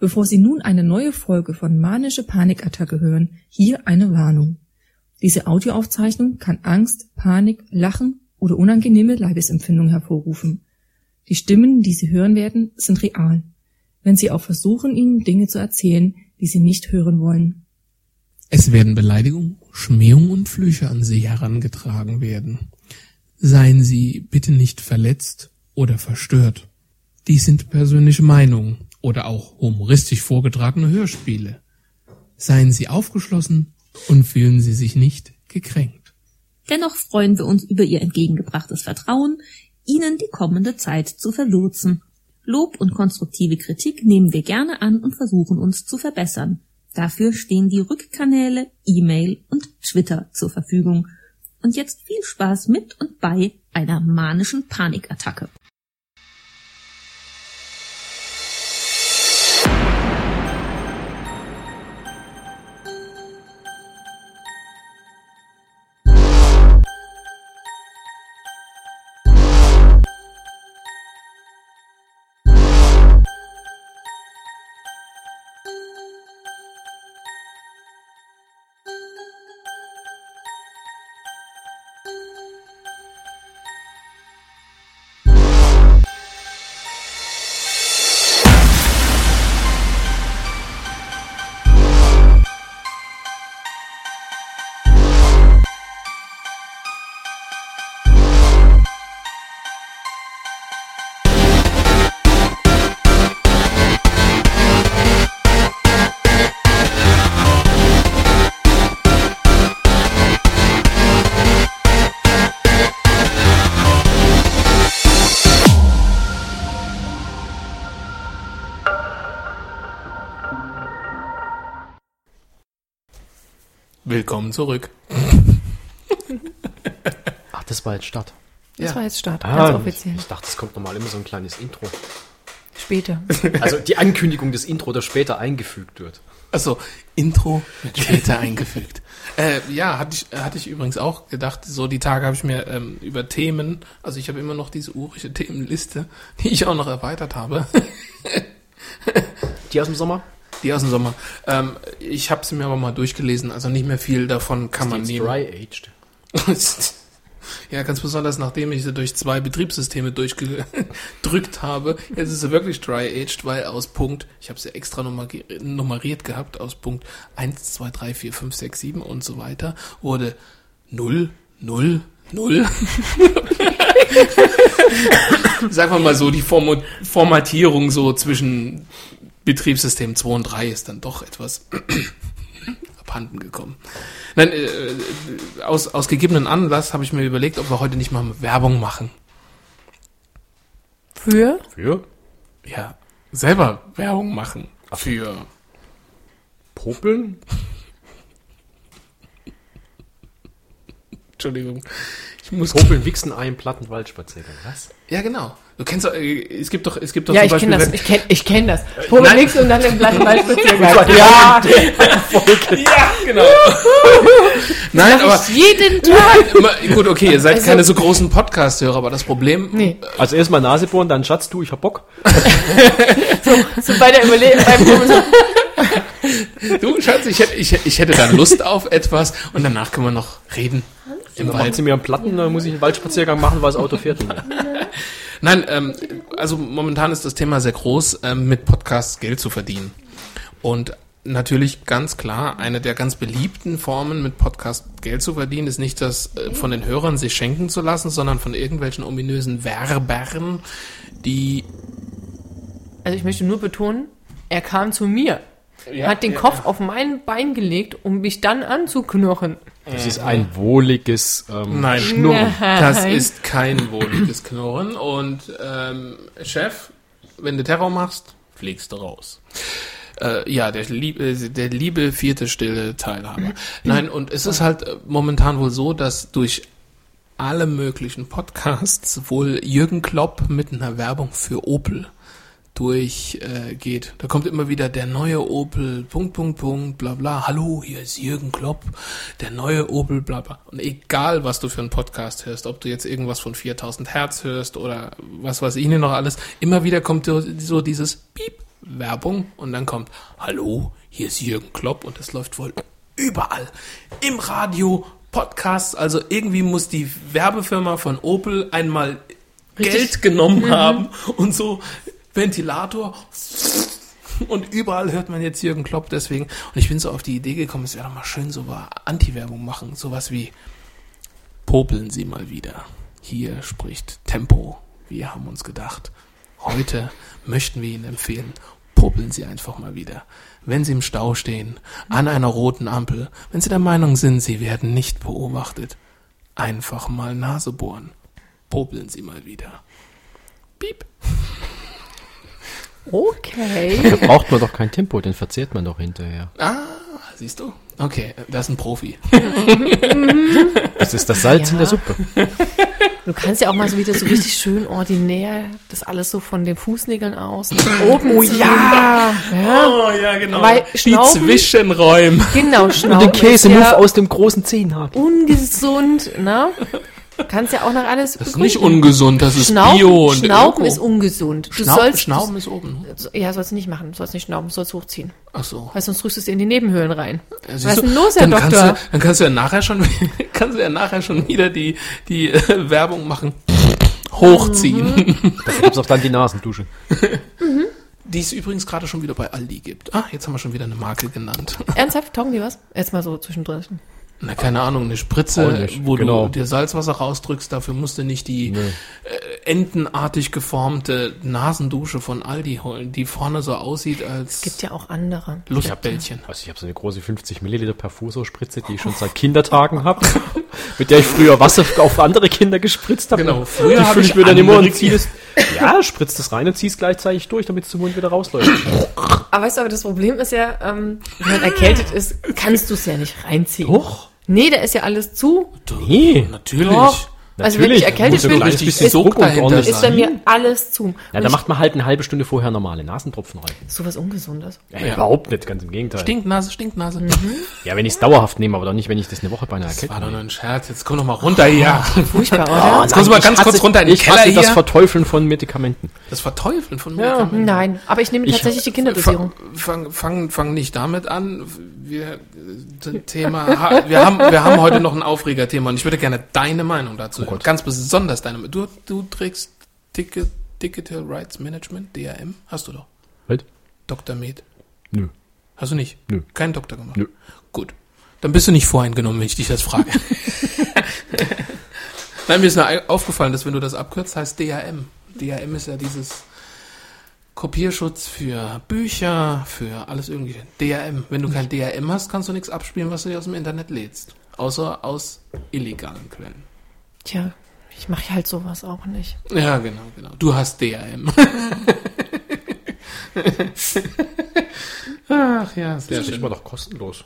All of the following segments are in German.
Bevor Sie nun eine neue Folge von Manische Panikattacke hören, hier eine Warnung. Diese Audioaufzeichnung kann Angst, Panik, Lachen oder unangenehme Leibesempfindungen hervorrufen. Die Stimmen, die Sie hören werden, sind real. Wenn Sie auch versuchen, Ihnen Dinge zu erzählen, die Sie nicht hören wollen. Es werden Beleidigungen, Schmähungen und Flüche an Sie herangetragen werden. Seien Sie bitte nicht verletzt oder verstört. Dies sind persönliche Meinungen oder auch humoristisch vorgetragene Hörspiele. Seien Sie aufgeschlossen und fühlen Sie sich nicht gekränkt. Dennoch freuen wir uns über Ihr entgegengebrachtes Vertrauen, Ihnen die kommende Zeit zu verlotsen. Lob und konstruktive Kritik nehmen wir gerne an und versuchen uns zu verbessern. Dafür stehen die Rückkanäle, E-Mail und Twitter zur Verfügung. Und jetzt viel Spaß mit und bei einer manischen Panikattacke. Willkommen zurück. Ach, das war jetzt Start. Das Ja. war jetzt Start, Ah, ganz offiziell. Ich dachte, es kommt normal immer so ein kleines Intro. Später. Also die Ankündigung des Intro, das später eingefügt wird. Also Intro wird später eingefügt. Äh, ja, hatte ich, hatte ich übrigens auch gedacht. So die Tage habe ich mir ähm, über Themen, also ich habe immer noch diese urische Themenliste, die ich auch noch erweitert habe, Die aus dem Sommer? Die aus dem Sommer. Ähm, ich habe sie mir aber mal durchgelesen, also nicht mehr viel davon kann man Die nehmen. Dry-Aged. Ja, ganz besonders nachdem ich sie durch zwei Betriebssysteme durchgedrückt habe. Jetzt ist sie wirklich dry-aged, weil aus Punkt, ich habe sie extra nummeri- nummeriert gehabt, aus Punkt 1, 2, 3, 4, 5, 6, 7 und so weiter, wurde 0, 0, 0. Sagen wir mal so, die Formu- Formatierung so zwischen Betriebssystem 2 und 3 ist dann doch etwas abhanden gekommen. Nein, äh, aus, aus gegebenen Anlass habe ich mir überlegt, ob wir heute nicht mal Werbung machen. Für? Für? Ja, selber Werbung machen. Für. Popeln? Entschuldigung. Ich muss. Popeln, Wichsen, Ein, Platten, Waldspaziergang. Was? Ja, genau. Du kennst doch, äh, es gibt doch, es gibt doch Ja, zum ich kenne Beispiel. das. Ich kenne ich kenn das. Pole Nein. nix und dann im blatten Waldspaziergang. Ja! ja, genau. Nein, Mach aber. ich jeden Tag. Gut, okay, ihr seid Also- keine so großen Podcast-Hörer, aber das Problem. Nee. Also erstmal Nase bohren, dann Schatz, du, ich hab Bock. So bei der Überlegung, beim Du, Schatz, ich hätte, ich, ich hätte dann Lust auf etwas und danach können wir noch reden. Im Dann macht Wald. sie mir einen Platten, dann muss ich einen Waldspaziergang machen, weil das Auto fährt. Nein, ähm, also momentan ist das Thema sehr groß, ähm, mit Podcasts Geld zu verdienen. Und natürlich ganz klar, eine der ganz beliebten Formen, mit Podcast Geld zu verdienen, ist nicht das äh, von den Hörern sich schenken zu lassen, sondern von irgendwelchen ominösen Werbern, die Also ich möchte nur betonen, er kam zu mir, Ja, hat den ja, Kopf auf mein Bein gelegt, um mich dann anzuknochen. Das ist ein wohliges ähm, Nein, Schnurren. das ist kein wohliges Knurren. Und ähm, Chef, wenn du Terror machst, fliegst du raus. Äh, ja, der liebe, der liebe vierte stille Teilhaber. Nein, und es ist halt äh, momentan wohl so, dass durch alle möglichen Podcasts wohl Jürgen Klopp mit einer Werbung für Opel durchgeht. Äh, geht. da kommt immer wieder der neue Opel, Punkt, Punkt, Punkt, bla bla. Hallo, hier ist Jürgen Klopp, der neue Opel, bla bla. Und egal, was du für einen Podcast hörst, ob du jetzt irgendwas von 4000 Hertz hörst oder was weiß ich noch alles, immer wieder kommt so, dieses Piep, Werbung und dann kommt, hallo, hier ist Jürgen Klopp und das läuft wohl überall. Im Radio, Podcasts, also irgendwie muss die Werbefirma von Opel einmal Geld genommen haben und so Ventilator und überall hört man jetzt Jürgen Klopp deswegen. Und ich bin so auf die Idee gekommen, es wäre doch mal schön so mal Anti-Werbung machen. Sowas wie popeln Sie mal wieder. Hier spricht Tempo. Wir haben uns gedacht, heute möchten wir Ihnen empfehlen, popeln Sie einfach mal wieder. Wenn Sie im Stau stehen, an einer roten Ampel, wenn Sie der Meinung sind, Sie werden nicht beobachtet, einfach mal Nase bohren. Popeln Sie mal wieder. Piep. Okay. Da braucht man doch kein Tempo, den verzehrt man doch hinterher. Ah, siehst du? Okay, das ist ein Profi. Das ist das Salz in Ja. der Suppe. Du kannst ja auch mal so wieder so richtig schön ordinär das alles so von den Fußnägeln aus. Oben oh ja. ja. Oh ja, genau. Weil Die Zwischenräume. Genau, Und Schnauben den Käsemuff ist ja aus dem großen Zehenhaken. ungesund, ne? Kannst ja auch noch alles Das ist nicht ungesund, das ist Schnauben, Bio und Schnauben Öko. ist ungesund. Du Schnau sollst Schnauben ist oben. Du, ja, sollst du nicht machen. Du sollst nicht schnauben, du sollst hochziehen. Ach so. Weil sonst drückst du es dir in die Nebenhöhlen rein. Ja, Was ist denn los, Herr dann kannst, Doktor? du, dann kannst du ja nachher schon, kannst du ja nachher schon wieder die, die äh, Werbung machen. Hochziehen. Dafür gibt's auch dann die Nasendusche. Die es übrigens gerade schon wieder bei Aldi gibt. Ah, jetzt haben wir schon wieder eine Marke genannt. Ernsthaft, taugen die was? Jetzt mal so zwischendrin. Na, keine Ahnung, eine Spritze, wo genau. du dir Salzwasser rausdrückst, dafür musst du nicht die äh, entenartig geformte Nasendusche von Aldi holen, die vorne so aussieht als Gibt ja auch andere. Lustbällchen. Also ich habe so eine große 50 Milliliter Perfuso-Spritze, die ich schon seit Kindertagen habe, mit der ich früher Wasser auf andere Kinder gespritzt habe. Genau, früher die hab fülle ich ich mir dann immer und ziehe es. Ja, spritzt das rein und zieh's gleichzeitig durch, damit es zum Mund wieder rausläuft. Aber weißt du, aber das Problem ist ja, ähm, wenn man erkältet ist, kannst du es ja nicht reinziehen. Doch. Nee, da ist ja alles zu. Nee. Natürlich. Doch. Also wenn ich Natürlich, erkältet ja bin, richtig bisschen Sog dahinter ist bei sein. mir alles zu. Ja, da macht man halt eine halbe Stunde vorher normale Nasentropfen rein. sowas Ungesundes. Ja, Ja. Überhaupt nicht, ganz im Gegenteil. Stinknase, Stinknase. Ja, wenn ich es dauerhaft nehme, aber doch nicht, wenn ich das eine Woche bei einer Das Erkältung war doch nur ein Scherz. Jetzt komm doch mal runter hier. Furchtbar, oder? Oh, Jetzt kommst du mal ganz kurz runter in den Ich Keller hasse das hier. Verteufeln von Medikamenten. Das Verteufeln von ja, Medikamenten. nein, aber ich nehme Ich- tatsächlich die Kinderdosierung. Fang, fang, fang nicht damit an. Wir äh, Thema. Wir haben, wir haben heute noch ein Aufregerthema und ich würde gerne deine Meinung dazu hören. Gott. Ganz besonders deine. Du, du trägst Digi- Digital Rights Management, DRM, hast du doch. Halt? Dr. Med. Nö. Hast du nicht? Nö. Keinen Doktor gemacht? Nö. Gut. Dann bist du nicht voreingenommen, wenn ich dich das frage. Nein, mir ist nur aufgefallen, dass wenn du das abkürzt, heißt DRM. DRM ist ja dieses Kopierschutz für Bücher, für alles irgendwie. DRM. Wenn du kein DRM hast, kannst du nichts abspielen, was du dir aus dem Internet lädst. Außer aus illegalen Quellen. Tja, ich mache halt sowas auch nicht. Ja, genau, genau. Du hast DRM. Ach ja, sehr Das ist schön. immer doch kostenlos.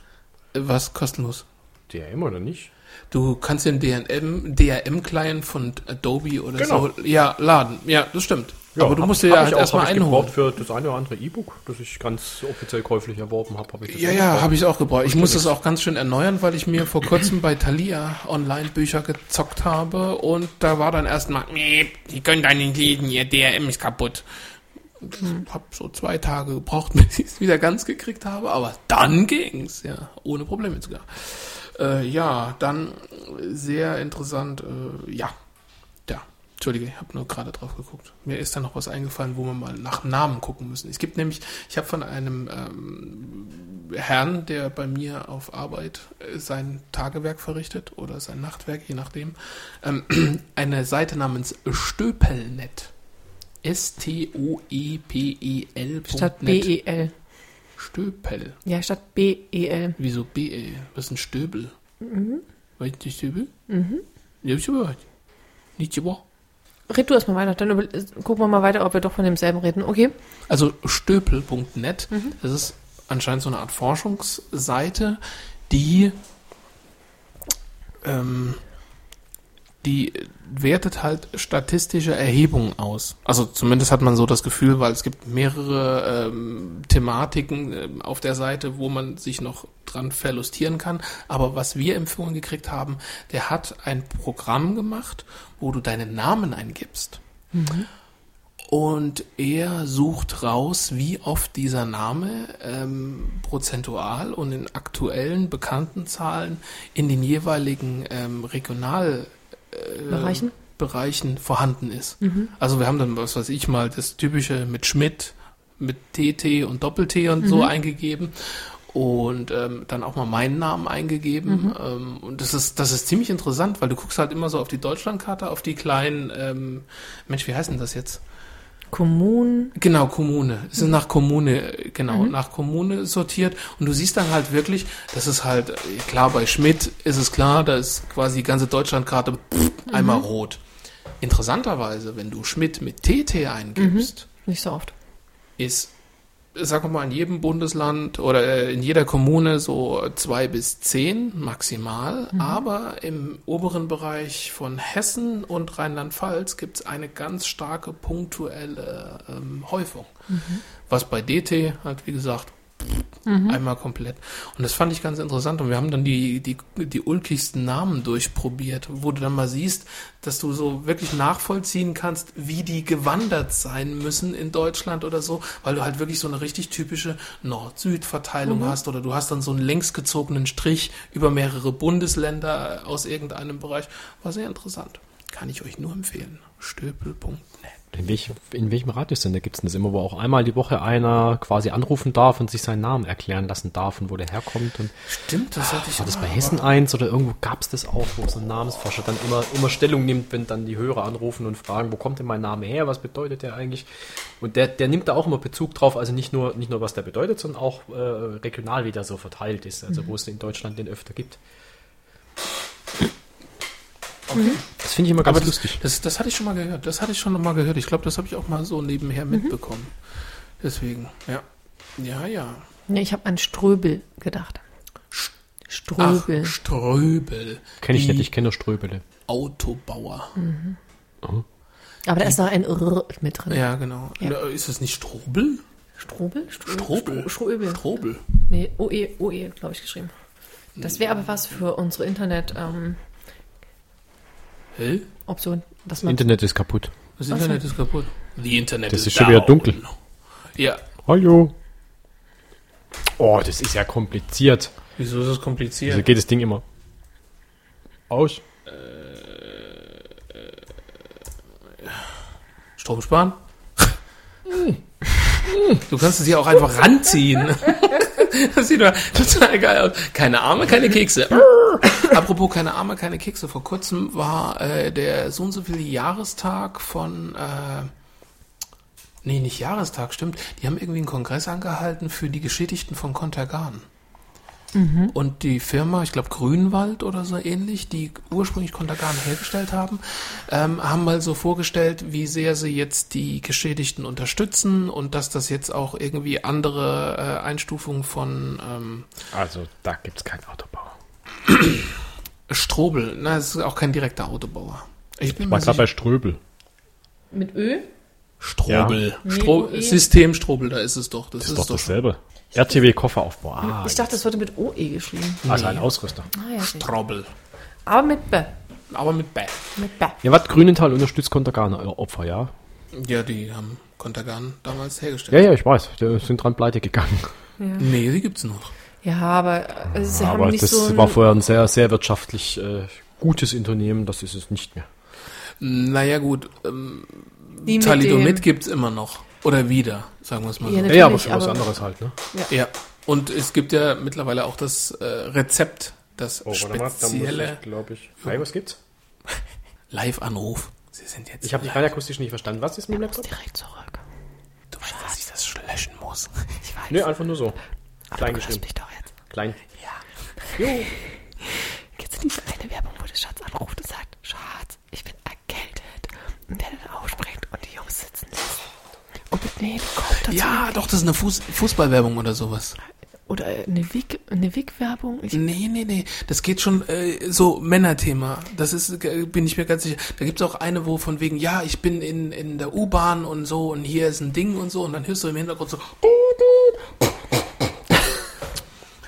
Was kostenlos? DRM oder nicht? Du kannst den DRM, DRM-Client von Adobe oder Genau. so ja, laden. Ja, das stimmt. Aber du musst dir ja ich halt auch- erstmal ich einholen. gebraucht für das eine oder andere E-Book, das ich ganz offiziell käuflich erworben habe. Hab ich das Ja, ja, habe ich auch gebraucht. Ich muss das auch ganz schön erneuern, weil ich mir vor kurzem bei Thalia Online-Bücher gezockt habe und da war dann erstmal, nee, die können da nicht lesen, ihr DRM ist kaputt. Hab so zwei Tage gebraucht, bis ich es wieder ganz gekriegt habe, aber dann ging's, ja, ohne Probleme sogar. Äh, ja, dann sehr interessant, äh, ja, ja, Entschuldige, ich habe nur gerade drauf geguckt. Mir ist da noch was eingefallen, wo wir mal nach Namen gucken müssen. Es gibt nämlich, ich habe von einem ähm, Herrn, der bei mir auf Arbeit äh, sein Tagewerk verrichtet oder sein Nachtwerk, je nachdem, ähm, eine Seite namens Stöpelnet. S-T-O-E-P-E-L. Statt. B-E-L. Stöpel. Ja, statt B-E-L. Wieso B-E? Was ist ein Stöbel? Mhm. Weißt du Stöbel? Mhm. Ja, ich. Nicht wahr? Red du erstmal weiter, dann über, gucken wir mal weiter, ob wir doch von demselben reden. Okay. Also stöpel.net, das ist anscheinend so eine Art Forschungsseite, die ähm, die wertet halt statistische Erhebungen aus. Also zumindest hat man so das Gefühl, weil es gibt mehrere ähm, Thematiken ähm, auf der Seite, wo man sich noch dran verlustieren kann. Aber was wir empfohlen gekriegt haben, der hat ein Programm gemacht, wo du deinen Namen eingibst. und er sucht raus, wie oft dieser Name ähm, prozentual und in aktuellen bekannten Zahlen in den jeweiligen ähm, Regional äh, Bereichen? Bereichen vorhanden ist. Also wir haben dann, was weiß ich mal, das typische mit Schmidt, mit TT und Doppel-T und so eingegeben und ähm, dann auch mal meinen Namen eingegeben. Ähm, und das ist, das ist ziemlich interessant, weil du guckst halt immer so auf die Deutschlandkarte, auf die kleinen, ähm, Mensch, wie heißt denn das jetzt? Kommunen. Genau, Kommune. Es ist nach Kommune, äh, genau, nach Kommune sortiert. Und du siehst dann halt wirklich, das ist halt, äh, klar, bei Schmidt ist es klar, da ist quasi die ganze Deutschlandkarte pff, einmal rot. Interessanterweise, wenn du Schmidt mit TT eingibst, Nicht so oft. ist, sagen wir mal, in jedem Bundesland oder äh, in jeder Kommune so zwei bis zehn maximal. Aber im oberen Bereich von Hessen und Rheinland-Pfalz gibt es eine ganz starke punktuelle ähm, Häufung. Was bei DT halt, wie gesagt, einmal komplett. Und das fand ich ganz interessant. Und wir haben dann die, die, die ulkigsten Namen durchprobiert, wo du dann mal siehst, dass du so wirklich nachvollziehen kannst, wie die gewandert sein müssen in Deutschland oder so, weil du halt wirklich so eine richtig typische Nord-Süd-Verteilung hast oder du hast dann so einen längs gezogenen Strich über mehrere Bundesländer aus irgendeinem Bereich. War sehr interessant. Kann ich euch nur empfehlen. Stöpel.net. In, welch, in welchem Radiosender gibt's denn das immer, wo auch einmal die Woche einer quasi anrufen darf und sich seinen Namen erklären lassen darf und wo der herkommt? Und Stimmt, das hatte ich war das bei Hessen aber- eins oder irgendwo gab's das auch, wo so ein Namensforscher dann immer, immer Stellung nimmt, wenn dann die Hörer anrufen und fragen, wo kommt denn mein Name her, was bedeutet der eigentlich? Und der, der nimmt da auch immer Bezug drauf, also nicht nur, nicht nur was der bedeutet, sondern auch äh, regional, wie der so verteilt ist, also wo es in Deutschland den öfter gibt. Das finde ich immer ganz Aber das, lustig. das, das hatte ich schon mal gehört. Das hatte ich schon noch mal gehört. Ich glaube, das habe ich auch mal so nebenher mitbekommen. Deswegen, ja. Ja, ja. Nee, ich habe an Ströbel gedacht. Ach, Ströbel. Ströbel. Kenne ich Die nicht, ich kenne nur Ströbele. Autobauer. Aber da ist noch ein R mit drin. Ja, genau. Ja. Ist das nicht Strobel? Strobel? Stro- Strobel. Stro- Ströbel. Strobel. Nee, OE, OE, glaube ich, geschrieben. Das wäre aber was für unsere Internet, ähm, Hä? Option, dass Das man Internet ist kaputt. Das Internet ist kaputt. Die Internet Das ist ist schon wieder dunkel. Ja. Hallo. Oh, das ist ja kompliziert. Wieso ist das Wieso kompliziert? geht das Ding immer aus? Strom sparen? Du kannst es hier auch einfach ranziehen. Das sieht doch total geil aus. Keine Arme, keine Kekse. Apropos keine Arme, keine Kekse. Vor kurzem war äh, der so und so viele Jahrestag von, äh, nee, nicht Jahrestag, stimmt. Die haben irgendwie einen Kongress angehalten für die Geschädigten von Contergan. Und die Firma, ich glaube Grünwald oder so ähnlich, die ursprünglich Contergan hergestellt haben, ähm, haben mal so vorgestellt, wie sehr sie jetzt die Geschädigten unterstützen und dass das jetzt auch irgendwie andere äh, Einstufungen von ähm, Also, da gibt's keinen Autobauer. Strobel, na, es ist auch kein direkter Autobauer. Ich bin Ich war mir gerade bei Ströbel. mit Ö? Strobel. Nee, Stro OE. System Strobel, da ist es doch. Das, Das ist ist doch schon dasselbe. RTW Kofferaufbau. Ah, ich dachte, das würde mit OE geschrieben. also ein Ausrüster. Ah, ja. Strobel. Aber mit B. Aber mit Bä. Mit B. Ja, was Grünenthal unterstützt Kontergan Opfer, ja? Ja, die haben Contergan damals Ja, hergestellt. ja, ich weiß. Die sind dran pleite gegangen. Nee, die gibt's noch. Ja, aber äh, sie Aber haben nicht das so war vorher ein sehr, sehr wirtschaftlich äh, gutes Unternehmen. Das ist es nicht mehr. Naja, gut. Ähm, die mit Thalidomid dem- gibt's immer noch. Oder wieder, sagen wir es mal Ja, so. Ja, aber für was aber- anderes halt, ne? Ja. Und es gibt ja mittlerweile auch das äh, Rezept, das Oh, spezielle glaube ich. Hi, was gibt's? Live-Anruf. Sie sind jetzt. Ich habe dich rein akustisch nicht verstanden. Was ist mit dem Laptop? direkt zurück. Du weißt, dass ich das löschen muss. Ich weiß. Nee, einfach nur so. Klein du hörst geschrieben. mich doch jetzt. Klein. Kennst du diese eine Werbung, wo der Schatz anruft und sagt, Schatz, ich bin erkältet. Und der dann aufspringt und die Jungs sitzen lässt. Und mit nee, kommt dazu. Ja, doch, das ist eine Fuß Fußballwerbung oder sowas. Oder eine Wick, eine Wick-Werbung. Ich- Nee, nee, nee. Das geht schon äh, so Männerthema. Das ist, äh, bin ich mir ganz sicher. Da gibt's auch eine, wo von wegen, ja, ich bin in, in der U-Bahn und so und hier ist ein Ding und so und dann hörst du im Hintergrund so.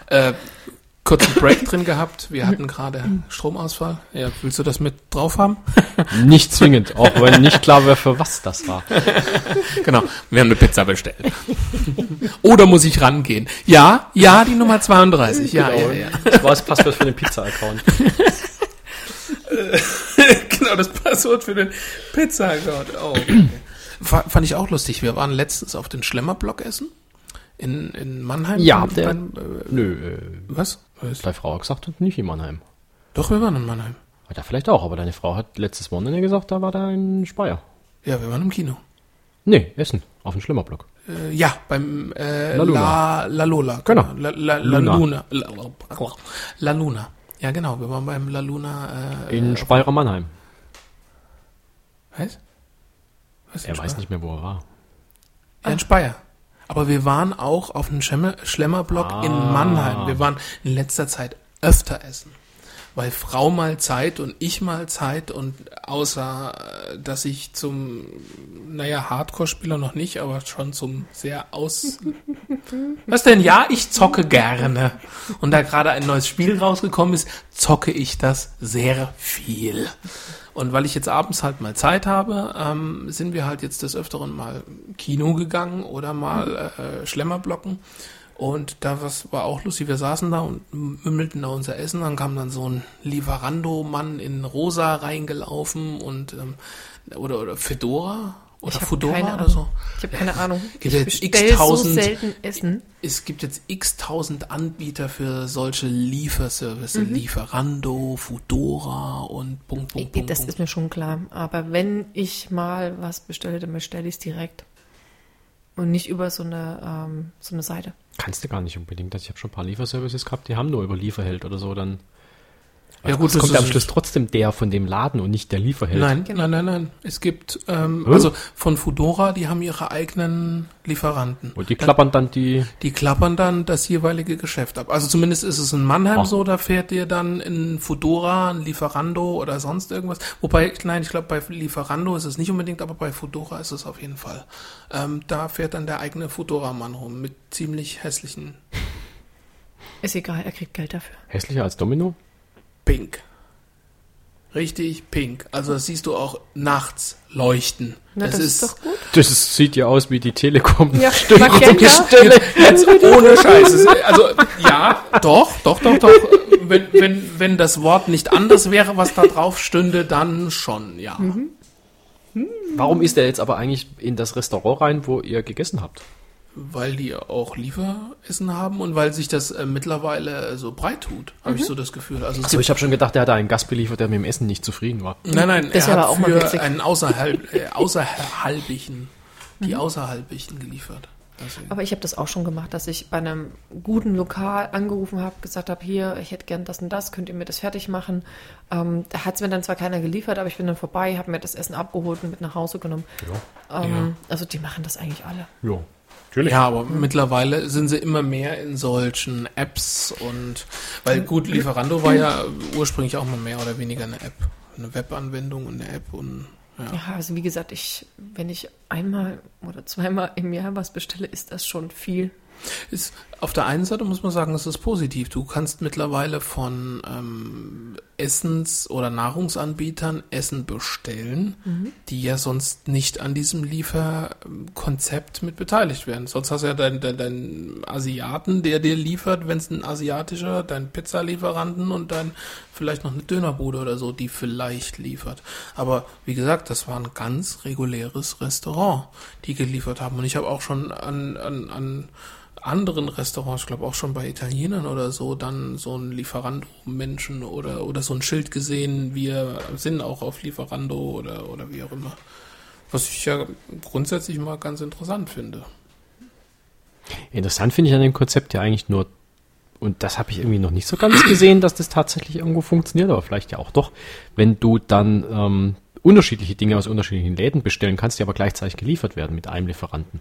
äh, kurzen Break drin gehabt. Wir hatten gerade Stromausfall. Ja, willst du das mit drauf haben? Nicht zwingend, auch wenn nicht klar wäre, für was das war. Genau, wir haben eine Pizza bestellt. Oder muss ich rangehen? Ja, ja, die Nummer 32. Ja, ja, ja. Das war das Passwort für den Pizza-Account. genau, das Passwort für den Pizza-Account. Oh, okay. Fa- Fand ich auch lustig. Wir waren letztens auf den Schlemmerblock essen. In, in Mannheim. Ja, der- beim, äh, Nö, äh, was? Was? deine Frau hat gesagt, nicht in Mannheim. Doch, wir waren in Mannheim. Ja, vielleicht auch, aber deine Frau hat letztes Wochenende gesagt, da war da in Speyer. Ja, wir waren im Kino. Nee, Essen, auf dem Schlimmerblock. Äh, ja, beim äh, La Luna. La, La Lola. Genau. La, La, La Luna. Luna. La, Luna. Ja, genau. Wir waren beim La Luna. Äh, In Speyer Mannheim. Was? Was Er weiß Speyer? nicht mehr, wo er war. Ja, in Speyer. Aber wir waren auch auf dem Schemme, Schlemmerblock in Ah. Mannheim. Wir waren in letzter Zeit öfter essen. Weil Frau mal Zeit und ich mal Zeit und außer, äh, dass ich zum, naja, Hardcore-Spieler noch nicht, aber schon zum sehr aus... Was denn? Ja, ich zocke gerne. Und da gerade ein neues Spiel rausgekommen ist, zocke ich das sehr viel. Und weil ich jetzt abends halt mal Zeit habe, ähm, sind wir halt jetzt des Öfteren mal Kino gegangen oder mal äh, Schlemmerblocken. Und da was war auch lustig, wir saßen da und mümmelten da unser Essen, dann kam dann so ein Lieferando-Mann in Rosa reingelaufen und ähm, oder oder Fedora oder keine oder Ahnung. so. Ich habe keine Ahnung. Gibt ich jetzt bestell so x-tausend- selten Essen. Es gibt jetzt x-tausend Anbieter für solche Lieferservice, Lieferando, Fudora und Punkt, Punkt, Punkt. das Punkt. ist mir schon klar. Aber wenn ich mal was bestelle, dann bestelle ich es direkt. Und nicht über so eine, ähm, so eine Seite. Kannst du gar nicht unbedingt. Also Ich habe schon ein paar Lieferservices gehabt, die haben nur über Lieferheld oder so dann. Ja, gut, es das kommt ist- am Schluss trotzdem der von dem Laden und nicht der Lieferheld. Nein, Genau. nein, nein, nein. Es gibt, ähm, Hm? also von Fudora, die haben ihre eigenen Lieferanten. Und die klappern dann die. Die klappern dann das jeweilige Geschäft ab. Also zumindest ist es in Mannheim Ach. so, da fährt dir dann in Fudora, ein Lieferando oder sonst irgendwas. Wobei, nein, ich glaube bei Lieferando ist es nicht unbedingt, aber bei Fudora ist es auf jeden Fall. Ähm, da fährt dann der eigene Fudora-Mann rum mit ziemlich hässlichen Ist egal, er kriegt Geld dafür. Hässlicher als Domino? Pink. Richtig pink. Also das siehst du auch nachts leuchten. Na, das, ist doch gut. Das ist, sieht ja aus wie die Telekom. Ja, Magenta. Stelle. Jetzt ohne Scheiß. Es- Also ja, doch, doch, doch, doch. Wenn, wenn, wenn das Wort nicht anders wäre, was da drauf stünde, dann schon, ja. Warum ist der jetzt aber eigentlich in das Restaurant rein, wo ihr gegessen habt? Weil die auch Lieferessen haben und weil sich das äh, mittlerweile so breit tut, habe ich so das Gefühl. Also es So, ich habe schon gedacht, der hat einen Gast beliefert, der mit dem Essen nicht zufrieden war. Nein, nein, Das er hat auch mal für einen außerhalb, äh, außerhalbigen, die außerhalbigen geliefert. Deswegen. Aber ich habe das auch schon gemacht, dass ich bei einem guten Lokal angerufen habe, gesagt habe, hier, ich hätte gern das und das, könnt ihr mir das fertig machen? Ähm, da hat es mir dann zwar keiner geliefert, aber ich bin dann vorbei, habe mir das Essen abgeholt und mit nach Hause genommen. Ähm, Also die machen das eigentlich alle. Ja, natürlich. Ja, aber mittlerweile sind sie immer mehr in solchen Apps und weil gut, Lieferando war ja ursprünglich auch mal mehr oder weniger eine App. Eine Webanwendung und eine App und ja. Ja, also wie gesagt, ich, wenn ich einmal oder zweimal im Jahr was bestelle, ist das schon viel. Ist, auf der einen Seite muss man sagen, es ist positiv. Du kannst mittlerweile von ähm, Essens- oder Nahrungsanbietern Essen bestellen, die ja sonst nicht an diesem Lieferkonzept mit beteiligt werden. Sonst hast du ja deinen dein, dein Asiaten, der dir liefert, wenn es ein asiatischer, dein Pizzalieferanten und dann vielleicht noch eine Dönerbude oder so, die vielleicht liefert. Aber wie gesagt, das war ein ganz reguläres Restaurant, die geliefert haben. Und ich habe auch schon an, an, an anderen Restaurants, ich glaube auch schon bei Italienern oder so, dann so ein Lieferando-Menschen oder, oder so ein Schild gesehen, wir sind auch auf Lieferando oder, oder wie auch immer. Was ich ja grundsätzlich mal ganz interessant finde. Interessant finde ich an dem Konzept ja eigentlich nur, und das habe ich irgendwie noch nicht so ganz gesehen, dass das tatsächlich irgendwo funktioniert, aber vielleicht ja auch doch, wenn du dann ähm, unterschiedliche Dinge aus unterschiedlichen Läden bestellen kannst, die aber gleichzeitig geliefert werden mit einem Lieferanten.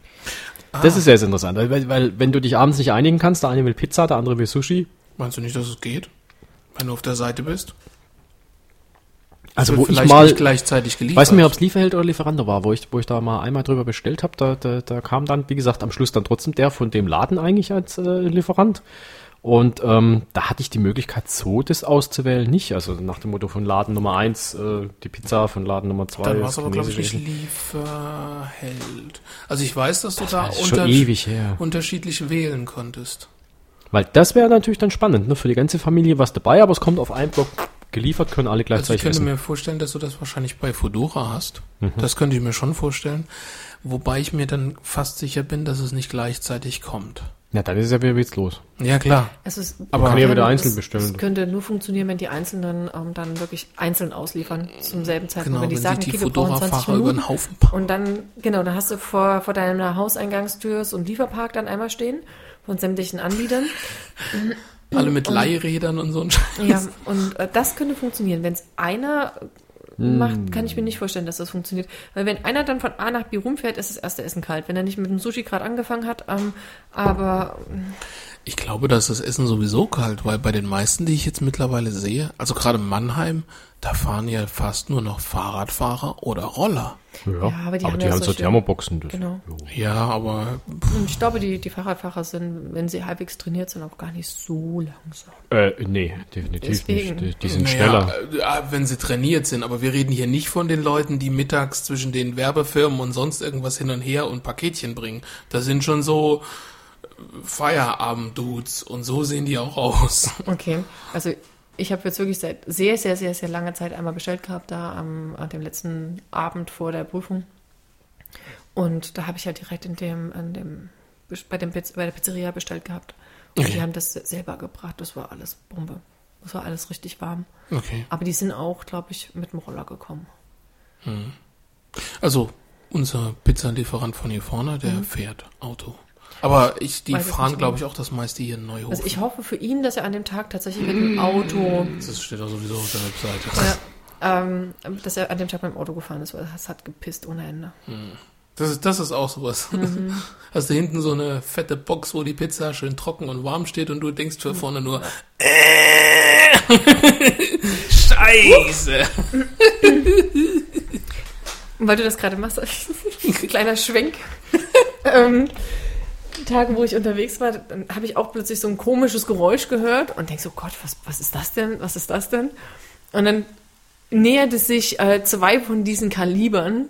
Das ist sehr, sehr interessant, weil, weil wenn du dich abends nicht einigen kannst, der eine will Pizza, der andere will Sushi, Meinst du nicht, dass es geht? Wenn du auf der Seite bist? also wo ich mal, nicht gleichzeitig geliefert. weiß nicht mehr, ob es Lieferheld oder Lieferando war, wo ich, wo ich da mal einmal drüber bestellt habe, da, da, da kam dann, wie gesagt, am Schluss dann trotzdem der von dem Laden eigentlich als äh, Lieferant. Und ähm, da hatte ich die Möglichkeit, so das auszuwählen, nicht. Also nach dem Motto von Laden Nummer eins äh, die Pizza, von Laden Nummer zwei Dann war es aber, glaube ich, nicht Lieferheld. Also ich weiß, dass du da Das schon unter unterschiedlich wählen konntest. Weil das wäre natürlich dann spannend, ne? Für die ganze Familie was dabei, aber es kommt auf einen Block geliefert, können alle Also ich gleichzeitig könnte essen. mir vorstellen, dass du das wahrscheinlich bei Fedora hast. Mhm. Das könnte ich mir schon vorstellen. Wobei ich mir dann fast sicher bin, dass es nicht gleichzeitig kommt. Ja, dann ist es ja wieder witzlos. Ja, klar. Es ist, Aber kann ja wieder es- einzeln bestellen. Es könnte nur funktionieren, wenn die Einzelnen ähm, dann wirklich einzeln ausliefern zum selben Zeitpunkt. Genau, wenn wenn die sagen, sich die okay, wir brauchen 20 Fedora-Fahrer über Minuten. den Haufen packen. Und dann, genau, dann hast du vor, vor deiner Hauseingangstür so einen Lieferpark dann einmal stehen von sämtlichen Anbietern. Alle mit Leihrädern und so ein Scheiß. Ja, und äh, das könnte funktionieren. Wenn es einer macht, kann ich mir nicht vorstellen, dass das funktioniert. Weil wenn einer dann von A nach B rumfährt, ist das erste Essen kalt. Wenn er nicht mit dem Sushi gerade angefangen hat, ähm, aber Ich glaube, dass das Essen sowieso kalt, weil bei den meisten, die ich jetzt mittlerweile sehe, also gerade Mannheim, da fahren ja fast nur noch Fahrradfahrer oder Roller. Ja, Ja, aber die haben die ja haben so Thermoboxen. Das, genau. Ja, aber Und ich glaube, die, die Fahrradfahrer sind, wenn sie halbwegs trainiert sind, auch gar nicht so langsam. Äh, nee, definitiv Deswegen. nicht. Die, die sind naja, schneller. äh, wenn sie trainiert sind. Aber wir reden hier nicht von den Leuten, die mittags zwischen den Werbefirmen und sonst irgendwas hin und her und Paketchen bringen. Das sind schon so äh, Feierabend-Dudes und so sehen die auch aus. Okay, also ich habe jetzt wirklich seit sehr, sehr, sehr, sehr langer Zeit einmal bestellt gehabt, da am, an dem letzten Abend vor der Prüfung. Und da habe ich ja direkt in dem, an dem, bei, dem, Piz- bei der Pizzeria bestellt gehabt. Und Okay. die haben das selber gebracht. Das war alles Bombe. Das war alles richtig warm. Okay. Aber die sind auch, glaube ich, mit dem Roller gekommen. Also, unser Pizzalieferant von hier vorne, der fährt Auto. Aber ich, die. Weiß fahren, glaube ich, auch das meiste hier in Neuhof. Also ich hoffe für ihn, dass er an dem Tag tatsächlich mit dem Auto, das steht auch sowieso auf der Webseite. ja, ähm, dass er an dem Tag mit dem Auto gefahren ist, weil es hat gepisst ohne Ende. Das ist, das ist auch sowas. Mhm. Hast du hinten so eine fette Box, wo die Pizza schön trocken und warm steht und du denkst für vorne nur, äh, Scheiße. Und weil du das gerade machst, kleiner Schwenk. ähm, Tage, wo ich unterwegs war, dann habe ich auch plötzlich so ein komisches Geräusch gehört und denk so, Gott, was, was ist das denn? Was ist das denn? Und dann näherte sich äh, zwei von diesen Kalibern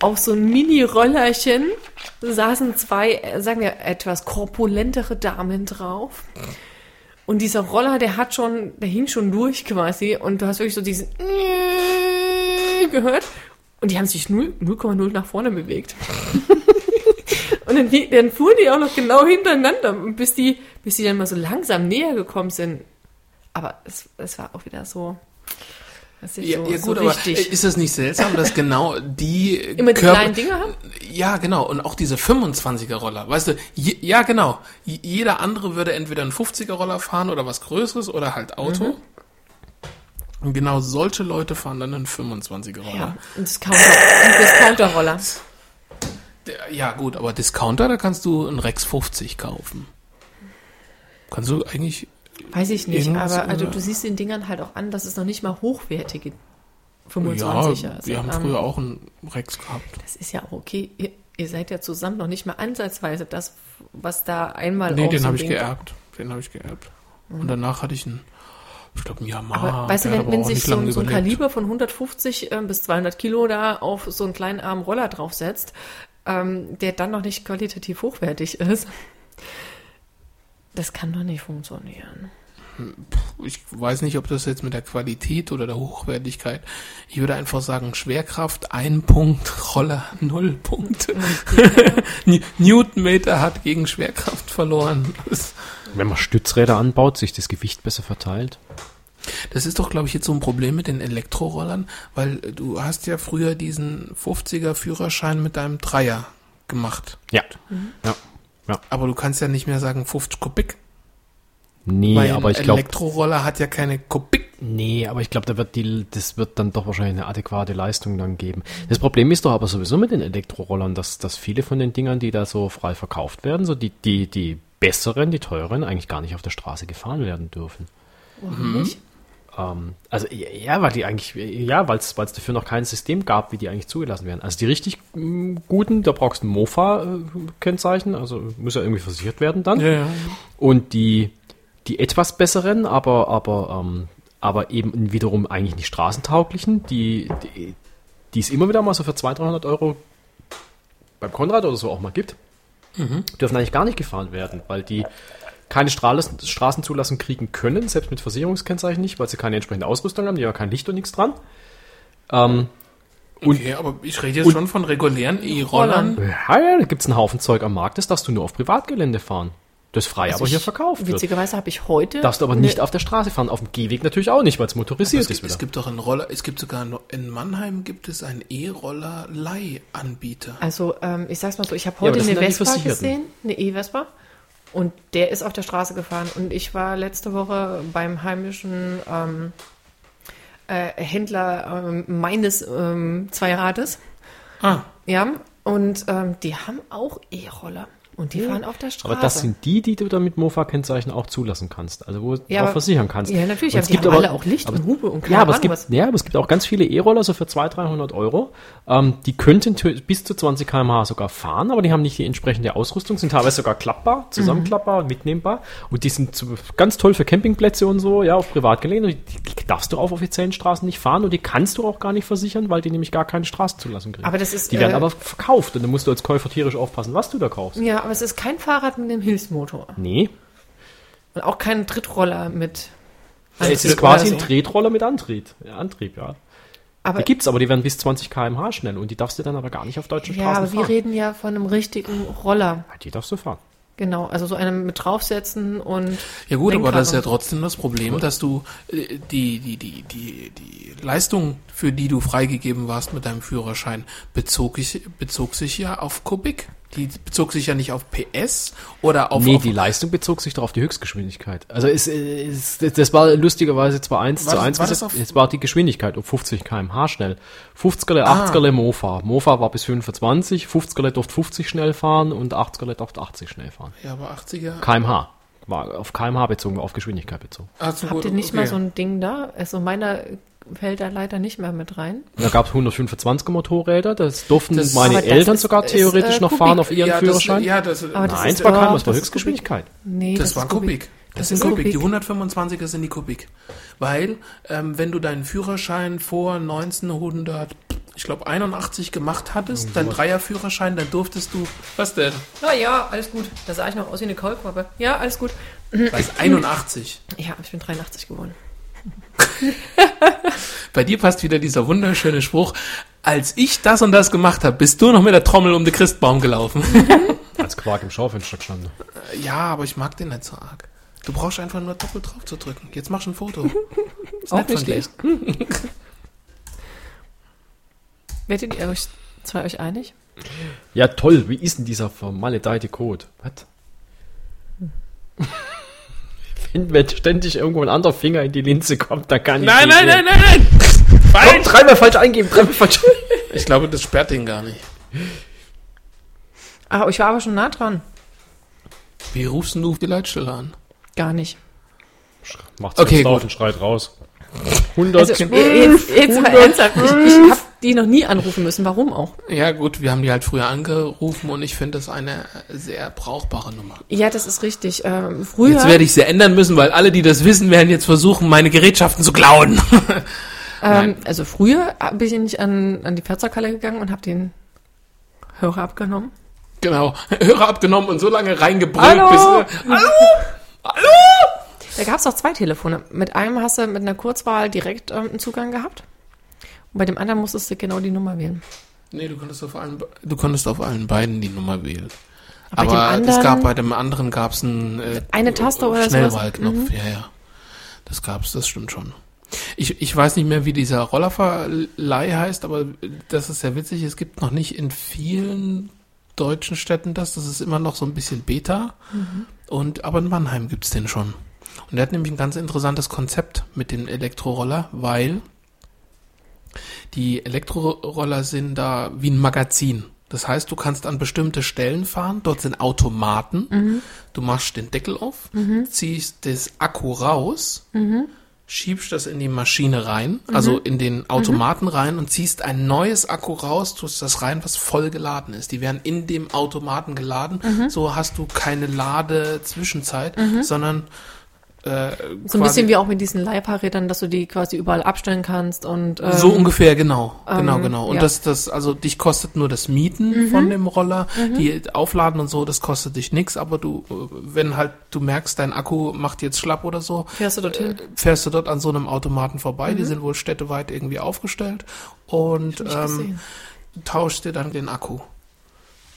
auf so ein Mini-Rollerchen, saßen zwei, äh, sagen wir, etwas korpulentere Damen drauf. Und dieser Roller, der hat schon, der hing schon durch quasi und du hast wirklich so diesen gehört und die haben sich 0 0,0 nach vorne bewegt. und dann, dann fuhren die auch noch genau hintereinander, bis die, bis die dann mal so langsam näher gekommen sind. Aber es, es war auch wieder so, Ja, so, ja so gut, aber richtig. ist das nicht seltsam, dass genau die Immer die Körper- kleinen Dinger haben? Ja, genau. Und auch diese 25er Roller. Weißt du, je, ja, genau. Jeder andere würde entweder einen 50er Roller fahren oder was Größeres oder halt Auto. Mhm. Und genau solche Leute fahren dann einen 25er Roller. Ja, ein Discounter, ein Discounter-Roller. Ja, gut, aber Discounter, da kannst du einen Rex 50 kaufen. Kannst du eigentlich. Weiß ich nicht, aber also du siehst den Dingern halt auch an, dass es noch nicht mal hochwertige 25er ja, ist. wir haben Ähm, früher auch einen Rex gehabt. Das ist ja auch okay. Ihr, ihr seid ja zusammen noch nicht mal ansatzweise das, was da einmal Nee, den so habe ein ich geerbt. Den habe ich geerbt. Und danach hatte ich einen, ich glaube, einen Yamaha. Aber weißt du, wenn, wenn sich so, ein- so ein. Kaliber von 150 ähm, bis 200 Kilo da auf so einen kleinen armen Roller draufsetzt, ähm, der dann noch nicht qualitativ hochwertig ist, das kann doch nicht funktionieren. ich weiß nicht, ob das jetzt mit der Qualität oder der Hochwertigkeit. Ich würde einfach sagen, Schwerkraft ein Punkt, Roller null Punkte. N- Newtonmeter hat gegen Schwerkraft verloren. Wenn man Stützräder anbaut, sich das Gewicht besser verteilt. Das ist doch, glaube ich, jetzt so ein Problem mit den Elektrorollern, weil du hast ja früher diesen 50er Führerschein mit deinem Dreier gemacht. Ja. Ja. Aber du kannst ja nicht mehr sagen 50 Kubik, Nee, weil aber ein ich glaube, Elektroroller hat ja keine Kubik. nee, aber ich glaube, da wird die, das wird dann doch wahrscheinlich eine adäquate Leistung dann geben. Das Problem ist doch aber sowieso mit den Elektrorollern, dass, dass viele von den Dingern, die da so frei verkauft werden, so die, die, die besseren, die teuren, eigentlich gar nicht auf der Straße gefahren werden dürfen. Warum nicht? Ähm, also ja, weil die eigentlich, ja, weil es dafür noch kein System gab, wie die eigentlich zugelassen werden. Also die richtig mm, guten, da brauchst du ein Mofa-Kennzeichen, also muss ja irgendwie versichert werden dann. Ja, ja. Und die, die etwas besseren, aber, aber, ähm, aber eben wiederum eigentlich nicht straßentauglichen, die, die, die es immer wieder mal so für 200, 300 Euro beim Konrad oder so auch mal gibt, dürfen eigentlich gar nicht gefahren werden, weil die keine Straßen, Straßenzulassung kriegen können, selbst mit Versicherungskennzeichen nicht, weil sie keine entsprechende Ausrüstung haben, die haben kein Licht und nichts dran. Ähm, Okay, aber ich rede jetzt schon von regulären E-Rollern. ja, ja, da gibt's einen Haufen Zeug am Markt, das darfst du nur auf Privatgelände fahren. Das frei Also aber hier ich- verkauft wird. Witzigerweise habe ich heute. Darfst du aber nicht auf der Straße fahren, auf dem Gehweg natürlich auch nicht, weil es motorisiert es, ist gibt, wieder. es gibt doch einen Roller, es gibt sogar in Mannheim gibt es einen E-Roller-Leihanbieter. Also, ähm, ich sag's mal so, ich habe Ja, heute das eine Vespa gesehen, eine E-Vespa. Und der ist auf der Straße gefahren. Und ich war letzte Woche beim heimischen ähm, äh, Händler ähm, meines ähm, Zweirades. Ah, Ja, und ähm, die haben auch E-Roller. Und die fahren auf der Straße. Aber das sind die, die du dann mit Mofa-Kennzeichen auch zulassen kannst. Also wo du Ja, drauf aber- versichern kannst. Ja, natürlich, aber es gibt aber, alle auch Licht und Hupe und keine ja, aber es Ahnung gibt, was. ja, aber es gibt auch ganz viele E-Roller, so für 200, 300 Euro. Ähm, die könnten bis zu 20 km/h sogar fahren, aber die haben nicht die entsprechende Ausrüstung, sind teilweise sogar klappbar, zusammenklappbar, mitnehmbar. Und die sind zu, ganz toll für Campingplätze und so, ja, auf Privatgelände. Die, die darfst du auf offiziellen Straßen nicht fahren und die kannst du auch gar nicht versichern, weil die nämlich gar keine Straßenzulassung kriegen. Aber das ist, die werden äh, aber verkauft und dann musst du als Käufer tierisch aufpassen, was du da kaufst. Ja, aber es ist kein Fahrrad mit einem Hilfsmotor. Nee, Und auch kein Trittroller mit. es ist Antrieb quasi oder ein so. Tretroller mit Antrieb. Ja, Antrieb, ja. Aber, Die gibt's, aber die werden bis 20 km/h schnell und die darfst du dann aber gar nicht auf deutschen ja, Straßen aber wir fahren. reden ja von einem richtigen Roller. Ja, die darfst du fahren. Genau, also so einem mit draufsetzen und. ja gut, aber Lenkrad das ist ja so. trotzdem das Problem, dass du äh, die, die, die, die, die Leistung, für die du freigegeben warst mit deinem Führerschein, bezog, ich, bezog sich ja auf Kubik. Die bezog sich ja nicht auf PS oder auf, nee, auf die Leistung bezog sich doch auf die Höchstgeschwindigkeit. Also es, es, das war lustigerweise zwar 1 War zu das- 1, war es war die Geschwindigkeit um 50 km/h schnell. 50er, Ah. 80er Mofa. Mofa war bis 25, 50er durfte 50 schnell fahren und 80er durfte 80 schnell fauen. ja, aber 80er. kmh. War auf kmh bezogen, war auf Geschwindigkeit bezogen. Ach so, Habt ihr nicht okay. mal so ein Ding da? Also meiner fällt da leider nicht mehr mit rein. Da gab es 125er Motorräder, das durften Das- meine das Eltern ist- sogar ist, theoretisch äh, noch Kubik. fahren auf ihren ja, Führerschein. Das, ja, das, Aber das Nein, ist, war kein, das war das Höchstgeschwindigkeit. Nee, Das, war ist Kubik. Das, Das sind Kubik. Kubik. Die 125er sind die Kubik. Weil, ähm, wenn du deinen Führerschein vor 1900, ich glaube 81 gemacht hattest, dein Dreierführerschein, dann durftest du, was denn? Na ja, alles gut. Da sah ich noch aus wie eine Kaulquappe. Ja, alles gut. Was, 81. Ja, ich bin 83 geworden. Bei dir passt wieder dieser wunderschöne Spruch, als ich das und das gemacht habe, bist du noch mit der Trommel um den Christbaum gelaufen. Als Quark im Schaufenster gestanden. ja, aber ich mag den nicht so arg. Du brauchst einfach nur doppelt drauf zu drücken. Jetzt machst du ein Foto. Ist Auch nett nicht von dir. schlecht. Werdet ihr euch zwei euch einig? Ja, toll. Wie ist denn dieser vermaledeite Code? Was? Wenn, wenn ständig irgendwo ein anderer Finger in die Linse kommt, dann kann ich Nein, nicht nein, sehen. nein, nein, nein! Komm, Falsch! dreimal falsch eingeben, dreimal falsch. Ich glaube, das sperrt den gar nicht. Ah, ich war aber schon nah dran. Wie rufst du die Leitstelle an? Gar nicht. Macht's Okay, gut. und schreit raus. 100. Also, jetzt, jetzt mal ernsthaft. Ich, ich habe die noch nie anrufen müssen. Warum auch? Ja, gut, wir haben die halt früher angerufen und ich finde das eine sehr brauchbare Nummer. Ja, das ist richtig. Ähm, früher. Jetzt werde ich sie ändern müssen, weil alle, die das wissen, werden jetzt versuchen, meine Gerätschaften zu klauen. ähm, also früher bin ich nicht an, an die Pferdsackhalle gegangen und habe den Hörer abgenommen. genau. Hörer abgenommen und so lange reingebrüllt, Hallo? bis. Hallo? Hallo? Da gab es auch zwei Telefone. Mit einem hast du mit einer Kurzwahl direkt ähm, einen Zugang gehabt. Und bei dem anderen musstest du genau die Nummer wählen. Nee, du konntest auf allen, du konntest auf allen beiden die Nummer wählen. bei dem Aber es anderen- gab bei dem anderen gab's einen äh, Eine Taste oder? Schnellwahlknopf. Mhm. Ja, ja. Das gab's, das stimmt schon. Ich, ich weiß nicht mehr, wie dieser Rollerverleih heißt, aber das ist sehr witzig. Es gibt noch nicht in vielen deutschen Städten das. Das ist immer noch so ein bisschen Beta. Mhm. Und aber in Mannheim gibt's den schon. Und der hat nämlich ein ganz interessantes Konzept mit dem Elektroroller, weil die Elektroroller sind da wie ein Magazin. Das heißt, du kannst an bestimmte Stellen fahren, dort sind Automaten, du machst den Deckel auf, ziehst das Akku raus, schiebst das in die Maschine rein, also in den Automaten rein und ziehst ein neues Akku raus, tust das rein, was voll geladen ist. Die werden in dem Automaten geladen, so hast du keine Ladezwischenzeit, sondern äh, So ein bisschen wie auch mit diesen Leihfahrrädern, dass du die quasi überall abstellen kannst und ähm, so ungefähr, genau, genau, ähm, genau. Und ja. Mhm. das, das, also dich kostet nur das Mieten von dem Roller, die Aufladen und so, das kostet dich nix, aber du, äh, wenn halt du merkst, dein Akku macht jetzt schlapp oder so, fährst du dorthin. fährst du dort an so einem Automaten vorbei, die sind wohl städteweit irgendwie aufgestellt und ähm, tauscht dir dann den Akku.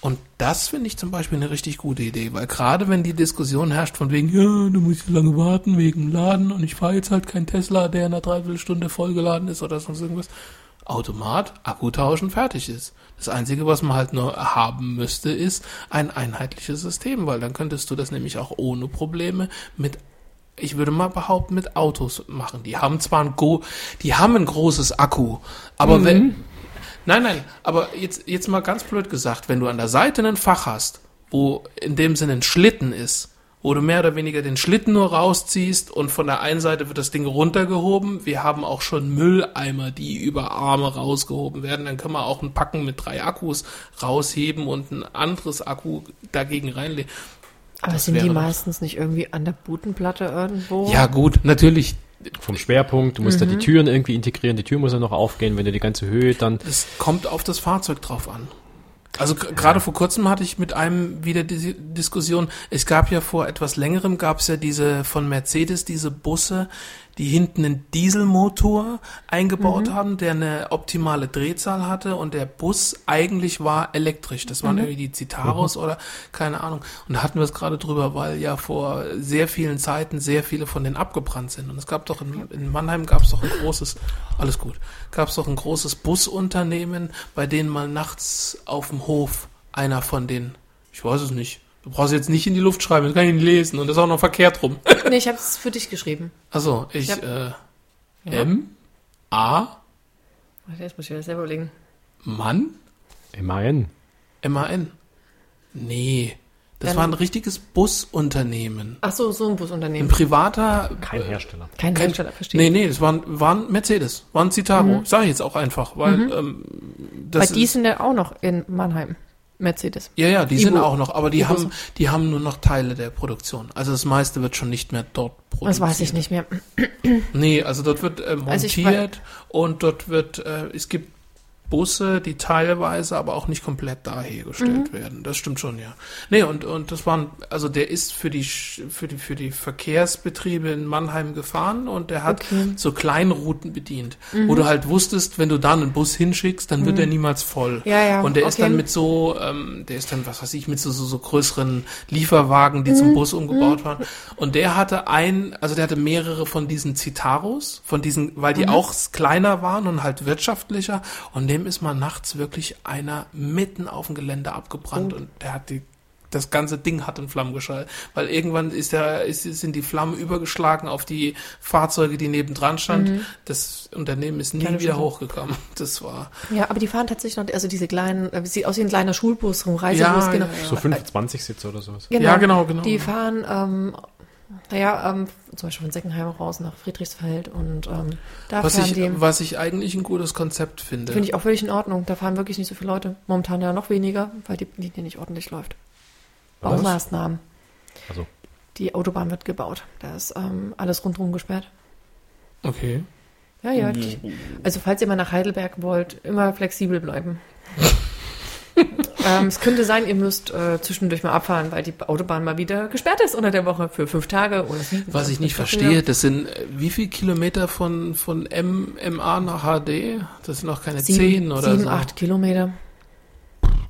Und das finde ich zum Beispiel eine richtig gute Idee, weil gerade wenn die Diskussion herrscht von wegen, ja, du musst so lange warten wegen Laden und ich fahre jetzt halt kein Tesla, der in einer Dreiviertelstunde vollgeladen ist oder sonst irgendwas. Automat, Akku tauschen, fertig ist. Das Einzige, was man halt nur haben müsste, ist ein einheitliches System, weil dann könntest du das nämlich auch ohne Probleme mit ich würde mal behaupten, mit Autos machen. Die haben zwar ein Go, die haben ein großes Akku, aber wenn, nein, nein, aber jetzt, jetzt mal ganz blöd gesagt, wenn du an der Seite ein Fach hast, wo in dem Sinne ein Schlitten ist, wo du mehr oder weniger den Schlitten nur rausziehst und von der einen Seite wird das Ding runtergehoben. Wir haben auch schon Mülleimer, die über Arme rausgehoben werden. Dann können wir auch ein Packen mit drei Akkus rausheben und ein anderes Akku dagegen reinlegen. Aber das sind die meistens nicht irgendwie an der Butenplatte irgendwo? Ja gut, natürlich, Vom Schwerpunkt, du musst da die Türen irgendwie integrieren, die Tür muss ja noch aufgehen, wenn du die ganze Höhe dann. Es kommt auf das Fahrzeug drauf an. Also gerade vor kurzem hatte ich mit einem wieder die Diskussion. Es gab ja vor etwas längerem gab es ja diese von Mercedes diese Busse, die hinten einen Dieselmotor eingebaut haben, der eine optimale Drehzahl hatte und der Bus eigentlich war elektrisch. Das waren irgendwie die Citaros oder keine Ahnung. Und da hatten wir es gerade drüber, weil ja vor sehr vielen Zeiten sehr viele von denen abgebrannt sind. Und es gab doch in, in Mannheim gab es doch ein großes, alles gut, gab es doch ein großes Busunternehmen, bei denen mal nachts auf dem Hof einer von den, ich weiß es nicht, du brauchst jetzt nicht in die Luft schreiben, das kann ich nicht lesen und das ist auch noch verkehrt rum. Nee, ich habe es für dich geschrieben. Also ich, Ja. äh, Ja. M, A, Warte, Jetzt muss ich mir selber überlegen. Mann, MAN. M-A-N. Nee, das Dann- war ein richtiges Busunternehmen. Ach so, so ein Ein Busunternehmen. privater, Kein Hersteller. Kein kein- Hersteller, verstehe. nee, nee, das war, ein- war ein Mercedes, war ein Citaro. Sag ich jetzt auch einfach, weil ähm, das Bei die ist, sind ja auch noch in Mannheim. Mercedes. ja, ja, die Ibu- sind auch noch, aber die Ibus. haben, die haben nur noch Teile der Produktion. Also das meiste wird schon nicht mehr dort produziert. Das weiß ich nicht mehr. Nee, also dort wird äh, Also montiert und dort wird, äh, es gibt Busse, die teilweise, aber auch nicht komplett da hergestellt Mhm. werden. Das stimmt schon, ja. Nee, und, und das waren, also der ist für die, für die, für die Verkehrsbetriebe in Mannheim gefahren und der hat Okay. Mhm. so Kleinrouten bedient, wo du halt wusstest, wenn du da einen Bus hinschickst, dann wird der niemals voll. Ja, ja, Und der ist okay. dann mit so, ähm, der ist dann, was weiß ich, mit so, so, so größeren Lieferwagen, die Mhm. zum Bus umgebaut waren. Und der hatte ein, also der hatte mehrere von diesen Citaros, von diesen, weil Mhm. die auch kleiner waren und halt wirtschaftlicher. Und dem ist mal nachts wirklich einer mitten auf dem Gelände abgebrannt Oh. und der hat die das ganze Ding hat in Flammen geschaltet, weil irgendwann ist der, ist, sind die Flammen übergeschlagen auf die Fahrzeuge, die nebendran standen. Das Unternehmen ist nie Mhm. Keine wieder Chance. hochgekommen. Das war, Ja, aber die fahren tatsächlich noch, also diese kleinen, äh, sieht aus wie ein kleiner Schulbus, so ein Reisebus, Ja, genau. ja, ja. So 25 Sitze oder sowas. genau. Ja, genau, genau. Die fahren, ähm, naja, ähm, zum Beispiel von Seckenheim raus nach Friedrichsfeld und ähm, da was fahren ich, die, was ich eigentlich ein gutes Konzept finde. finde ich auch völlig in Ordnung. Da fahren wirklich nicht so viele Leute. Momentan ja noch weniger, weil die Linie nicht ordentlich läuft. Baumaßnahmen. Also, Die Autobahn wird gebaut. Da ist ähm, alles rundherum gesperrt. Okay. Ja, ja. Die, also falls ihr mal nach Heidelberg wollt, immer flexibel bleiben. ähm, es könnte sein, ihr müsst äh, zwischendurch mal abfahren, weil die Autobahn mal wieder gesperrt ist unter der Woche für fünf Tage oder sieben. Was ich nicht verstehe, das sind äh, wie viel Kilometer von, von M, MA nach HD? Das sind noch keine Sieben, zehn oder sieben so. acht Kilometer.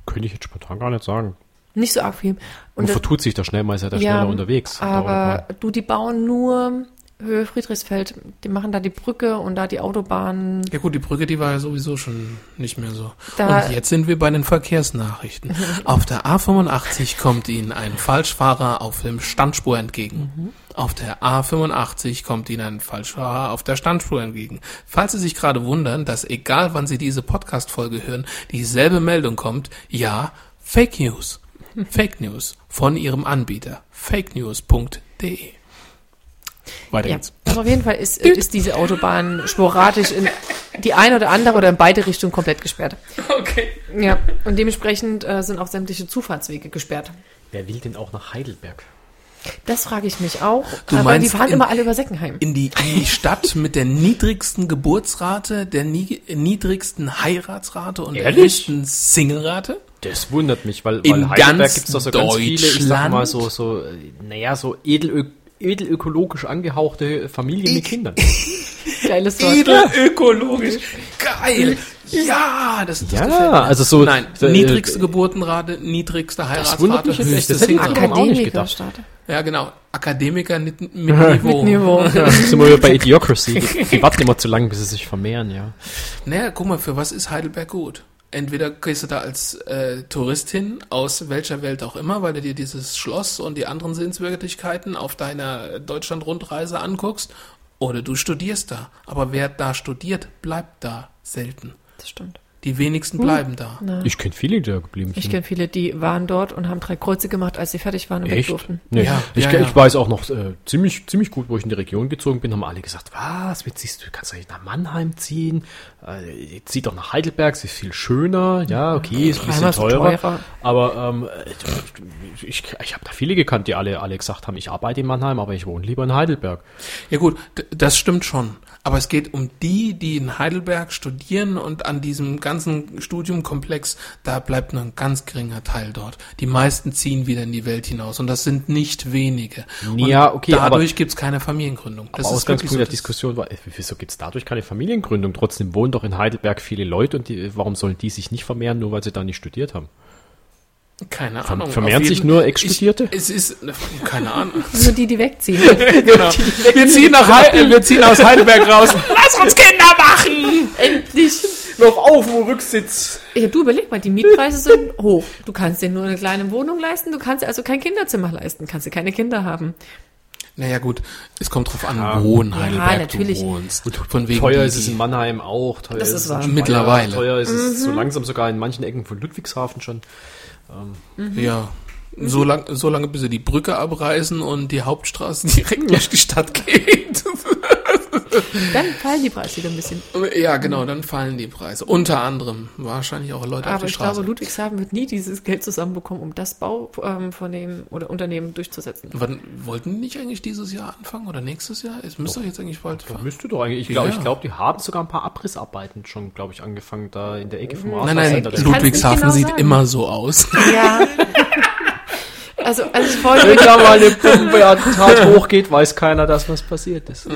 könnte ich jetzt spontan gar nicht sagen. Nicht so arg viel. Und Und das, vertut sich da schnell, mal ist er da Ja, schneller unterwegs. Aber mal. du, die bauen nur Höhe Friedrichsfeld. Die machen da die Brücke und da die Autobahn. Ja gut, die Brücke, die war ja sowieso schon nicht mehr so. Da- Und jetzt sind wir bei den Verkehrsnachrichten. auf der A85 kommt Ihnen ein Falschfahrer auf dem Standspur entgegen. Mhm. Auf der A85 kommt Ihnen ein Falschfahrer auf der Standspur entgegen. Falls Sie sich gerade wundern, dass egal wann Sie diese Podcast-Folge hören, dieselbe Meldung kommt, ja, Fake News. Fake News von Ihrem Anbieter. fakenews.de. Weiter Ja, geht's. also auf jeden Fall ist, ist diese Autobahn sporadisch in die eine oder andere oder in beide Richtungen komplett gesperrt. Okay. Ja, und dementsprechend äh, sind auch sämtliche Zufahrtswege gesperrt. Wer will denn auch nach Heidelberg? Das frage ich mich auch. Du aber meinst die fahren in- immer alle über Seckenheim. In die, in die Stadt mit der niedrigsten Geburtsrate, der nie, niedrigsten Heiratsrate und der höchsten Singlrate? Das wundert mich, weil, In weil Heidelberg ganz gibt es doch so ganz viele, ich sag mal so, so, äh, naja, so edelö edelökologisch angehauchte Familien mit Kindern. Geiles Wort. ökologisch. Geil. Ja, das, das Ja, gefällt mir. also so- Nein, so, äh, niedrigste Geburtenrate, niederigste wundert Heiratsrate, Das hätte ich Singlrate. Akadem- auch nicht Akademikerstadt. Ja, genau. Akademiker mit, mit Niveau. Niveau. Ja, sind wir wieder bei Idiocracy. Die, die warten immer zu lang, bis sie sich vermehren, ja. Naja, guck mal, für was ist Heidelberg gut? Entweder gehst du da als äh, Tourist hin, aus welcher Welt auch immer, weil du dir dieses Schloss und die anderen Sehenswürdigkeiten auf deiner Deutschland-Rundreise anguckst, oder du studierst da. Aber wer da studiert, bleibt da selten. Das stimmt. Die wenigsten bleiben da. Ich kenne viele, die da geblieben Ich sind. kenne viele, die waren dort und haben drei Kreuze gemacht, als sie fertig waren und weg Echt? durften. Nee. Ja, ich, ja, ja. ich weiß auch noch äh, ziemlich, ziemlich gut, wo ich in die Region gezogen bin, haben alle gesagt, was, ziehst du, kannst du nicht nach Mannheim ziehen, äh, zieh doch nach Heidelberg, sie ist viel schöner, ja, okay, ist ein bisschen teurer, teurer. aber ähm, ich, ich habe da viele gekannt, die alle, alle gesagt haben, ich arbeite in Mannheim, aber ich wohne lieber in Heidelberg. Ja gut, das stimmt schon. Aber es geht um die, die in Heidelberg studieren und an diesem ganzen Studiumkomplex, da bleibt nur ein ganz geringer Teil dort. Die meisten ziehen wieder in die Welt hinaus und das sind nicht wenige. Ja, und okay, Dadurch aber- gibt's keine Familiengründung. Aber Das ist Ausgangspunkt so, der Diskussion war, äh, wieso gibt es dadurch keine Familiengründung? Trotzdem wohnen doch in Heidelberg viele Leute und die, warum sollen die sich nicht vermehren, nur weil sie da nicht studiert haben? Keine Ver- Ahnung. vermehren sich nur Ex-Studierte? Es ist, keine Ahnung. Nur die, die wegziehen. genau. Wir ziehen, nach wir ziehen aus Heidelberg raus. Lass uns Kinder machen! Endlich. Noch auf dem Rücksitz! Ja, du überleg mal, die Mietpreise sind hoch. Du kannst dir nur eine kleine Wohnung leisten, du kannst dir also kein Kinderzimmer leisten, kannst dir keine Kinder haben. Naja gut, es kommt drauf an, wo in Heidelberg natürlich. du wohnst. Von wegen Teuer die- ist es in Mannheim auch. Teuer Das ist ist es wahr. Mittlerweile. Teuer ist es Mhm. so langsam sogar in manchen Ecken von Ludwigshafen schon. Ja. So, lang, so lange, bis sie die Brücke abreißen und die Hauptstraße direkt durch die Stadt geht. Dann fallen die Preise wieder ein bisschen. ja, genau, dann fallen die Preise. Unter anderem wahrscheinlich auch Leute auf Aber die ich Straße. glaube, Ludwigshafen wird nie dieses Geld zusammenbekommen, um das Bau ähm, von dem oder Unternehmen durchzusetzen. Wann, wollten die nicht eigentlich dieses Jahr anfangen oder nächstes Jahr? Es müsste doch jetzt eigentlich bald müsste doch eigentlich, ich glaube, Ja. ich glaube, die haben sogar ein paar Abrissarbeiten schon, glaube ich, angefangen, da in der Ecke vom Nein, nein. Ich nicht Ludwigshafen genau sieht sagen. immer so aus. Ja. Also, als ich vorhin Wenn über, da mal eine Bombenattentat hochgeht, weiß keiner, dass was passiert ist.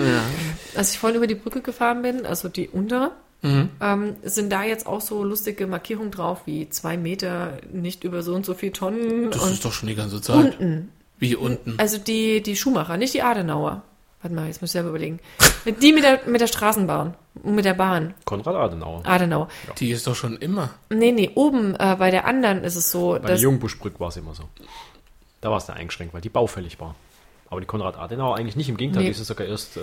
als ich vorhin über die Brücke gefahren bin, also die untere, Mhm. ähm, sind da jetzt auch so lustige Markierungen drauf, wie zwei Meter, nicht über so und so viel Tonnen. Das und ist doch schon die ganze Zeit. unten. Wie unten? Also die, die Schumacher, nicht die Adenauer. Warte mal, jetzt muss ich selber überlegen. Die mit der, mit der Straßenbahn. und Mit der Bahn. Konrad Adenauer. Adenauer. Die ist doch schon immer. Nee, nee, oben äh, bei der anderen ist es so, Bei der dass Jungbuschbrücke war es immer so. Da war es dann eingeschränkt, weil die baufällig war. Aber die Konrad Adenauer eigentlich nicht, im Gegenteil, Nee. die ist sogar erst äh,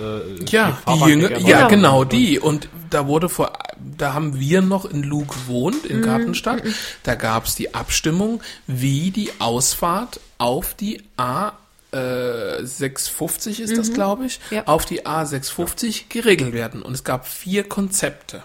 Ja, die Fahrbahn Jünger, ja, Genau. die. Und da wurde vor, da haben wir noch in Luke gewohnt, Mhm, in Gartenstadt. Da gab's die Abstimmung, wie die Ausfahrt auf die A, äh, 650 ist das, glaube ich, Ja. auf die A 650 geregelt werden. Und es gab vier Konzepte.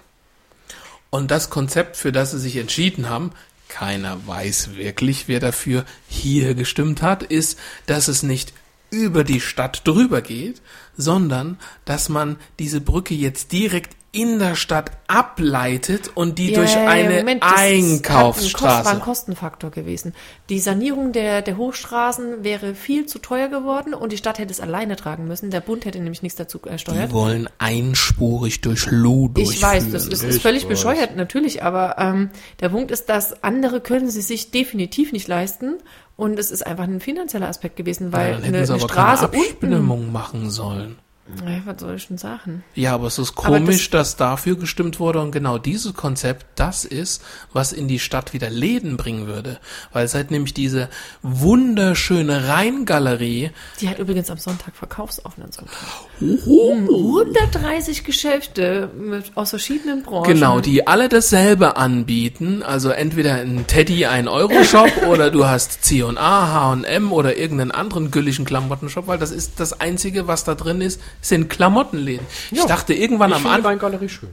Und das Konzept, für das sie sich entschieden haben, keiner weiß wirklich, wer dafür hier gestimmt hat, ist, dass es nicht über die Stadt drüber geht, sondern dass man diese Brücke jetzt direkt in der Stadt ableitet und die durch Ja, ja, eine Moment, das ist- Hat ein Einkaufsstraße. Kost- war ein Kostenfaktor gewesen. Die Sanierung der, der Hochstraßen wäre viel zu teuer geworden und die Stadt hätte es alleine tragen müssen. Der Bund hätte nämlich nichts dazu die ersteuert. wollen einspurig durch Lu durchführen. Ich weiß, das ist, ist Ich völlig weiß. bescheuert, natürlich, aber ähm, der Punkt ist, dass andere können sie sich definitiv nicht leisten und es ist einfach ein finanzieller Aspekt gewesen, Ja, weil dann hätten eine, sie eine aber Straße keine unten. Abstimmung machen sollen. Ja, was soll ich denn sagen? Ja, aber es ist komisch, dass dafür gestimmt wurde und genau dieses Konzept das ist, was in die Stadt wieder Läden bringen würde. Weil seit nämlich diese wunderschöne Rheingalerie, Die hat übrigens am Sonntag verkaufsoffenen Sonntag. Hm, 130 Geschäfte mit, aus verschiedenen Branchen. genau, die alle dasselbe anbieten, also entweder ein Teddy ein Euro Shop oder du hast C&A, H&M oder irgendeinen anderen gülligen Klamottenshop, weil das ist das einzige, was da drin ist, sind Klamottenläden. ich Ja. dachte irgendwann Ich am finde die Anfang, Weingalerie schön.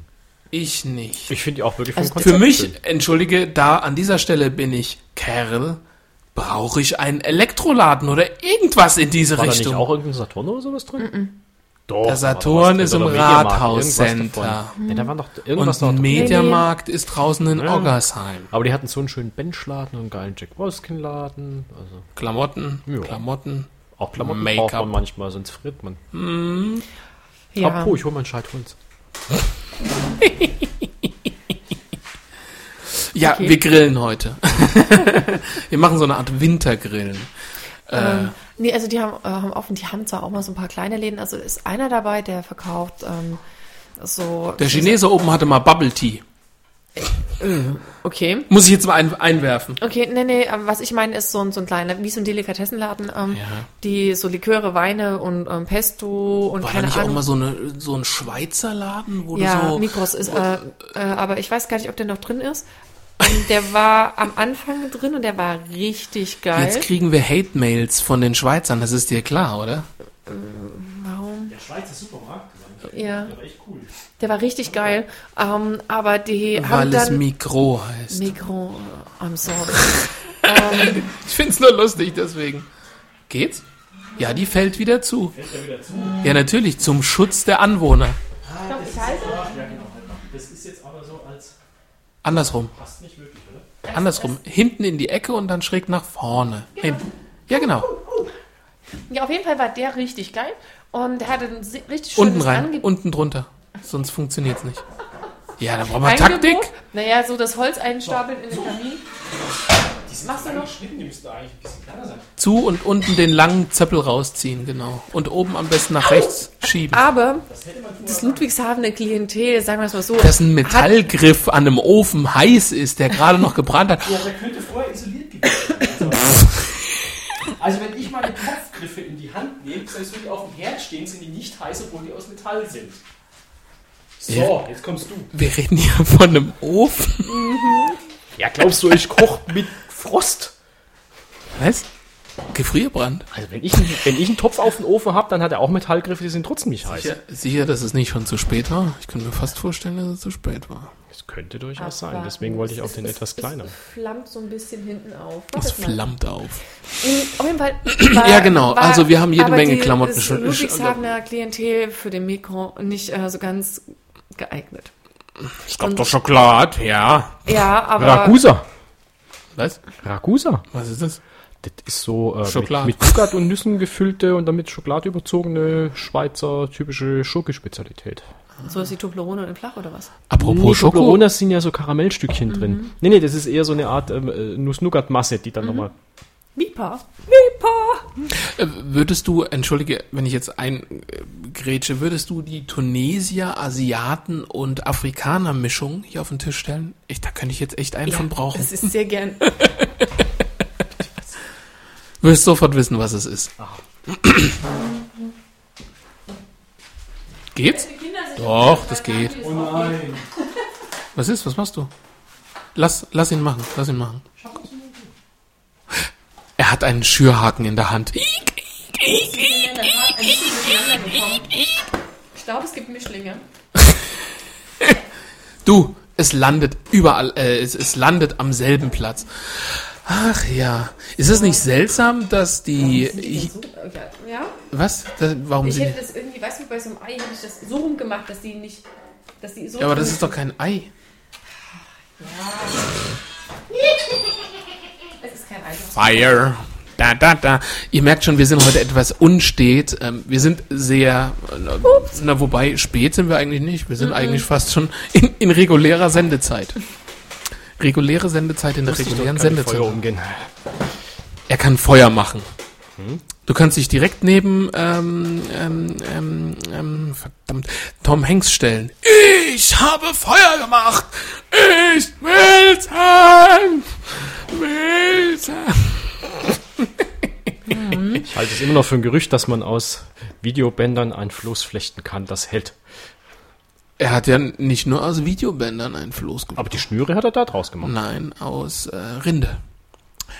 ich nicht. Ich finde die auch wirklich vom Also Konzept Für mich, schön. entschuldige, da an dieser Stelle bin ich Kerl, brauche ich einen Elektroladen oder irgendwas in diese War da nicht Richtung. auch irgendein Saturn oder sowas drin? Doch. Der da war Saturn ist im Rathauscenter. Ja, da war doch irgendwas Und ein noch. Mediamarkt ist draußen in Ja. Oggersheim. Aber die hatten so einen schönen Benchladen und einen geilen Jack Wolfskin Laden. Also Klamotten, Ja. Klamotten. Auch Klamotten Make-up. braucht man manchmal, sonst friert man. Ja. Apropos, ich hol mal einen Scheithund. Ja, Okay. wir grillen heute. wir machen so eine Art Wintergrillen. Äh, Ähm, nee, also die haben, äh, haben offen, die haben zwar auch mal so ein paar kleine Läden, also ist einer dabei, der verkauft ähm, so. der Chinese oben hatte mal Bubble Tea. Okay. Muss ich jetzt mal ein, einwerfen. Okay, nee, nee, was ich meine ist so ein, so ein kleiner, wie so ein Delikatessenladen, ähm, Ja. die so Liköre, Weine und ähm, Pesto und War da keine nicht auch Ahnung. mal so, eine, so ein Schweizer Laden, wo ja, du so... Mikros ist, äh, äh, aber ich weiß gar nicht, ob der noch drin ist. Ähm, der war am Anfang drin und der war richtig geil. Jetzt kriegen wir Hate-Mails von den Schweizern, das ist dir klar, oder? Warum? Der Schweizer Supermarkt, Ja, war echt cool. der war richtig geil. Ähm, aber die Weil haben es dann Mikro heißt. Mikro, I'm sorry. ähm, Ich find's nur lustig, deswegen. Geht's? Ja, die fällt wieder zu. Ja, natürlich, zum Schutz der Anwohner. Das ist jetzt aber so als Andersrum. passt nicht wirklich, oder? Andersrum. Hinten in die Ecke und dann schräg nach vorne. Hinten. Ja, genau. ja, auf jeden Fall war der richtig geil. Und der hatte ein richtig schönes Unten rein, Angebot. unten drunter. Sonst funktioniert's nicht. Ja, da brauchen wir Angebot. Taktik. Naja, so das Holz einstapeln in den Kamin. Machst du noch? Schnitten, die müssten eigentlich ein bisschen kleiner sein. Zu und unten den langen Zöppel rausziehen, genau. Und oben am besten nach rechts schieben. Aber das Ludwigshavener Klientel, sagen wir es mal so, Dass ein Metallgriff an einem Ofen heiß ist, der gerade noch gebrannt hat. Ja, der könnte vorher isoliert gewesen sein. Also, also wenn ich meine Topfgriffe in die Hand nehme, selbst wenn die auf dem Herd stehen, sind die nicht heiß, obwohl die aus Metall sind. So, jetzt kommst du. Wir reden hier von einem Ofen. Ja, glaubst du, ich koche mit Frost? Was? Gefrierbrand? Also wenn ich, einen- wenn ich einen Topf auf dem Ofen habe, dann hat er auch Metallgriffe, die sind trotzdem nicht heiß. Sicher, sicher, dass es nicht schon zu spät war? Ich könnte mir fast vorstellen, dass es zu spät war. Das könnte durchaus sein. Aber Deswegen wollte ich auch es- den es- etwas es kleineren. flammt so ein bisschen hinten auf. Es Warte mal. flammt auf. Auf jeden Fall. War, Ja, genau. Also wir haben jede Menge die, Klamotten Das schon- Ludwigshavener Klientel für den Mikro nicht äh, so ganz geeignet. Es gab doch Schokolade, ja. Ja, aber Ragusa. Was? Ragusa. Was ist das? Das ist so äh, mit, mit Nougat und Nüssen gefüllte und damit Schokolade überzogene Schweizer typische Schokospezialität. so ist die Toblerone in flach oder was? Apropos Nee, Schoko. Toblerones sind ja so Karamellstückchen drin. Nee, nee, das ist eher so eine Art ähm, äh, Nuss-Nougat-Masse, die dann nochmal... Mipa. Mipa. Äh, Würdest du, entschuldige, wenn ich jetzt eingrätsche, würdest du die Tunesier, Asiaten und Afrikaner-Mischung hier auf den Tisch stellen? Ich, da könnte ich jetzt echt einen von brauchen. Das ist sehr gern. Wirst sofort wissen, was es ist. Geht's? Doch, das geht. Oh nein. Was ist? Was machst du? Lass, lass ihn machen. Lass ihn machen. Er hat einen Schürhaken in der Hand. Ich glaube, es gibt Mischlinge. Du, es landet überall, äh, es, es landet am selben Platz. Ach ja. Ist es nicht seltsam, dass die. Ich, Ja? was? Da, warum Ich sind hätte das irgendwie, weißt du, bei so einem Ei hätte ich das so rumgemacht, dass die nicht. Dass die so die. Ja, aber das ist doch kein Ei. Es ist kein Ei. Fire. Da, da, da. Ihr merkt schon, wir sind heute etwas unstet. Ähm, wir sind sehr, äh, na, wobei, spät sind wir eigentlich nicht. Wir sind eigentlich fast schon in, in regulärer Sendezeit. Reguläre Sendezeit in der regulären Sendezeit. Feuer umgehen. Er kann Feuer machen. Du kannst dich direkt neben ähm, ähm, ähm, ähm, verdammt Tom Hanks stellen. Ich habe Feuer gemacht. Ich will's haben. Will's haben. Ich halte es immer noch für ein Gerücht, dass man aus Videobändern ein Floß flechten kann, das hält. Er hat ja nicht nur aus Videobändern ein Floß gemacht. Aber die Schnüre hat er da draus gemacht. Nein, aus äh, Rinde.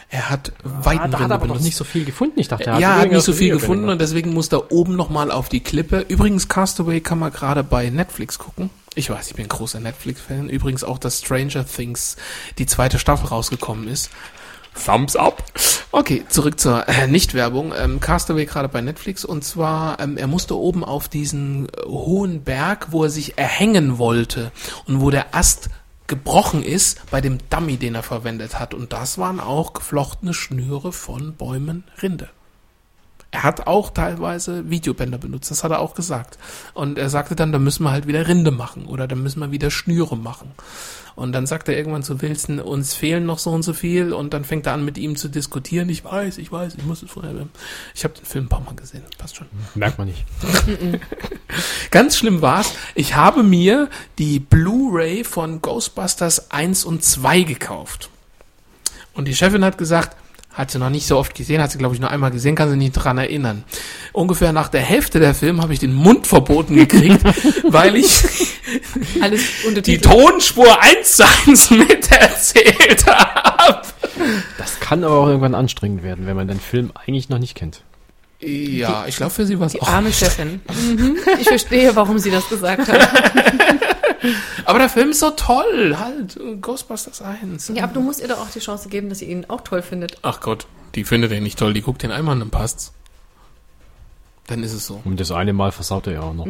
Er hat Ah, da Weidenrinde hat er aber noch nicht so viel gefunden. Ich dachte, er ja, hat nicht so viel gefunden gemacht. und deswegen muss da oben nochmal auf die Klippe. Übrigens, Castaway kann man gerade bei Netflix gucken. Ich weiß, ich bin ein großer Netflix-Fan. Übrigens auch, dass Stranger Things die zweite Staffel rausgekommen ist. Thumbs up. Okay, zurück zur äh, Nichtwerbung. Ähm, Castaway gerade bei Netflix und zwar, ähm, er musste oben auf diesen äh, hohen Berg, wo er sich erhängen wollte und wo der Ast gebrochen ist bei dem Dummy, den er verwendet hat. Und das waren auch geflochtene Schnüre von Bäumen Rinde. Er hat auch teilweise Videobänder benutzt, das hat er auch gesagt. Und er sagte dann, da müssen wir halt wieder Rinde machen oder da müssen wir wieder Schnüre machen. Und dann sagt er irgendwann zu Wilson, uns fehlen noch so und so viel. Und dann fängt er an, mit ihm zu diskutieren. Ich weiß, ich weiß, ich muss es vorher. Ich habe den Film ein paar Mal gesehen, passt schon. Merkt man nicht. Ganz schlimm war's. Ich habe mir die Blu-ray von Ghostbusters 1 und 2 gekauft. Und die Chefin hat gesagt, hat sie noch nicht so oft gesehen, hat sie glaube ich nur einmal gesehen, kann sie nicht dran erinnern. Ungefähr nach der Hälfte der Film habe ich den Mund verboten gekriegt, weil ich Alles die. Tonspur eins zu eins miterzählt habe. Das kann aber auch irgendwann anstrengend werden, wenn man den Film eigentlich noch nicht kennt. Ja, ich glaube für sie war es Die auch. arme Chefin. Mhm. Ich verstehe, warum sie das gesagt hat. Aber der Film ist so toll, halt. Ghostbusters 1. Ja, aber du musst ihr doch auch die Chance geben, dass sie ihn auch toll findet. Ach Gott, die findet den nicht toll. Die guckt den einmal und dann passt's. Dann ist es so. Und das eine Mal versaut er ja auch noch.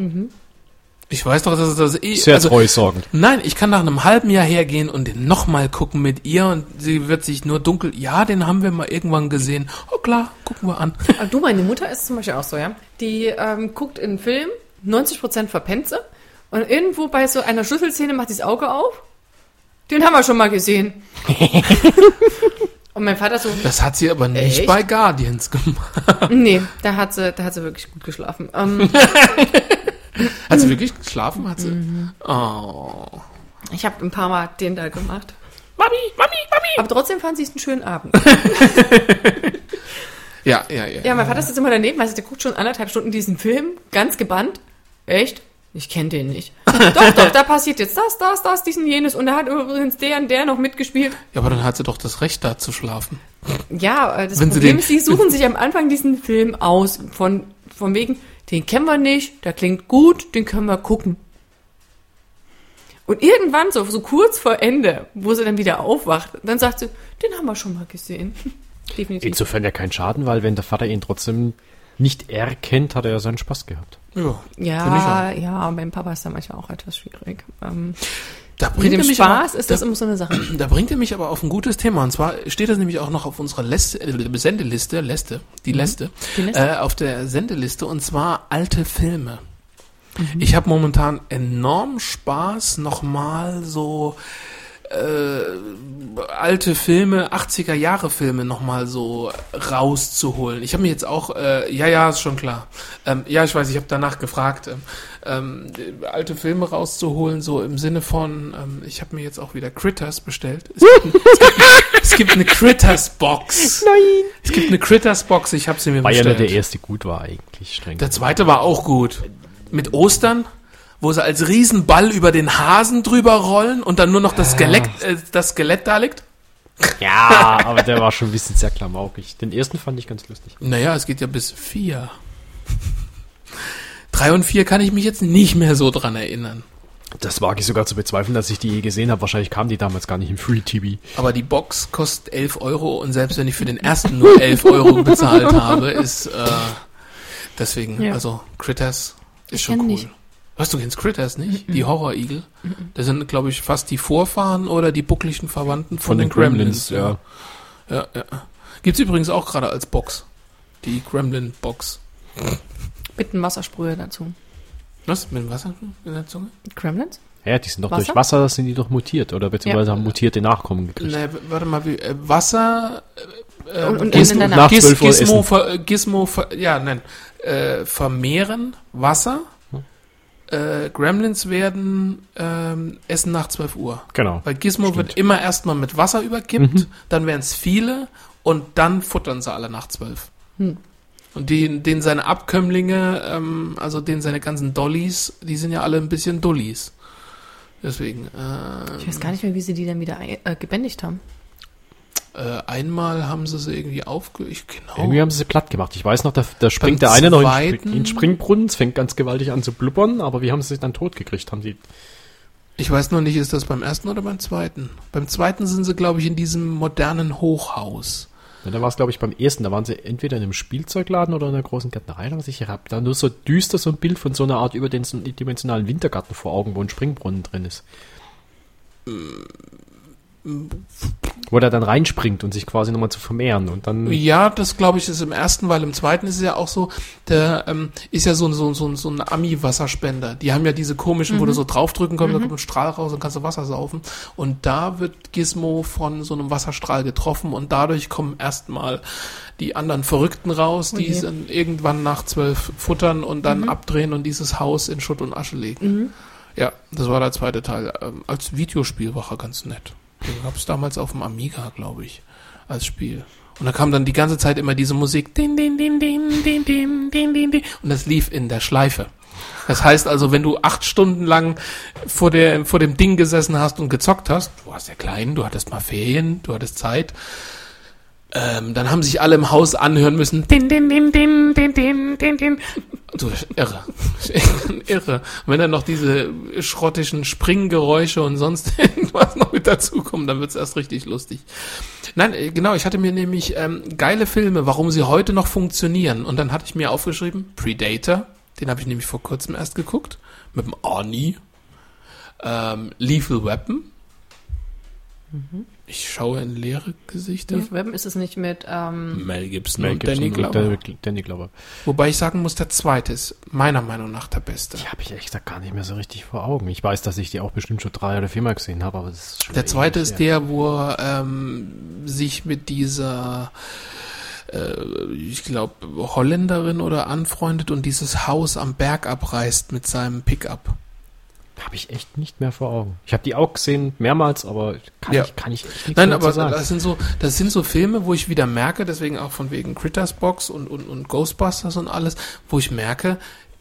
Ich weiß doch, dass es das eh. Sehr also, treusorgend. nein, ich kann nach einem halben Jahr hergehen und den nochmal gucken mit ihr und sie wird sich nur dunkel. Ja, den haben wir mal irgendwann gesehen. Oh klar, gucken wir an. Aber du, meine Mutter ist zum Beispiel auch so, ja. Die ähm, guckt in einen Film, 90% verpennt sie. Und irgendwo bei so einer Schlüsselszene macht sie das Auge auf. Den haben wir schon mal gesehen. und mein Vater so, Das hat sie aber nicht Echt? bei Guardians gemacht. nee, da hat sie, da hat sie wirklich gut geschlafen. Ähm, Hat sie wirklich geschlafen? Hat sie? Mhm. Oh. ich habe ein paar Mal den da gemacht. Mami, Mami, Mami. Aber trotzdem fand sie es einen schönen Abend. Ja, ja, ja. Ja, mein Vater ist jetzt immer daneben, also der guckt schon anderthalb Stunden diesen Film, ganz gebannt. Echt? Ich kenne den nicht. doch, doch, da passiert jetzt das, das, das, diesen, jenes. Und da hat übrigens der und der noch mitgespielt. Ja, aber dann hat sie doch das Recht, da zu schlafen. Ja, äh, das Wenn sie Problem den- ist, sie suchen sich am Anfang diesen Film aus. Von, von wegen, den kennen wir nicht, der klingt gut, den können wir gucken. Und irgendwann, so, so kurz vor Ende, wo sie dann wieder aufwacht, dann sagt sie, den haben wir schon mal gesehen. Definitiv. Insofern ja kein Schaden, weil wenn der Vater ihn trotzdem nicht erkennt, hat er ja seinen Spaß gehabt. Ja. Ja, ja, mein Papa ist da manchmal auch etwas schwierig. Ähm, Da mit bringt dem er mich Spaß aber, ist das da, immer so eine Sache. da bringt er mich aber auf ein gutes Thema. Und zwar steht das nämlich auch noch auf unserer Liste, äh, Sendeliste, Liste, die Mhm. Die Liste. Äh, auf der Sendeliste und zwar alte Filme. Mhm. Ich habe momentan enorm Spaß, nochmal so äh, alte Filme, 80er Jahre Filme nochmal so rauszuholen. Ich habe mir jetzt auch, äh, ja, ja, ist schon klar. Ähm, ja, ich weiß, ich habe danach gefragt, ähm, die alte Filme rauszuholen, so im Sinne von, ähm, ich habe mir jetzt auch wieder Critters bestellt. Es gibt, ein, es gibt, es gibt eine Critters-Box. Nein! Es gibt eine Critters-Box, ich habe sie mir Weil ja bestellt. nur der erste gut war eigentlich streng. Der zweite war auch gut. Mit Ostern, wo sie als Riesenball über den Hasen drüber rollen und dann nur noch das Skelett, äh, das Skelett da liegt. Ja, aber der war schon ein bisschen sehr klamaukig. Den ersten fand ich ganz lustig. Naja, es geht ja bis vier. Drei und vier kann ich mich jetzt nicht mehr so dran erinnern. Das wage ich sogar zu bezweifeln, dass ich die je gesehen habe. Wahrscheinlich kam die damals gar nicht im Free TV. Aber die Box kostet 11 Euro und selbst wenn ich für den ersten nur 11 Euro bezahlt habe, ist äh, deswegen, Ja. also Critters ist Ich schon cool. nicht. Was, du kennst Critters nicht? Die Horror-Igel? Das sind, glaube ich, fast die Vorfahren oder die buckligen Verwandten von, den, Gremlins. ja. ja, ja. Gibt's übrigens auch gerade als Box. Die Gremlin-Box. Mit einem Wassersprüher dazu. Was? Mit Wasser in der Zunge? Gremlins? Ja, die sind doch Wasser? durch Wasser sind die doch mutiert oder beziehungsweise Ja. haben mutierte Nachkommen gekriegt. Nee, warte mal, wie, äh, Wasser. Äh, Und- und Gis- Nacht. Nacht. Nach 12 Uhr Gizmo, ver, äh, Gizmo, ver, ja, nein, äh, vermehren Wasser. Äh, Gremlins werden ähm, essen nach 12 Uhr. Genau. Weil Gizmo Stimmt. wird immer erstmal mit Wasser überkippt, Mhm. dann werden es viele und dann futtern sie alle nach 12. Hm. Und die, denen seine Abkömmlinge, ähm, also denen seine ganzen Dollies, die sind ja alle ein bisschen Dullis. Deswegen, äh, Ich weiß gar nicht mehr, wie sie die dann wieder äh, gebändigt haben. Äh, einmal haben sie sie irgendwie aufge... Ich, genau. Irgendwie haben sie sie platt gemacht. Ich weiß noch, da, da springt Beim der eine noch in, zweiten- in den Springbrunnen, es fängt ganz gewaltig an zu blubbern, aber wie haben sie sich dann tot gekriegt? Haben sie Ich weiß nur nicht, ist das beim ersten oder beim zweiten? Beim zweiten sind sie, glaube ich, in diesem modernen Hochhaus. Ja, da war es, glaube ich, beim ersten. Da waren sie entweder in einem Spielzeugladen oder in einer großen Gärtnerei. Was ich habe da nur so düster so ein Bild von so einer Art überdimensionalen Wintergarten vor Augen, wo ein Springbrunnen drin ist. Wo der dann reinspringt und sich quasi nochmal zu vermehren und dann. Ja, das glaube ich ist im ersten, weil im zweiten ist es ja auch so, der ähm, ist ja so, so, so, so ein Ami-Wasserspender. Die haben ja diese komischen, wo du so draufdrücken kannst, da kommt ein Strahl raus und kannst du Wasser saufen. Und da wird Gizmo von so einem Wasserstrahl getroffen und dadurch kommen erstmal die anderen Verrückten raus, die je. dann irgendwann nach zwölf futtern und dann abdrehen und dieses Haus in Schutt und Asche legen. Ja, das war der zweite Teil. Ähm, als Videospiel war er ganz nett. Den gab es damals auf dem Amiga, glaube ich, als Spiel. Und da kam dann die ganze Zeit immer diese Musik. Din, din, din, din, din, din, din, din, din. Und das lief in der Schleife. Das heißt also, wenn du acht Stunden lang vor, der, vor dem Ding gesessen hast und gezockt hast, du warst ja klein, du hattest mal Ferien, du hattest Zeit, ähm, dann haben sich alle im Haus anhören müssen. Din, din, din, din, din, din, din, din. Du, irre. irre. Und wenn dann noch diese schrottischen Springgeräusche und sonst irgendwas noch mit dazukommen, dann wird's erst richtig lustig. Nein, äh, genau, ich hatte mir nämlich ähm, geile Filme, warum sie heute noch funktionieren. Und dann hatte ich mir aufgeschrieben, Predator, den habe ich nämlich vor kurzem erst geguckt, mit dem Arnie. Ähm, Lethal Weapon. Ich schaue in leere Gesichter. Steve Webben ist es nicht mit, ähm, Mel Gibson Mel und Gibson Danny und Glover. Danny- Danny Glover. Wobei ich sagen muss, der zweite ist meiner Meinung nach der beste. Die habe ich echt gesagt gar nicht mehr so richtig vor Augen. Ich weiß, dass ich die auch bestimmt schon drei oder viermal gesehen habe, aber das ist schon Der zweite ist der, wo er ähm, sich mit dieser, äh, ich glaube, Holländerin oder anfreundet und dieses Haus am Berg abreißt mit seinem Pickup. Habe ich echt nicht mehr vor Augen. Ich habe die auch gesehen, mehrmals, aber kann, Ja. ich, kann ich echt nichts Nein, aber sagen. das sind so, das sind so Filme, wo ich wieder merke, deswegen auch von wegen Critters Box und, und, und Ghostbusters und alles, wo ich merke,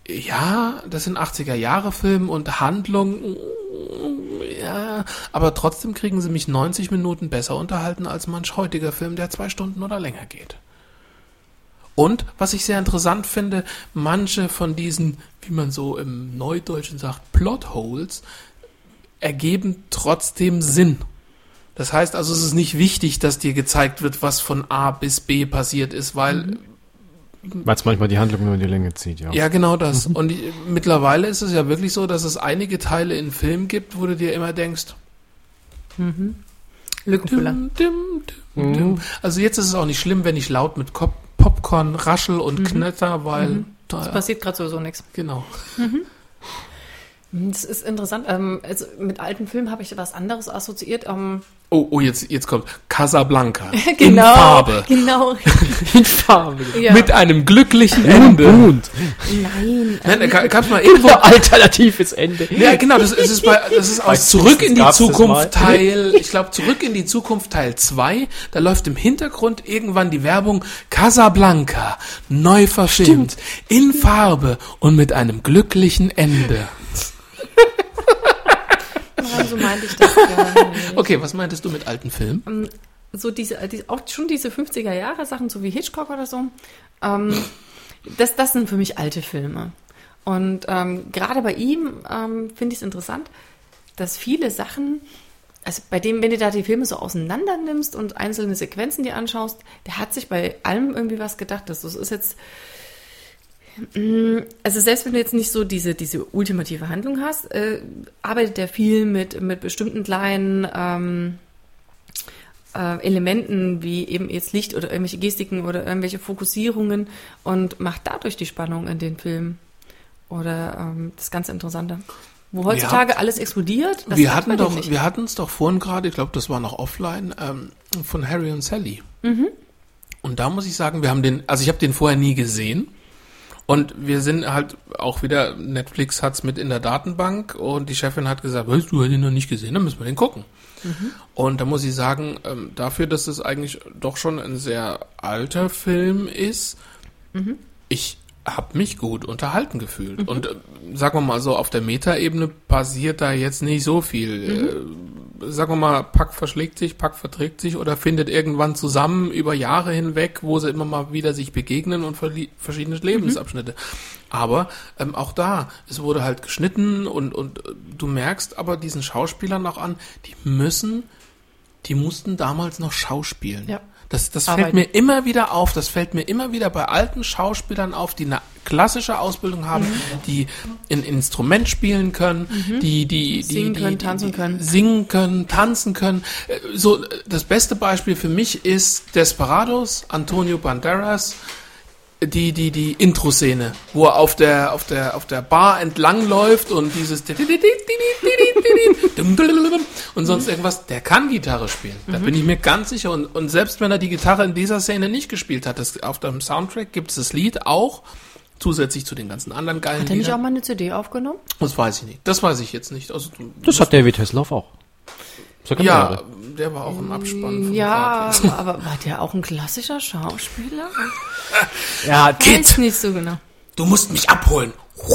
ja, das sind 80er Jahre Filme und Handlung, ja, aber trotzdem kriegen sie mich 90 Minuten besser unterhalten als manch heutiger Film, der zwei Stunden oder länger geht. Und was ich sehr interessant finde, manche von diesen, wie man so im Neudeutschen sagt, Plotholes, ergeben trotzdem Sinn. Das heißt also, es ist nicht wichtig, dass dir gezeigt wird, was von A bis B passiert ist, weil, Weil es manchmal die Handlung nur in die Länge zieht, ja. ja, genau das. Und die, mittlerweile ist es ja wirklich so, dass es einige Teile in Filmen gibt, wo du dir immer denkst, Lückenfüller. dim, dim, dim, dim. Also jetzt ist es auch nicht schlimm, wenn ich laut mit Kop Popcorn raschel und knetter, weil, da, Es passiert gerade sowieso nichts. genau. Das ist interessant. Ähm, also mit alten Filmen habe ich was anderes assoziiert. Ähm, Oh, oh, jetzt, jetzt kommt Casablanca. In genau. Farbe. Genau. In Farbe. Ja. Mit einem glücklichen Ende. Und Nein. Nein, ähm, da gab es mal irgendwo alternatives Ende. Ja, genau, das, das ist bei, das ist aus Zurück in die Zukunft. Teil, ich glaube Zurück in die Zukunft Teil 2, da läuft im Hintergrund irgendwann die Werbung Casablanca, neu verfilmt, in Farbe und mit einem glücklichen Ende. Nein, so meinte ich das gar nicht. Okay, was meintest du mit alten Filmen? so diese, die, auch schon diese 50er Jahre Sachen, so wie Hitchcock oder so, ähm, das, das sind für mich alte Filme. Und ähm, gerade bei ihm ähm, finde ich es interessant, dass viele Sachen, also bei dem, wenn du da die Filme so auseinander nimmst und einzelne Sequenzen dir anschaust, der hat sich bei allem irgendwie was gedacht. Das ist jetzt, also selbst wenn du jetzt nicht so diese, diese ultimative Handlung hast, äh, arbeitet der viel mit, mit bestimmten kleinen ähm, äh, Elementen wie eben jetzt Licht oder irgendwelche Gestiken oder irgendwelche Fokussierungen und macht dadurch die Spannung in den Film. Oder ähm, das ganz Interessante. Wo heutzutage alles explodiert. das wir hat hatten doch, nicht. wir hatten es doch vorhin gerade, ich glaube, das war noch offline, ähm, von Harry und Sally. Mhm. Und da muss ich sagen, wir haben den, also ich habe den vorher nie gesehen. Und wir sind halt auch wieder, Netflix hat's mit in der Datenbank und die Chefin hat gesagt, weißt du, hast den noch nicht gesehen, dann müssen wir den gucken. Mhm. Und da muss ich sagen, ähm, dafür, dass es eigentlich doch schon ein sehr alter Film ist, Mhm. ich habe mich gut unterhalten gefühlt. Und äh, sagen wir mal so, auf der Metaebene passiert da jetzt nicht so viel. Mhm. Äh, sagen wir mal, Pack verschlägt sich, Pack verträgt sich oder findet irgendwann zusammen über Jahre hinweg, wo sie immer mal wieder sich begegnen und verschiedene Lebensabschnitte. Aber ähm, auch da, es wurde halt geschnitten und, und äh, du merkst aber diesen Schauspielern auch an, die müssen, die mussten damals noch schauspielen. Ja. Das, das fällt mir immer wieder auf, das fällt mir immer wieder bei alten Schauspielern auf, die eine klassische Ausbildung haben, Mhm. die ein Instrument spielen können, die, die, die, Singen die, können, die, tanzen können. Singen können, tanzen können. Äh, So, das beste Beispiel für mich ist Desperados, Antonio Banderas, die, die, die Intro-Szene, wo er auf der, auf der, auf der Bar entlang läuft und dieses und sonst irgendwas, der kann Gitarre spielen. Da bin ich mir ganz sicher. Und, und selbst wenn er die Gitarre in dieser Szene nicht gespielt hat, das, auf dem Soundtrack gibt es das Lied auch, zusätzlich zu den ganzen anderen geilen Hat er nicht auch Liedern. mal eine CD aufgenommen? Das weiß ich nicht. Das weiß ich jetzt nicht. Also, Das hat David Hasselhoff auch. Ja, der war auch im Abspann. Von Ja, Kati. aber war der auch ein klassischer Schauspieler? Ja, Weiß nicht so genau. Du musst mich abholen.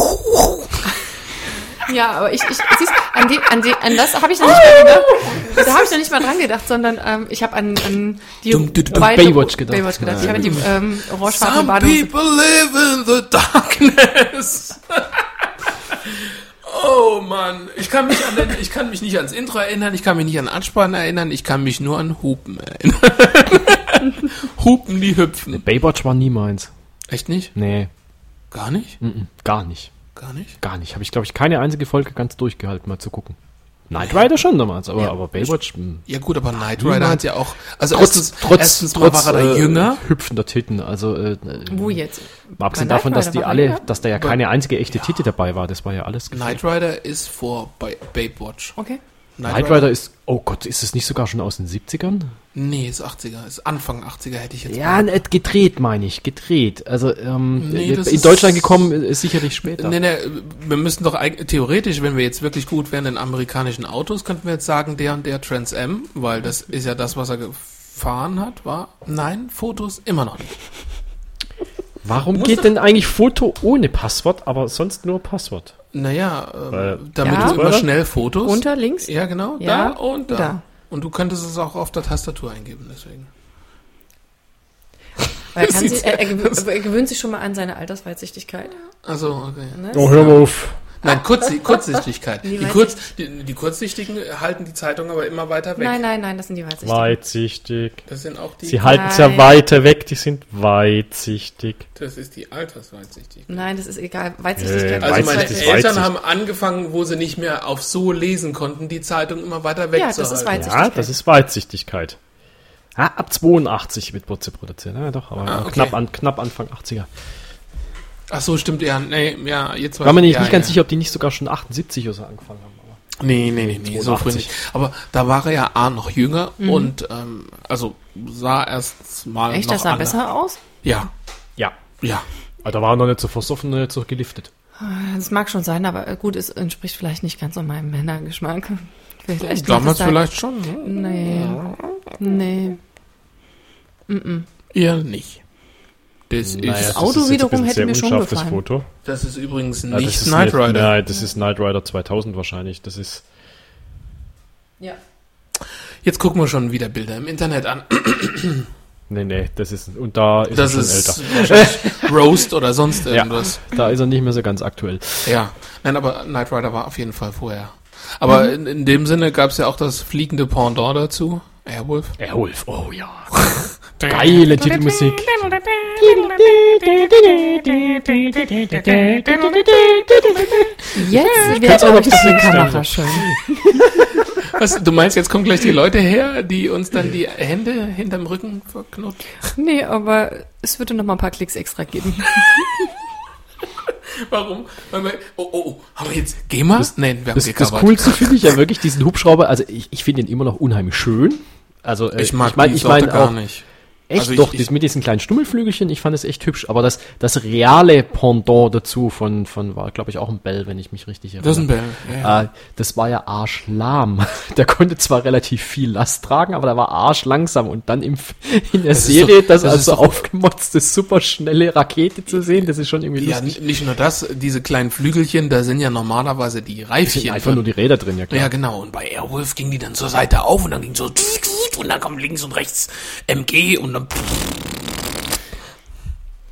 Ja, aber ich, ich siehst, an, die, an, die, an das habe ich noch nicht mal gedacht. Da habe ich noch nicht mal dran gedacht, sondern ähm, ich habe an, an die Dum, dum, dum, Baywatch gedacht. Baywatch gedacht. Ich habe die ähm, orangefarbene Some Badehose. people live in the darkness. Oh Mann, ich kann mich an den, ich kann mich nicht ans Intro erinnern, ich kann mich nicht an Anspann erinnern, ich kann mich nur an Hupen erinnern. Hupen, die hüpfen. Baywatch war nie meins. Echt nicht? Nee, Gar nicht? mhm, gar nicht. Gar nicht? Gar nicht. Habe ich, glaube ich, keine einzige Folge ganz durchgehalten, mal zu gucken. Knight Rider schon damals, aber, aber Baywatch, mh. Ja gut, aber Knight Rider hat ja auch, also trotz, erstens, trotz, erstens trotz war er da äh, jünger. hüpfender Titten. Also, äh, Wo jetzt? mal abgesehen Bei davon, dass die alle, jünger? dass da ja keine einzige echte Titte dabei war. Das war ja alles. Knight Rider ist vor bei Baywatch. Okay. Knight Rider ist, oh Gott, ist es nicht sogar schon aus den 70ern? Nee, ist 80er, ist Anfang 80er hätte ich jetzt Ja, ne, gedreht meine ich, gedreht. Also ähm, Nee, das in Deutschland gekommen ist sicherlich später. Nee, nee, wir müssen doch eigentlich, theoretisch, wenn wir jetzt wirklich gut wären in amerikanischen Autos, könnten wir jetzt sagen, der und der Trans M, weil das ist ja das, was er gefahren hat, war, nein, Fotos immer noch nicht. Warum Muss geht denn eigentlich Foto ohne Passwort, aber sonst nur Passwort? Naja, ähm, Weil- damit Ja. du immer schnell Fotos. Unter links? Ja, genau, Ja, da und da. da. Und du könntest es auch auf der Tastatur eingeben, deswegen. Er, kann sich, er, er, gewö- er gewöhnt sich schon mal an seine Altersweitsichtigkeit. Also, okay. Ne? Oh, hör mal auf. Nein, Kurz, Kurzsichtigkeit. Die Die, Kurz, die, die Kurzsichtigen halten die Zeitung aber immer weiter weg. Nein, nein, nein, das sind die Weitsichtigen. Weitsichtig. Das sind auch die, Sie halten es ja weiter weg, die sind weitsichtig. das ist die Altersweitsichtigkeit. Nein, das ist egal. Weitsichtigkeit. Äh, Also meine ist Eltern Weitsicht. haben angefangen, wo sie nicht mehr auf so lesen konnten, die Zeitung immer weiter Ja, das wegzuhalten. ist Ja, Weitsichtigkeit. das ist Weitsichtigkeit. Ja, ab 82 wird Butze produziert. Ja, doch, aber Ah, okay. knapp, an, knapp Anfang 80er. Ach so, stimmt, ja, nee, ja, jetzt War mir nicht, ja, nicht ganz ja. sicher, ob die nicht sogar schon 78 oder so angefangen haben. Aber Nee, nee, nee, nee, so früh 82. nicht. Aber da war er ja A noch jünger Mhm. und ähm, also sah erst mal Echt, noch das sah anders- besser aus? Ja, ja. ja. Aber da war er noch nicht so versoffen, noch nicht so geliftet. Das mag schon sein, aber äh, gut, es entspricht vielleicht nicht ganz so meinem Männergeschmack. Vielleicht Damals vielleicht schon. Ne? Nee. Nee. Ihr nicht. Das Naja, ist, Auto ein wiederum hätte sehr mir schon das gefallen. Foto. das ist übrigens Ja, nicht das ist Knight Rider. Nein, das ist Knight Rider 2000 wahrscheinlich. Das ist, Ja. Jetzt gucken wir schon wieder Bilder im Internet an. nee, nee, das ist, und da ist Das er schon ist älter. Roast oder sonst irgendwas. Da ist er nicht mehr so ganz aktuell. Ja. Nein, aber Knight Rider war auf jeden Fall vorher. Aber Mhm. in, in dem Sinne gab es ja auch das fliegende Pendant dazu. Airwolf. Airwolf, oh ja. Geile Titelmusik. Jetzt kann's auch wird noch die ein Kamera schön. Was, du meinst, jetzt kommen gleich die Leute her, die uns dann die Hände hinterm Rücken verknoten? Nee, aber es würde noch mal ein paar Klicks extra geben. Warum? Weil wir, oh, oh, oh, haben wir jetzt GEMA? Nein, wir haben Das, das. Coolste finde ich ja wirklich diesen Hubschrauber. Also ich, ich finde ihn immer noch unheimlich schön. Also äh, Ich mag ich mein, die ich mein gar auch, nicht. Echt? Also ich- Doch, ich- das mit diesen kleinen Stummelflügelchen, ich fand es echt hübsch. Aber das, das reale Pendant dazu von, von war, glaube ich, auch ein Bell, wenn ich mich richtig erinnere. Das ist ein Bell. Ja, ja. Äh, das war ja arschlahm. Der konnte zwar relativ viel Last tragen, aber der war arschlangsam. Und dann im, in der Das Serie doch- das, das als so aufgemotzte, superschnelle Rakete zu sehen, das ist schon irgendwie Ja, lustig. n- nicht nur das, diese kleinen Flügelchen, da sind ja normalerweise die sind Reifchen. einfach drin. nur die Räder drin, ja klar. Ja, genau. Und bei Airwolf ging die dann zur Seite auf und dann ging so und dann kam links und rechts MG und dann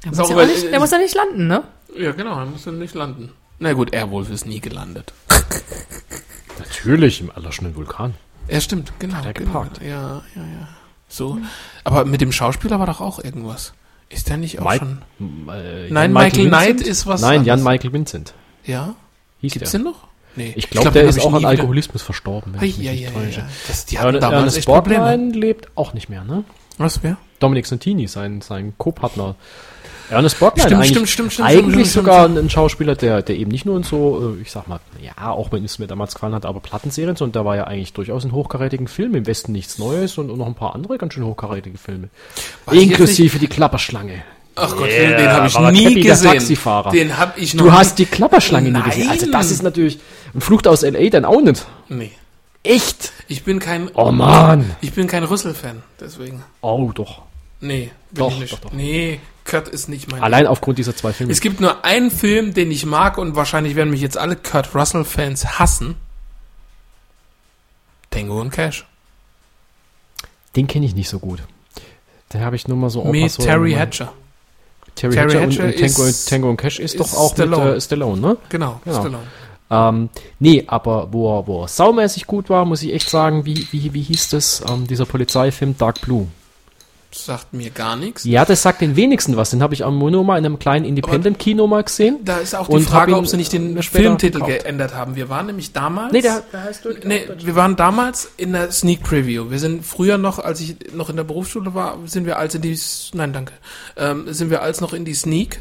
Der muss, ja auch nicht, der muss ja nicht landen, ne? ja genau, dann musste nicht landen. Na gut, Airwolf ist nie gelandet. Natürlich, im allerschnellen Vulkan. Ja, stimmt, genau. er genau. geparkt. Ja, ja, ja. So. Aber mit dem Schauspieler war doch auch irgendwas. Ist der nicht auch Mike- schon? Äh, Nein, Michael Vincent? Knight ist was Nein, Jan. Michael Vincent. Ja? Hieß Gibt's der. den noch? Nee. Ich glaube, glaub, der ist auch an wieder- Alkoholismus verstorben. wenn Ei, ich mich ja, nicht ja, ja, täusche. ja. Das, die hatten und damals Ernest echt Probleme. Borgnine lebt auch nicht mehr, ne? Was, wer? Dominic Santini, sein, sein Co-Partner. Ernest Borgnine Stimmt, eigentlich, stimmt, stimmt, stimmt, eigentlich stimmt, sogar stimmt. ein Schauspieler, der, der eben nicht nur in so, äh, ich sag mal, ja, auch wenn es mir damals gefallen hat, aber Plattenserien, sondern der war ja eigentlich durchaus in hochkarätigen Filmen. Im Westen nichts Neues und, und noch ein paar andere ganz schön hochkarätige Filme. Weiß Inklusive die Klapperschlange. Ach Gott, Yeah, den habe ich nie gesehen. Taxifahrer. Den habe ich noch Du nie- hast die Klapperschlange nie gesehen. Also Nein. das ist natürlich, ein Flucht aus L.A. dann auch nicht. Nee. Echt? Ich bin kein Oh Mann. Ich bin kein Rüssel-Fan, deswegen. Oh, doch. Nee, bin Doch, ich nicht. doch, doch. Nee, Kurt ist nicht mein. Allein aufgrund dieser zwei Filme. Es gibt nur einen Film, den ich mag und wahrscheinlich werden mich jetzt alle Kurt Russell-Fans hassen. Tango und Cash. Den kenne ich nicht so gut. Den habe ich nur mal so Mit Terry Hatcher. Terry, Terry Hatcher, Hatcher und, und Tango, ist- Tango und Cash ist, ist doch auch Stallone. mit äh, Stallone, ne? Genau, Genau. Stallone. Ähm, nee, aber wo er, wo er saumäßig gut war, muss ich echt sagen, wie, wie, wie hieß das, ähm, dieser Polizeifilm Dark Blue? Sagt mir gar nichts. Ja, das sagt den wenigsten was. Den habe ich am Mono mal in einem kleinen Independent-Kino mal gesehen. Da ist auch die Und Frage, ihn ob sie nicht den Filmtitel gekauft. geändert haben. Wir waren nämlich damals. Nee, der, der heißt durch. Nee, wir waren damals in der Sneak Preview. Wir sind früher noch, als ich noch in der Berufsschule war, sind wir als in die, nein, danke, ähm, sind wir als noch in die Sneak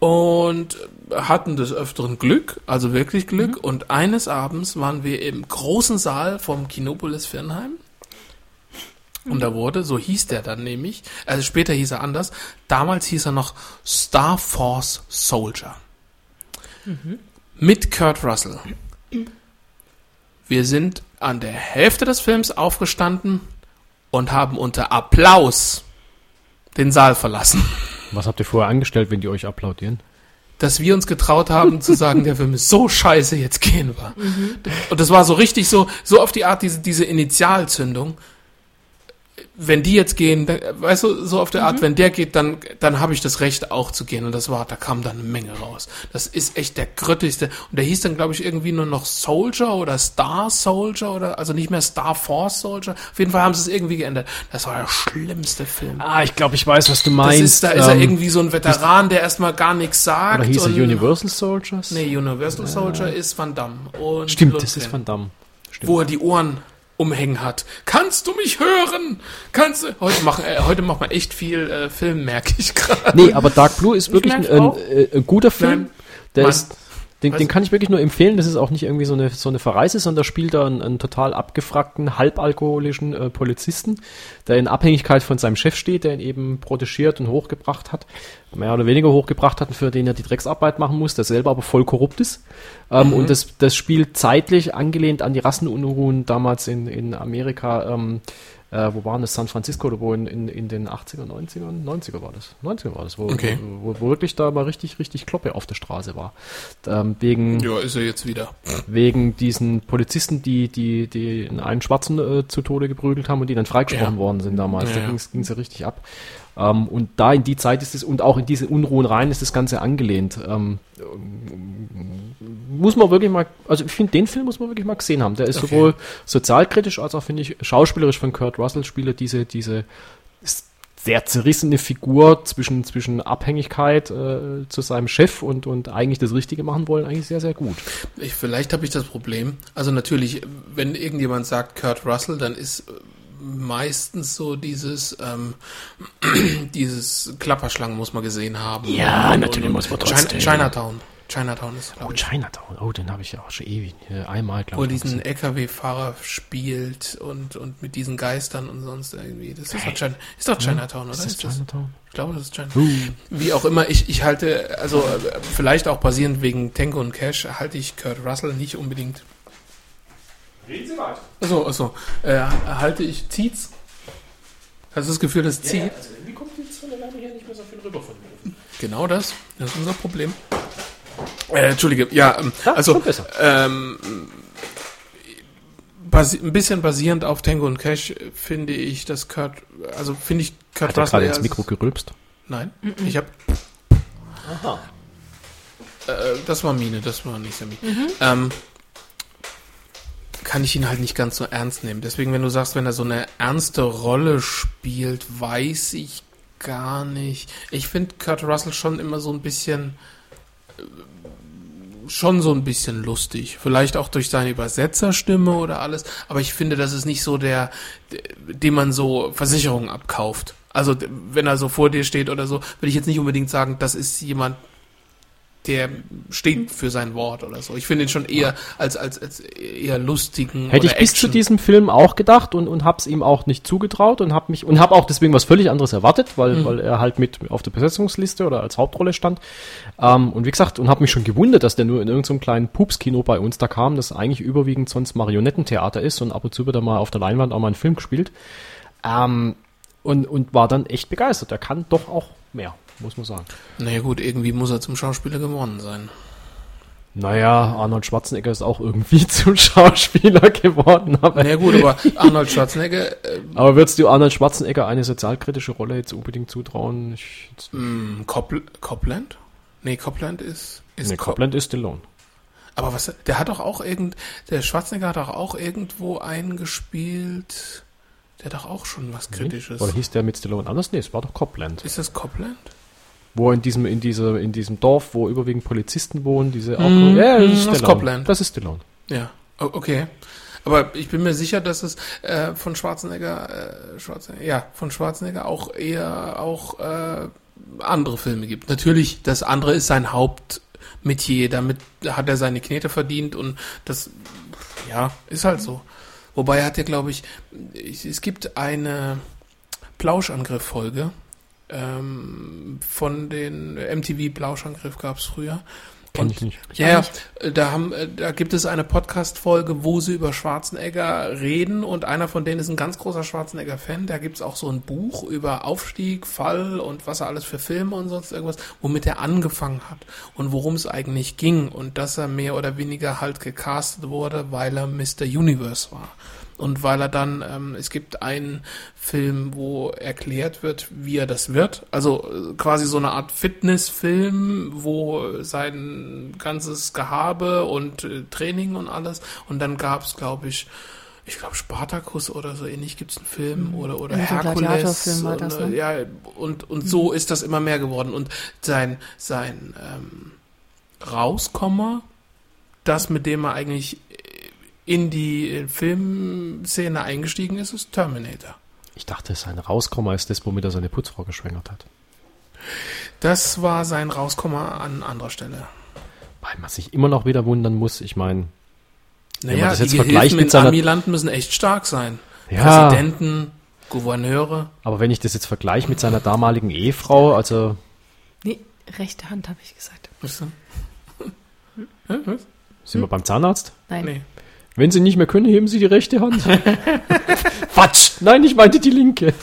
und hatten des Öfteren Glück, also wirklich Glück. Und eines Abends waren wir im großen Saal vom Kinopolis Firnheim. Und da wurde, so hieß der dann nämlich, also später hieß er anders, damals hieß er noch Star Force Soldier. Mit Kurt Russell. Wir sind an der Hälfte des Films aufgestanden und haben unter Applaus den Saal verlassen. Was habt ihr vorher angestellt, wenn die euch applaudieren? Dass wir uns getraut haben zu sagen, der Film ist so scheiße, jetzt gehen wir. Und das war so richtig so, so auf die Art, diese, diese Initialzündung. Wenn die jetzt gehen, dann, weißt du, so auf der Art, wenn der geht, dann, dann habe ich das Recht auch zu gehen. Und das war, da kam dann eine Menge raus. Das ist echt der grüttigste. Und der hieß dann, glaube ich, irgendwie nur noch Soldier oder Star Soldier oder, also nicht mehr Star Force Soldier. Auf jeden Fall haben sie es irgendwie geändert. Das war der schlimmste Film. Ah, ich glaube, ich weiß, was du Das meinst. ist, da ist er Ähm, irgendwie so ein Veteran, der erstmal gar nichts sagt. Oder hieß er und- Universal Soldiers? Nee, Universal Soldier ist Van Damme. Und Stimmt, Lundgren, das ist Van Damme. Stimmt. Wo er die Ohren umhängen hat. Kannst du mich hören? Kannst du... Heute machen, äh, heute macht man echt viel äh, Film, merke ich gerade. Nee, aber Dark Blue ist wirklich ein, ein, äh, ein guter Film. Nein. Der Mann. ist, den, Was? den kann ich wirklich nur empfehlen. Das ist auch nicht irgendwie so eine, so eine Verreise, sondern da spielt er einen, einen total abgefragten, halbalkoholischen äh, Polizisten, der in Abhängigkeit von seinem Chef steht, der ihn eben protegiert und hochgebracht hat, mehr oder weniger hochgebracht hat, und für den er die Drecksarbeit machen muss, der selber aber voll korrupt ist. Ähm, Und das, das spielt zeitlich angelehnt an die Rassenunruhen damals in, in Amerika, ähm, äh, wo waren das? San Francisco oder wo in, in, in den 80er, 90ern? 90er war das. 90er war das, wo, Okay. wo, wo wirklich da mal richtig, richtig Kloppe auf der Straße war. Ähm, wegen, Ja, ist er jetzt wieder. wegen diesen Polizisten, die, die, die einen Schwarzen äh, zu Tode geprügelt haben und die dann freigesprochen Ja. worden sind damals. Ja, da ging's ging's ja richtig ab. Ähm, und da in die Zeit ist es, und auch in diese Unruhen rein ist das Ganze angelehnt. Ähm, muss man wirklich mal, also ich finde, den Film muss man wirklich mal gesehen haben. Der ist Okay. sowohl sozialkritisch als auch, finde ich, schauspielerisch von Kurt Russell spielt diese, diese sehr zerrissene Figur zwischen, zwischen Abhängigkeit äh, zu seinem Chef und, und eigentlich das Richtige machen wollen, eigentlich sehr, sehr gut. Ich, vielleicht habe ich das Problem. Also natürlich, wenn irgendjemand sagt Kurt Russell, dann ist meistens so dieses ähm, dieses Klapperschlangen muss man gesehen haben. Ja, natürlich muss man trotzdem. Chinatown. Chinatown ist, Oh, glaube ich. Chinatown. Oh, den habe ich ja auch schon ewig. äh, Einmal, Wo glaube ich. diesen LKW-Fahrer spielt und, und mit diesen Geistern und sonst irgendwie. Das ist doch, China, ist doch Chinatown, oder? Ist das Ist das? Chinatown? Ich glaube, das ist Chinatown. Wie auch immer, ich, ich halte, also äh, vielleicht auch basierend wegen Tango und Cash, halte ich Kurt Russell nicht unbedingt. Reden Sie weiter. Achso, achso. Äh, halte ich, zieht's? Hast du das Gefühl, das zieht? also irgendwie kommt die Sonne leider hier nicht mehr so viel rüber von mir. Genau das. Das ist unser Problem. Äh, Entschuldige, ja, ähm, Ja, also ähm, basi ein bisschen basierend auf Tango und Cash finde ich, dass Kurt, also finde ich Kurt Hat er gerade ins Mikro gerülpst? Nein, ich habe Aha. Äh, das war Mine, das war nicht Sammy. Ähm, kann ich ihn halt nicht ganz so ernst nehmen. Deswegen, wenn du sagst, wenn er so eine ernste Rolle spielt, weiß ich gar nicht. Ich finde Kurt Russell schon immer so ein bisschen, äh, schon so ein bisschen lustig. Vielleicht auch durch seine Übersetzerstimme oder alles. Aber ich finde, das ist nicht so der, dem man so Versicherungen abkauft. Also, wenn er so vor dir steht oder so, würde ich jetzt nicht unbedingt sagen, das ist jemand, der steht für sein Wort oder so. Ich finde ihn schon eher als, als, als eher lustigen Hätte ich bis zu diesem Film auch gedacht und, und hab's ihm auch nicht zugetraut und hab mich und hab auch deswegen was völlig anderes erwartet, weil, Mhm. weil er halt mit auf der Besetzungsliste oder als Hauptrolle stand. Ähm, und wie gesagt, und hab mich schon gewundert, dass der nur in irgendeinem kleinen Pupskino bei uns da kam, das eigentlich überwiegend sonst Marionettentheater ist und ab und zu wird er mal auf der Leinwand auch mal einen Film gespielt. Ähm, und, und war dann echt begeistert. Er kann doch auch mehr, muss man sagen. Naja gut, irgendwie muss er zum Schauspieler geworden sein. Naja, Arnold Schwarzenegger ist auch irgendwie zum Schauspieler geworden, aber Naja gut, aber Arnold Schwarzenegger, äh, Aber würdest du Arnold Schwarzenegger eine sozialkritische Rolle jetzt unbedingt zutrauen? Ich, jetzt, mh, Copl Copland? Nee, Copland ist, ist nee, Cop- Copland ist Stallone. Aber was, der hat doch auch irgend, der Schwarzenegger hat doch auch irgendwo eingespielt, der hat doch auch schon was Kritisches. Oder hieß der mit Stallone anders? Nee, es war doch Copland. Ist das Copland? Wo in diesem, in dieser, in diesem Dorf, wo überwiegend Polizisten wohnen, diese Mhm, Ja, das ist das ist Stallone. Copland. Das ist Stallone. Ja, okay. Aber ich bin mir sicher, dass es äh, von Schwarzenegger, äh, Schwarzenegger, ja, von Schwarzenegger auch eher auch äh, andere Filme gibt. Natürlich, das andere ist sein Hauptmetier. Damit hat er seine Knete verdient und das, ja, ist halt so. Wobei er hat ja, glaube ich, ich, es gibt eine Plauschangriff-Folge ähm, von den MTV Plauschangriff gab es früher. Kenn ich nicht. ja, ja, äh, da haben, äh, da gibt es eine Podcast-Folge, wo sie über Schwarzenegger reden und einer von denen ist ein ganz großer Schwarzenegger-Fan. Da gibt's auch so ein Buch über Aufstieg, Fall und was er alles für Filme und sonst irgendwas, womit er angefangen hat und worum es eigentlich ging und dass er mehr oder weniger halt gecastet wurde, weil er Mr. Universe war. Und weil er dann, ähm, es gibt einen Film, wo erklärt wird, wie er das wird. Also äh, quasi so eine Art Fitnessfilm, wo sein ganzes Gehabe und äh, Training und alles. Und dann gab's, glaube ich, ich glaube Spartacus oder so ähnlich gibt's einen Film oder oder Irgendein Herkules. War das, und, ne? Ja, und und so ist das immer mehr geworden. Und sein sein ähm, Rauskommer, das mit dem er eigentlich in die Filmszene eingestiegen ist, ist Terminator. Ich dachte, sein Rauskommer ist das, womit er seine Putzfrau geschwängert hat. Das war sein Rauskommer an anderer Stelle. Weil man sich immer noch wieder wundern muss. Ich meine, Wenn man Naja, das die jetzt vergleicht Gehilfen mit in seiner- Amiland müssen echt stark sein. Ja. Präsidenten, Gouverneure. aber wenn ich das jetzt vergleiche mit seiner damaligen Ehefrau, also Nee, rechte Hand habe ich gesagt. Was sind wir beim Zahnarzt? Nein. Nee. Wenn Sie nicht mehr können, heben Sie die rechte Hand. Quatsch! Nein, ich meinte die linke.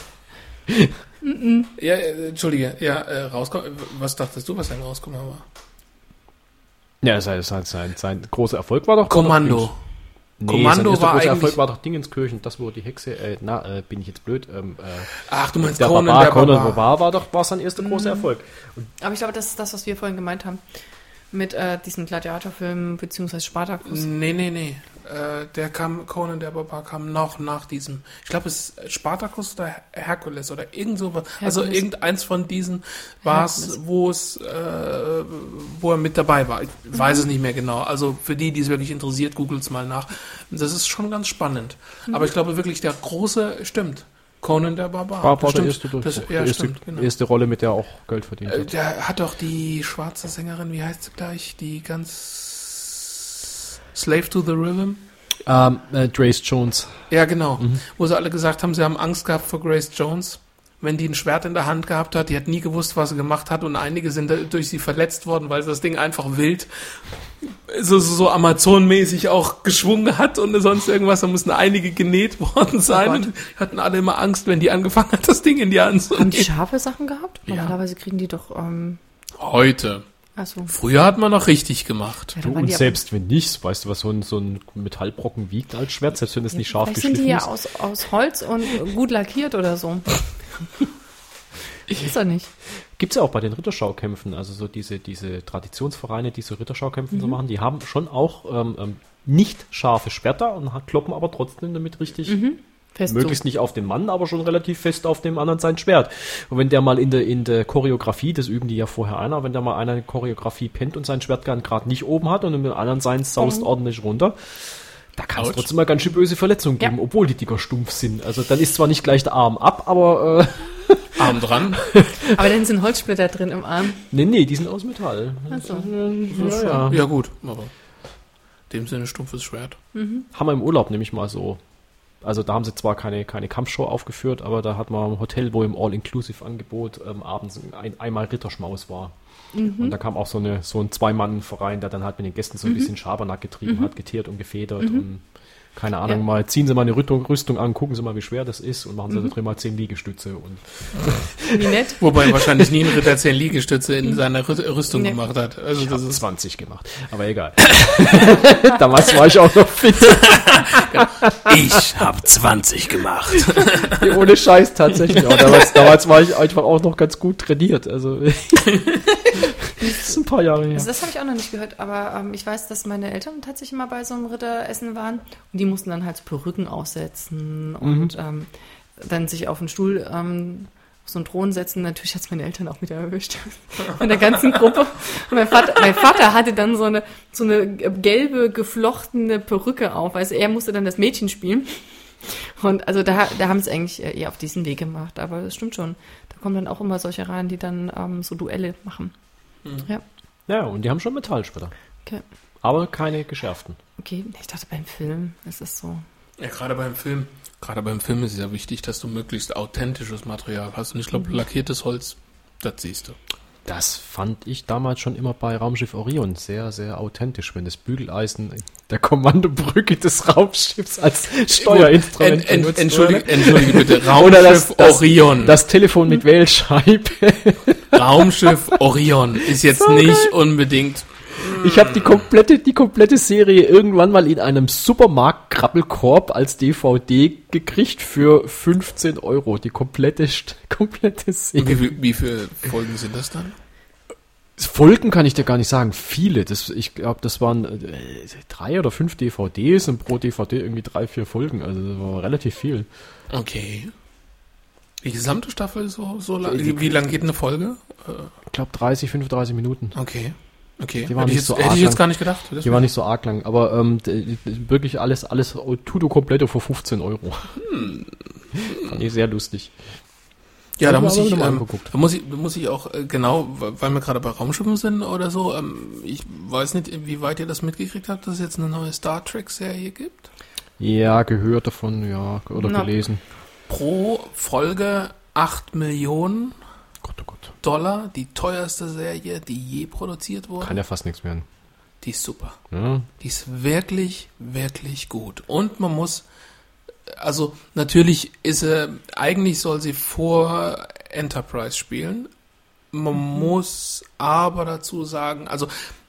Ja, äh, Entschuldige, ja, äh, rauskommen. Was dachtest du, was sein Rauskommer war? Ja, sein, sein, sein, sein großer Erfolg war doch Kommando. Nee, Kommando sein war großer eigentlich- Erfolg war doch Dingenskirchen, das wo die Hexe, äh, na, äh, bin ich jetzt blöd, ähm, äh, Ach, du meinst der Conan, Barbar, der Conan Barbar. Barbar war doch, war sein erster großer Erfolg. Aber ich glaube, das ist das, was wir vorhin gemeint haben. Mit äh, diesem Gladiatorfilm beziehungsweise Spartacus. Nee, nee, nee. Äh, der kam, Conan der Barbar kam noch nach diesem. Ich glaube, es ist Spartacus oder Her- Herkules oder irgend sowas. Also irgendeins von diesen war es, wo es, äh, wo er mit dabei war. Ich weiß es nicht mehr genau. Also für die, die es wirklich interessiert, googelt's mal nach. Das ist schon ganz spannend. Aber ich glaube wirklich, der große, stimmt. Conan der Barbar. War der erste Durchbruch. Das, die ja, erste, stimmt, genau. erste Rolle, mit der er auch Geld verdient Äh, hat. Der hat doch die schwarze Sängerin, wie heißt sie gleich? Die ganz Slave to the Rhythm? Ähm, äh, Trace Jones. Ja, genau. Mhm. Wo sie alle gesagt haben, sie haben Angst gehabt vor Grace Jones. Wenn die ein Schwert in der Hand gehabt hat, die hat nie gewusst, was sie gemacht hat und einige sind durch sie verletzt worden, weil sie das Ding einfach wild so, so, so Amazon-mäßig auch geschwungen hat und sonst irgendwas. Da mussten einige genäht worden sein Gott. und hatten alle immer Angst, wenn die angefangen hat, das Ding in die Hand zu Haben die nehmen. scharfe Sachen gehabt? Ja. Normalerweise kriegen die doch, ähm, Heute. Achso. Früher hat man noch richtig gemacht. Ja, Du, und selbst wenn nicht, weißt du, was so ein, so ein Metallbrocken wiegt als Schwert, selbst wenn es nicht scharf Vielleicht sind die geschliffen ja ist. aus, aus Holz und gut lackiert oder so. Ich weiß doch nicht. Gibt's ja auch bei den Ritterschaukämpfen, also so diese, diese Traditionsvereine, die so Ritterschaukämpfen Mhm. so machen, die haben schon auch ähm, ähm, nicht scharfe Schwerter und kloppen aber trotzdem damit richtig, Fest möglichst nicht auf den Mann, aber schon relativ fest auf dem anderen sein Schwert. Und wenn der mal in der, in der Choreografie, das üben die ja vorher einer, wenn der mal einer eine Choreografie pennt und sein Schwertgarn gerade nicht oben hat und dem anderen sein saust ordentlich runter, da kann es trotzdem mal ganz schön böse Verletzungen Ja. geben, obwohl die Dinger stumpf sind. Also dann ist zwar nicht gleich der Arm ab, aber äh, Arm dran. Aber dann sind Holzsplitter drin im Arm. nee, nee, die sind aus Metall. Achso. Ja, ja. Ja gut, aber in dem Sinne stumpfes Schwert. haben wir im Urlaub nämlich mal so. Also da haben sie zwar keine, keine Kampfshow aufgeführt, aber da hat man ein Hotel, wo im All-Inclusive-Angebot ähm, abends ein, einmal Ritterschmaus war. Und da kam auch so, eine, so ein Zwei-Mann-Verein, der dann halt mit den Gästen so ein bisschen Schabernack getrieben hat, geteert und gefedert und keine Ahnung, Ja. mal ziehen sie mal eine Rüstung, Rüstung an, gucken sie mal, wie schwer das ist und machen sie da drin mal zehn Liegestütze. Und Wie nett. Wobei wahrscheinlich nie ein Ritter 10 Liegestütze in seiner Rü- Rüstung Nee. gemacht hat. Also ich das ist 20 gemacht, aber egal. Damals war ich auch noch fit. ich habe 20 gemacht. Ohne Scheiß tatsächlich. Aber damals, damals war ich einfach auch noch ganz gut trainiert. Also das ist ein paar Jahre her. Also das habe ich auch noch nicht gehört, aber ähm, ich weiß, dass meine Eltern tatsächlich mal bei so einem Ritteressen waren und die mussten dann halt so Perücken aufsetzen und ähm, dann sich auf einen Stuhl, ähm, auf so einen Thron setzen. Natürlich hat es meine Eltern auch wieder erwischt. Von der ganzen Gruppe. Und mein Vater, mein Vater hatte dann so eine, so eine gelbe, geflochtene Perücke auf. Also er musste dann das Mädchen spielen. Und also da, da haben sie eigentlich eher auf diesen Weg gemacht. Aber das stimmt schon. Da kommen dann auch immer solche rein, die dann ähm, so Duelle machen. Ja, Ja, und die haben schon Metallsplitter. okay. Aber keine geschärften. Okay, ich dachte beim Film ist es so. Ja, gerade beim Film. Gerade beim Film ist es ja wichtig, dass du möglichst authentisches Material hast. Und ich glaube, lackiertes Holz, das siehst du. Das fand ich damals schon immer bei Raumschiff Orion sehr, sehr authentisch, wenn das Bügeleisen der Kommandobrücke des Raumschiffs als Steuerinstrument Ent, ent, benutzt entschuldige, entschuldige bitte. Oder Raumschiff das, das, Orion. das Telefon mit Wählscheibe. Raumschiff Orion ist jetzt nicht unbedingt. Ich habe die komplette, die komplette Serie irgendwann mal in einem Supermarkt Krabbelkorb als DVD gekriegt für 15 Euro. Die komplette, komplette Serie. Wie, wie, wie viele Folgen sind das dann? Folgen kann ich dir gar nicht sagen. Viele. Das, ich glaube, das waren äh, drei oder fünf DVDs und pro DVD irgendwie drei, vier Folgen. Also das war relativ viel. Okay. Die gesamte Staffel so, so lang? Wie, wie lang geht eine Folge? Ich glaube 30, 35 Minuten. Okay. Okay. Die waren hätte ich nicht jetzt, so hätte arg ich jetzt lang. gar nicht gedacht. Die war nicht so arg lang, aber ähm, wirklich alles, alles Tudo completo für 15 Euro. Fand ich sehr lustig. Ja, da ich muss ich, ähm, angeguckt. da muss ich, da muss ich auch äh, genau, weil wir gerade bei Raumschiffen sind oder so. Ähm, ich weiß nicht, wie weit ihr das mitgekriegt habt, dass es jetzt eine neue Star Trek Serie gibt. Ja, gehört davon, ja, oder Na. gelesen. Pro Folge 8 Millionen Gott, oh Gott. Dollar, die teuerste Serie, die je produziert wurde. Kann ja fast nichts werden. Die ist super. Ja, Die ist wirklich, wirklich gut. Und man muss, also natürlich ist sie, eigentlich soll sie vor Enterprise spielen. Man muss aber dazu sagen, also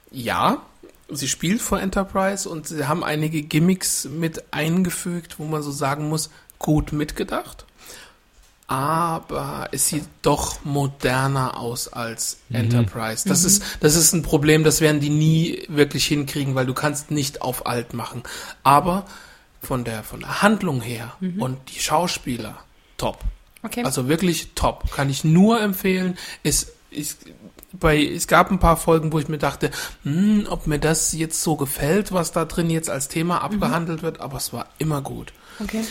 ja, sie spielt vor Enterprise und sie haben einige Gimmicks mit eingefügt, wo man so sagen muss, gut mitgedacht. Aber es sieht doch moderner aus als Enterprise. Das ist, das ist ein Problem, das werden die nie wirklich hinkriegen, weil du kannst nicht auf alt machen. Aber von der, von der Handlung her und die Schauspieler, top. Okay. Also wirklich top. Kann ich nur empfehlen. Ist ich, bei, es gab ein paar Folgen, wo ich mir dachte, hm, ob mir das jetzt so gefällt, was da drin jetzt als Thema abgehandelt wird, aber es war immer gut. Okay.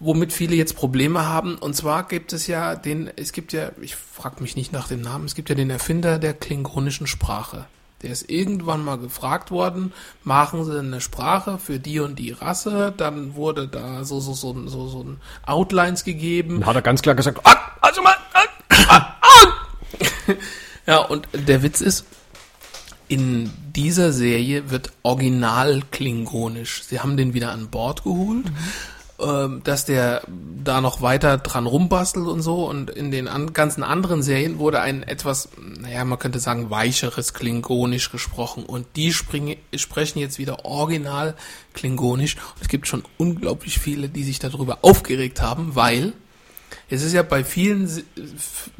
Womit viele jetzt Probleme haben, und zwar gibt es ja den, es gibt ja, ich frage mich nicht nach dem Namen, es gibt ja den Erfinder der klingonischen Sprache. Der ist irgendwann mal gefragt worden, machen Sie eine Sprache für die und die Rasse, dann wurde da so, so, so, so, so ein Outlines gegeben. Dann hat er ganz klar gesagt, ah, also mal, ah, ah, ah. Ja, und der Witz ist, in dieser Serie wird original klingonisch. Sie haben den wieder an Bord geholt, ähm, dass der da noch weiter dran rumbastelt und so. Und in den an, ganzen anderen Serien wurde ein etwas, naja, man könnte sagen, weicheres Klingonisch gesprochen. Und die springen, sprechen jetzt wieder original Klingonisch. Und es gibt schon unglaublich viele, die sich darüber aufgeregt haben, weil es ist ja bei vielen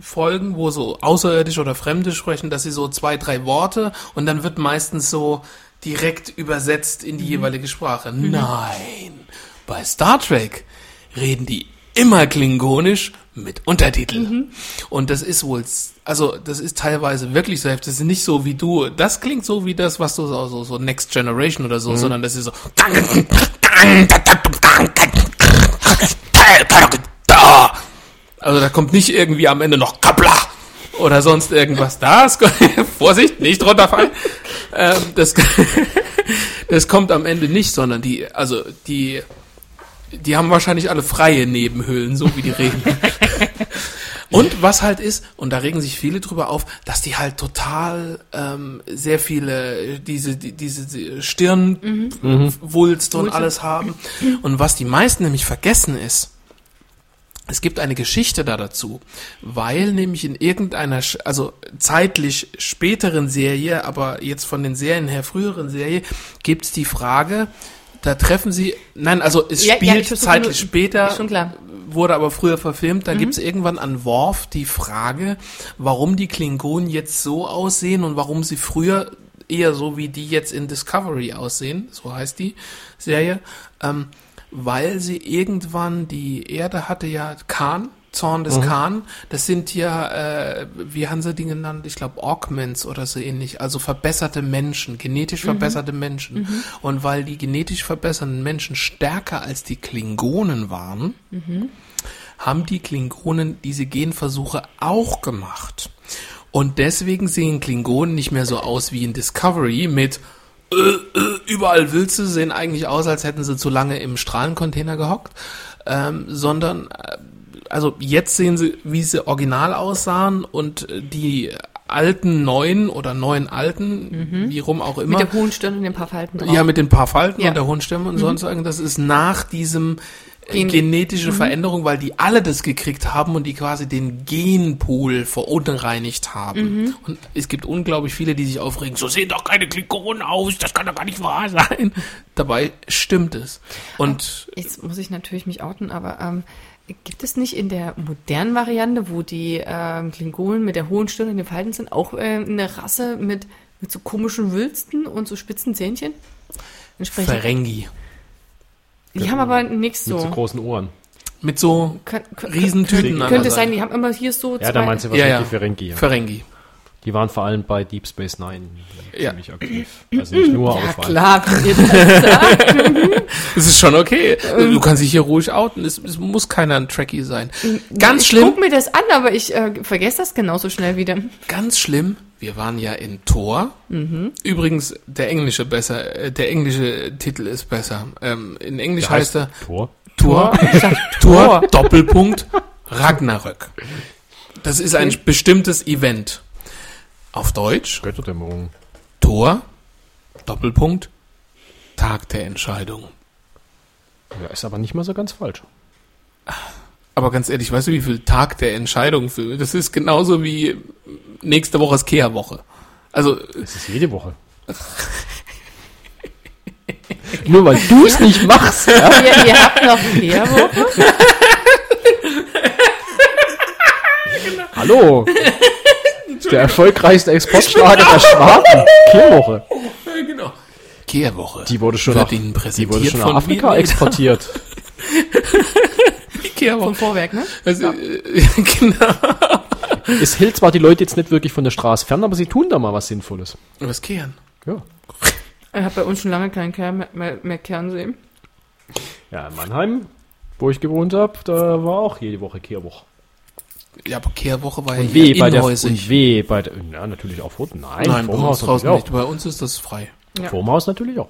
Folgen, wo so Außerirdische oder Fremde sprechen, dass sie so zwei, drei Worte und dann wird meistens so direkt übersetzt in die jeweilige Sprache. Nein, bei Star Trek reden die immer klingonisch mit Untertiteln. Und das ist wohl, also das ist teilweise wirklich so heftig. Das ist nicht so wie du, das klingt so wie das, was du so, so, so Next Generation oder so, sondern das ist so. Also da kommt nicht irgendwie am Ende noch Kapla oder sonst irgendwas. Das, Vorsicht, nicht runterfallen. Ähm, das, das kommt am Ende nicht, sondern die, also die, die haben wahrscheinlich alle freie Nebenhöhlen, so wie die reden. Und was halt ist, und da regen sich viele drüber auf, dass die halt total ähm, sehr viele diese die, diese, diese Stirnwulst und alles haben. Und was die meisten nämlich vergessen ist, es gibt eine Geschichte da dazu, weil nämlich in irgendeiner, also zeitlich späteren Serie, aber jetzt von den Serien her früheren Serie, gibt's die Frage, da treffen sie, nein, also es Ja, ja, spielt versuche zeitlich nur- später, schon klar. wurde aber früher verfilmt, da gibt's irgendwann an Worf die Frage, warum die Klingonen jetzt so aussehen und warum sie früher eher so wie die jetzt in Discovery aussehen, so heißt die Serie, ähm, weil sie irgendwann, die Erde hatte ja Khan, Zorn des Khan, das sind ja, äh, wie haben sie die genannt? Ich glaube Augments oder so ähnlich, also verbesserte Menschen, genetisch verbesserte Menschen. Und weil die genetisch verbesserten Menschen stärker als die Klingonen waren, haben die Klingonen diese Genversuche auch gemacht. Und deswegen sehen Klingonen nicht mehr so aus wie in Discovery mit äh, äh, überall Wülze sehen eigentlich aus, als hätten sie zu lange im Strahlencontainer gehockt, ähm, sondern äh, also jetzt sehen sie, wie sie original aussahen und äh, die alten neuen oder neuen alten, wie rum auch immer. Mit der hohen Stirn und den paar Falten drauf. Ja, mit den paar Falten Ja. und der hohen Stimme und sonst irgendwas. Das ist nach diesem äh, Gen- genetische Veränderung, weil die alle das gekriegt haben und die quasi den Genpool verunreinigt haben. Und es gibt unglaublich viele, die sich aufregen, so sehen doch keine Klingonen aus, das kann doch gar nicht wahr sein. Dabei stimmt es. Und Jetzt muss ich natürlich mich outen, aber ähm, gibt es nicht in der modernen Variante, wo die ähm, Klingonen mit der hohen Stirn in den Falten sind, auch äh, eine Rasse mit, mit so komischen Wülsten und so spitzen Zähnchen? Entsprechend. Ferengi. Die haben aber nichts Mit so so. großen Ohren. Mit so Kön kön- Riesentüten Könnte sein, die haben immer hier so Ja, da meinst du Ja, wahrscheinlich ja. die Ferengi. Ja. Ferengi. Die waren vor allem bei Deep Space Nine Ja. ziemlich aktiv. Also nicht nur, aber Ja, vor allem. klar, könnt ihr das ist schon okay. Du kannst dich hier ruhig outen. Es, es muss keiner ein Trekkie sein. Ganz ich schlimm. guck mir das an, aber ich äh, vergesse das genauso schnell wieder. Ganz schlimm, wir waren ja in Tor. Übrigens, der englische besser, äh, der englische Titel ist besser. Ähm, in Englisch Der heißt er Tor. Tor, Tor, Doppelpunkt, Ragnarök. Das ist ein bestimmtes Event. Auf Deutsch, Götterdämmerung. Tor, Doppelpunkt, Tag der Entscheidung. Ja, ist aber nicht mal so ganz falsch. Aber ganz ehrlich, weißt du, wie viel Tag der Entscheidung für, das ist genauso wie nächste Woche ist Kehrwoche. Also, Es ist jede Woche. Nur weil du es nicht machst. Ja? ihr, ihr habt noch Kehrwoche? Hallo. Der erfolgreichste Exportschlager der Schwaben. Kehrwoche. genau. Kehrwoche. Die wurde schon nach, Ihnen die wurde schon nach von Afrika Vietnam. exportiert. Die Kehrwoche. Vom Vorwerk, ne? Also, äh, genau. es hält zwar die Leute jetzt nicht wirklich von der Straße fern, aber sie tun da mal was Sinnvolles. Was kehren? Ja. Er hat bei uns schon lange keinen Kern mehr, mehr, mehr Kern sehen. Ja, in Mannheim, wo ich gewohnt habe, da war auch jede Woche Kehrwoche. Ja, aber Kehrwoche war Und ja weh bei der, und weh bei der, ja, natürlich auch vor, nein, Nein, bei uns Haus draußen natürlich nicht. Bei uns ist das frei. Ja. Vorm Haus natürlich auch.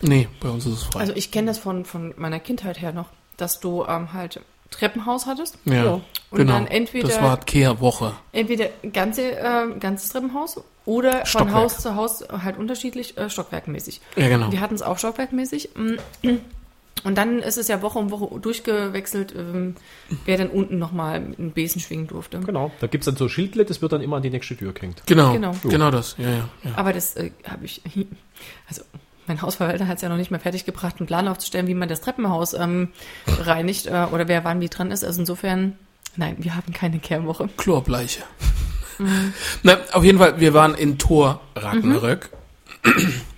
Nee, bei uns ist es frei. Also ich kenne das von, von meiner Kindheit her noch, dass du ähm, halt Treppenhaus hattest. ja, So. Und genau. dann entweder, das war Kehrwoche. entweder ganze, äh, ganzes Treppenhaus oder von Stockwerk. Haus zu Haus halt unterschiedlich äh, stockwerkmäßig. Ja, genau. Wir hatten es auch stockwerkmäßig. Und dann ist es ja Woche um Woche durchgewechselt, ähm, wer dann unten nochmal mit einem Besen schwingen durfte. Genau. Da gibt's dann so Schildlet, das wird dann immer an die nächste Tür gehängt. Genau, Genau. genau, das. Ja, ja, ja. Aber das äh, habe ich, also mein Hausverwalter hat es ja noch nicht mal fertiggebracht, einen Plan aufzustellen, wie man das Treppenhaus ähm, reinigt äh, oder wer wann wie dran ist. Also insofern, nein, wir haben keine Kehrwoche. Chlorbleiche. Na, auf jeden Fall, wir waren in Tor Ragnarök.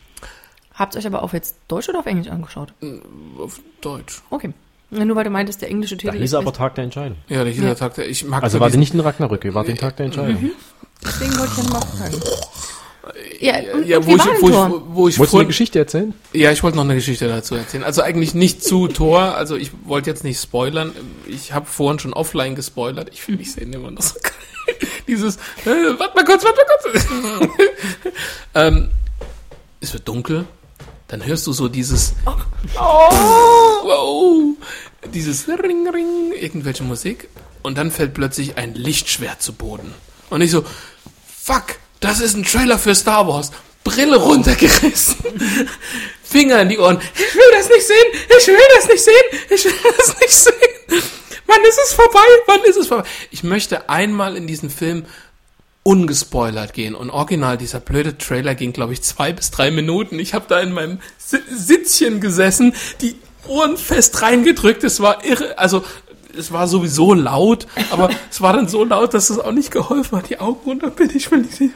Habt ihr euch aber auf jetzt Deutsch oder auf Englisch angeschaut? Auf Deutsch. Okay. Nur weil du meintest, der englische Da Titel hieß ist. aber Tag der Entscheidung. Ja, der hieß Ja. der Tag, der, ich mag Also so war die nicht in Ragnarök, war den Tag der Entscheidung. Deswegen wollte ich ja mal fragen. Ja, und, ja, und wo ich, wo Tor? ich, wo ich Wolltest du eine Geschichte erzählen? ja, ich wollte noch eine Geschichte dazu erzählen. Also eigentlich nicht zu Tor, also ich wollte jetzt nicht spoilern. Ich habe vorhin schon offline gespoilert. Ich finde, ich sehe immer noch so geil. Dieses, äh, warte mal kurz, warte mal kurz. ähm, es wird dunkel, dann hörst du so dieses, oh, wow, dieses Ring, Ring, irgendwelche Musik und dann fällt plötzlich ein Lichtschwert zu Boden. Und ich so, fuck, das ist ein Trailer für Star Wars. Brille runtergerissen. Finger in die Ohren. Ich will das nicht sehen. Ich will das nicht sehen. Ich will das nicht sehen. Wann ist es vorbei? Wann ist es vorbei? Ich möchte einmal in diesen Film ungespoilert gehen. Und original, dieser blöde Trailer ging, glaube ich, zwei bis drei Minuten. Ich habe da in meinem Si- Sitzchen gesessen, die Ohren fest reingedrückt. Es war irre. Also, es war sowieso laut, aber es war dann so laut, dass es auch nicht geholfen hat. Die Augen runter, bitte, ich will nicht sehen.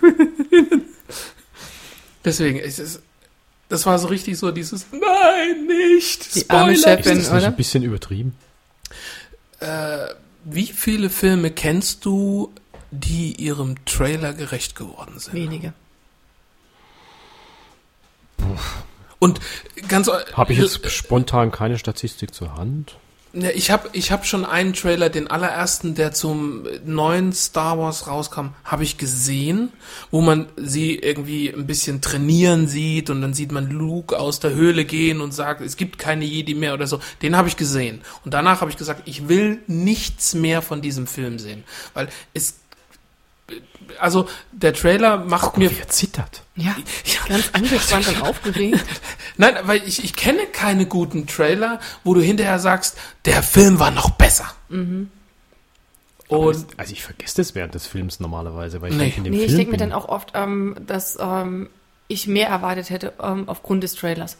Deswegen, es ist, das war so richtig so dieses, nein, nicht, Die arme Chefin. Ist das nicht oder? ein bisschen übertrieben? Äh, wie viele Filme kennst du, die ihrem Trailer gerecht geworden sind? Wenige. Und ganz, Habe ich jetzt spontan keine Statistik zur Hand? Ja, ich habe ich hab schon einen Trailer, den allerersten, der zum neuen Star Wars rauskam, habe ich gesehen, wo man sie irgendwie ein bisschen trainieren sieht und dann sieht man Luke aus der Höhle gehen und sagt, es gibt keine Jedi mehr oder so. Den habe ich gesehen. Und danach habe ich gesagt, ich will nichts mehr von diesem Film sehen. Weil es, also der Trailer macht mir... Wie er zittert. Ja, ganz angespannt und aufgeregt. Nein, weil ich, ich kenne keine guten Trailer, wo du hinterher sagst, der Film war noch besser. Mhm. Und also ich vergesse das während des Films normalerweise, weil ich Nee. nicht in dem Nee, ich Film denke mir dann auch oft, ähm, dass ähm, ich mehr erwartet hätte ähm, aufgrund des Trailers.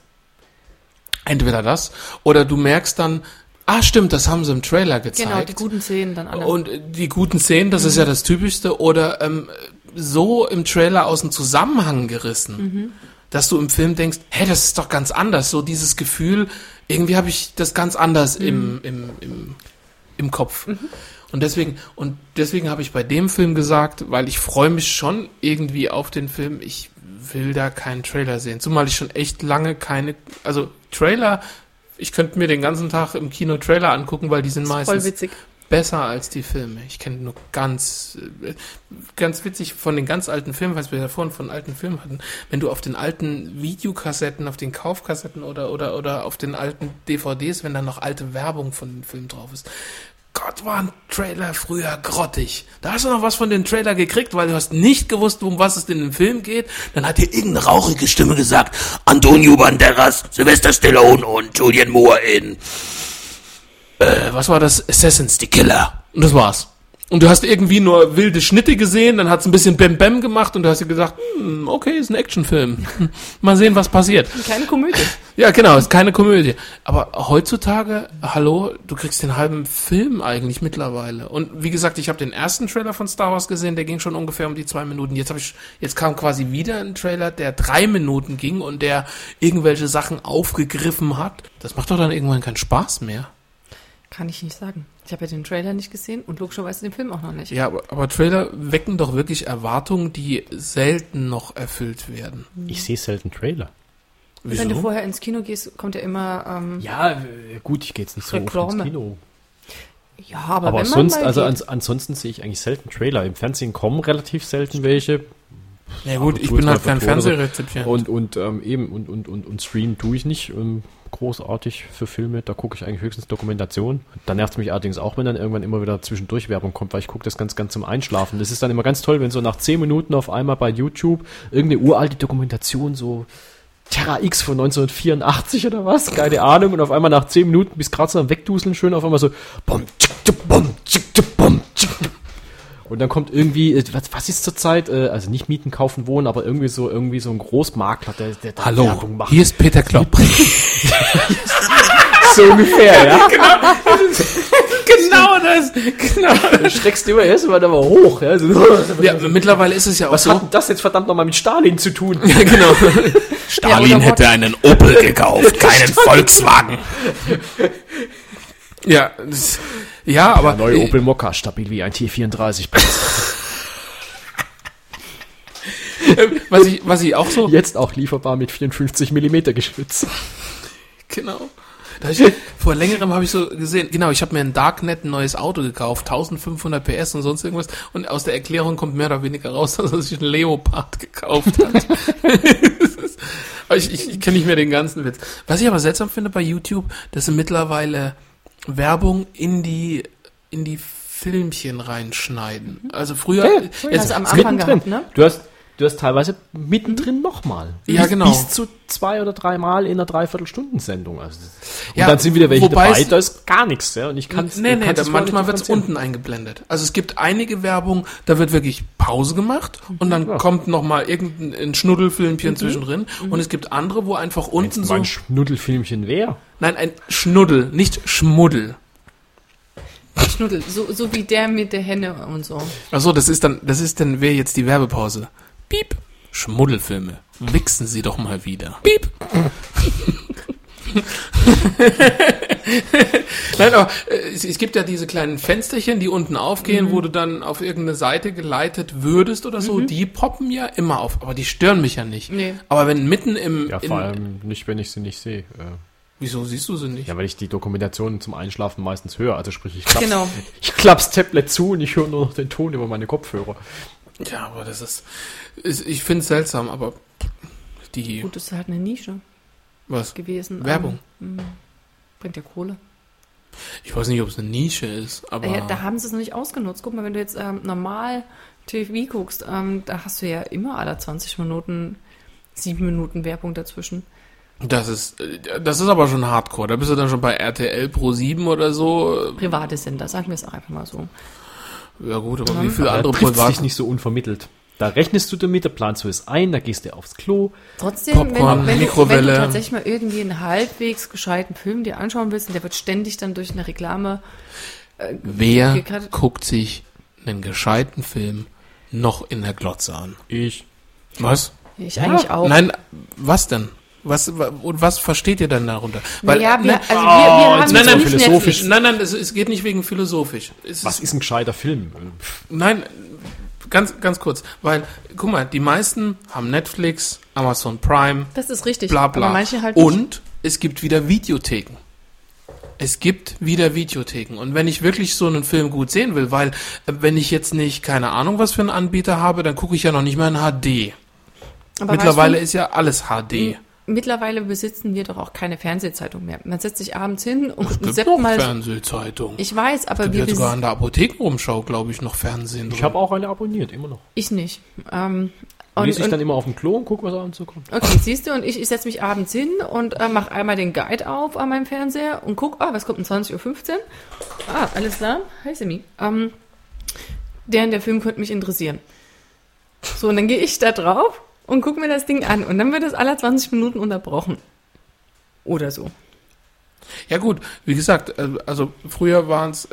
entweder das oder du merkst dann, ah stimmt, das haben sie im Trailer gezeigt. Genau, die guten Szenen dann alle. Und die guten Szenen, das ist ja das Typischste, oder ähm, so im Trailer aus dem Zusammenhang gerissen, dass du im Film denkst, hä, das ist doch ganz anders. So dieses Gefühl, irgendwie habe ich das ganz anders im, im, im, im Kopf. Und deswegen, und deswegen habe ich bei dem Film gesagt, weil ich freue mich schon irgendwie auf den Film, ich will da keinen Trailer sehen. Zumal ich schon echt lange keine, also Trailer, ich könnte mir den ganzen Tag im Kino Trailer angucken, weil die sind meistens besser als die Filme. Ich kenne nur ganz, äh, ganz witzig von den ganz alten Filmen, was wir ja vorhin von alten Filmen hatten. Wenn du auf den alten Videokassetten, auf den Kaufkassetten oder, oder, oder auf den alten DVDs, wenn da noch alte Werbung von den Filmen drauf ist. Gott, war ein Trailer früher grottig. Da hast du noch was von den Trailer gekriegt, weil du hast nicht gewusst, um was es in dem Film geht. Dann hat dir irgendeine rauchige Stimme gesagt, Antonio Banderas, Sylvester Stallone und Julian Moore in äh, was war das? Assassins, die Killer. Und das war's. Und du hast irgendwie nur wilde Schnitte gesehen, dann hat's ein bisschen Bam Bam gemacht und du hast dir gesagt, hm, okay, ist ein Actionfilm. Mal sehen, was passiert. Keine Komödie. Ja, genau, ist keine Komödie. Aber heutzutage, hallo, du kriegst den halben Film eigentlich mittlerweile. Und wie gesagt, ich habe den ersten Trailer von Star Wars gesehen, der ging schon ungefähr um die zwei Minuten. Jetzt habe ich, jetzt kam quasi wieder ein Trailer, der drei Minuten ging und der irgendwelche Sachen aufgegriffen hat. Das macht doch dann irgendwann keinen Spaß mehr. Kann ich nicht sagen. Ich habe ja den Trailer nicht gesehen und logischerweise den Film auch noch nicht. Ja, aber, aber Trailer wecken doch wirklich Erwartungen, die selten noch erfüllt werden. Ich sehe selten Trailer. Wieso? Wenn du vorher ins Kino gehst, kommt ja immer. Ähm, Ja, äh, gut, ich gehe jetzt nicht so oft ins. Kino. ja, aber, Aber wenn sonst, man mal also geht, ans, ansonsten sehe ich eigentlich selten Trailer. Im Fernsehen kommen relativ selten welche. Ja gut, ich bin halt kein Verton oder so. Fernsehrezipient. Und, und ähm, eben, und, und, und, und streamen tue ich nicht ähm, großartig für Filme. Da gucke ich eigentlich höchstens Dokumentation. Da nervt es mich allerdings auch, wenn dann irgendwann immer wieder zwischendurch Werbung kommt, weil ich gucke das ganz, ganz zum Einschlafen. Das ist dann immer ganz toll, wenn so nach 10 Minuten auf einmal bei YouTube irgendeine uralte Dokumentation so Terra X von 1984 oder was, keine Ahnung, und auf einmal nach 10 Minuten bis gerade so am Wegduseln schön auf einmal so bom, bom, bom. Und dann kommt irgendwie, äh, was, was ist zurzeit, äh, also nicht Mieten, Kaufen, Wohnen, aber irgendwie so, irgendwie so ein Großmakler, der, der da Hallo, Werbung macht. hier ist Peter Klopp. so ungefähr, ja. genau das, genau. Du schreckst immer erst mal aber hoch, ja. So, Ja, mittlerweile ist es ja auch was so. hat denn das jetzt verdammt nochmal mit Stalin zu tun? Ja, genau. Stalin oder hätte einen Opel gekauft, keinen Volkswagen. Ja, das, ja, aber Neue Opel Mokka, stabil wie ein T34. was ich, was ich auch so, Jetzt auch lieferbar mit 54 mm Geschütz. genau. Ich, vor längerem habe ich so gesehen, genau, ich habe mir ein Darknet ein neues Auto gekauft, 1500 PS und sonst irgendwas. Und aus der Erklärung kommt mehr oder weniger raus, dass er sich einen Leopard gekauft hat. Ich ich, ich kenne nicht mehr den ganzen Witz. Was ich aber seltsam finde bei YouTube, dass sie mittlerweile Werbung in die in die Filmchen reinschneiden. Also früher, hast jetzt, du am Anfang gehabt, ne? Du hast, du hast teilweise mittendrin nochmal. Ja, bis, genau. Bis zu zwei oder dreimal in einer Dreiviertelstunden-Sendung. Also, und Ja, dann sind wieder welche dabei, es- da ist gar nichts. Ja, und ich kann Nee, nee, da, manchmal wird es unten eingeblendet. Also es gibt einige Werbung, da wird wirklich Pause gemacht und dann Ja. kommt noch mal irgendein ein Schnuddelfilmchen zwischendrin und es gibt andere, wo einfach unten so Mein Schnuddelfilmchen wer? Nein, ein Schnuddel, nicht Schmuddel. Schnuddel, so, so wie der mit der Henne und so. Achso, das ist dann das ist dann wäre jetzt die Werbepause. Piep. Schmuddelfilme. Wichsen Sie doch mal wieder. Piep. Nein, aber äh, es, es gibt ja diese kleinen Fensterchen, die unten aufgehen, wo du dann auf irgendeine Seite geleitet würdest oder so. Die poppen ja immer auf, aber die stören mich ja nicht. Nee. Aber wenn mitten im... Ja, in, vor allem nicht, wenn ich sie nicht sehe. Äh, wieso siehst du sie nicht? Ja, weil ich die Dokumentation zum Einschlafen meistens höre. Also sprich, ich klapp's, Genau. ich klapp's Tablet zu und ich höre nur noch den Ton über meine Kopfhörer. Ja, aber das ist... ist ich finde es seltsam, aber die... Gut, das ist halt eine Nische Was? gewesen. Werbung. Ähm, mh, bringt ja Kohle. Ich weiß nicht, ob es eine Nische ist, aber... Ja, da haben sie es noch nicht ausgenutzt. Guck mal, wenn du jetzt ähm, normal TV guckst, ähm, da hast du ja immer alle 20 Minuten, sieben Minuten Werbung dazwischen. Das ist, äh, das ist aber schon Hardcore. Da bist du dann schon bei RTL Pro 7 oder so. Private Sender, sagen wir es auch einfach mal so. Ja gut, aber Ja. wie viele Aber andere dich Privat... nicht so unvermittelt. Da rechnest du damit, da planst du es ein, da gehst du aufs Klo. Trotzdem, Popcorn, wenn, wenn, du, wenn Mikrowelle. du tatsächlich mal irgendwie einen halbwegs gescheiten Film dir anschauen willst und der wird ständig dann durch eine Reklame Wer Gekattet. guckt sich einen gescheiten Film noch in der Glotze an? Ich. Was? ich eigentlich auch. Nein, was denn? Was, wa- und was versteht ihr denn darunter? naja, wir, ne- also wir, wir haben nein, nein, nicht philosophisch. Netflix. Nein, nein, es, es geht nicht wegen philosophisch. Es Was ist ein gescheiter Film? Nein, ganz, ganz kurz, weil, guck mal, die meisten haben Netflix, Amazon Prime, Das ist richtig. bla bla. Aber manche halt nicht. und es gibt wieder Videotheken. Es gibt wieder Videotheken. Und wenn ich wirklich so einen Film gut sehen will, weil äh, wenn ich jetzt nicht keine Ahnung was für einen Anbieter habe, dann gucke ich ja noch nicht mal in HD. Aber Mittlerweile weißt ist ja alles HD. Mittlerweile besitzen wir doch auch keine Fernsehzeitung mehr. Man setzt sich abends hin und Es gibt noch mal. Fernsehzeitung. Ich weiß, aber gibt wir ja sogar an der Apothekenumschau, glaube ich, noch Fernsehen Ich habe auch eine abonniert, immer noch. ich nicht. Ähm, Und, Lese ich und, dann immer auf dem Klo und gucke, was abends so kommt. okay, siehst du, und ich, ich setze mich abends hin und äh, mache einmal den Guide auf an meinem Fernseher und guck, ah, was kommt um 20.15 Uhr? Ah, alles klar. Hi, Semi. Ähm, der und der Film könnte mich interessieren. So, und dann gehe ich da drauf und gucke mir das Ding an. Und dann wird es alle 20 Minuten unterbrochen. Oder so. Ja gut, wie gesagt, äh, also früher waren es,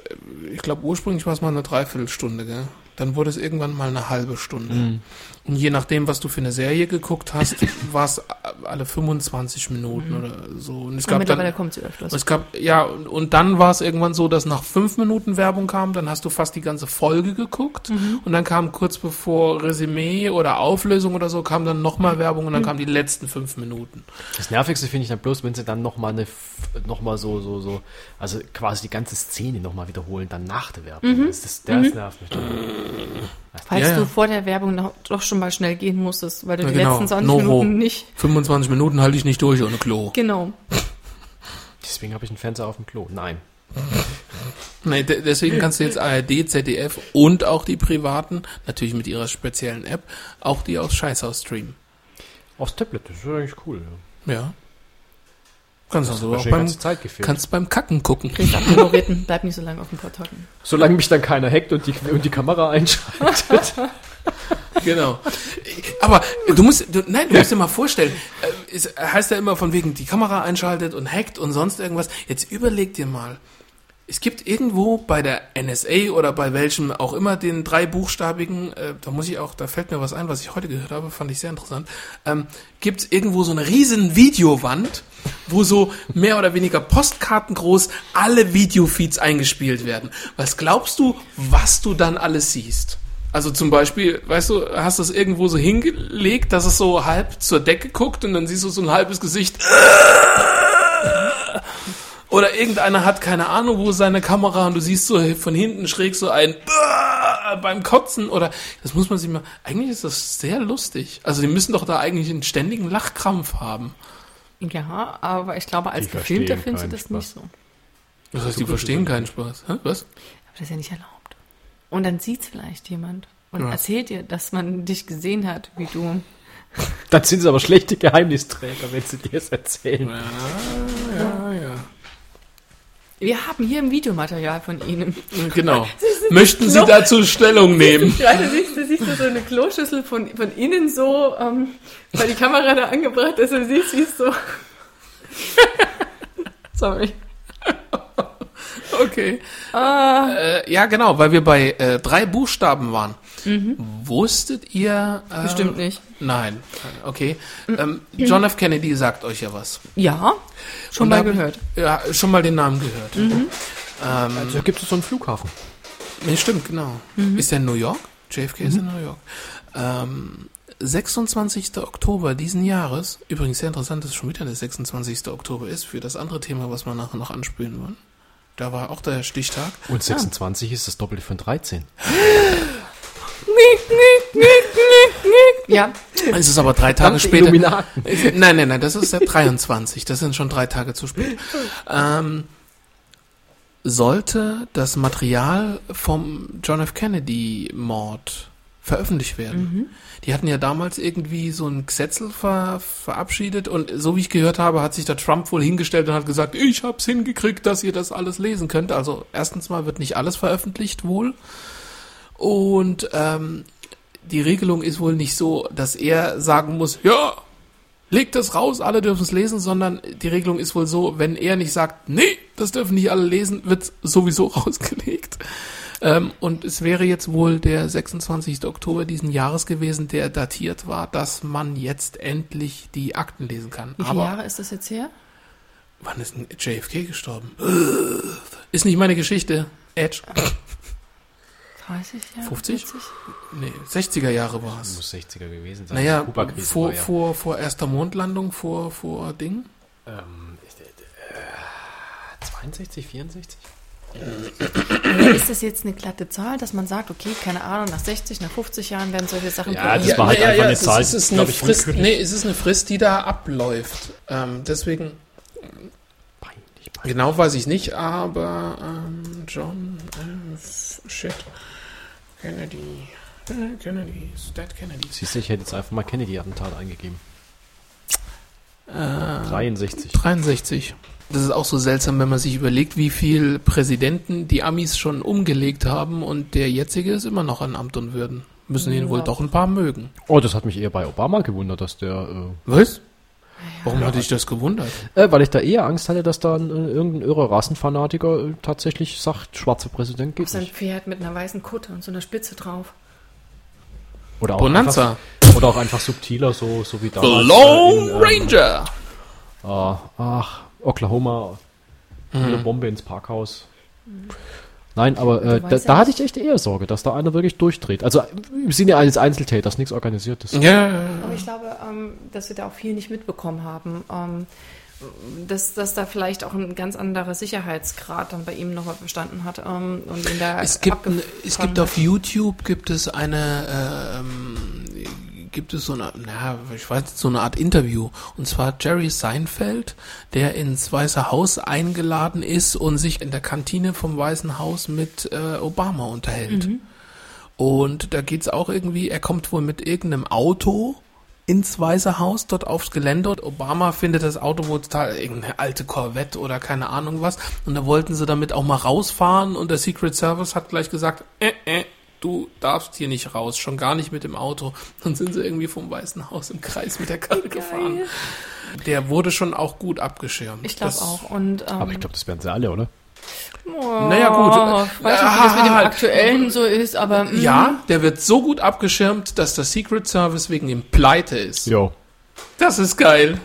ich glaube ursprünglich war es mal eine Dreiviertelstunde, gell? Dann wurde es irgendwann mal eine halbe Stunde. Und je nachdem, was du für eine Serie geguckt hast, war es alle 25 Minuten oder so. Und es Und gab mittlerweile dann, kommt sie öfters. es gab, ja, und, und dann war es irgendwann so, dass nach fünf Minuten Werbung kam, dann hast du fast die ganze Folge geguckt und dann kam kurz bevor Resümee oder Auflösung oder so, kam dann nochmal Werbung und dann kamen die letzten fünf Minuten. Das Nervigste finde ich dann bloß, wenn sie dann nochmal eine, noch mal so, so, so, also quasi die ganze Szene nochmal wiederholen, dann nach der Werbung. Das, das, das nervt mich. dann. Falls Ja, ja. du vor der Werbung noch, doch schon mal schnell gehen musstest, weil du Ja, die genau. letzten 20 Noro. Minuten nicht. 25 Minuten halte ich nicht durch ohne Klo. Genau. Deswegen habe ich einen Fernseher auf dem Klo. Nein. Nee, de deswegen kannst du jetzt ARD, ZDF und auch die privaten, natürlich mit ihrer speziellen App, auch die aus Scheißhaus streamen. Aufs Tablet, das ist eigentlich cool. Ja. Ja. Kannst also auch schon beim, ganze Zeit gefehlt. kannst beim Kacken gucken. Kriegst Abgeboreten, bleib nicht so lange auf dem hocken. Solange mich dann keiner hackt und die, und die Kamera einschaltet. Genau. Aber du musst, du, nein, du musst dir mal vorstellen, äh, es heißt ja immer von wegen, die Kamera einschaltet und hackt und sonst irgendwas. Jetzt überleg dir mal. Es gibt irgendwo bei der NSA oder bei welchem auch immer den drei buchstabigen, äh, da muss ich auch, da fällt mir was ein, was ich heute gehört habe, fand ich sehr interessant, ähm, gibt es irgendwo so eine riesen Videowand, wo so mehr oder weniger postkartengroß alle Videofeeds eingespielt werden. Was glaubst du, was du dann alles siehst? Also zum Beispiel, weißt du, hast du es irgendwo so hingelegt, dass es so halb zur Decke guckt und dann siehst du so ein halbes Gesicht. Oder irgendeiner hat keine Ahnung, wo seine Kamera und du siehst so von hinten schräg so ein beim Kotzen oder das muss man sich mal. Eigentlich ist das sehr lustig. Also die müssen doch da eigentlich einen ständigen Lachkrampf haben. Ja, aber ich glaube, als Die Gefilmter findest du das Spaß. nicht so. Das heißt, die verstehen keinen Spaß. Hä? Was? Aber das ist ja nicht erlaubt. Und dann sieht's vielleicht jemand und Ja. erzählt dir, dass man dich gesehen hat, wie du. Dann sind sie aber schlechte Geheimnisträger, wenn sie dir es erzählen. Ja, ja, ja. Wir haben hier ein Videomaterial von Ihnen. Genau. Möchten Sie dazu Stellung nehmen? Gerade siehst du, siehst du so eine Kloschüssel von, von innen so, ähm, weil die Kamera da angebracht ist und siehst, wie es so. Sorry. Okay. Äh, ja, genau, weil wir bei äh, drei Buchstaben waren. Wusstet ihr? Äh, Bestimmt nicht. Nein. Okay. Ähm, John F. Kennedy sagt euch ja was. Ja, schon Und mal gehört. Ja, schon mal den Namen gehört. Ähm, Also gibt es so einen Flughafen. nee, stimmt, genau. Ist der in New York? JFK ist in New York. Ähm, 26. Oktober diesen Jahres, übrigens sehr interessant, dass es schon wieder der 26. Oktober ist, für das andere Thema, was wir nachher noch anspielen wollen. Da war auch der Stichtag. Und 26 ist das Doppelte von 13. Ja, Es ist aber drei Tage später. Illuminaten. Nein, nein, nein, das ist der 23. Das sind schon drei Tage zu spät. Ähm, sollte das Material vom John F. Kennedy Mord veröffentlicht werden. Die hatten ja damals irgendwie so ein Gesetzel ver verabschiedet und so wie ich gehört habe, hat sich der Trump wohl hingestellt und hat gesagt, ich hab's hingekriegt, dass ihr das alles lesen könnt. Also erstens mal wird nicht alles veröffentlicht wohl und ähm, die Regelung ist wohl nicht so, dass er sagen muss, ja, legt das raus, alle dürfen es lesen, sondern die Regelung ist wohl so, wenn er nicht sagt, nee, das dürfen nicht alle lesen, wird sowieso rausgelegt. Ähm, und es wäre jetzt wohl der 26. Oktober diesen Jahres gewesen, der datiert war, dass man jetzt endlich die Akten lesen kann. wie viele Aber Jahre ist das jetzt her? wann ist denn JFK gestorben? Ist nicht meine Geschichte. Edge. 30 Jahre? 50? 40? Nee, 60er Jahre war es. Muss 60er gewesen sein. Naja, vor, war ja. vor, vor erster Mondlandung, vor, vor Ding. Ähm, ist, äh, 62, 64? Ist das jetzt eine glatte Zahl, dass man sagt, okay, keine Ahnung, nach 60, nach 50 Jahren werden solche Sachen Ja, das war halt einfach eine es Zahl, ist, es ist eine ich, Frist, willkürlich. nee, es ist eine Frist, die da abläuft. Ähm, deswegen, Peinlich, peinlich. genau weiß ich nicht, aber ähm, John F. Shit. Kennedy. Äh, Kennedy. Stat Kennedy. Siehst du, ich hätte jetzt einfach mal Kennedy-Attentat eingegeben. Äh, 63. 63. Das ist auch so seltsam, wenn man sich überlegt, wie viel Präsidenten die Amis schon umgelegt haben und der jetzige ist immer noch an Amt und Würden. Müssen ihn wohl doch ein paar mögen. Oh, das hat mich eher bei Obama gewundert, dass der, äh, Was? Warum hatte ich das gewundert? Äh, weil ich da eher Angst hatte, dass da ein, äh, irgendein irrer Rassenfanatiker äh, tatsächlich sagt, schwarzer Präsident geht Auf sein. Pferd mit einer weißen Kutte und so einer Spitze drauf. Oder auch Bonanza. Einfach, oder auch einfach subtiler, so, so wie The damals. Lone äh, in, ähm, Ranger. Ah, ach, Oklahoma, Mhm. eine Bombe ins Parkhaus. Nein, aber äh, da, ja da hatte ich echt eher Sorge, dass da einer wirklich durchdreht. Also im Sinne eines Einzeltäters, nichts Organisiertes. Ja, Aber ich glaube, ähm, dass wir da auch viel nicht mitbekommen haben. Ähm, dass, dass da vielleicht auch ein ganz anderer Sicherheitsgrad dann bei ihm nochmal bestanden hat ähm, und ihn da Es gibt, es gibt auf YouTube gibt es eine, ähm, gibt es so eine, na, ich weiß nicht, so eine Art Interview. Und zwar Jerry Seinfeld, der ins Weiße Haus eingeladen ist und sich in der Kantine vom Weißen Haus mit äh, Obama unterhält. Und da geht's auch irgendwie, er kommt wohl mit irgendeinem Auto ins Weiße Haus, dort aufs Gelände. Und Obama findet das Auto wohl total irgendeine alte Corvette oder keine Ahnung was. Und da wollten sie damit auch mal rausfahren. Und der Secret Service hat gleich gesagt, äh, äh, du darfst hier nicht raus, schon gar nicht mit dem Auto. Dann sind sie irgendwie vom Weißen Haus im Kreis mit der Karre gefahren. Der wurde schon auch gut abgeschirmt. Ich glaube Das- auch. Und, ähm, Aber ich glaube, das werden sie alle, oder? oh, Naja, gut. Ich weiß nicht, wie das mit dem aktuellen so ist, aber mm, Ja, der wird so gut abgeschirmt, dass der Secret Service wegen ihm pleite ist. Jo. Das ist geil.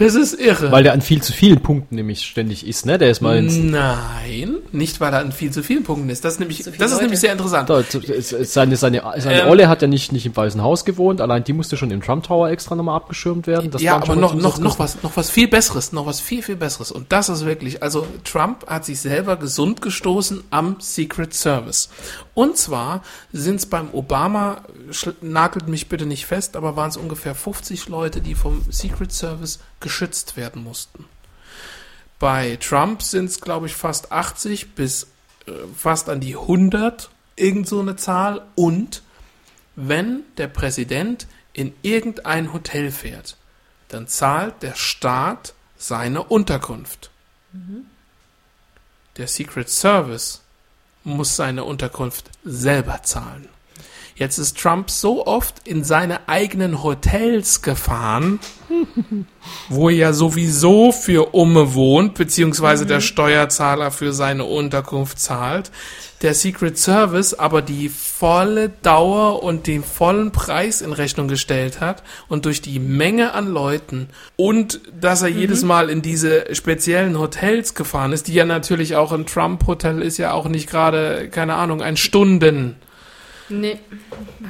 Das ist irre. Weil der an viel zu vielen Punkten nämlich ständig ist, ne? Der ist mal ins, Nein, nicht weil er an viel zu vielen Punkten ist. Das ist nämlich, das ist Leute. nämlich sehr interessant. Da, Seine, seine, seine Ähm. Olle hat ja nicht, nicht im Weißen Haus gewohnt, allein die musste schon im Trump Tower extra nochmal abgeschirmt werden. Das ja, aber noch, noch, noch was, noch was viel Besseres, noch was viel, viel Besseres. Und das ist wirklich, also Trump hat sich selber gesund gestoßen am Secret Service. Und zwar sind es beim Obama, nagelt mich bitte nicht fest, aber waren es ungefähr 50 Leute, die vom Secret Service geschützt werden mussten. Bei Trump sind es, glaube ich, fast 80 bis äh, fast an die 100, irgend so eine Zahl. Und wenn der Präsident in irgendein Hotel fährt, dann zahlt der Staat seine Unterkunft. Der Secret Service muss seine Unterkunft selber zahlen. Jetzt ist Trump so oft in seine eigenen Hotels gefahren, wo er ja sowieso für Umme wohnt, beziehungsweise der Steuerzahler für seine Unterkunft zahlt, der Secret Service aber die volle Dauer und den vollen Preis in Rechnung gestellt hat und durch die Menge an Leuten und dass er jedes Mal in diese speziellen Hotels gefahren ist, die ja natürlich auch ein Trump-Hotel ist ja auch nicht gerade, keine Ahnung, ein Stunden. Nee.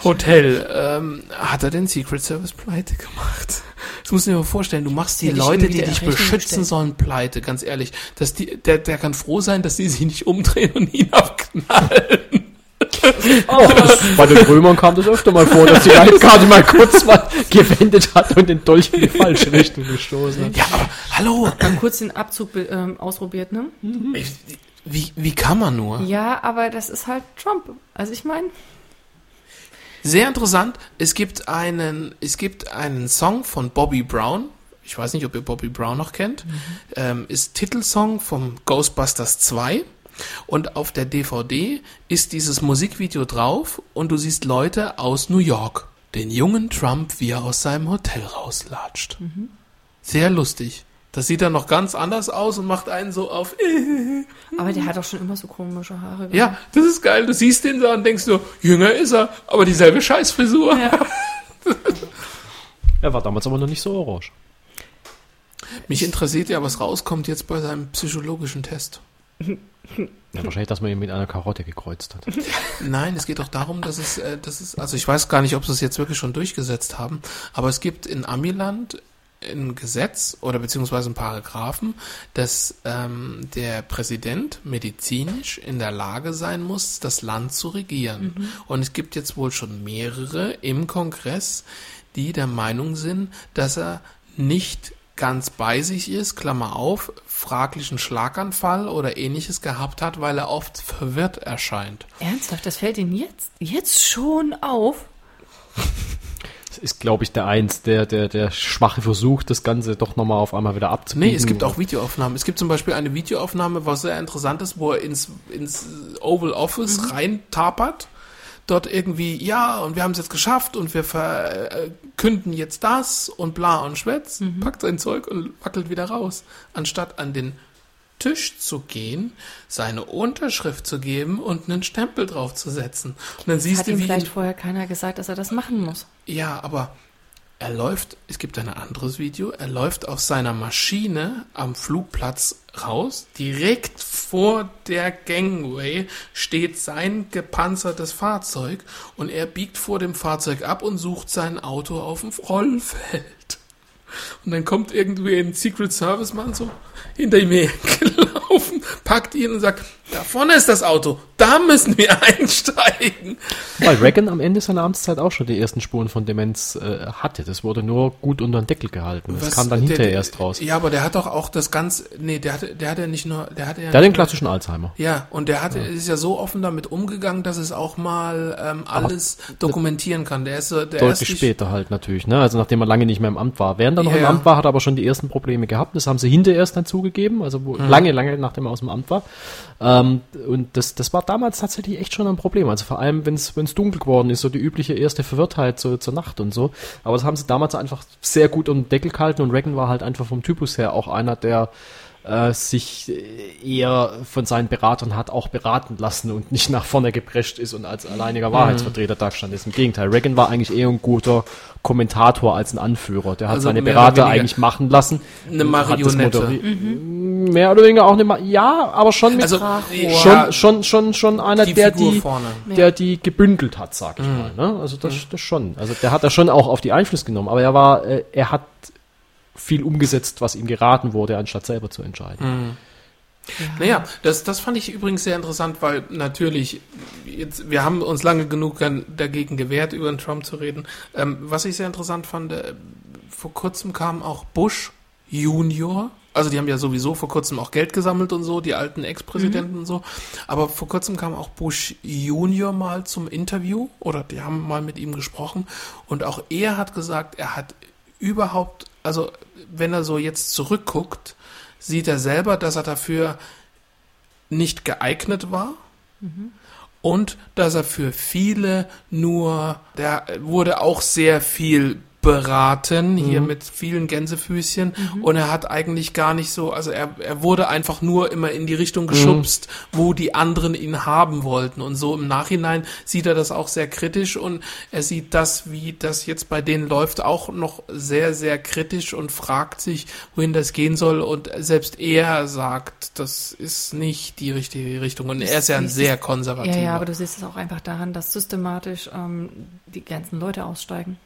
Hotel, ähm, hat er den Secret Service pleite gemacht? Das musst du dir mal vorstellen, du machst die ich Leute, die dich beschützen gestellt. sollen, pleite, ganz ehrlich. Dass die, der, der kann froh sein, dass die sich nicht umdrehen und ihn abknallen. Oh, bei den Römern kam das öfter mal vor, dass die Landkarte mal kurz mal gewendet hat und den Dolch in die falsche Richtung gestoßen hat. Ja, aber hallo, Dann kurz den Abzug ähm, ausprobiert, ne? ich- wie, wie kann man nur? Ja, aber das ist halt Trump. Also ich meine, Sehr interessant, es gibt einen, es gibt einen Song von Bobby Brown. Ich weiß nicht, ob ihr Bobby Brown noch kennt. Ähm, ist Titelsong vom Ghostbusters 2. Und auf der DVD ist dieses Musikvideo drauf und du siehst Leute aus New York. Den jungen Trump, wie er aus seinem Hotel rauslatscht. Sehr lustig. Das sieht dann noch ganz anders aus und macht einen so auf. aber der hat doch schon immer so komische Haare. gehabt. Ja, das ist geil. Du siehst den da und denkst so, jünger ist er, aber dieselbe Scheißfrisur. Er war damals aber noch nicht so orange. Mich interessiert ja, was rauskommt jetzt bei seinem psychologischen Test. Ja, wahrscheinlich, dass man ihn mit einer Karotte gekreuzt hat. Nein, es geht doch darum, dass es, äh, dass es, also ich weiß gar nicht, ob sie es jetzt wirklich schon durchgesetzt haben, aber es gibt in Amiland ein Gesetz oder beziehungsweise ein Paragraphen, dass ähm, der Präsident medizinisch in der Lage sein muss, das Land zu regieren. Und es gibt jetzt wohl schon mehrere im Kongress, die der Meinung sind, dass er nicht ganz bei sich ist, Klammer auf, fraglichen Schlaganfall oder ähnliches gehabt hat, weil er oft verwirrt erscheint. Ernsthaft, das fällt Ihnen jetzt, jetzt schon auf? Das ist, glaube ich, der eins, der, der, der schwache Versuch, das Ganze doch nochmal auf einmal wieder abzubiegen. Nee, es gibt auch Videoaufnahmen. Es gibt zum Beispiel eine Videoaufnahme, was sehr interessant ist, wo er ins, ins Oval Office rein tapert. dort irgendwie, ja, und wir haben es jetzt geschafft und wir verkünden jetzt das und bla und schwätz, packt sein Zeug und wackelt wieder raus, anstatt an den Tisch zu gehen, seine Unterschrift zu geben und einen Stempel draufzusetzen. Und dann siehst Hat du, ihm wie vielleicht vorher keiner gesagt, dass er das machen muss. ja, aber er läuft, es gibt ein anderes Video, er läuft auf seiner Maschine am Flugplatz raus. Direkt vor der Gangway steht sein gepanzertes Fahrzeug und er biegt vor dem Fahrzeug ab und sucht sein Auto auf dem Rollfeld. Und dann kommt irgendwie ein Secret Service Mann so hinter ihm hergelaufen, packt ihn und sagt, da vorne ist das Auto, da müssen wir einsteigen. Weil Reagan am Ende seiner Amtszeit auch schon die ersten Spuren von Demenz äh, hatte. Das wurde nur gut unter den Deckel gehalten. Das Was- kam dann der- hinterher der- erst raus. Ja, aber der hat doch auch das ganz, nee, der hatte, der hatte nicht nur, der hatte ja Der hat den klassischen Alzheimer. ja, und der hatte, ist ja so offen damit umgegangen, dass es auch mal ähm, alles dokumentieren kann. Der ist so, der Deutlich ist später halt natürlich, ne? Also nachdem er lange nicht mehr im Amt war. Während er noch Ja, im ja. Amt war, hat er aber schon die ersten Probleme gehabt. Das haben sie hinterher erst dann zugegeben, also wo, lange, lange nachdem er aus dem Amt war. Ähm, und das, das war damals tatsächlich echt schon ein Problem. Also vor allem, wenn es dunkel geworden ist, so die übliche erste Verwirrtheit so, zur Nacht und so. Aber das haben sie damals einfach sehr gut um den Deckel gehalten und Reagan war halt einfach vom Typus her auch einer, der äh, sich eher von seinen Beratern hat auch beraten lassen und nicht nach vorne geprescht ist und als alleiniger Wahrheitsvertreter da stand ist. Im Gegenteil, Reagan war eigentlich eher ein guter Kommentator als ein Anführer. Der hat Also seine Berater eigentlich machen lassen. Eine Marionette. moderi- Mehr oder weniger auch eine, Ma ja, aber schon mit Also, schon, ja, schon, schon, schon einer, die der Figur die, vorne. der die gebündelt hat, sag ich mal. Ne? Also das, das schon. Also der hat da schon auch auf die Einfluss genommen, aber er war, äh, er hat viel umgesetzt, was ihm geraten wurde, anstatt selber zu entscheiden. Naja, das, das fand ich übrigens sehr interessant, weil natürlich, jetzt, wir haben uns lange genug dagegen gewehrt, über den Trump zu reden. Ähm, was ich sehr interessant fand, äh, vor kurzem kam auch Bush Junior. Also die haben ja sowieso vor kurzem auch Geld gesammelt und so, die alten Ex-Präsidenten und so. Aber vor kurzem kam auch Bush Junior mal zum Interview oder die haben mal mit ihm gesprochen und auch er hat gesagt, er hat überhaupt, also wenn er so jetzt zurückguckt, sieht er selber, dass er dafür nicht geeignet war und dass er für viele nur, der wurde auch sehr viel beraten, hier mit vielen Gänsefüßchen. Und er hat eigentlich gar nicht so, also er, er wurde einfach nur immer in die Richtung geschubst, wo die anderen ihn haben wollten. Und so im Nachhinein sieht er das auch sehr kritisch und er sieht das, wie das jetzt bei denen läuft, auch noch sehr, sehr kritisch und fragt sich, wohin das gehen soll. Und selbst er sagt, das ist nicht die richtige Richtung. Und er ist ja ein sehr konservativer. Ja, ja, aber du siehst es auch einfach daran, dass systematisch ähm, die ganzen Leute aussteigen.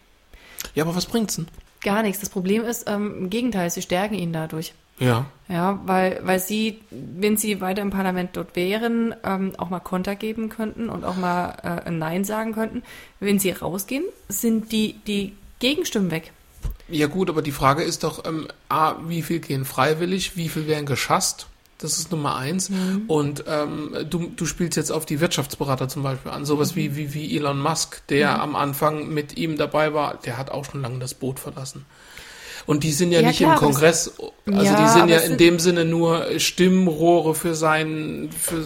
Ja, aber was bringt's denn? Gar nichts. Das Problem ist, ähm, im Gegenteil, sie stärken ihn dadurch. Ja. Ja, weil, weil sie, wenn sie weiter im Parlament dort wären, ähm, auch mal Konter geben könnten und auch mal äh, ein Nein sagen könnten. Wenn sie rausgehen, sind die, die Gegenstimmen weg. Ja gut, aber die Frage ist doch, ähm, A, wie viel gehen freiwillig, wie viel werden geschasst? Das ist Nummer eins. Und ähm, du, du spielst jetzt auf die Wirtschaftsberater zum Beispiel an. Sowas wie, wie, wie Elon Musk, der am Anfang mit ihm dabei war, der hat auch schon lange das Boot verlassen. Und die sind ja, Ja, nicht klar, im Kongress, also Ja, die sind ja in sind- dem Sinne nur Stimmrohre für sein, für,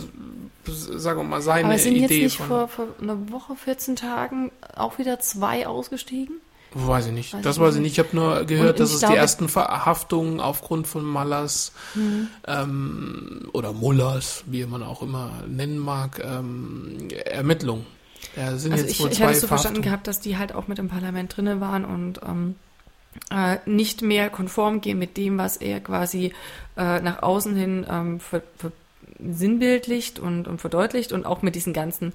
sagen wir mal, seine Aber sind jetzt Idee nicht von. vor, vor einer Woche, 14 Tagen auch wieder zwei ausgestiegen? Weiß ich nicht. Weiß das ich weiß ich nicht. Ich habe nur gehört, dass es die ersten Verhaftungen aufgrund von Mallers ähm, oder Mullers, wie man auch immer nennen mag, ähm, Ermittlungen. Da sind Also jetzt ich, wohl ich hatte so verstanden gehabt, dass die halt auch mit im Parlament drinne waren und ähm, äh, nicht mehr konform gehen mit dem, was er quasi äh, nach außen hin ähm, ver, ver, sinnbildlicht und, und verdeutlicht und auch mit diesen ganzen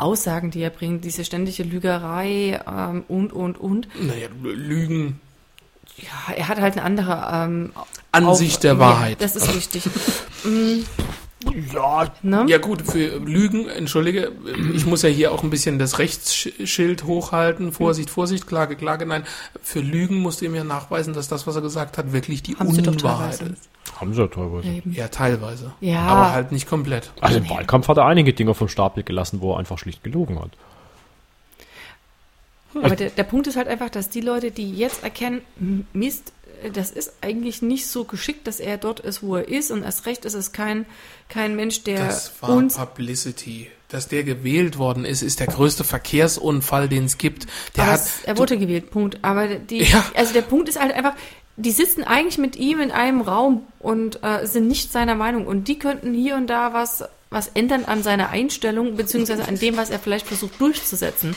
Aussagen, die er bringt, diese ständige Lügerei ähm, und, und, und. Naja, Lügen. Ja, er hat halt eine andere ähm, Ansicht auf- der ja, Wahrheit. Das ist richtig. Ja, ne? ja gut, für Lügen, entschuldige, ich muss ja hier auch ein bisschen das Rechtsschild hochhalten. Vorsicht, Vorsicht, Klage, Klage. Nein, für Lügen musst du ihm ja nachweisen, dass das, was er gesagt hat, wirklich die Haben Unwahrheit teilweise. ist. Haben sie ja teilweise. Eben. Ja, teilweise. Ja. Aber halt nicht komplett. Also im Wahlkampf hat er einige Dinge vom Stapel gelassen, wo er einfach schlicht gelogen hat. Aber der, der Punkt ist halt einfach, dass die Leute, die jetzt erkennen, Mist, das ist eigentlich nicht so geschickt, dass er dort ist, wo er ist. Und erst recht ist es kein, kein Mensch, der Das war uns. Publicity. Dass der gewählt worden ist, ist der größte Verkehrsunfall, den es gibt. Der Aber hat, es, er wurde gewählt, Punkt. Aber die, Ja. also der Punkt ist halt einfach, die sitzen eigentlich mit ihm in einem Raum und äh, sind nicht seiner Meinung. Und die könnten hier und da was, was ändern an seiner Einstellung, beziehungsweise an dem, was er vielleicht versucht durchzusetzen.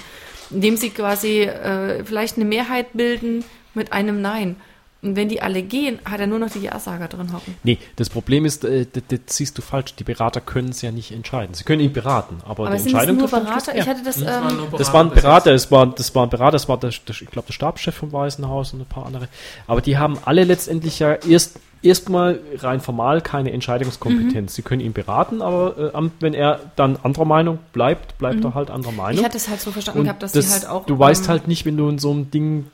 Indem sie quasi äh, vielleicht eine Mehrheit bilden mit einem Nein. Und wenn die alle gehen, hat er nur noch die Ja-Sager drin hocken. Nee, das Problem ist, äh, das, das siehst du falsch. Die Berater können es ja nicht entscheiden. Sie können ihn beraten, aber, Aber die Entscheidung nur am Schluss Berater? er. Ich hatte das, Das waren ähm, nur Das waren. Berater, es war, das waren Berater, das war der, der, ich glaube der Stabschef vom Weißen Haus und ein paar andere. Aber die haben alle letztendlich ja erst erstmal rein formal keine Entscheidungskompetenz. Sie können ihn beraten, aber äh, wenn er dann anderer Meinung bleibt, bleibt er halt anderer Meinung. ich hatte es halt so verstanden Und gehabt, dass das, sie halt auch. du weißt ähm, halt nicht, wenn du in so einem Ding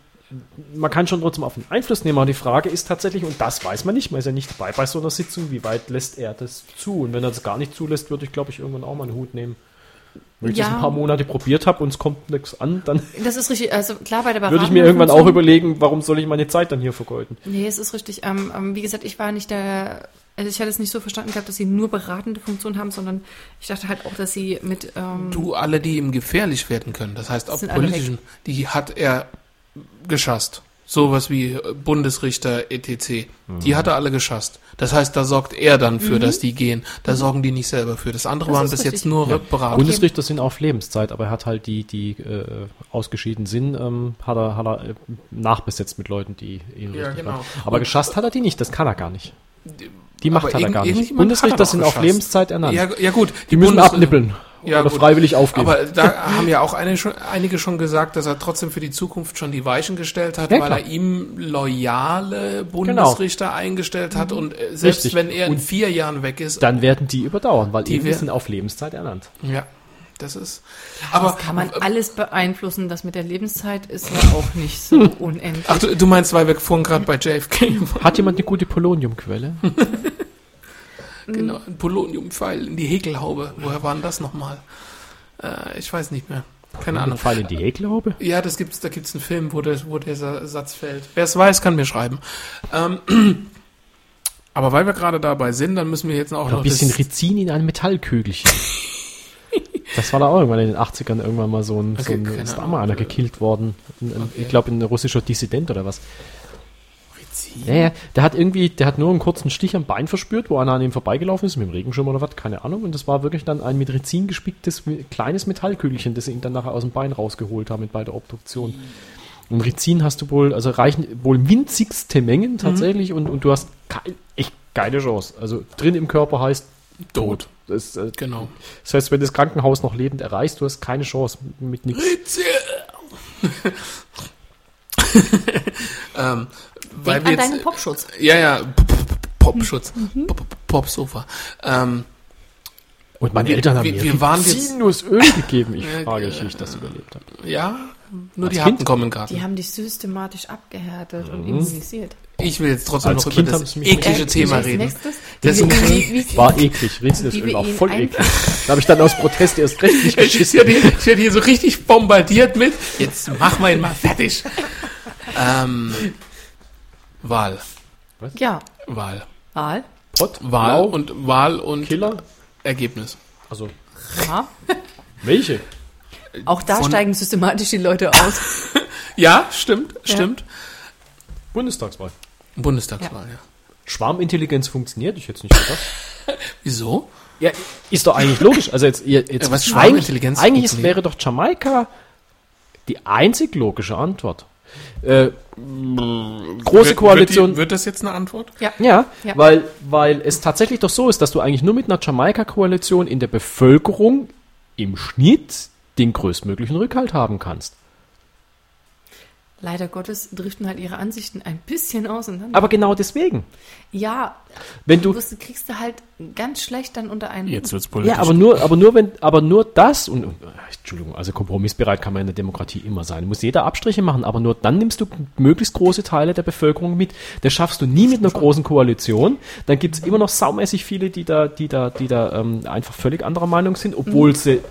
man kann schon trotzdem auf den Einfluss nehmen, aber die Frage ist tatsächlich, und das weiß man nicht, man ist ja nicht dabei bei so einer Sitzung, wie weit lässt er das zu? Und wenn er das gar nicht zulässt, würde ich, glaube ich, irgendwann auch mal einen Hut nehmen. Wenn ich das Ja. ein paar Monate probiert habe und es kommt nichts an, dann Das ist richtig, also klar bei der würde ich mir irgendwann auch überlegen, warum soll ich meine Zeit dann hier vergeuden? Nee, es ist richtig. Ähm, ähm, wie gesagt, ich war nicht der. Also ich hatte es nicht so verstanden gehabt, dass sie nur beratende Funktion haben, sondern ich dachte halt auch, dass sie mit. Ähm, Du, alle, die ihm gefährlich werden können, das heißt auch politischen, die hat er geschasst. Sowas wie Bundesrichter etc. Die hat er alle geschasst. Das heißt, da sorgt er dann für, dass die gehen. Da sorgen die nicht selber für. Das andere Das waren bis richtig. jetzt nur Ja. Berater. Bundesrichter sind auf Lebenszeit, aber er hat halt die, die äh, ausgeschieden sind, ähm, hat er, hat er äh, nachbesetzt mit Leuten, die ihn Ja, richtig genau. waren. Aber geschasst hat er die nicht, das kann er gar nicht. Die Macht Aber hat er gar nicht. Bundesrichter er sind auf geschasst. Lebenszeit ernannt. Ja, ja gut. die müssen Bundes- abnippeln Ja, oder gut. freiwillig aufgeben. Aber da haben ja auch eine schon, einige schon gesagt, dass er trotzdem für die Zukunft schon die Weichen gestellt hat, Ja, weil klar. er ihm loyale Bundesrichter eingestellt hat und äh, selbst Richtig. wenn er in Und vier Jahren weg ist, dann werden die überdauern, weil Die sind auf Lebenszeit ernannt. ja, das ist. aber Aber kann man alles beeinflussen. Das mit der Lebenszeit ist ja auch nicht so unendlich. ach, du, du meinst, weil wir vorhin gerade bei JFK waren. Hat jemand eine gute Poloniumquelle? Genau, ein Poloniumpfeil in die Häkelhaube. Woher war denn das nochmal? Äh, ich weiß nicht mehr. Keine Ahnung. Fall in die Häkelhaube? Ja, das gibt's, da gibt's einen Film, wo, der, wo dieser Satz fällt. Wer es weiß, kann mir schreiben. Ähm, aber weil wir gerade dabei sind, dann müssen wir jetzt auch Oder noch ein bisschen Rizin in einem Metallkügelchen. das war da auch irgendwann in den 80ern irgendwann mal so ein, so Okay, ein keine ist da mal einer gekillt worden. Ein, ein, Okay. Ich glaube, ein russischer Dissident oder was. Rizin. Ja, ja, der hat irgendwie, der hat nur einen kurzen Stich am Bein verspürt, wo einer an ihm vorbeigelaufen ist, mit dem Regenschirm oder was, keine Ahnung. Und das war wirklich dann ein mit Rizin gespicktes kleines Metallkügelchen, das sie ihm dann nachher aus dem Bein rausgeholt haben mit bei der Obduktion. Und Rizin hast du wohl, also reichen wohl winzigste Mengen tatsächlich und, und du hast kei- echt keine Chance. Also drin im Körper heißt Tot. Das, äh, Genau. das heißt, wenn du das Krankenhaus noch lebend erreichst, du hast keine Chance mit nichts. Ähm, Denk wir an deinen jetzt, Popschutz. ja, ja, Popschutz, P- Popsofa. Ähm, Und meine Eltern haben wir- mir wir waren jetzt- Öl gegeben. Ich frage mich, wie ich das überlebt habe. ja, nur Als die Kind? Hacken kommen gerade. Die haben dich systematisch abgehärtet und immunisiert. Ich will jetzt trotzdem Als noch Kind über das eklige Äh, Thema reden. nächstes, Das War eklig. Rinsendes Wie Öl wir war voll eklig. Da habe ich dann aus Protest erst recht nicht Ich geschissen. werde hier, ich werd hier so richtig bombardiert mit, jetzt machen wir ihn mal fertig. ähm, Wahl. Ja, Wahl. Wahl. Pott, Wahl Blau, und Wahl und Killer. Ergebnis. Also, Ja. welche? Auch da Von- steigen systematisch die Leute aus. Ja, stimmt, stimmt. Bundestagswahl. Bundestagswahl, ja. Schwarmintelligenz funktioniert, ich hätte es nicht gedacht. Wieso? Ja, ist doch eigentlich logisch. Also jetzt, jetzt Ja, was Schwarmintelligenz Eigentlich, eigentlich wäre doch Jamaika die einzig logische Antwort. Äh, große Wird- Koalition. Wird, die, wird das jetzt eine Antwort? Ja. Ja, Ja. Weil, weil es tatsächlich doch so ist, dass du eigentlich nur mit einer Jamaika-Koalition in der Bevölkerung im Schnitt den größtmöglichen Rückhalt haben kannst. Leider Gottes driften halt ihre Ansichten ein bisschen auseinander. Aber genau deswegen. ja, Wenn du du, wirst, kriegst du halt ganz schlecht dann unter einen. Jetzt wird's politisch. ja, aber nur, aber nur wenn, aber nur das und, und Entschuldigung, also kompromissbereit kann man in der Demokratie immer sein. Muss jeder Abstriche machen, aber nur dann nimmst du möglichst große Teile der Bevölkerung mit. Das schaffst du nie mit einer großen Koalition. Dann gibt es immer noch saumäßig viele, die da, die da, die da ähm, einfach völlig anderer Meinung sind, obwohl sie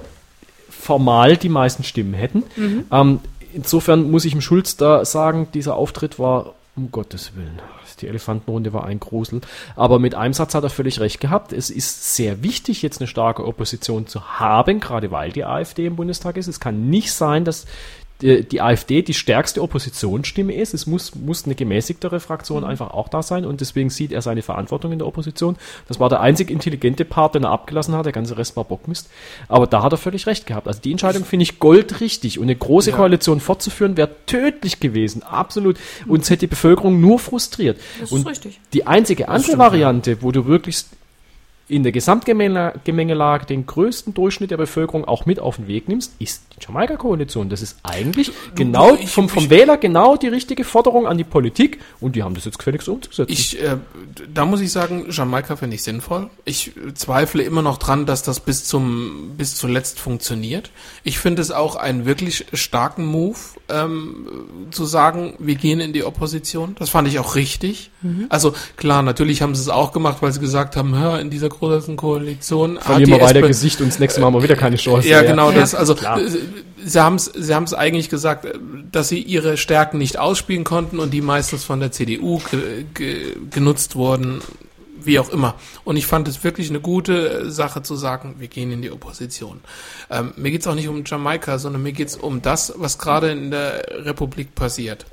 formal die meisten Stimmen hätten. Ähm, insofern muss ich dem Schulz da sagen, dieser Auftritt war Um Gottes Willen. Die Elefantenrunde war ein Grusel. Aber mit einem Satz hat er völlig recht gehabt. Es ist sehr wichtig, jetzt eine starke Opposition zu haben, gerade weil die AfD im Bundestag ist. Es kann nicht sein, dass die, die AfD die stärkste Oppositionsstimme ist. Es muss, muss eine gemäßigtere Fraktion einfach auch da sein und deswegen sieht er seine Verantwortung in der Opposition. Das war der einzig intelligente Part, den er abgelassen hat. Der ganze Rest war Bockmist. Aber da hat er völlig recht gehabt. Also die Entscheidung finde ich goldrichtig und eine große Ja. Koalition fortzuführen wäre tödlich gewesen. Absolut. Uns hätte die Bevölkerung nur frustriert. Das ist und richtig. die einzige andere stimmt. Variante, wo du wirklich in der Gesamtgemengelage den größten Durchschnitt der Bevölkerung auch mit auf den Weg nimmst, ist die Jamaika-Koalition. Das ist eigentlich genau ich- vom, vom ich- Wähler genau die richtige Forderung an die Politik und die haben das jetzt gefälligst umzusetzen. Ich, äh, da muss ich sagen, Jamaika finde ich sinnvoll. Ich zweifle immer noch dran, dass das bis zum bis zuletzt funktioniert. Ich finde es auch einen wirklich starken Move, ähm, zu sagen, wir gehen in die Opposition. Das fand ich auch richtig. Also klar, natürlich haben sie es auch gemacht, weil sie gesagt haben, hör, in dieser großen Koalition Verlieren wir weiter Gesicht und das nächste Mal haben wir wieder keine Chance. ja, genau das. Also klar. sie haben es sie haben's eigentlich gesagt, äh, dass sie ihre Stärken nicht ausspielen konnten und die meistens von der CDU ge ge genutzt wurden, wie auch immer. Und ich fand es wirklich eine gute äh, Sache zu sagen, wir gehen in die Opposition. Ähm, mir geht's auch nicht um Jamaika, sondern mir geht's um das, was gerade in der Republik passiert.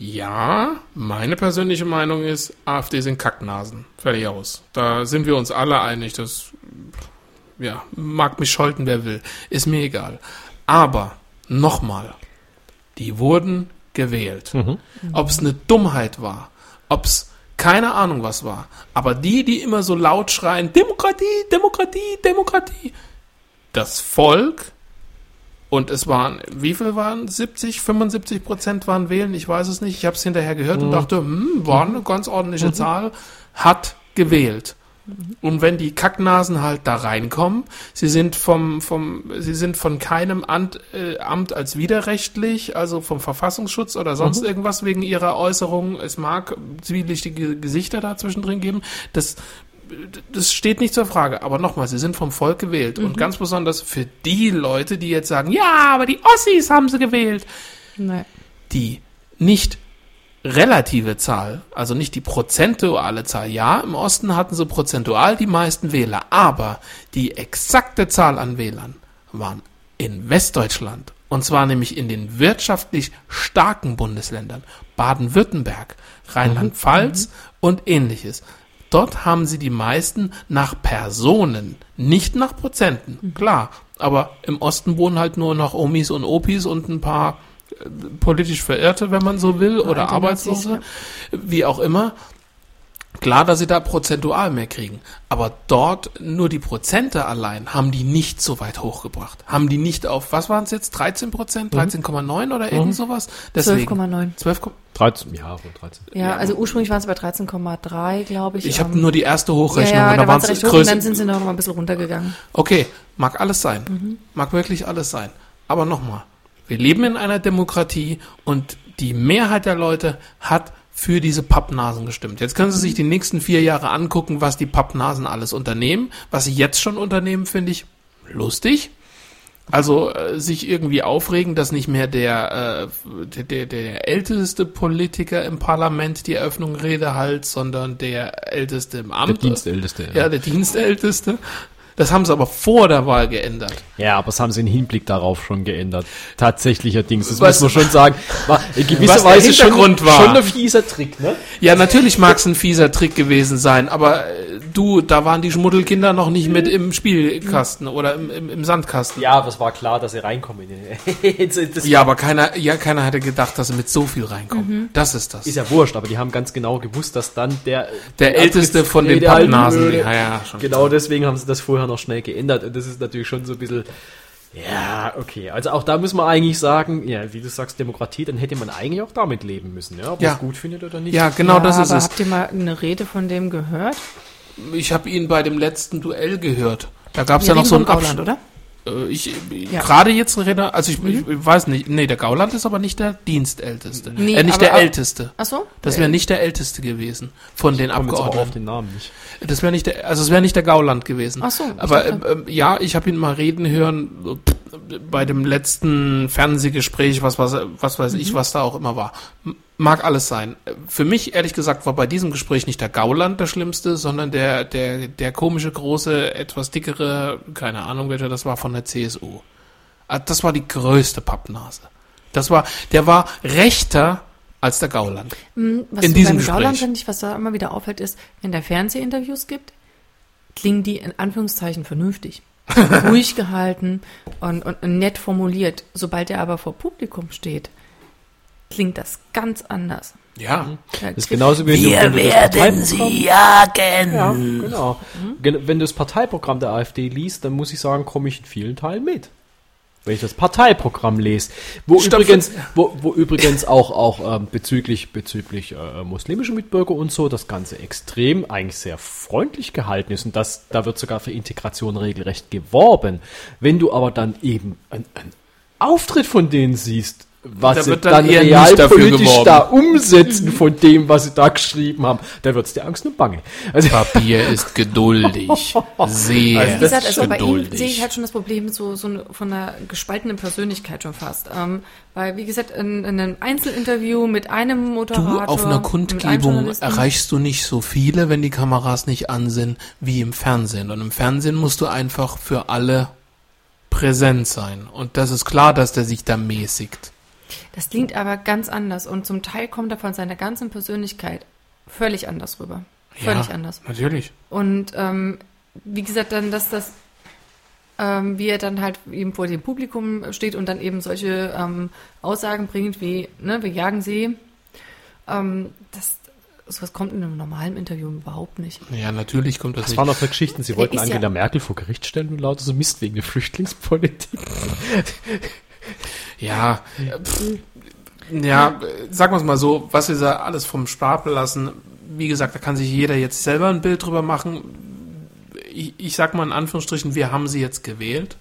Ja, meine persönliche Meinung ist, AfD sind Kacknasen. Fertig aus. Da sind wir uns alle einig. Das ja, mag mich scholten, wer will. Ist mir egal. Aber, nochmal, die wurden gewählt. Ob es eine Dummheit war, ob es keine Ahnung was war, aber die, die immer so laut schreien, Demokratie, Demokratie, Demokratie, das Volk, und es waren, wie viel waren? 70, 75 Prozent waren wählen, ich weiß es nicht, ich habe es hinterher gehört und dachte, hm, war eine ganz ordentliche Zahl, hat gewählt. Und wenn die Kacknasen halt da reinkommen, sie sind vom, vom, sie sind von keinem Amt, äh, Amt als widerrechtlich, also vom Verfassungsschutz oder sonst irgendwas wegen ihrer Äußerungen. Es mag zwielichtige Gesichter da zwischendrin geben. Das, das steht nicht zur Frage. Aber nochmal, sie sind vom Volk gewählt. Und ganz besonders für die Leute, die jetzt sagen, ja, aber die Ossis haben sie gewählt Nee. die nicht relative Zahl, also nicht die prozentuale Zahl. Ja, im Osten hatten sie prozentual die meisten Wähler, aber die exakte Zahl an Wählern waren in Westdeutschland. Und zwar nämlich in den wirtschaftlich starken Bundesländern. Baden-Württemberg, Rheinland-Pfalz und ähnliches. Dort haben sie die meisten nach Personen, nicht nach Prozenten. Klar, aber im Osten wohnen halt nur noch Omis und Opis und ein paar äh, politisch Verirrte, wenn man so will, oder Arbeitslose, wie auch immer. Klar, dass sie da prozentual mehr kriegen, aber dort nur die Prozente allein haben die nicht so weit hochgebracht. Haben die nicht auf, was waren es jetzt, 13 Prozent, 13,9 oder irgend sowas? Deswegen 12,9. 12, 13, ja, rund 13. Ja, also ursprünglich waren es bei 13,3, glaube ich. ich habe Ähm, nur die erste ja, Hochrechnung ja, und da da waren es recht hoch und größer. dann sind sie noch mal ein bisschen runtergegangen. Okay, mag alles sein. Mag wirklich alles sein. Aber nochmal, wir leben in einer Demokratie und die Mehrheit der Leute hat für diese Pappnasen gestimmt. Jetzt können Sie sich die nächsten vier Jahre angucken, was die Pappnasen alles unternehmen. Was sie jetzt schon unternehmen, finde ich lustig. Also äh, sich irgendwie aufregen, dass nicht mehr der, äh, der, der, der älteste Politiker im Parlament die Eröffnungsrede halt, sondern der älteste im Der Amt. Dienstälteste. Ja, der Dienstälteste. Das haben sie aber vor der Wahl geändert. Ja, aber das haben sie im Hinblick darauf schon geändert. Tatsächlicher Dings, das Was- muss man schon sagen. War in gewisser Was der Weise schon, war. schon ein fieser Trick, ne? Ja, natürlich mag es ein fieser Trick gewesen sein, aber äh, du, da waren die Schmuddelkinder noch nicht mit im Spielkasten oder im, im, im Sandkasten. Ja, aber es war klar, dass sie reinkommen. Ja, aber keiner, ja, keiner hätte gedacht, dass sie mit so viel reinkommen. Das ist das. ist ja wurscht, aber die haben ganz genau gewusst, dass dann der Der älteste von den Pappnasen. Ja, ja, Genau deswegen haben sie das vorher noch schnell geändert und das ist natürlich schon so ein bisschen ja, okay. Also auch da muss man eigentlich sagen, ja, wie du sagst, Demokratie, dann hätte man eigentlich auch damit leben müssen, ja, ob man Ja. es gut findet oder nicht. Ja, genau ja, das ist aber es. habt ihr mal eine Rede von dem gehört? Ich habe ihn bei dem letzten Duell gehört. Da gab es Wir ja noch so ein vom Gauland, Absch- oder? Äh, Ich, Ja. Mhm. gerade jetzt rede, also ich, ich, ich weiß nicht, nee, der Gauland ist aber nicht der Dienstälteste. Nee, äh, nicht der Älteste. Ach so? Das wäre nicht der Älteste gewesen von den Ich komme jetzt auf Abgeordneten. den Namen nicht. Das wäre nicht der, also es wäre nicht der Gauland gewesen. Ach so, Aber ähm, ja, ich habe ihn mal reden hören. pff, bei dem letzten Fernsehgespräch, was, was, was weiß ich, was da auch immer war. Mag alles sein. Für mich, ehrlich gesagt, war bei diesem Gespräch nicht der Gauland der Schlimmste, sondern der, der, der komische, große, etwas dickere, keine Ahnung, welcher das war, von der CSU. Ah, Das war die größte Pappnase. Das war, der war rechter als der Gauland. Hm, Was In diesem beim Gauland, Gespräch. finde ich, was da immer wieder auffällt, ist, wenn der Fernsehinterviews gibt, klingen die in Anführungszeichen vernünftig. Ruhig gehalten und, und nett formuliert. Sobald er aber vor Publikum steht, klingt das ganz anders. Ja. Da Das ist kriegt- genauso wie wenn du, wenn du das Parteiprogramm, jagen. ja, genau. Gen- Wenn du das Parteiprogramm der AfD liest, dann muss ich sagen, komme ich in vielen Teilen mit. Wenn ich das Parteiprogramm lese, wo Stopp, übrigens, wo, wo übrigens auch auch ähm, bezüglich bezüglich äh, muslimische Mitbürger und so das Ganze extrem eigentlich sehr freundlich gehalten ist. Und das da wird sogar für Integration regelrecht geworben. Wenn du aber dann eben einen Auftritt von denen siehst, was Da sie wird dann dann eher nicht dafür realpolitisch da umsetzen von dem, was sie da geschrieben haben, da wird's dir Angst und Bange. Also Papier ist geduldig. Sehr Wie gesagt, also bei ihm geduldig. sehe ich halt schon das Problem so, so eine- von einer gespaltenen Persönlichkeit schon fast. Ähm, weil, wie gesagt, in, in einem Einzelinterview mit einem Du, Moderator. auf einer Kundgebung erreichst du nicht so viele, wenn die Kameras nicht an sind, wie im Fernsehen. Und im Fernsehen musst du einfach für alle präsent sein. Und das ist klar, dass der sich da mäßigt. Das klingt aber ganz anders und zum Teil kommt er von seiner ganzen Persönlichkeit völlig anders rüber. Völlig ja, anders. Natürlich. Und ähm, wie gesagt, dann, dass das, ähm, wie er dann halt eben vor dem Publikum steht und dann eben solche ähm, Aussagen bringt wie, ne, wir jagen sie, ähm, das, sowas kommt in einem normalen Interview überhaupt nicht. Ja, natürlich kommt das Das nicht. waren noch für Geschichten. Sie wollten ist ja- Angela Merkel vor Gericht stellen und lauter so Mist wegen der Flüchtlingspolitik. Ja, pff, ja, sagen wir es mal so, was wir da alles vom Stapel lassen, wie gesagt, da kann sich jeder jetzt selber ein Bild drüber machen. Ich, ich sag mal in Anführungsstrichen, wir haben sie jetzt gewählt.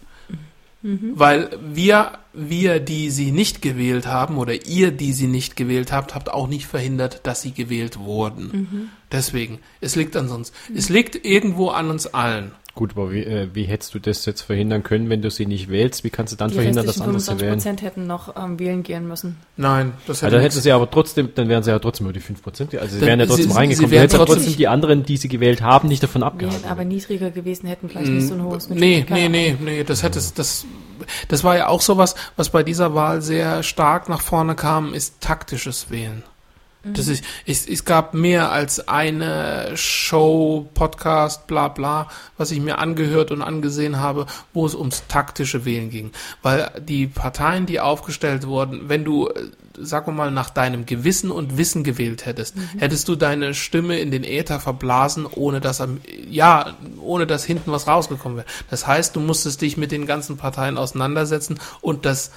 Weil wir, wir, die sie nicht gewählt haben, oder ihr, die sie nicht gewählt habt, habt auch nicht verhindert, dass sie gewählt wurden. Deswegen, es liegt an uns. Es liegt irgendwo an uns allen. Gut, aber wie, äh, wie hättest du das jetzt verhindern können, wenn du sie nicht wählst? Wie kannst du dann Die verhindern, dass andere sie 25 wählen? Prozent hätten noch ähm, wählen gehen müssen. Nein, das Also hätte dann nichts- hätten sie aber trotzdem, dann wären sie ja trotzdem nur die 5%. Also sie Dann- wären ja trotzdem sie- reingekommen. sie wären trotzdem trotzdem- die anderen, die sie gewählt haben, nicht davon Die abgehalten. hätten aber niedriger gewesen, hätten vielleicht nicht so ein hohes Mm, Nee, Keine nee, Ahnung. nee, nee, das hätte es, das, das war ja auch sowas, was bei dieser Wahl sehr stark nach vorne kam, ist taktisches Wählen. Das ist, es, es gab mehr als eine Show, Podcast, bla bla, was ich mir angehört und angesehen habe, wo es ums taktische Wählen ging. Weil die Parteien, die aufgestellt wurden, wenn du, äh, sag mal, nach deinem Gewissen und Wissen gewählt hättest, hättest du deine Stimme in den Äther verblasen, ohne dass am, ja, ohne dass hinten was rausgekommen wäre. Das heißt, du musstest dich mit den ganzen Parteien auseinandersetzen und das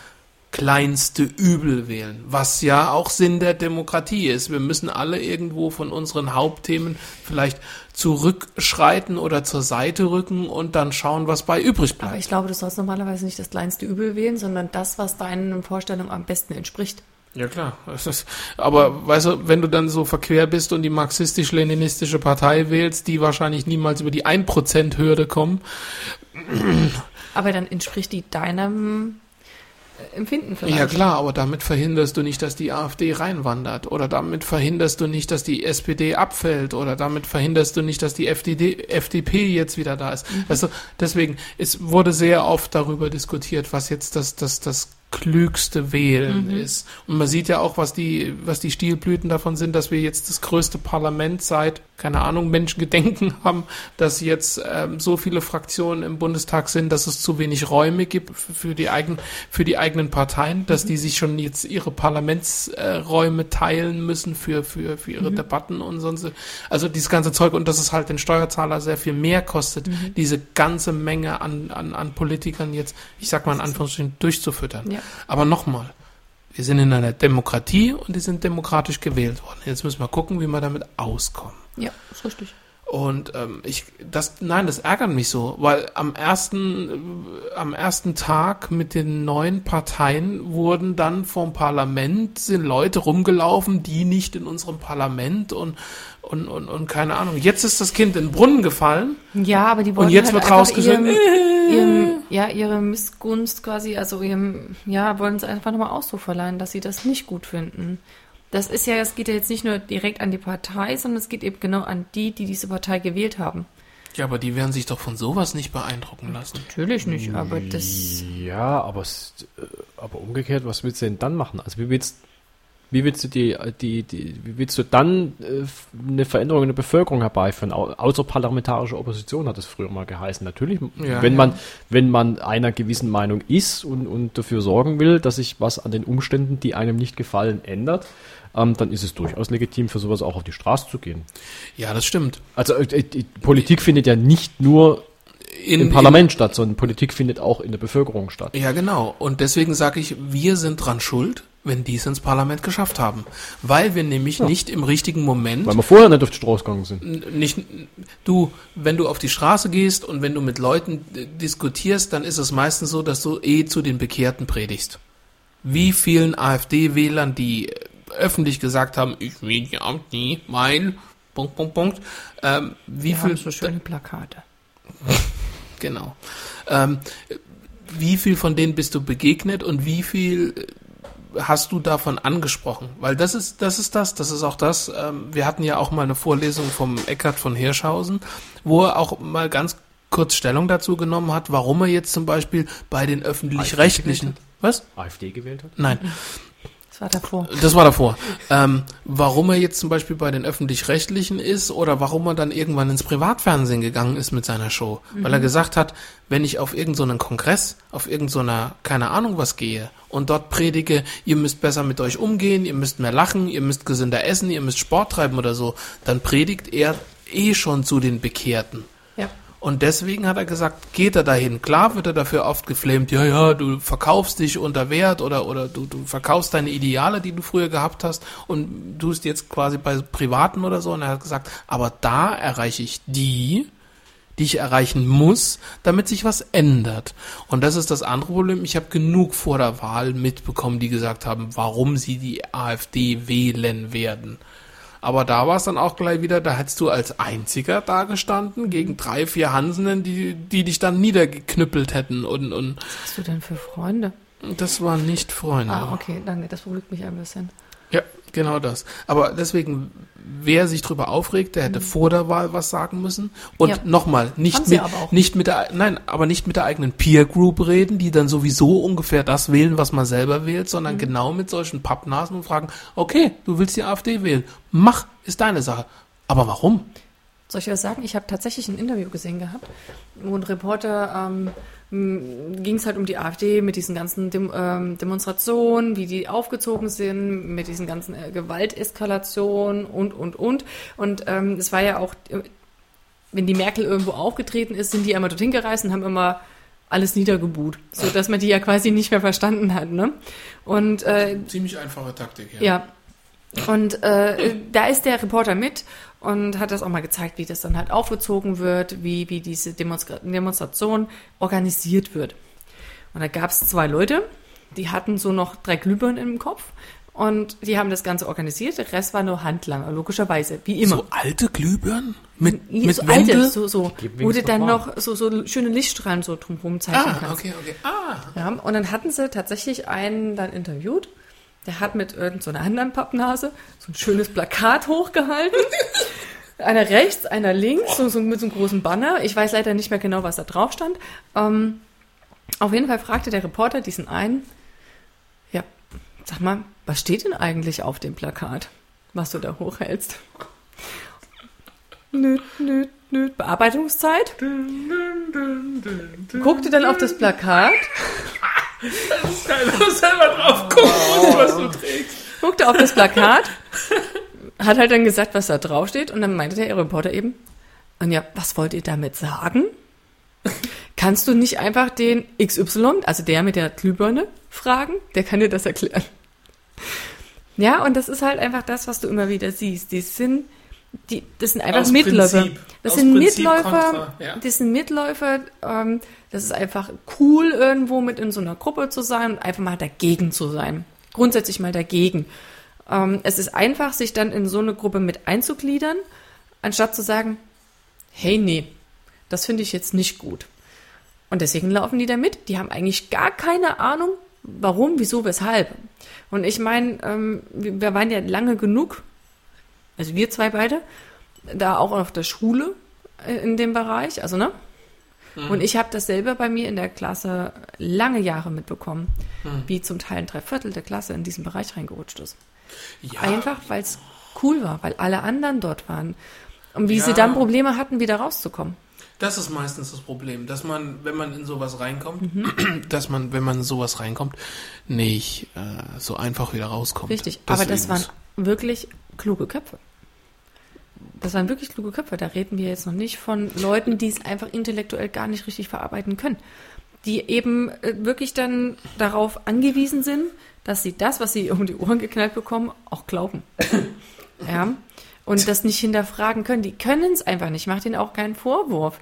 kleinste Übel wählen, was ja auch Sinn der Demokratie ist. Wir müssen alle irgendwo von unseren Hauptthemen vielleicht zurückschreiten oder zur Seite rücken und dann schauen, was bei übrig Aber bleibt. ich glaube, du sollst normalerweise nicht das kleinste Übel wählen, sondern das, was deinen Vorstellungen am besten entspricht. Ja klar. Aber weißt du, wenn du dann so verquer bist und die marxistisch-leninistische Partei wählst, die wahrscheinlich niemals über die 1%-Hürde kommen, Aber dann entspricht die deinem äh, Empfinden vielleicht. Ja klar, aber damit verhinderst du nicht, dass die AfD reinwandert oder damit verhinderst du nicht, dass die SPD abfällt oder damit verhinderst du nicht, dass die FDD, FDP jetzt wieder da ist. Also deswegen, es wurde sehr oft darüber diskutiert, was jetzt das, das, das klügste Wählen ist. Und man sieht ja auch, was die, was die Stilblüten davon sind, dass wir jetzt das größte Parlament seit, keine Ahnung, Menschengedenken haben, dass jetzt ähm, so viele Fraktionen im Bundestag sind, dass es zu wenig Räume gibt für die eigenen, für die eigenen Parteien, dass die sich schon jetzt ihre Parlamentsräume teilen müssen für, für, für ihre Debatten und sonst. Also dieses ganze Zeug und dass es halt den Steuerzahler sehr viel mehr kostet, diese ganze Menge an, an, an Politikern jetzt, ich sag mal in Anführungsstrichen, durchzufüttern. Ja. Aber nochmal, wir sind in einer Demokratie und die sind demokratisch gewählt worden. Jetzt müssen wir gucken, wie wir damit auskommen. Ja, ist richtig. Und ähm, ich, das, nein, das ärgert mich so, weil am ersten, äh, am ersten Tag mit den neuen Parteien wurden dann vom Parlament sind Leute rumgelaufen, die nicht in unserem Parlament und und, und, und keine Ahnung. Jetzt ist das Kind in den Brunnen gefallen. Ja, aber die wollen jetzt halt wird rausgeschnitten, ihrem, ihrem ja, ihre Missgunst quasi, also ihrem, ja, wollen sie einfach nochmal Ausdruck verleihen, dass sie das nicht gut finden. Das ist ja, es geht ja jetzt nicht nur direkt an die Partei, sondern es geht eben genau an die, die diese Partei gewählt haben. Ja, aber die werden sich doch von sowas nicht beeindrucken lassen. Natürlich nicht, aber das. Ja, aber, äh, aber umgekehrt, was willst du denn dann machen? Also wie willst, wie willst du die, die, die wie willst du dann äh, eine Veränderung in der Bevölkerung herbeiführen? Au- Außerparlamentarische Opposition hat es früher mal geheißen. Natürlich, Ja, wenn ja. man, wenn man einer gewissen Meinung ist und, und dafür sorgen will, dass sich was an den Umständen, die einem nicht gefallen, ändert, ähm, dann ist es durchaus legitim, für sowas auch auf die Straße zu gehen. Ja, das stimmt. Also äh, die Politik findet ja nicht nur In, im Parlament statt, sondern Politik findet auch in der Bevölkerung statt. In, ja, genau. Und deswegen sage ich, wir sind dran schuld, wenn die es ins Parlament geschafft haben. Weil wir nämlich nicht im richtigen Moment Weil wir vorher nicht auf die Straße gegangen sind. Nicht du, wenn du auf die Straße gehst und wenn du mit Leuten äh, diskutierst, dann ist es meistens so, dass du eh zu den Bekehrten predigst. Wie vielen AfD-Wählern, die äh, öffentlich gesagt haben, ich will die AfD, mein, Punkt, Punkt, Punkt, ähm, wie Die viel, haben so schöne Plakate. genau, ähm, wie viel von denen bist du begegnet und wie viel äh, hast du davon angesprochen? Weil das ist, das ist das, das ist auch das. Ähm, wir hatten ja auch mal eine Vorlesung vom Eckhard von Hirschhausen, wo er auch mal ganz kurz Stellung dazu genommen hat, warum er jetzt zum Beispiel bei den öffentlich-rechtlichen, was? AfD gewählt hat? Nein, war davor. das war davor. Ähm, warum er jetzt zum Beispiel bei den öffentlich-rechtlichen ist oder warum er dann irgendwann ins Privatfernsehen gegangen ist mit seiner Show. Weil er gesagt hat, wenn ich auf irgendeinen Kongress, auf irgendeiner, keine Ahnung was gehe und dort predige, ihr müsst besser mit euch umgehen, ihr müsst mehr lachen, ihr müsst gesünder essen, ihr müsst Sport treiben oder so, dann predigt er eh schon zu den Bekehrten. Und deswegen hat er gesagt, geht er dahin. Klar wird er dafür oft geflamed, ja, ja, du verkaufst dich unter Wert oder, oder du, du verkaufst deine Ideale, die du früher gehabt hast und tust jetzt quasi bei Privaten oder so. Und er hat gesagt, aber da erreiche ich die, die ich erreichen muss, damit sich was ändert. Und das ist das andere Problem. Ich habe genug vor der Wahl mitbekommen, die gesagt haben, warum sie die AfD wählen werden. Aber da war es dann auch gleich wieder, da hättest du als Einziger dagestanden gegen drei, vier Hansenen, die, die dich dann niedergeknüppelt hätten. Und, und Was hast du denn für Freunde? das waren nicht Freunde. Ah, okay, danke. Das beruhigt mich ein bisschen. Ja, genau das. Aber deswegen, wer sich drüber aufregt, der hätte vor der Wahl was sagen müssen. Und Ja. nochmal, nicht mit, nicht mit der, nein, aber nicht mit der eigenen Peer Group reden, die dann sowieso ungefähr das wählen, was man selber wählt, Mhm. sondern genau mit solchen Pappnasen und fragen, okay, du willst die AfD wählen. Mach, ist deine Sache. Aber warum? Soll ich was sagen? Ich habe tatsächlich ein Interview gesehen gehabt, wo ein Reporter ähm, ging es halt um die AfD mit diesen ganzen Dem ähm, Demonstrationen, wie die aufgezogen sind, mit diesen ganzen äh, Gewalteskalationen und, und, und. Und ähm, es war ja auch, äh, wenn die Merkel irgendwo aufgetreten ist, sind die einmal dorthin gereist und haben immer alles niedergebuht, so dass man die ja quasi nicht mehr verstanden hat. Ne? Und äh, Ziemlich einfache Taktik, ja. Und äh, da ist der Reporter mit und hat das auch mal gezeigt, wie das dann halt aufgezogen wird, wie, wie diese Demonstra Demonstration organisiert wird. Und da gab es zwei Leute, die hatten so noch drei Glühbirnen im Kopf und die haben das Ganze organisiert. Der Rest war nur Handlanger, logischerweise, wie immer. So alte Glühbirnen? Mit, Ja, mit so Wände? alte, so, so, wo du dann noch noch so, so schöne Lichtstrahlen so drumherum zeichnen ah, kannst. okay, okay. Ah, Ja, und dann hatten sie tatsächlich einen dann interviewt. Der hat mit irgendeiner so anderen Pappnase so ein schönes Plakat hochgehalten. einer rechts, einer links, so, so mit so einem großen Banner. Ich weiß leider nicht mehr genau, was da drauf stand. Ähm, auf jeden Fall fragte der Reporter diesen einen, ja, sag mal, was steht denn eigentlich auf dem Plakat, was du da hochhältst? Nüt, nüt, nüt, Bearbeitungszeit. Guckte dann auf das Plakat du selber drauf guckst, was du trägst. guckte auf das Plakat, hat halt dann gesagt, was da drauf steht, und dann meinte der Reporter eben, und ja, was wollt ihr damit sagen? Kannst du nicht einfach den XY, also der mit der Glühbirne, fragen? Der kann dir das erklären. Ja, und das ist halt einfach das, was du immer wieder siehst. Die sind, die, das sind einfach Aus Mitläufer. Prinzip. Das Aus sind Prinzip Mitläufer, kontra, ja. das sind Mitläufer, ähm, das ist einfach cool, irgendwo mit in so einer Gruppe zu sein und einfach mal dagegen zu sein. Grundsätzlich mal dagegen. Ähm, es ist einfach, sich dann in so eine Gruppe mit einzugliedern, anstatt zu sagen, hey, nee, das finde ich jetzt nicht gut. Und deswegen laufen die da mit. Die haben eigentlich gar keine Ahnung, warum, wieso, weshalb. Und ich meine, ähm, wir wir waren ja lange genug, also wir zwei beide, da auch auf der Schule äh, in dem Bereich, also ne? Und ich habe das selber bei mir in der Klasse lange Jahre mitbekommen, wie zum Teil ein Dreiviertel der Klasse in diesen Bereich reingerutscht ist. Ja, Einfach, weil es cool war, weil alle anderen dort waren. Und wie Ja. sie dann Probleme hatten, wieder rauszukommen. Das ist meistens das Problem, dass man, wenn man in sowas reinkommt, Mhm. dass man, wenn man in sowas reinkommt, nicht äh, so einfach wieder rauskommt. Richtig. Aber das Deswegen waren wirklich kluge Köpfe. Das waren wirklich kluge Köpfe. Da reden wir jetzt noch nicht von Leuten, die es einfach intellektuell gar nicht richtig verarbeiten können. Die eben äh, wirklich dann darauf angewiesen sind, dass sie das, was sie um die Ohren geknallt bekommen, auch glauben. ja. Und das nicht hinterfragen können. Die können es einfach nicht. Macht ihnen auch keinen Vorwurf.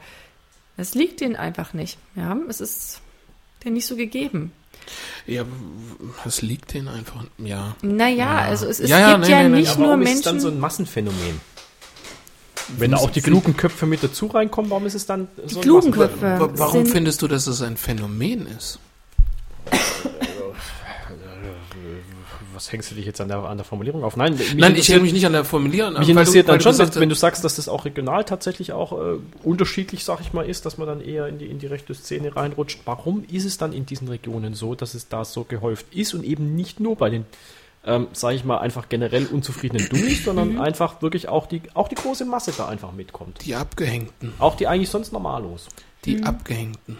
Es liegt ihnen einfach nicht. Ja. Es ist denen nicht so gegeben. Ja, es liegt denen einfach, ja. Naja, also es, es Ja, ja, gibt nee, ja nee, nee, nicht Aber nur warum Menschen. ist dann so ein Massenphänomen? Wenn da auch die klugen Köpfe mit dazu reinkommen, warum ist es dann so ein klugen? Köpfe. Wa- Warum sind- findest du, dass es ein Phänomen ist? Was hängst du dich jetzt an der, an der Formulierung auf? Nein, Nein, ich hänge mich nicht an der Formulierung. Mich interessiert dann schon, wenn, wenn du sagst, dass das auch regional tatsächlich auch äh, unterschiedlich, sag ich mal, ist, dass man dann eher in die, in die rechte Szene reinrutscht. Warum ist es dann in diesen Regionen so, dass es da so gehäuft ist und eben nicht nur bei den, ähm, sage ich mal, einfach generell unzufriedenen Dummies, sondern Mhm. einfach wirklich auch die, auch die große Masse da einfach mitkommt. die Abgehängten. Auch die eigentlich sonst normalos. Die Mhm. Abgehängten.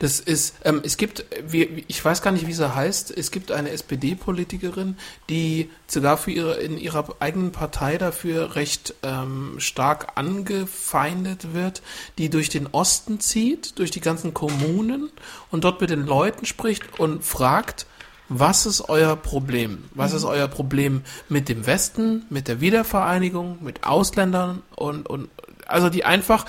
Das ist, ähm, es gibt, wie, ich weiß gar nicht, wie sie heißt, es gibt eine SPD-Politikerin, die sogar für ihre, in ihrer eigenen Partei dafür recht ähm, stark angefeindet wird, die durch den Osten zieht, durch die ganzen Kommunen und dort mit den Leuten spricht und fragt, was ist euer Problem? Was ist euer Problem mit dem Westen, mit der Wiedervereinigung, mit Ausländern und, und also die einfach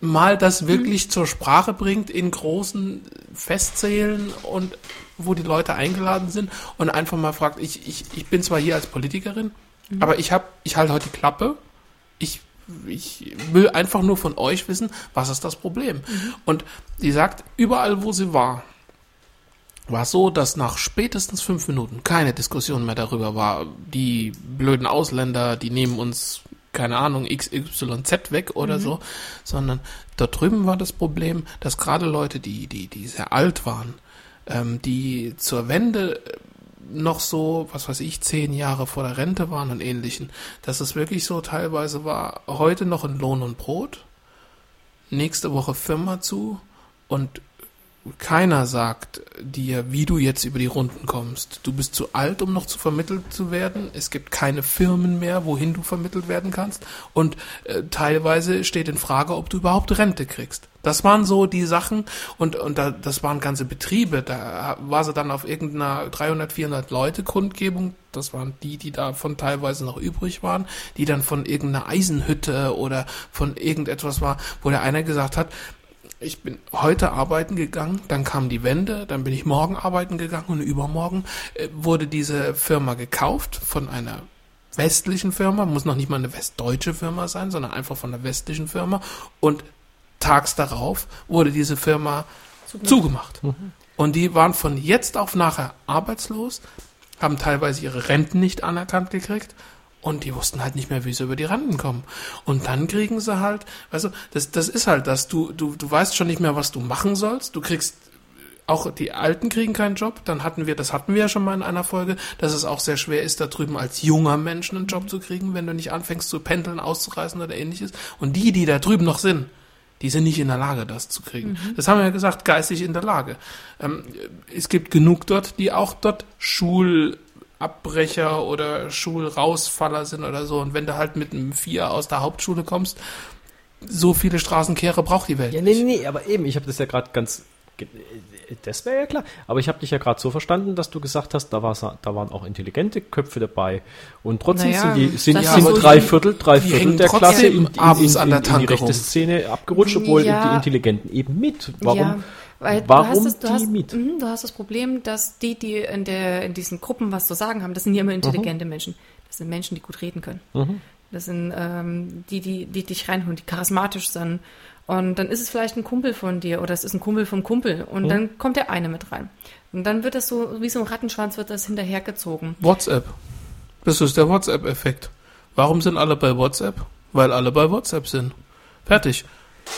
mal das wirklich zur Sprache bringt in großen Festsälen und wo die Leute eingeladen sind und einfach mal fragt, ich, ich, ich bin zwar hier als Politikerin, aber ich habe, ich halte heute die Klappe. Ich, ich will einfach nur von euch wissen, was ist das Problem? Und die sagt, überall wo sie war, war es so, dass nach spätestens fünf Minuten keine Diskussion mehr darüber war, die blöden Ausländer, die nehmen uns, keine Ahnung, XYZ weg oder so, sondern dort drüben war das Problem, dass gerade Leute, die, die, die sehr alt waren, ähm, die zur Wende äh, noch so, was weiß ich, zehn Jahre vor der Rente waren und ähnlichen, dass es wirklich so teilweise war, heute noch in Lohn und Brot, nächste Woche Firma zu und keiner sagt dir, wie du jetzt über die Runden kommst. Du bist zu alt, um noch zu vermittelt zu werden. Es gibt keine Firmen mehr, wohin du vermittelt werden kannst. Und äh, teilweise steht in Frage, ob du überhaupt Rente kriegst. Das waren so die Sachen und, und da, das waren ganze Betriebe. Da war sie dann auf irgendeiner 300, 400 Leute Kundgebung. Das waren die, die davon teilweise noch übrig waren, die dann von irgendeiner Eisenhütte oder von irgendetwas war, wo der einer gesagt hat, ich bin heute arbeiten gegangen, dann kam die Wende, dann bin ich morgen arbeiten gegangen und übermorgen äh, wurde diese Firma gekauft von einer westlichen Firma, muss noch nicht mal eine westdeutsche Firma sein, sondern einfach von einer westlichen Firma und tags darauf wurde diese Firma zugemacht. Und die waren von jetzt auf nachher arbeitslos, haben teilweise ihre Renten nicht anerkannt gekriegt und die wussten halt nicht mehr, wie sie über die Renten kommen. Und dann kriegen sie halt, du, das, das ist halt das, du, du, du weißt schon nicht mehr, was du machen sollst, du kriegst auch die Alten kriegen keinen Job. Dann hatten wir, das hatten wir ja schon mal in einer Folge, dass es auch sehr schwer ist, da drüben als junger Mensch einen Job zu kriegen, wenn du nicht anfängst zu pendeln, auszureisen oder ähnliches. Und die, die da drüben noch sind, die sind nicht in der Lage, das zu kriegen. Das haben wir ja gesagt, geistig in der Lage. Ähm, es gibt genug dort, die auch dort Schulabbrecher oder Schulrausfaller sind oder so. Und wenn du halt mit einem Vier aus der Hauptschule kommst, so viele Straßenkehre braucht die Welt Ja, nee, nee, nee, aber eben, ich habe das ja gerade ganz. Das wäre ja klar. Aber ich habe dich ja gerade so verstanden, dass du gesagt hast, da, da waren auch intelligente Köpfe dabei. Und trotzdem Naja, sind, die, sind, sind so- drei Viertel, drei die Viertel der Klasse in, in, in, abends an der in, die rechte. Szene abgerutscht, obwohl Ja. die Intelligenten eben mit. Warum? Ja, weil warum du hast das, du hast, mhm, Du hast das Problem, dass die, die in, der, in diesen Gruppen was zu sagen haben, das sind ja immer intelligente Menschen. Das sind Menschen, die gut reden können. Das sind ähm, die, die, die dich reinholen, die charismatisch sind. Und dann ist es vielleicht ein Kumpel von dir oder es ist ein Kumpel vom Kumpel und dann kommt der eine mit rein. Und dann wird das so, wie so ein Rattenschwanz wird das hinterhergezogen. WhatsApp. Das ist der WhatsApp-Effekt. Warum sind alle bei WhatsApp? Weil alle bei WhatsApp sind. Fertig.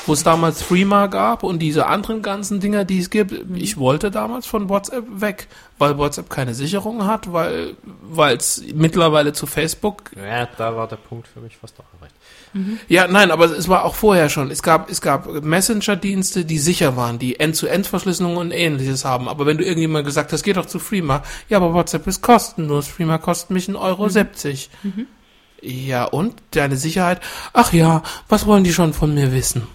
Wo es damals Threema gab und diese anderen ganzen Dinger, die es gibt, ich wollte damals von WhatsApp weg, weil WhatsApp keine Sicherung hat, weil weil es mittlerweile zu Facebook Ja, da war der Punkt für mich fast auch erreicht. Ja, nein, aber es war auch vorher schon. Es gab, es gab Messenger-Dienste, die sicher waren, die End-zu-End-Verschlüsselung und ähnliches haben. Aber wenn du irgendjemand gesagt hast, geh doch zu Freema, ja, aber WhatsApp ist kostenlos. Freema kostet mich 1,70 Euro. 70. Ja, und deine Sicherheit? Ach ja, was wollen die schon von mir wissen?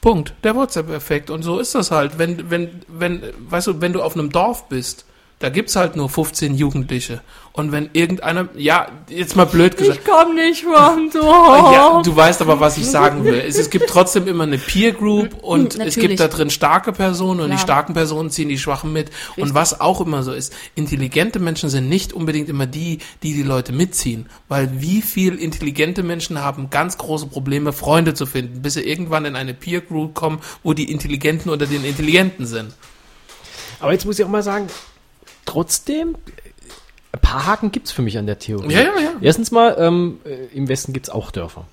Punkt. Der WhatsApp-Effekt. Und so ist das halt. Wenn, wenn, wenn, weißt du, wenn du auf einem Dorf bist, da gibt's halt nur 15 Jugendliche. Und wenn irgendeiner, ja, jetzt mal blöd gesagt. komm nicht vom Ja, du weißt aber, was ich sagen will. Es, es gibt trotzdem immer eine Peer Group und es Natürlich. gibt da drin starke Personen und die Klar. starken Personen ziehen die Schwachen mit. Und was auch immer so ist, intelligente Menschen sind nicht unbedingt immer die, die die Leute mitziehen. Weil wie viel intelligente Menschen haben ganz große Probleme, Freunde zu finden, bis sie irgendwann in eine Peer Group kommen, wo die Intelligenten unter den Intelligenten sind. Aber jetzt muss ich auch mal sagen, trotzdem, ein paar Haken gibt's für mich an der Theorie. Ja, ja, ja. Erstens mal, ähm, äh, im Westen gibt's auch Dörfer.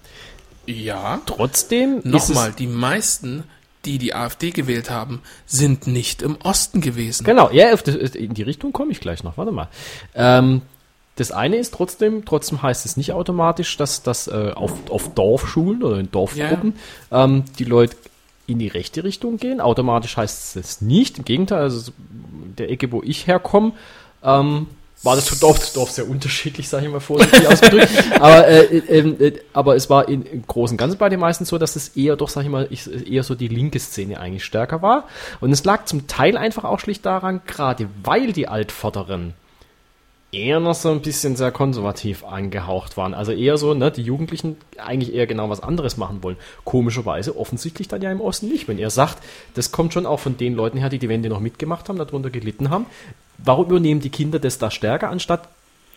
Ja. Trotzdem Nochmal, es- die meisten, die die AfD gewählt haben, sind nicht im Osten gewesen. Genau, ja, das, in die Richtung komme ich gleich noch. Warte mal. Ähm, das eine ist trotzdem, trotzdem heißt es nicht automatisch, dass das äh, auf, auf Dorfschulen oder in Dorfgruppen ähm, die Leute in die rechte Richtung gehen. Automatisch heißt es nicht. Im Gegenteil, also der Ecke, wo ich herkomme, ähm, war das Dorf Dorf sehr unterschiedlich, sage ich mal vorsichtig ausgedrückt. aber, äh, äh, äh, aber es war in, im Großen und Ganzen bei den meisten so, dass es eher doch, sag ich mal, ich, eher so die linke Szene eigentlich stärker war. Und es lag zum Teil einfach auch schlicht daran, gerade weil die Altvorderen eher noch so ein bisschen sehr konservativ angehaucht waren. Also eher so, ne, die Jugendlichen eigentlich eher genau was anderes machen wollen. Komischerweise offensichtlich dann ja im Osten nicht. Wenn ihr sagt, das kommt schon auch von den Leuten her, die die Wende noch mitgemacht haben, darunter gelitten haben. Warum übernehmen die Kinder das da stärker, anstatt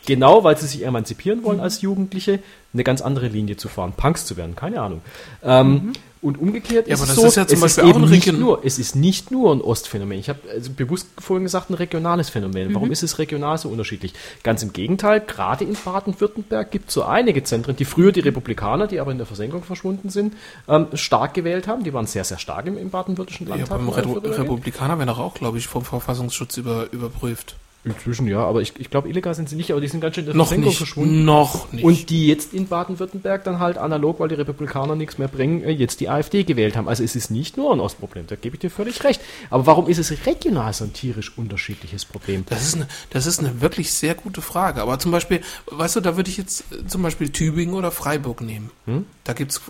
genau, weil sie sich emanzipieren wollen als Jugendliche, eine ganz andere Linie zu fahren, Punks zu werden, keine Ahnung. Ähm, Und umgekehrt Ja, ist es so, ist ja zum es Beispiel ist auch eben ein nicht nur, es ist nicht nur ein Ostphänomen. Ich habe also bewusst vorhin gesagt, ein regionales Phänomen. Warum ist es regional so unterschiedlich? Ganz im Gegenteil, gerade in Baden-Württemberg gibt es so einige Zentren, die früher die Republikaner, die aber in der Versenkung verschwunden sind, ähm, stark gewählt haben. Die waren sehr, sehr stark im, im baden-württembergischen Ja, Landtag. beim und Redu- Baden-Württemberg. Republikaner werden auch, glaube ich, vom Verfassungsschutz über, überprüft. Inzwischen ja, aber ich, ich glaube, illegal sind sie nicht, aber die sind ganz schön in der Noch Versenkung nicht. verschwunden. Noch nicht. Und die jetzt in Baden-Württemberg dann halt analog, weil die Republikaner nichts mehr bringen, äh, jetzt die AfD gewählt haben. Also es ist nicht nur ein Ostproblem, da gebe ich dir völlig recht. Aber warum ist es regional so ein tierisch unterschiedliches Problem? Das ist, eine, das ist eine wirklich sehr gute Frage. Aber zum Beispiel, weißt du, da würde ich jetzt äh, zum Beispiel Tübingen oder Freiburg nehmen. Hm? Da gibt's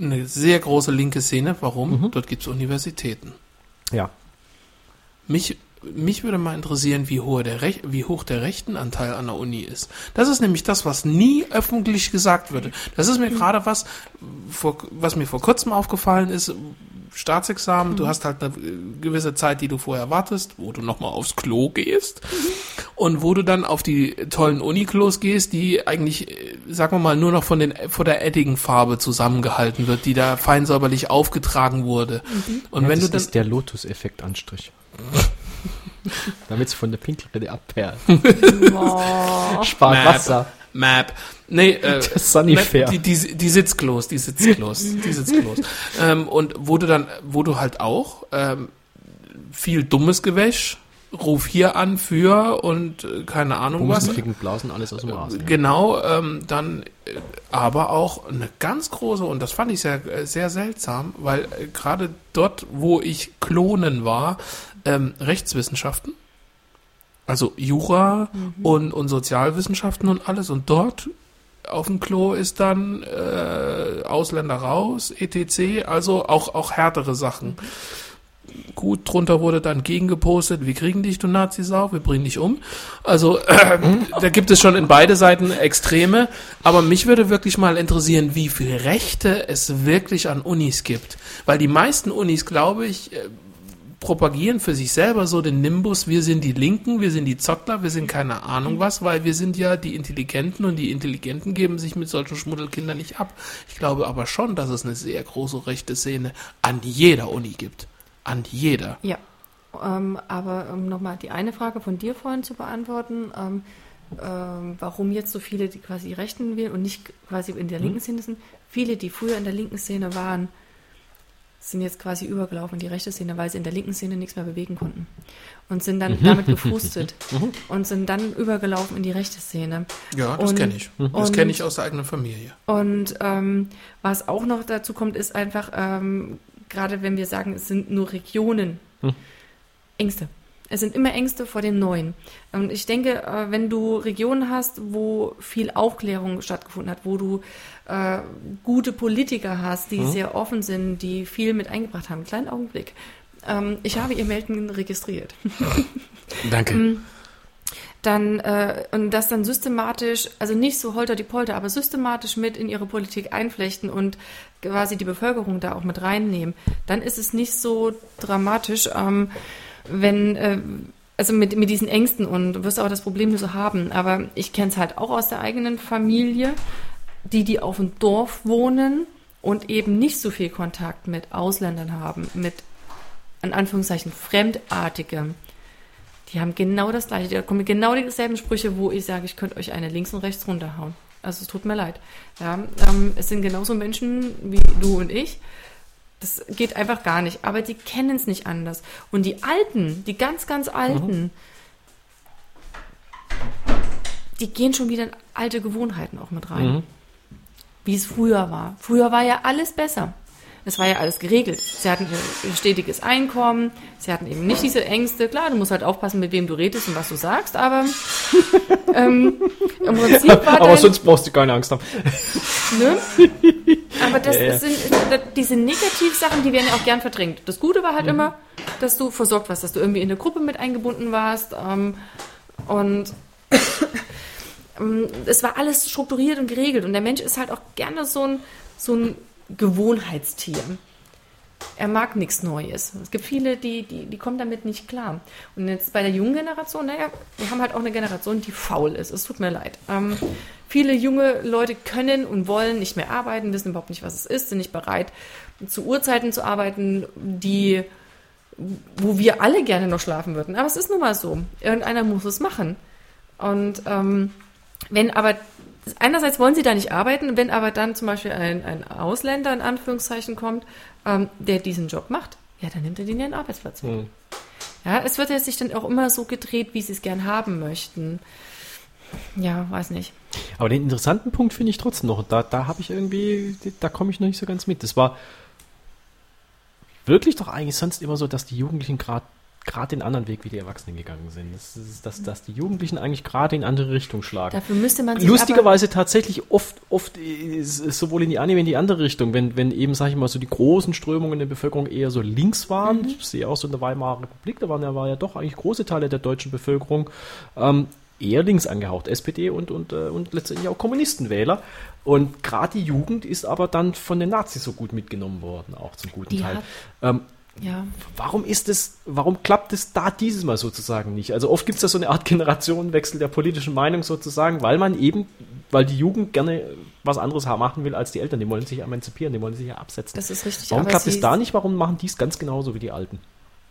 eine sehr große linke Szene. Warum? Mhm. Dort gibt's Universitäten. Ja. Mich, mich würde mal interessieren, wie hoch, der Rech wie hoch der rechten Anteil an der Uni ist. Das ist nämlich das, was nie öffentlich gesagt würde. Das ist mir gerade was, vor, was mir vor kurzem aufgefallen ist. Staatsexamen, du hast halt eine äh, gewisse Zeit, die du vorher wartest, wo du nochmal aufs Klo gehst und wo du dann auf die tollen Uniklos gehst, die eigentlich, äh, sagen wir mal, nur noch von, den, von der Edding-Farbe zusammengehalten wird, die da fein säuberlich aufgetragen wurde. Und ja wenn das du dann, ist der Lotus-Effekt-Anstrich. Damit es von der Pinkelrede abperlt. Spart Map. Wasser. Map. Nee, äh, Das Sanifair. Die, die, die Sitzklos, die Sitzklos, die Sitzklos. ähm, und wo du dann, wo du halt auch ähm, viel dummes Gewäsch, ruf hier an für und äh, keine Ahnung was. Busen, Ficken, Blasen, alles aus dem Rasen. Genau, ähm, dann äh, aber auch eine ganz große, und das fand ich sehr, äh, sehr seltsam, weil äh, gerade dort, wo ich klonen war, ähm, Rechtswissenschaften, also Jura und, und Sozialwissenschaften und alles, und dort auf dem Klo ist dann äh, Ausländer raus, etc., also auch, auch härtere Sachen. Gut, drunter wurde dann gegengepostet, wir kriegen dich, du Nazi-Sau, wir bringen dich um. Also äh, da gibt es schon in beide Seiten Extreme, aber mich würde wirklich mal interessieren, wie viel Rechte es wirklich an Unis gibt. Weil die meisten Unis, glaube ich, äh, propagieren für sich selber so den Nimbus, wir sind die Linken, wir sind die Zottler, wir sind keine Ahnung was, weil wir sind ja die Intelligenten und die Intelligenten geben sich mit solchen Schmuddelkindern nicht ab. Ich glaube aber schon, dass es eine sehr große rechte Szene an jeder Uni gibt. An jeder. Ja, ähm, aber um nochmal die eine Frage von dir vorhin zu beantworten, ähm, ähm, warum jetzt so viele, die quasi die Rechten wählen und nicht quasi in der linken Szene sind. Viele, die früher in der linken Szene waren, sind jetzt quasi übergelaufen in die rechte Szene, weil sie in der linken Szene nichts mehr bewegen konnten. Und sind dann damit gefrustet und sind dann übergelaufen in die rechte Szene. Ja, das kenne ich. Das kenne ich aus der eigenen Familie. Und ähm, was auch noch dazu kommt, ist einfach, ähm, gerade wenn wir sagen, es sind nur Regionen, Ängste. Es sind immer Ängste vor dem Neuen. Und ich denke, äh, wenn du Regionen hast, wo viel Aufklärung stattgefunden hat, wo du äh, gute Politiker hast, die sehr offen sind, die viel mit eingebracht haben, kleinen Augenblick. Ähm, ich habe ihr Melden registriert Danke. dann äh, und das dann systematisch, also nicht so holter die Polter, aber systematisch mit in ihre Politik einflechten und quasi die Bevölkerung da auch mit reinnehmen, dann ist es nicht so dramatisch, ähm, wenn äh, also mit, mit diesen Ängsten und du wirst auch das Problem nicht so haben. Aber ich kenne es halt auch aus der eigenen Familie, die, die auf dem Dorf wohnen und eben nicht so viel Kontakt mit Ausländern haben, mit in Anführungszeichen Fremdartige. Die haben genau das gleiche, da kommen genau dieselben Sprüche, wo ich sage, ich könnte euch eine links und rechts runterhauen. Also es tut mir leid. Ja, ähm, es sind genauso Menschen wie du und ich. Das geht einfach gar nicht. Aber die kennen es nicht anders. Und die Alten, die ganz, ganz Alten, die gehen schon wieder in alte Gewohnheiten auch mit rein. Wie es früher war. Früher war ja alles besser. Es war ja alles geregelt. Sie hatten ein stetiges Einkommen, sie hatten eben nicht diese Ängste. Klar, du musst halt aufpassen, mit wem du redest und was du sagst, aber ähm, im Prinzip war Aber dein, sonst brauchst du keine Angst haben. Ne? Aber das Ja, ja. sind diese Negativsachen, die werden ja auch gern verdrängt. Das Gute war Mhm. halt immer, dass du versorgt warst, dass du irgendwie in der Gruppe mit eingebunden warst. Ähm, und ähm, es war alles strukturiert und geregelt. Und der Mensch ist halt auch gerne so ein, so ein Gewohnheitstier. Er mag nichts Neues. Es gibt viele, die, die, die kommen damit nicht klar. Und jetzt bei der jungen Generation, naja, wir haben halt auch eine Generation, die faul ist. Es tut mir leid. Ähm, viele junge Leute können und wollen nicht mehr arbeiten, wissen überhaupt nicht, was es ist, sind nicht bereit, zu Uhrzeiten zu arbeiten, die, wo wir alle gerne noch schlafen würden. Aber es ist nun mal so. Irgendeiner muss es machen. Und ähm, wenn aber einerseits wollen sie da nicht arbeiten, wenn aber dann zum Beispiel ein, ein Ausländer in Anführungszeichen kommt, ähm, der diesen Job macht, ja, dann nimmt er den ihren Arbeitsplatz weg. Ja, es wird ja sich dann auch immer so gedreht, wie sie es gern haben möchten. Ja, weiß nicht. Aber den interessanten Punkt finde ich trotzdem noch. Da, da habe ich irgendwie, da komme ich noch nicht so ganz mit. Das war wirklich doch eigentlich sonst immer so, dass die Jugendlichen gerade gerade den anderen Weg wie die Erwachsenen gegangen sind. Das ist, dass, dass die Jugendlichen eigentlich gerade in andere Richtung schlagen. Dafür müsste man sich Lustigerweise tatsächlich oft, oft sowohl in die eine wie in die andere Richtung, wenn, wenn eben, sag ich mal, so die großen Strömungen der Bevölkerung eher so links waren. Mhm. Ich sehe auch so in der Weimarer Republik, da waren ja, war ja doch eigentlich große Teile der deutschen Bevölkerung ähm, eher links angehaucht, SPD und, und, äh, und letztendlich auch Kommunistenwähler. Und gerade die Jugend ist aber dann von den Nazis so gut mitgenommen worden, auch zum guten Die Teil. Ähm, Ja, Warum ist es, warum klappt es da dieses Mal sozusagen nicht? Also oft gibt es ja so eine Art Generationenwechsel der politischen Meinung sozusagen, weil man eben, weil die Jugend gerne was anderes machen will als die Eltern. Die wollen sich emanzipieren, die wollen sich ja absetzen. das ist richtig. warum klappt es da nicht? Warum machen die es ganz genauso wie die Alten?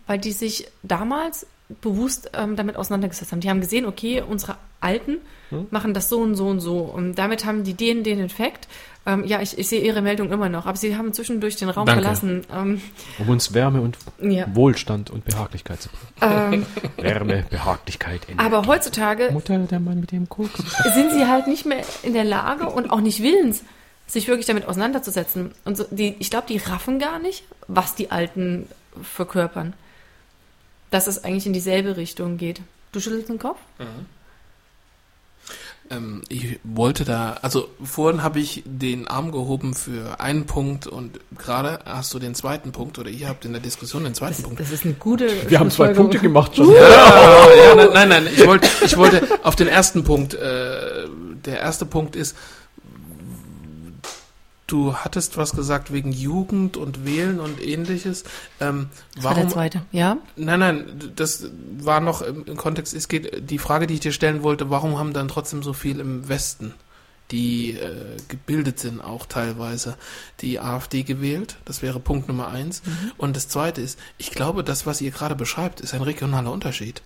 Weil die sich damals bewusst ähm, damit auseinandergesetzt haben. Die haben gesehen, okay, unsere Alten Hm? machen das so und so und so. Und damit haben die den, den Effekt. Ähm, ja, ich, ich sehe ihre Meldung immer noch, aber sie haben zwischendurch den Raum Danke. verlassen. Ähm, Um uns Wärme und ja. Wohlstand und Behaglichkeit zu bringen. ähm, Wärme, Behaglichkeit, Energie. aber heutzutage Mutter, der Mann mit dem Koks. sind sie halt nicht mehr in der Lage und auch nicht willens, sich wirklich damit auseinanderzusetzen. Und so, die, ich glaube, die raffen gar nicht, was die Alten verkörpern. Dass es eigentlich in dieselbe Richtung geht. Du schüttelst den Kopf? Ähm, ich wollte da, also vorhin habe ich den Arm gehoben für einen Punkt und gerade hast du den zweiten Punkt oder ihr habt in der Diskussion den zweiten Punkt. Das ist eine gute. Wir haben zwei. Punkte gemacht schon. Ja, ja, nein, nein, nein, ich wollte, ich wollte auf den ersten Punkt, äh, der erste Punkt ist, du hattest was gesagt wegen Jugend und Wählen und ähnliches. Ähm, Das war der warum? zweite. Ja? Nein, nein, das war noch im, im Kontext. Es geht die Frage, die ich dir stellen wollte: Warum haben dann trotzdem so viel im Westen, die äh, gebildet sind, auch teilweise die AfD gewählt? Das wäre Punkt Nummer eins. Und das zweite ist: Ich glaube, das, was ihr gerade beschreibt, ist ein regionaler Unterschied.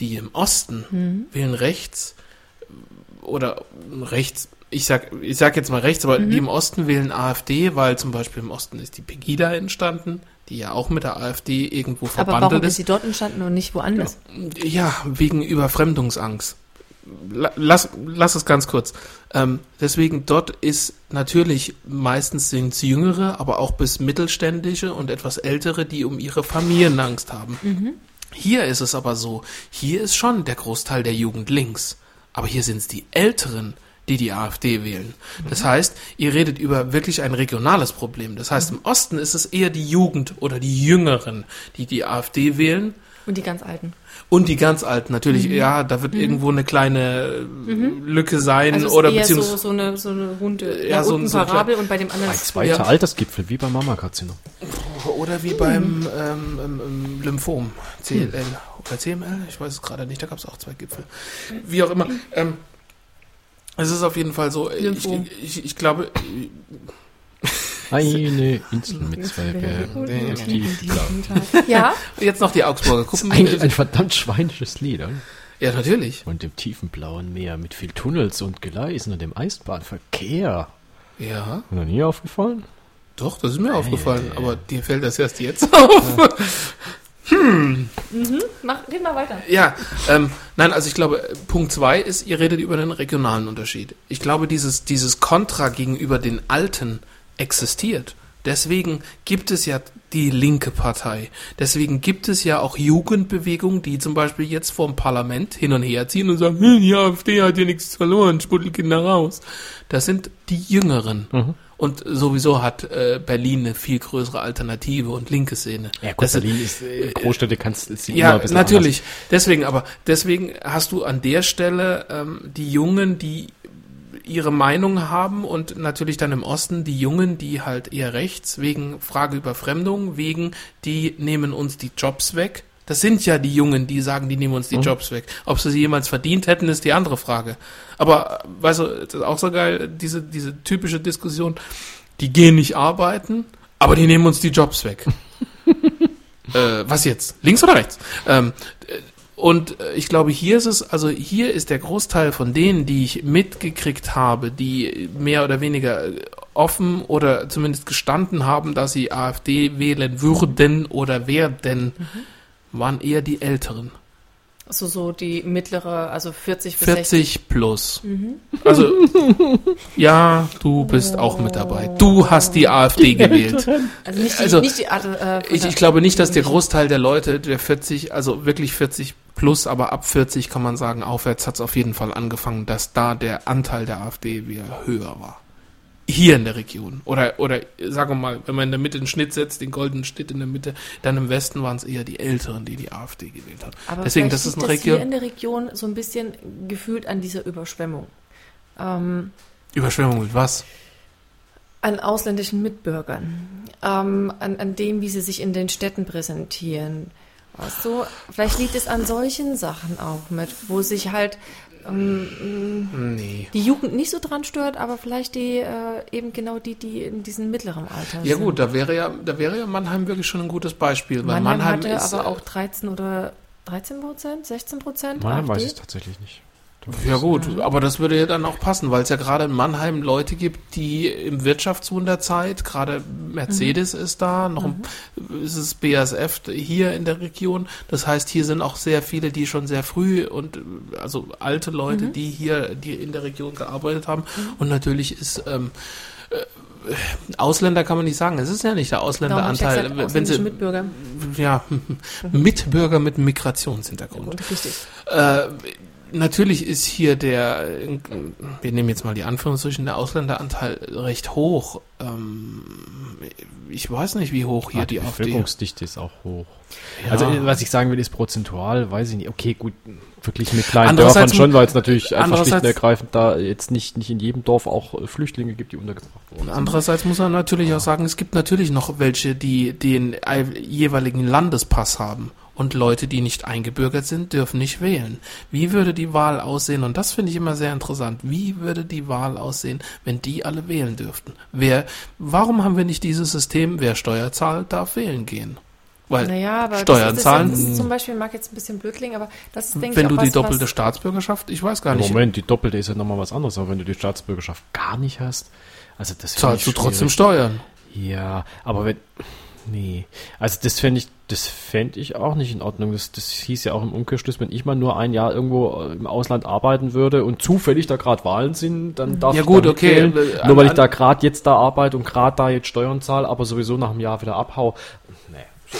Die im Osten wählen rechts oder rechts. Ich sag, ich sag jetzt mal rechts, aber die im Osten wählen AfD, weil zum Beispiel im Osten ist die Pegida entstanden, die ja auch mit der AfD irgendwo Aber verbandelt warum ist ist. sie dort entstanden und nicht woanders? Ja, wegen Überfremdungsangst. La- Lass, lass es ganz kurz. Ähm, deswegen, dort ist natürlich, meistens sind es Jüngere, aber auch bis Mittelständische und etwas Ältere, die um ihre Familienangst haben. Hier ist es aber so, hier ist schon der Großteil der Jugend links. Aber hier sind es die Älteren, die die AfD wählen. Das heißt, ihr redet über wirklich ein regionales Problem. Das heißt, im Osten ist es eher die Jugend oder die Jüngeren, die die AfD wählen. Und die ganz Alten. Und die ganz alten, natürlich, Mhm. ja, da wird irgendwo eine kleine äh, Lücke sein Also es oder ist eher so, beziehungsweise so, eine, so eine runde, Ja, so- so ein Parabel und bei dem anderen Ein zweiter Ja. Altersgipfel, wie beim Mammakarzinom. oder wie beim ähm, ähm, ähm, Lymphom, CLL oder CML, ich weiß es gerade nicht, da gab es auch zwei Gipfel. Wie auch immer. Ähm, es ist auf jeden Fall so, ich, ich, ich glaube, Eine Insel mit zwei Bergen. Ja, jetzt noch die Augsburger Kuppen. Eigentlich ein verdammt schweinisches Lied, oder? Ja, natürlich. Und dem tiefen blauen Meer mit viel Tunnels und Gleisen und dem Eisenbahnverkehr. Ja, Noch nie aufgefallen? doch, das ist mir aufgefallen, aber dir fällt das erst jetzt auf. Mach, red mal weiter. Ja, ähm, nein, also ich glaube, Punkt zwei ist, ihr redet über den regionalen Unterschied. Ich glaube, dieses, dieses Kontra gegenüber den Alten existiert. Deswegen gibt es ja die linke Partei. Deswegen gibt es ja auch Jugendbewegungen, die zum Beispiel jetzt vorm Parlament hin und her ziehen und sagen, hm, die AfD hat ja nichts verloren, Sputtelkinder raus. Das sind die Jüngeren. Und sowieso hat äh, Berlin eine viel größere Alternative und linke Szene. Ja, Das gut, sind- Berlin ist, äh, Großstädte kannst du sie immer ja, natürlich. Deswegen, aber deswegen hast du an der Stelle ähm, die Jungen, die ihre Meinung haben und natürlich dann im Osten die Jungen, die halt eher rechts wegen Frage Überfremdung, wegen die nehmen uns die Jobs weg. Das sind ja die Jungen, die sagen, die nehmen uns die Jobs weg. Ob sie sie jemals verdient hätten, ist die andere Frage. Aber, weißt du, das ist auch so geil, diese, diese typische Diskussion, die gehen nicht arbeiten, aber die nehmen uns die Jobs weg. äh, was jetzt? Links oder rechts? Ähm, äh, und äh, ich glaube, hier ist es, also hier ist der Großteil von denen, die ich mitgekriegt habe, die mehr oder weniger offen oder zumindest gestanden haben, dass sie AfD wählen würden oder werden, waren eher die Älteren. Also so die mittlere, also 40 bis 60. 40 plus. Also, ja, du bist auch mit dabei. Du hast die AfD gewählt. Also nicht die, Also, nicht die äh, Ich, ich glaube nicht, dass der Großteil der Leute, der 40, also wirklich 40 plus, aber ab 40 kann man sagen, aufwärts hat es auf jeden Fall angefangen, dass da der Anteil der AfD wieder höher war. Hier in der Region. Oder, oder sagen wir mal, wenn man in der Mitte einen Schnitt setzt, den goldenen Schnitt in der Mitte, dann im Westen waren es eher die Älteren, die die AfD gewählt haben. Aber Deswegen, das ist eine das hier Region. in der Region so ein bisschen gefühlt an dieser Überschwemmung. Ähm, Überschwemmung mit was? an ausländischen Mitbürgern, ähm, an, an dem, wie sie sich in den Städten präsentieren. Weißt du, vielleicht liegt es an solchen Sachen auch mit, wo sich halt ähm, Nee. die Jugend nicht so dran stört, aber vielleicht die äh, eben genau die, die in diesem mittleren Alter Ja sind. gut, da wäre ja, da wäre ja Mannheim wirklich schon ein gutes Beispiel, weil Mannheim, Mannheim, hatte ist, aber auch 13 oder 13 Prozent, 16 Prozent Nein, weiß AfD. ich tatsächlich nicht. Ja gut, aber das würde ja dann auch passen, weil es ja gerade in Mannheim Leute gibt, die im Wirtschaftswunderzeit, gerade Mercedes ist da, noch ein, ist es BASF hier in der Region. Das heißt, hier sind auch sehr viele, die schon sehr früh und also alte Leute, die hier, die in der Region gearbeitet haben. Und natürlich ist ähm, äh, Ausländer kann man nicht sagen. Es ist ja nicht der Ausländeranteil. gesagt, wenn ausländische sie, Mitbürger. ja, Mitbürger mit Migrationshintergrund. Und richtig. Äh, natürlich ist hier der, äh, wir nehmen jetzt mal die Anführungsstrichen, der Ausländeranteil recht hoch. Ähm, ich weiß nicht, wie hoch hier Ah, die, die Bevölkerungsdichte ist auch hoch. Ja. Also äh, was ich sagen will, ist prozentual, weiß ich nicht. Okay, gut, wirklich mit kleinen Dörfern schon, weil es natürlich einfach schlicht und ergreifend da jetzt nicht, nicht in jedem Dorf auch äh, Flüchtlinge gibt, die untergebracht wurden. Andererseits muss man natürlich auch sagen, es gibt natürlich noch welche, die den jeweiligen Landespass haben. Und Leute, die nicht eingebürgert sind, dürfen nicht wählen. Wie würde die Wahl aussehen? Und das finde ich immer sehr interessant. Wie würde die Wahl aussehen, wenn die alle wählen dürften? Wer, warum haben wir nicht dieses System, wer Steuer zahlt, darf wählen gehen? Weil Naja, aber Steuern das ist, zahlen, Das ist zum Beispiel, mag jetzt ein bisschen blöd klingen, aber das ist, denke wenn ich, du auch die was, doppelte was, Staatsbürgerschaft, ich weiß gar nicht, Moment, die doppelte ist ja nochmal was anderes, aber wenn du die Staatsbürgerschaft gar nicht hast, also das zahlst du trotzdem. Steuern. Ja, aber wenn. Nee. Also das fände ich, das fände ich auch nicht in Ordnung. Das, das hieß ja auch im Umkehrschluss, wenn ich mal nur ein Jahr irgendwo äh, im Ausland arbeiten würde und zufällig da gerade Wahlen sind, dann darf Ja ich gut, okay, mitwählen. äh, Nur weil ich da gerade jetzt da arbeite und gerade da jetzt Steuern zahle, aber sowieso nach einem Jahr wieder abhau. Nee.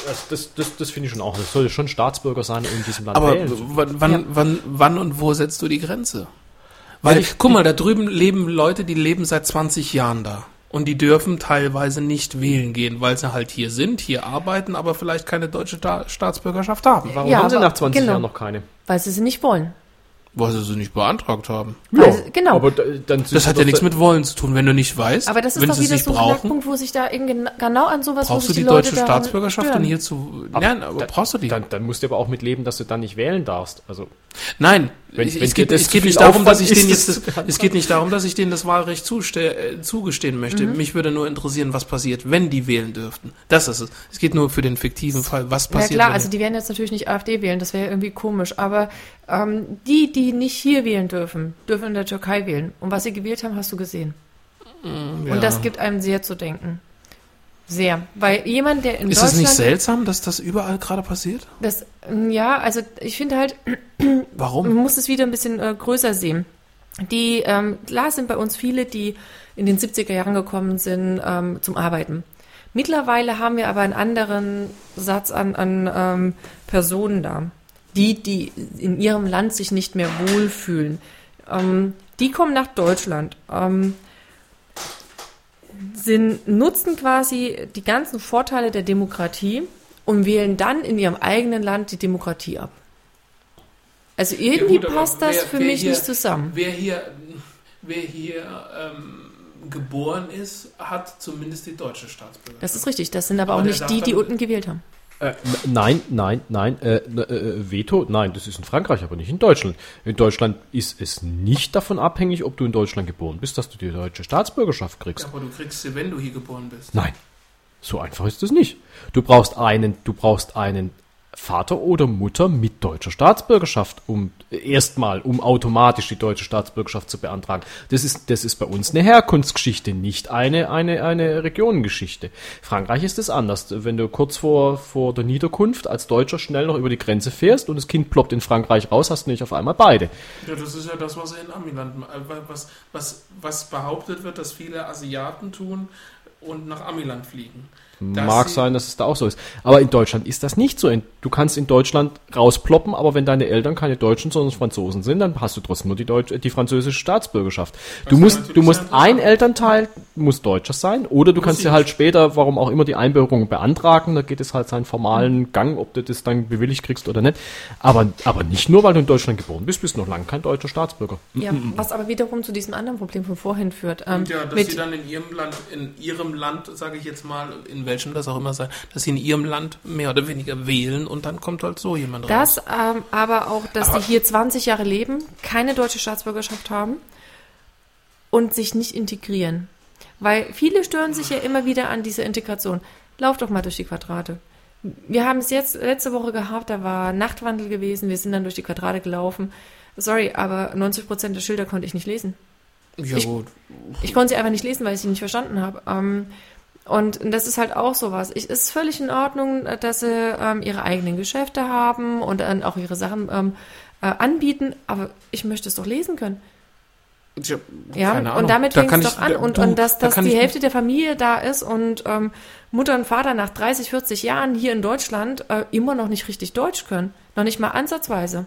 Das, das, das, das finde ich schon auch. Das sollte schon Staatsbürger sein, in diesem Land Aber wählen wann, wann, Ja. wann, wann und wo setzt du die Grenze? Weil, Weil ich- guck mal, da drüben leben Leute, die leben seit 20 Jahren da. Und die dürfen teilweise nicht wählen gehen, weil sie halt hier sind, hier arbeiten, aber vielleicht keine deutsche Sta Staatsbürgerschaft haben. Warum Ja, haben sie nach 20 genau. Jahren noch keine? weil sie sie nicht wollen. Weil sie sie nicht beantragt haben. Weil sie- genau. Aber da, dann Das hat ja nichts da- mit Wollen zu tun. Wenn du nicht weißt, Aber das ist wenn doch wieder so ein brauchen, Knackpunkt, wo sich da eben genau an sowas, brauchst du die Leute deutsche Staatsbürgerschaft, stören. hier zu lernen. Aber brauchst du die? Dann, dann musst du aber auch mit leben, dass du dann nicht wählen darfst. Also Nein, Wenn- es, wenn es geht, es nicht darum, dass ich denen jetzt, das- es geht nicht darum, dass ich denen das Wahlrecht äh, zugestehen möchte. Mhm. Mich würde nur interessieren, was passiert, wenn die wählen dürften. Das ist es. Es geht nur für den fiktiven Fall, was Ja passiert. klar, wenn also die werden jetzt natürlich nicht AfD wählen, das wäre irgendwie komisch. Aber ähm, die, die nicht hier wählen dürfen, dürfen in der Türkei wählen. Und was sie gewählt haben, hast du gesehen. ja. Und das gibt einem sehr zu denken. Sehr. Weil jemand, der in ist es Deutschland... nicht seltsam, dass das überall gerade passiert? Das, ja, also ich finde halt, Warum? man muss es wieder ein bisschen äh, größer sehen. Die, ähm, klar sind bei uns viele, die in den 70er Jahren gekommen sind ähm, zum Arbeiten. Mittlerweile haben wir aber einen anderen Satz an, an ähm, Personen da. Die, die in ihrem Land sich nicht mehr wohlfühlen. Ähm, die kommen nach Deutschland. Ähm, sind, nutzen quasi die ganzen Vorteile der Demokratie und wählen dann in ihrem eigenen Land die Demokratie ab. Also irgendwie gut, aber passt das wer- für wer mich hier- nicht zusammen. Wer hier, wer hier ähm, geboren ist, hat zumindest die deutsche Staatsbürgerschaft. Das ist richtig. Das sind aber, Aber auch nicht die, die unten gewählt haben. Äh, nein, nein, nein, äh, äh, Veto, nein, das ist in Frankreich, aber nicht in Deutschland. In Deutschland ist es nicht davon abhängig, ob du in Deutschland geboren bist, dass du die deutsche Staatsbürgerschaft kriegst. Ja, aber du kriegst sie, wenn du hier geboren bist. Nein, so einfach ist es nicht. Du brauchst einen, du brauchst einen Vater oder Mutter mit deutscher Staatsbürgerschaft, um erstmal, um automatisch die deutsche Staatsbürgerschaft zu beantragen. Das ist, das ist bei uns eine Herkunftsgeschichte, nicht eine, eine, eine Regionengeschichte. Frankreich ist es anders. Wenn du kurz vor, vor der Niederkunft als Deutscher schnell noch über die Grenze fährst und das Kind ploppt in Frankreich raus, hast du nicht auf einmal beide. Ja, das ist ja das, was in Amiland, äh, was, was, was behauptet wird, dass viele Asiaten tun und nach Amiland fliegen. Mag sein, dass es da auch so ist. Aber in Deutschland ist das nicht so. Du kannst in Deutschland rausploppen, aber wenn deine Eltern keine Deutschen, sondern Franzosen sind, dann hast du trotzdem nur die, Deutsch die französische Staatsbürgerschaft. Du musst, du musst ein. Elternteil muss Deutscher sein, oder du kannst dir halt später, warum auch immer, die Einbürgerung beantragen. Da geht es halt seinen formalen Gang, ob du das dann bewilligt kriegst oder nicht. Aber, aber nicht nur, weil du in Deutschland geboren bist, bist du noch lange kein deutscher Staatsbürger. Ja, was aber wiederum zu diesem anderen Problem von vorhin führt. Ähm, ja, dass mit, sie dann in ihrem Land, in ihrem Land, sage ich jetzt mal, in welchem das auch immer sei, dass sie in ihrem Land mehr oder weniger wählen und dann kommt halt so jemand raus. das ähm, aber auch, dass Aber- die hier 20 Jahre leben, keine deutsche Staatsbürgerschaft haben und sich nicht integrieren. Weil viele stören sich ja immer wieder an dieser Integration. Lauf doch mal durch die Quadrate. Wir haben es jetzt letzte Woche gehabt, da war Nachtwandel gewesen, wir sind dann durch die Quadrate gelaufen. Sorry, aber 90 Prozent der Schilder konnte ich nicht lesen. Ja ich- gut. Ich konnte sie einfach nicht lesen, weil ich sie nicht verstanden habe. Ähm, und das ist halt auch sowas. Ich, es ist völlig in Ordnung, dass sie ähm, ihre eigenen Geschäfte haben und dann auch ihre Sachen ähm, äh, anbieten, aber ich möchte es doch lesen können. Tja, Ja, Ahnung. und damit Da fängt es ich- doch an. da- Und, du, und dass, da dass kann die ich- Hälfte der Familie da ist und ähm, Mutter und Vater nach 30, 40 Jahren hier in Deutschland äh, immer noch nicht richtig Deutsch können. Noch nicht mal ansatzweise.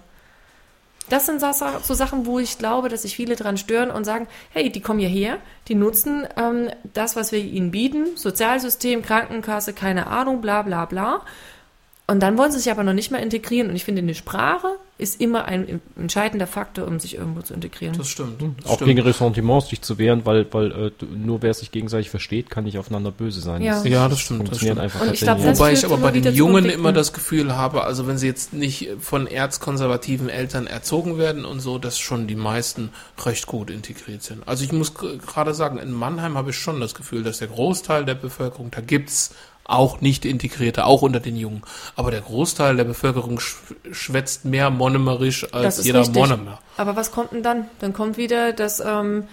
Das sind so, Sachen, wo ich glaube, dass sich viele dran stören und sagen, hey, die kommen hierher, die nutzen ähm, das, was wir ihnen bieten, Sozialsystem, Krankenkasse, keine Ahnung, bla bla bla. Und dann wollen sie sich aber noch nicht mal integrieren. Und ich finde, eine Sprache ist immer ein entscheidender Faktor, um sich irgendwo zu integrieren. Das stimmt. Das Auch stimmt. gegen Ressentiments sich zu wehren, weil, weil äh, nur wer sich gegenseitig versteht, kann nicht aufeinander böse sein. Ja. Ja, das stimmt. Das funktioniert stimmt. einfach Und ich glaub, nicht. Wobei ich aber bei den Jungen immer das Gefühl habe, also wenn sie jetzt nicht von erzkonservativen Eltern erzogen werden und so, dass schon die meisten recht gut integriert sind. Also ich muss gerade sagen, in Mannheim habe ich schon das Gefühl, dass der Großteil der Bevölkerung, da gibt's auch nicht Integrierte, auch unter den Jungen. Aber der Großteil der Bevölkerung sch schwätzt mehr monomerisch als jeder richtig. Monomer. Aber was kommt denn dann? Dann kommt wieder, dass ähm,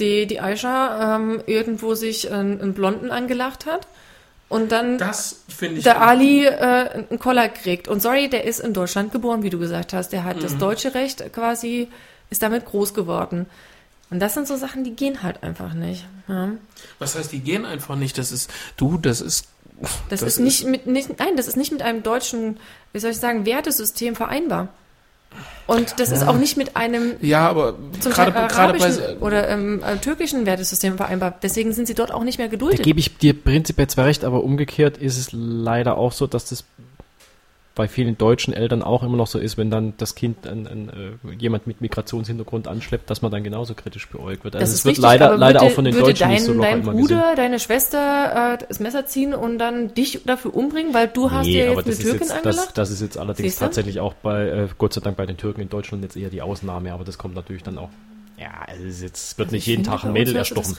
die, die Aisha ähm, irgendwo sich einen, einen Blonden angelacht hat und dann Das finde ich. der Ali äh, einen Koller kriegt. Und sorry, der ist in Deutschland geboren, wie du gesagt hast. Der hat Mhm. das deutsche Recht quasi, ist damit groß geworden. Und das sind so Sachen, die gehen halt einfach nicht. Ja. Was heißt, die gehen einfach nicht? Das ist, du, das ist. Das, Das ist nicht mit nicht, nein, das ist nicht mit einem deutschen, wie soll ich sagen, Wertesystem vereinbar. Und das ist auch nicht mit einem Ja, aber zum gerade gerade arabischen bei oder ähm, äh, türkischen Wertesystem vereinbar. Deswegen sind sie dort auch nicht mehr Da geduldet. gebe ich dir prinzipiell zwar recht, aber umgekehrt ist es leider auch so, dass das bei vielen deutschen Eltern auch immer noch so ist, wenn dann das Kind an, an, äh, jemand mit Migrationshintergrund anschleppt, dass man dann genauso kritisch beäugt wird. Also Das es ist wird richtig, leider, leider würde, auch von den Deutschen dein, nicht so locker dein immer Bruder, gesehen. deine Schwester äh, das Messer ziehen und dann dich dafür umbringen, weil du hast Nee, dir aber jetzt eine das ist, Türkin jetzt, angelacht? das, das ist jetzt allerdings tatsächlich auch bei, äh, Gott sei Dank bei den Türken in Deutschland jetzt eher die Ausnahme, aber das kommt natürlich dann auch. Ja, also es ist jetzt, wird Also nicht ich jeden Tag ein Mädel erstochen.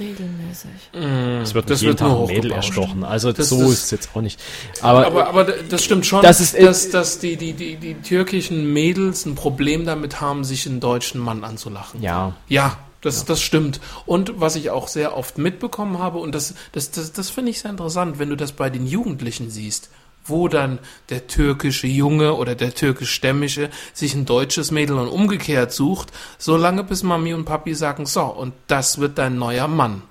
Es wird Das nicht jeden wird Tag ein Mädel erstochen. Also Das- so das- ist es jetzt auch nicht. Aber, Aber, aber das stimmt schon, Das ist- dass, dass die, die, die, die türkischen Mädels ein Problem damit haben, sich einen deutschen Mann anzulachen. ja, Ja, das, das stimmt. Und was ich auch sehr oft mitbekommen habe, und das, das, das, das finde ich sehr interessant, wenn du das bei den Jugendlichen siehst, wo dann der türkische Junge oder der türkischstämmige sich ein deutsches Mädel und umgekehrt sucht, solange bis Mami und Papi sagen, so, und das wird dein neuer Mann.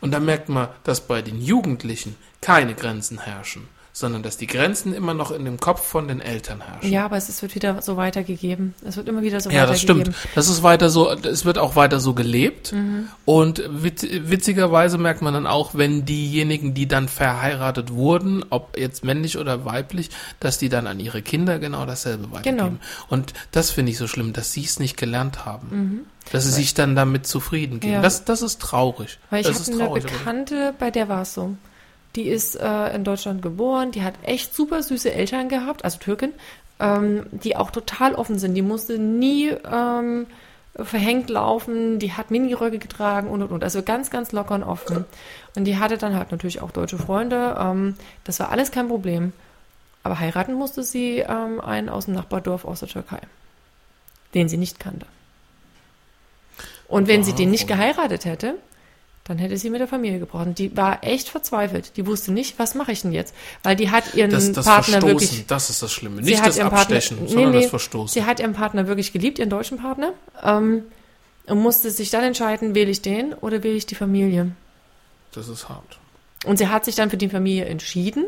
Und da merkt man, dass bei den Jugendlichen keine Grenzen herrschen, sondern dass die Grenzen immer noch in dem Kopf von den Eltern herrschen. Ja, aber es wird wieder so weitergegeben. Es wird immer wieder so Ja, das weitergegeben. stimmt. Das ist weiter so, es wird auch weiter so gelebt. Und wit witzigerweise merkt man dann auch, wenn diejenigen, die dann verheiratet wurden, ob jetzt männlich oder weiblich, dass die dann an ihre Kinder genau dasselbe weitergeben. Genau. Und das finde ich so schlimm, dass sie es nicht gelernt haben. Dass sie sich dann damit zufrieden geben. Ja. Das, das ist traurig. Weil ich das habe ist eine Bekannte, bei der war es so. Die ist äh, in Deutschland geboren, die hat echt super süße Eltern gehabt, also Türkin, ähm, die auch total offen sind. Die musste nie ähm, verhängt laufen, die hat Miniröcke getragen und und und. Also ganz, ganz locker und offen. Und die hatte dann halt natürlich auch deutsche Freunde. Ähm, das war alles kein Problem. Aber heiraten musste sie ähm, einen aus dem Nachbardorf aus der Türkei, den sie nicht kannte. Und wenn sie den nicht geheiratet hätte, dann hätte sie mit der Familie gebrochen. Die war echt verzweifelt. Die wusste nicht, was mache ich denn jetzt? Weil die hat ihren Das, das Partner Verstoßen, wirklich. das ist das Schlimme. sie Nicht hat das ihren Partner- Abstechen, nee, sondern nee, das Verstoßen. Sie hat ihren Partner wirklich geliebt, ihren deutschen Partner, ähm, und musste sich dann entscheiden, wähle ich den oder wähle ich die Familie. Das ist hart. Und sie hat sich dann für die Familie entschieden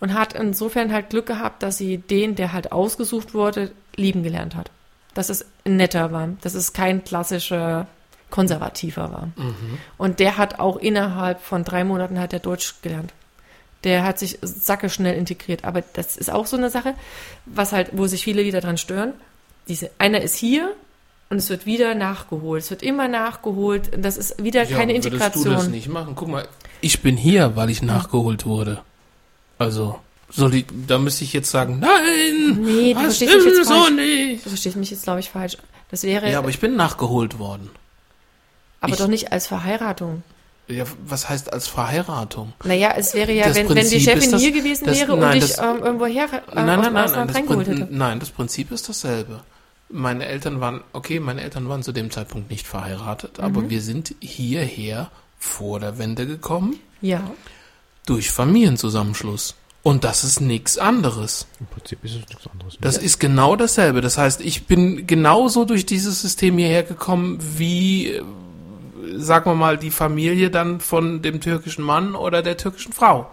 und hat insofern halt Glück gehabt, dass sie den, der halt ausgesucht wurde, lieben gelernt hat. Dass es netter war, dass es kein klassischer Konservativer war. Und der hat auch innerhalb von drei Monaten hat er Deutsch gelernt. Der hat sich sacke schnell integriert. Aber das ist auch so eine Sache, was halt, wo sich viele wieder dran stören. Diese, einer ist hier und es wird wieder nachgeholt. Es wird immer nachgeholt. Das ist wieder keine Würdest du das Integration. nicht machen? Guck mal, ich bin hier, weil ich nachgeholt wurde. Also, soll ich, da müsste ich jetzt sagen, nein, Nee, du das stimmt jetzt so falsch. nicht. Du verstehst mich jetzt, glaube ich, falsch. Das wäre Ja, aber ich bin nachgeholt worden. Aber ich- doch nicht als Verheiratung. Ja, was heißt als Verheiratung? Naja, es wäre ja, wenn, wenn die Chefin das- hier gewesen das- wäre und nein, dich das- ähm, irgendwo her äh, nein, nein, nein, nein, reingeholt hätte. nein, das Prinzip ist dasselbe. Meine Eltern waren, okay, meine Eltern waren zu dem Zeitpunkt nicht verheiratet, Mhm. aber wir sind hierher vor der Wende gekommen Ja. durch Familienzusammenschluss. Und das ist nichts anderes. im Prinzip ist es nichts anderes. Das ist genau dasselbe. Das heißt, ich bin genauso durch dieses System hierher gekommen, wie, äh, sagen wir mal, die Familie dann von dem türkischen Mann oder der türkischen Frau.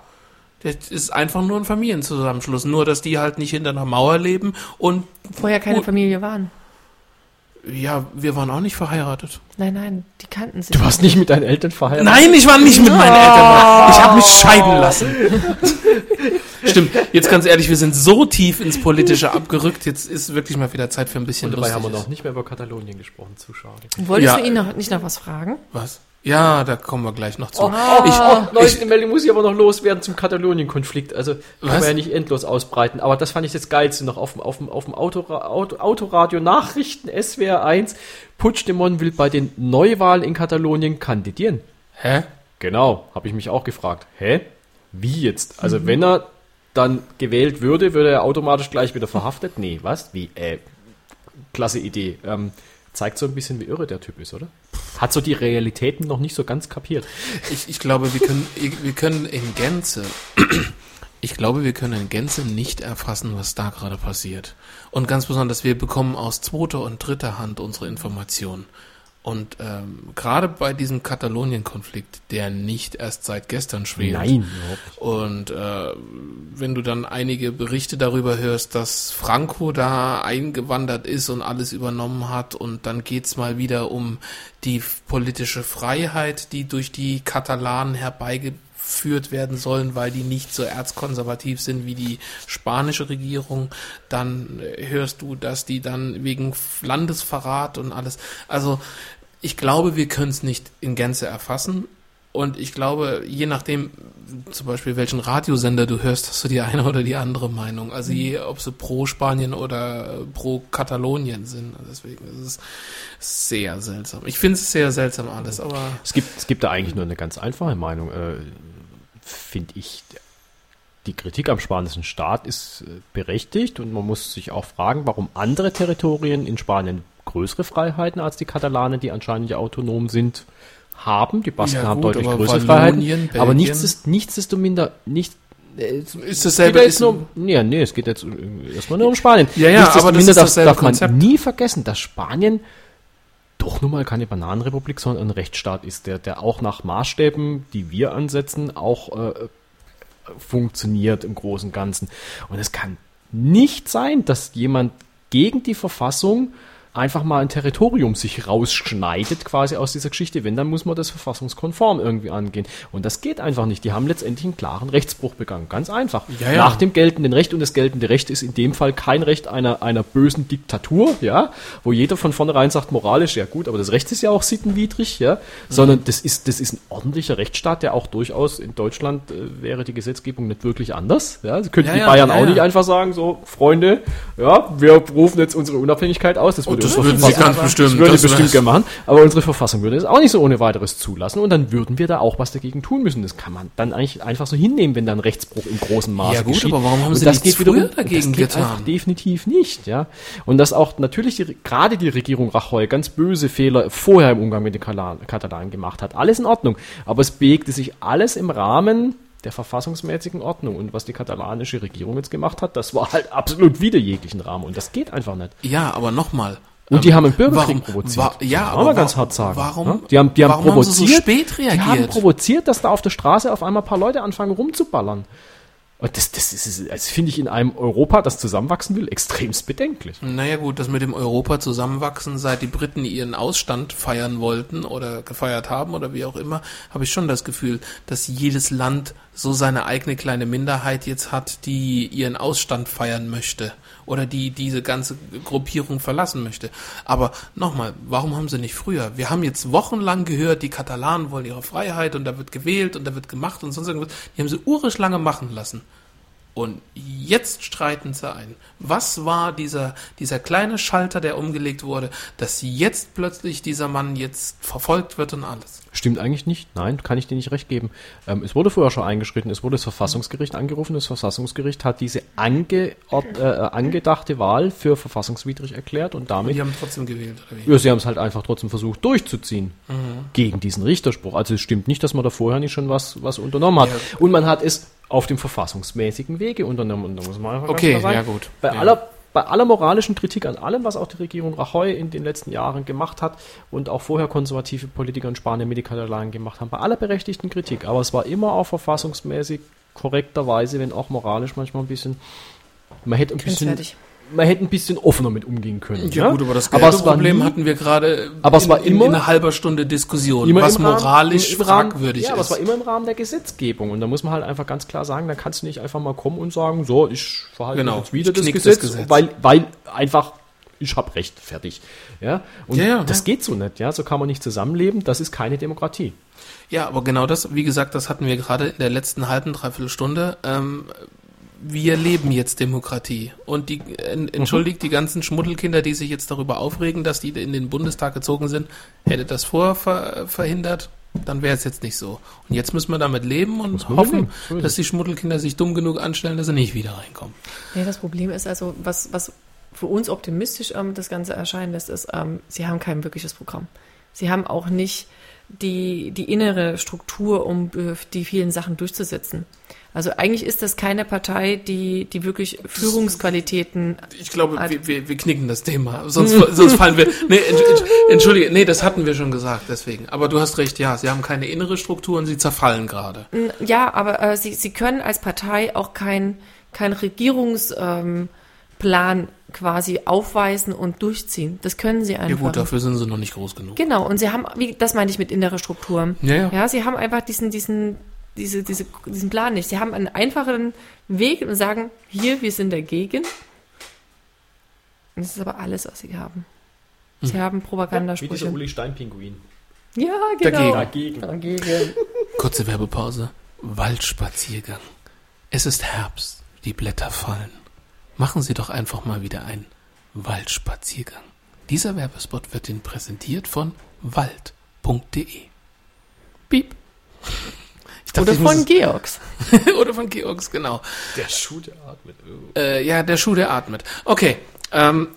Das ist einfach nur ein Familienzusammenschluss. Nur, dass die halt nicht hinter einer Mauer leben und Vorher keine. Familie waren. Ja, wir waren auch nicht verheiratet. Nein, nein, die kannten sich. Du warst nicht mit deinen Eltern verheiratet? Nein, ich war nicht mit meinen Eltern. Ich habe mich scheiden lassen. Stimmt, jetzt ganz ehrlich, wir sind so tief ins Politische abgerückt, jetzt ist wirklich mal wieder Zeit für ein bisschen Und dabei haben wir Lustiges. noch nicht mehr über Katalonien gesprochen, zu schade. Wolltest Ja. du ihn noch, nicht noch was fragen? Was? Ja, da kommen wir gleich noch zu. Oh, ich, oh, neueste Meldung muss ich aber noch loswerden zum Katalonien-Konflikt. Also, kann Was? man ja nicht endlos ausbreiten. Aber das fand ich das Geilste noch auf dem, auf dem, auf dem Autora Auto, Autoradio Nachrichten SWR 1. Puigdemont will bei den Neuwahlen in Katalonien kandidieren. Hä? Genau, habe ich mich auch gefragt. Hä? Wie jetzt? Also, wenn er dann gewählt würde, würde er automatisch gleich wieder verhaftet? Nee, was? Wie? Äh, klasse Idee. Ähm, zeigt so ein bisschen, wie irre der Typ ist, oder? Hat so die Realitäten noch nicht so ganz kapiert. Ich, ich glaube, wir können, wir können in Gänze, ich glaube, wir können in Gänze nicht erfassen, was da gerade passiert. Und ganz besonders, wir bekommen aus zweiter und dritter Hand unsere Informationen. Und ähm, gerade bei diesem Katalonien-Konflikt, der nicht erst seit gestern schwelt. Nein. Und äh, wenn du dann einige Berichte darüber hörst, dass Franco da eingewandert ist und alles übernommen hat und dann geht's mal wieder um die politische Freiheit, die durch die Katalanen herbeigeführt werden sollen, weil die nicht so erzkonservativ sind wie die spanische Regierung, dann äh, hörst du, dass die dann wegen Landesverrat und alles. Also ich glaube, wir können es nicht in Gänze erfassen. Und ich glaube, je nachdem, zum Beispiel welchen Radiosender du hörst, hast du die eine oder die andere Meinung. Also je, ob sie pro Spanien oder äh, pro Katalonien sind. Also Deswegen ist es sehr seltsam. Ich finde es sehr seltsam alles, aber Es gibt, es gibt da eigentlich nur eine ganz einfache Meinung. Finde ich, die Kritik am spanischen Staat ist äh, berechtigt und man muss sich auch fragen, warum andere Territorien in Spanien größere Freiheiten als die Katalanen, die anscheinend ja autonom sind, haben. Die Basken Ja, haben gut, deutlich größere Freiheiten. Aber Belgien- nichts nichtsdestominder nicht. äh, es ist geht dasselbe. Ist, nur um, nee, nee, es geht jetzt äh, erstmal nur um Spanien. Ja, ja, aber das ist darf, darf man nie vergessen, dass Spanien doch nun mal keine Bananenrepublik, sondern ein Rechtsstaat ist, der, der auch nach Maßstäben, die wir ansetzen, auch äh, funktioniert im Großen und Ganzen. Und es kann nicht sein, dass jemand gegen die Verfassung einfach mal ein Territorium sich rausschneidet quasi aus dieser Geschichte. Wenn, dann muss man das verfassungskonform irgendwie angehen. Und das geht einfach nicht. Die haben letztendlich einen klaren Rechtsbruch begangen. Ganz einfach. Ja, ja. Nach dem geltenden Recht. Und das geltende Recht ist in dem Fall kein Recht einer, einer bösen Diktatur, ja, wo jeder von vornherein sagt, moralisch, ja gut, aber das Recht ist ja auch sittenwidrig, ja, sondern das ist, das ist ein ordentlicher Rechtsstaat, der auch durchaus in Deutschland äh, wäre die Gesetzgebung nicht wirklich anders, ja. Sie könnten Ja, die Bayern auch nicht einfach sagen, so, Freunde, ja, wir rufen jetzt unsere Unabhängigkeit aus. Das würde das würden sie ganz bestimmt. das würde Das bestimmt gerne machen, aber unsere Verfassung würde es auch nicht so ohne weiteres zulassen und dann würden wir da auch was dagegen tun müssen. Das kann man dann eigentlich einfach so hinnehmen, wenn da ein Rechtsbruch im großen Maße Ja gut, geschieht. aber warum haben Und sie das geht wiederum früher dagegen das geht getan? Definitiv nicht, ja. Und dass auch natürlich die, gerade die Regierung Rajoy ganz böse Fehler vorher im Umgang mit den Katalanen gemacht hat. Alles in Ordnung. Aber es bewegte sich alles im Rahmen der verfassungsmäßigen Ordnung. Und was die katalanische Regierung jetzt gemacht hat, das war halt absolut wider jeglichen Rahmen. Und das geht einfach nicht. ja, aber nochmal. Und die haben einen Bürgerkrieg warum, provoziert. Wa ja, aber kann man wa- ganz hart sagen. Warum, ne? Die haben, die haben provoziert. haben so spät Die haben reagiert? provoziert, dass da auf der Straße auf einmal ein paar Leute anfangen rumzuballern. Und das, das, ist, das finde ich in einem Europa, das zusammenwachsen will, extremst bedenklich. Naja gut, das mit dem Europa zusammenwachsen, seit die Briten ihren Ausstand feiern wollten oder gefeiert haben oder wie auch immer, habe ich schon das Gefühl, dass jedes Land so seine eigene kleine Minderheit jetzt hat, die ihren Ausstand feiern möchte oder die diese ganze Gruppierung verlassen möchte. Aber nochmal, warum haben sie nicht früher? Wir haben jetzt wochenlang gehört, die Katalanen wollen ihre Freiheit und da wird gewählt und da wird gemacht und sonst irgendwas. Die haben sie urisch lange machen lassen. Und jetzt streiten sie ein. Was war dieser, dieser kleine Schalter, der umgelegt wurde, dass jetzt plötzlich dieser Mann jetzt verfolgt wird und alles? Stimmt eigentlich nicht. Nein, kann ich dir nicht recht geben. Ähm, es wurde vorher schon eingeschritten. Es wurde das Verfassungsgericht angerufen. Das Verfassungsgericht hat diese ange, äh, angedachte Wahl für verfassungswidrig erklärt und damit Die haben trotzdem gewählt? Ja, sie haben es halt einfach trotzdem versucht durchzuziehen Mhm. gegen diesen Richterspruch. Also es stimmt nicht, dass man da vorher nicht schon was, was unternommen hat. Ja. Und man hat es auf dem verfassungsmäßigen Wege unternommen. Und da muss man einfach Okay, klar ja sagen, gut. Bei Ja. aller bei aller moralischen Kritik an allem, was auch die Regierung Rajoy in den letzten Jahren gemacht hat und auch vorher konservative Politiker in Spanien mit Katalanen gemacht haben, bei aller berechtigten Kritik, aber es war immer auch verfassungsmäßig korrekterweise, wenn auch moralisch manchmal ein bisschen, man hätte ein bisschen. Man hätte ein bisschen offener mit umgehen können. Ja, gut, aber das aber es Problem nie, hatten wir gerade Aber es in, war in, immer- in einer halben Stunde Diskussion, immer was im Rahmen- moralisch im Rahmen- fragwürdig ja, aber es ist. war immer im Rahmen der Gesetzgebung. Und da muss man halt einfach ganz klar sagen, da kannst du nicht einfach mal kommen und sagen, so, ich verhalte Genau, mich jetzt wieder das Gesetz, das Gesetz. weil, weil einfach ich habe Recht, fertig. Ja, und Ja, ja, das ja. geht so nicht, ja, so kann man nicht zusammenleben, das ist keine Demokratie. Ja, aber genau das, wie gesagt, das hatten wir gerade in der letzten halben, dreiviertel Stunde. Ähm, wir leben jetzt Demokratie. Und die, en, entschuldigt die ganzen Schmuddelkinder, die sich jetzt darüber aufregen, dass die in den Bundestag gezogen sind, hätte das vorher ver, verhindert, dann wäre es jetzt nicht so. Und jetzt müssen wir damit leben und hoffen, leben, dass die Schmuddelkinder sich dumm genug anstellen, dass sie nicht wieder reinkommen. Nee, das Problem ist also, was, was für uns optimistisch ähm, das Ganze erscheinen lässt, ist, ähm, sie haben kein wirkliches Programm. Sie haben auch nicht die, die innere Struktur, um äh, die vielen Sachen durchzusetzen. Also eigentlich ist das keine Partei, die, die wirklich Führungsqualitäten Ich glaube, wir, wir, wir knicken das Thema. Sonst, sonst fallen wir. Nee, entsch- entsch- entschuldige, nee, das hatten wir schon gesagt, deswegen. Aber du hast recht, ja, sie haben keine innere Struktur und sie zerfallen gerade. Ja, aber äh, sie, sie können als Partei auch kein, kein Regierungsplan ähm, quasi aufweisen und durchziehen. Das können sie Ja einfach. gut, dafür sind sie noch nicht groß genug. Genau, und sie haben, wie, das meine ich mit innerer Struktur. Ja, ja. Ja, sie haben einfach diesen, diesen, diese, diese, diesen Plan nicht. Sie haben einen einfacheren Weg und sagen, hier, wir sind dagegen. Und das ist aber alles, was sie haben. Sie haben Wie dieser Propagandasprüche. Uli Stein-Pinguin. Ja, genau. Dagegen. Dagegen. Dagegen. Kurze Werbepause. Waldspaziergang. Es ist Herbst, die Blätter fallen. Machen Sie doch einfach mal wieder einen Waldspaziergang. Dieser Werbespot wird Ihnen präsentiert von wald.de. Piep. Dachte, Oder von Georgs. oder von Georgs, genau. Der Schuh, der atmet. Oh. Äh, ja, der Schuh, der atmet. Okay. Ähm,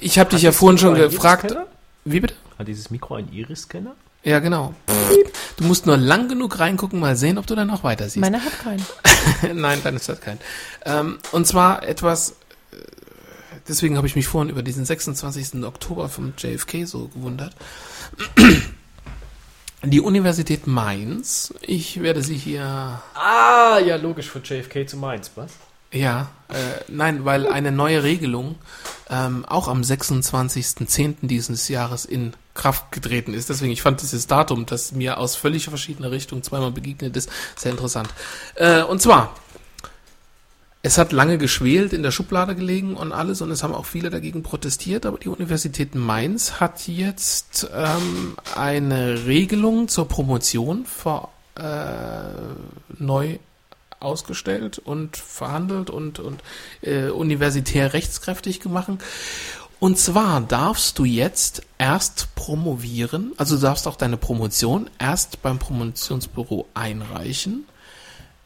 ich habe dich ja vorhin schon gefragt. Wie bitte? Hat dieses Mikro einen Iris-Scanner? Ja, genau. Du musst nur lang genug reingucken, mal sehen, ob du dann auch weiter siehst. Meine hat keinen. Nein, dann ist das kein. Ähm, und zwar etwas, äh, deswegen habe ich mich vorhin über diesen 26. Oktober vom JFK so gewundert. Die Universität Mainz, ich werde sie hier, Ah, ja, logisch, von JFK zu Mainz, was? ja, äh, nein, weil eine neue Regelung ähm, auch am 26.10. dieses Jahres in Kraft getreten ist. Deswegen, ich fand dieses Datum, das mir aus völlig verschiedener Richtung zweimal begegnet ist, sehr interessant. Äh, und zwar, Es hat lange geschwelt, in der Schublade gelegen und alles und es haben auch viele dagegen protestiert, aber die Universität Mainz hat jetzt ähm, eine Regelung zur Promotion vor, äh, neu ausgestellt und verhandelt und, und äh, universitär rechtskräftig gemacht. Und zwar darfst du jetzt erst promovieren, also du darfst auch deine Promotion erst beim Promotionsbüro einreichen,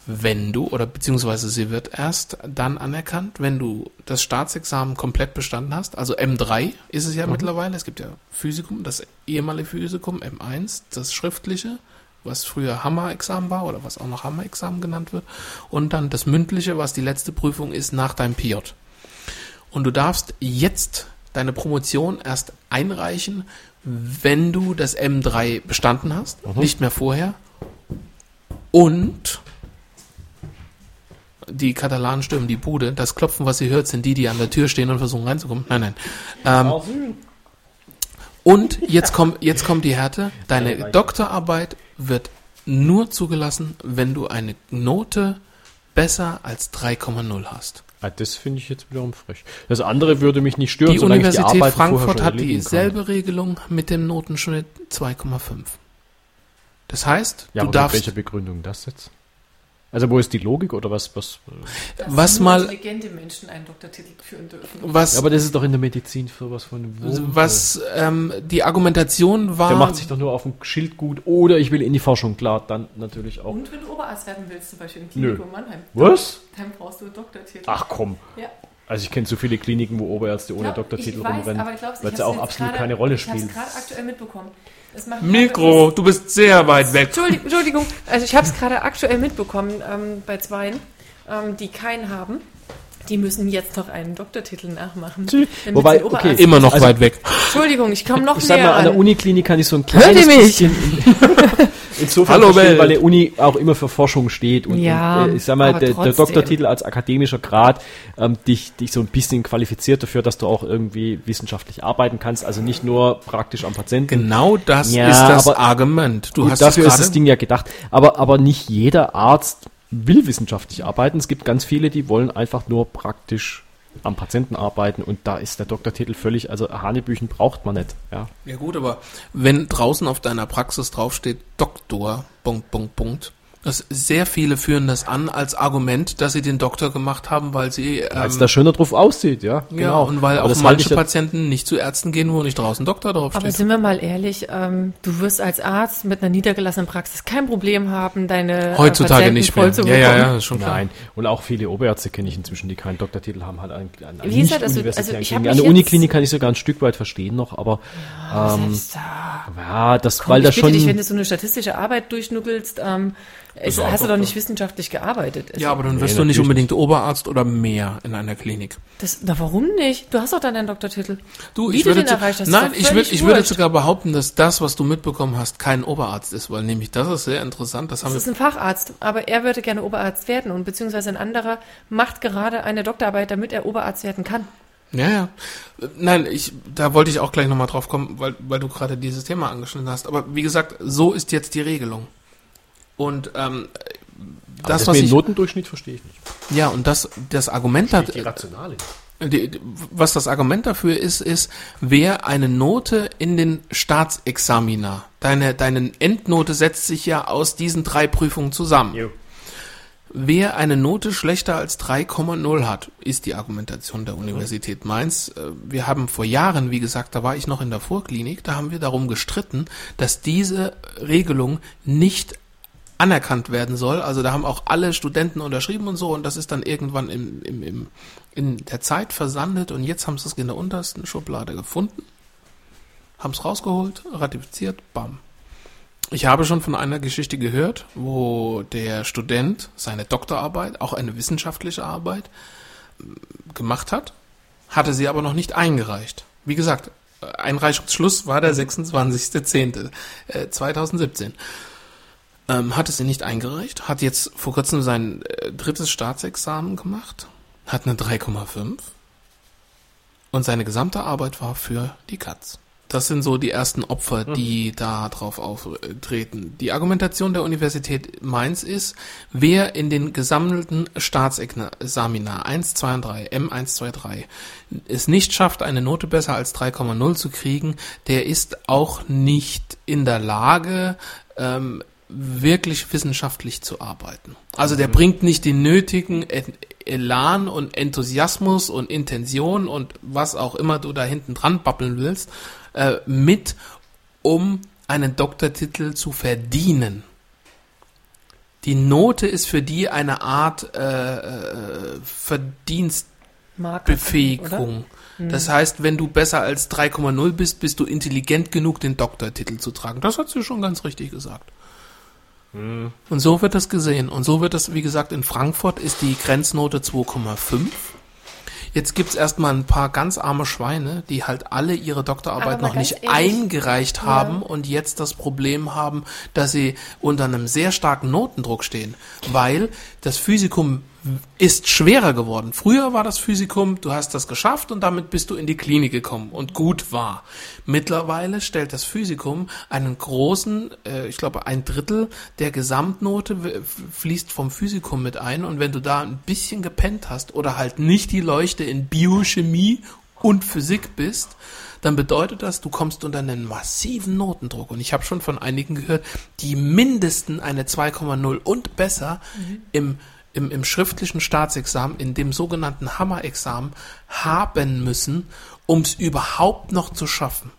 wenn du, oder beziehungsweise sie wird erst dann anerkannt, wenn du das Staatsexamen komplett bestanden hast. Also M3 ist es ja mittlerweile. Es gibt ja Physikum, das ehemalige Physikum, M1, das schriftliche, was früher Hammer-Examen war oder was auch noch Hammer-Examen genannt wird. Und dann das mündliche, was die letzte Prüfung ist nach deinem PJ. Und du darfst jetzt deine Promotion erst einreichen, wenn du das M3 bestanden hast, nicht mehr vorher. Und die Katalanen stürmen die Bude. Das Klopfen, was ihr hört, sind die, die an der Tür stehen und versuchen reinzukommen. Nein, nein. Ähm, und jetzt kommt, jetzt kommt die Härte. Deine Doktorarbeit wird nur zugelassen, wenn du eine Note besser als 3,0 hast. Ah, das finde ich jetzt wiederum frech. Das andere würde mich nicht stören, Die solange ich die Universität Arbeit Frankfurt hat dieselbe Regelung mit dem Notenschnitt 2,5. Das heißt, Kann. Ja, du darfst, welcher Begründung das jetzt? Also wo ist die Logik oder was? was was mal, intelligente Menschen einen Doktortitel führen dürfen. was, ja, aber das ist doch in der Medizin für was von Wurm. was ähm, die Argumentation war, Der macht sich doch nur auf dem Schild gut oder ich will in die Forschung. Klar, dann natürlich auch. Und wenn du Oberarzt werden willst, zum Beispiel im Nö. Klinikum Mannheim, Was? dann brauchst du einen Doktortitel. Ach komm. Ja. Also ich kenne so viele Kliniken, wo Oberärzte ohne Ja, Doktortitel ich weiß, rumrennen, aber ich glaub's, weil es ja auch absolut keine Rolle Ich habe spielt. es gerade aktuell mitbekommen. Mikro, du bist sehr weit weg. Entschuldigung, Entschuldigung, also ich habe es gerade aktuell mitbekommen ähm, bei zweien, ähm, die keinen haben. Die müssen jetzt noch einen Doktortitel nachmachen. Wobei, okay, Immer noch Also- weit weg. Entschuldigung, ich komme noch Ich sag näher mal, an der. Uniklinik kann ich so ein kleines bisschen insofern Hallo, verstehen, Welt. weil der Uni auch immer für Forschung steht und, Ja, und äh, ich sag mal, der, der. Doktortitel als akademischer Grad ähm, dich, dich so ein bisschen qualifiziert dafür, dass du auch irgendwie wissenschaftlich arbeiten kannst, also nicht nur praktisch am Patienten. Genau das Ja, ist das aber- Argument. Du Gut, hast dafür es ist das Ding ja gedacht. Aber, aber nicht jeder Arzt will wissenschaftlich arbeiten. Es gibt ganz viele, die wollen einfach nur praktisch am Patienten arbeiten und da ist der Doktortitel völlig, also Hanebüchen braucht man nicht. Ja. Ja gut, aber wenn draußen auf deiner Praxis draufsteht Doktor, Punkt, Punkt, Punkt, das sehr viele führen das an als Argument, dass sie den Doktor gemacht haben, weil sie ähm, Als der schöner drauf aussieht, ja. ja genau. und weil Aber auch manche ja- Patienten nicht zu Ärzten gehen, wo nicht draußen Doktor Aber draufsteht. sind wir mal ehrlich, ähm, du wirst als Arzt mit einer niedergelassenen Praxis kein Problem haben, deine äh, Heutzutage Patienten nicht voll mehr. zu Ja, ja, ja, ist schon klar. Nein, und auch viele Oberärzte kenne ich inzwischen, die keinen Doktortitel haben, halt an, an, an Wie das? Also- also ich. An mich der jetzt- Uniklinik kann ich sogar ein Stück weit verstehen noch, aber ähm, da. ja, das, Komm, weil ich das bitte schon... dich, wenn du so eine statistische Arbeit durchnuckelst, ähm, es, auch hast du doch nicht wissenschaftlich gearbeitet. Ja, aber dann wirst Nee, du nicht unbedingt Oberarzt oder mehr in einer Klinik. Das, na, warum nicht? Du hast doch dann einen Doktortitel. Du, Wie ich du würde, den zu- erreicht hast, nein, ich würde, ich würde sogar behaupten, dass das, was du mitbekommen hast, kein Oberarzt ist, weil nämlich das ist sehr interessant. Das haben Das ist ein Facharzt, aber er würde gerne Oberarzt werden und beziehungsweise ein anderer macht gerade eine Doktorarbeit, damit er Oberarzt werden kann. ja, ja. Nein, ich, da wollte ich auch gleich nochmal drauf kommen, weil, weil du gerade dieses Thema angeschnitten hast. Aber wie gesagt, so ist jetzt die Regelung. Und ähm, das, das was ich, Notendurchschnitt verstehe ich nicht. ja, und das, das Argument hat, Die Rationale. Die, die- was das Argument dafür ist, ist, wer eine Note in den Staatsexamina, deine, deine Endnote setzt sich ja aus diesen drei Prüfungen zusammen. Jo. Wer eine Note schlechter als 3,0 hat, ist die Argumentation der Universität Mainz. Äh, Wir haben vor Jahren, wie gesagt, da war ich noch in der Vorklinik, da haben wir darum gestritten, dass diese Regelung nicht anerkannt werden soll. Also da haben auch alle Studenten unterschrieben und so und das ist dann irgendwann im, im, im, in der Zeit versandet und jetzt haben sie es in der untersten Schublade gefunden, haben es rausgeholt, ratifiziert, bam. Ich habe schon von einer Geschichte gehört, wo der Student seine Doktorarbeit, auch eine wissenschaftliche Arbeit, gemacht hat, hatte sie aber noch nicht eingereicht. Wie gesagt, Einreichungsschluss war der 26.10.2017. Ähm, hatte sie nicht eingereicht, hat jetzt vor kurzem sein äh, drittes Staatsexamen gemacht, hat eine 3,5 und seine gesamte Arbeit war für die Katz. Das sind so die ersten Opfer, die da drauf auftreten. Die Argumentation der Universität Mainz ist, wer in den gesammelten Staatsexamina 1, 2 und 3, M1, 2, 3, es nicht schafft, eine Note besser als 3,0 zu kriegen, der ist auch nicht in der Lage, ähm, wirklich wissenschaftlich zu arbeiten. Also der bringt nicht den nötigen E- Elan und Enthusiasmus und Intention und was auch immer du da hinten dran babbeln willst, äh, mit, um einen Doktortitel zu verdienen. Die Note ist für die eine Art äh, äh, Verdienstbefähigung. Oder? Das heißt, wenn du besser als 3,0 bist, bist du intelligent genug, den Doktortitel zu tragen. Das hat sie schon ganz richtig gesagt. Und so wird das gesehen. Und so wird das, wie gesagt, in Frankfurt ist die Grenznote 2,5. Jetzt gibt's erstmal ein paar ganz arme Schweine, die halt alle ihre Doktorarbeit noch nicht ehrlich, eingereicht haben und jetzt das Problem haben, dass sie unter einem sehr starken Notendruck stehen, weil das Physikum ist schwerer geworden. Früher war das Physikum, du hast das geschafft und damit bist du in die Klinik gekommen und gut war. Mittlerweile stellt das Physikum einen großen, äh, ich glaube ein Drittel der Gesamtnote fließt vom Physikum mit ein und wenn du da ein bisschen gepennt hast oder halt nicht die Leuchte in Biochemie und Physik bist, dann bedeutet das, du kommst unter einen massiven Notendruck. Und ich habe schon von einigen gehört, die mindestens eine 2,0 und besser im, im, im schriftlichen Staatsexamen, in dem sogenannten Hammerexamen, haben müssen, um es überhaupt noch zu schaffen.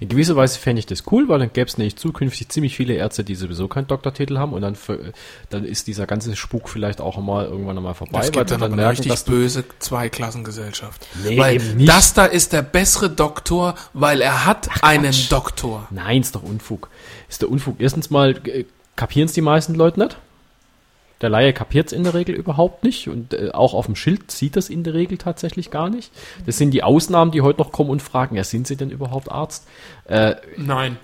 In gewisser Weise fände ich das cool, weil dann gäbe es nämlich zukünftig ziemlich viele Ärzte, die sowieso keinen Doktortitel haben und dann, für, dann ist dieser ganze Spuk vielleicht auch einmal irgendwann einmal vorbei, weil gibt dann dann merken, richtig böse Zweiklassengesellschaft. Nee, weil eben nicht. das da ist der bessere Doktor, weil er hat einen Quatsch. Doktor. Nein, ist doch Unfug. Ist der Unfug. Erstens mal, äh, kapieren es die meisten Leute nicht? Der Laie kapiert es in der Regel überhaupt nicht und äh, auch auf dem Schild sieht das in der Regel tatsächlich gar nicht. Das sind die Ausnahmen, die heute noch kommen und fragen, ja, sind Sie denn überhaupt Arzt? Äh, Nein.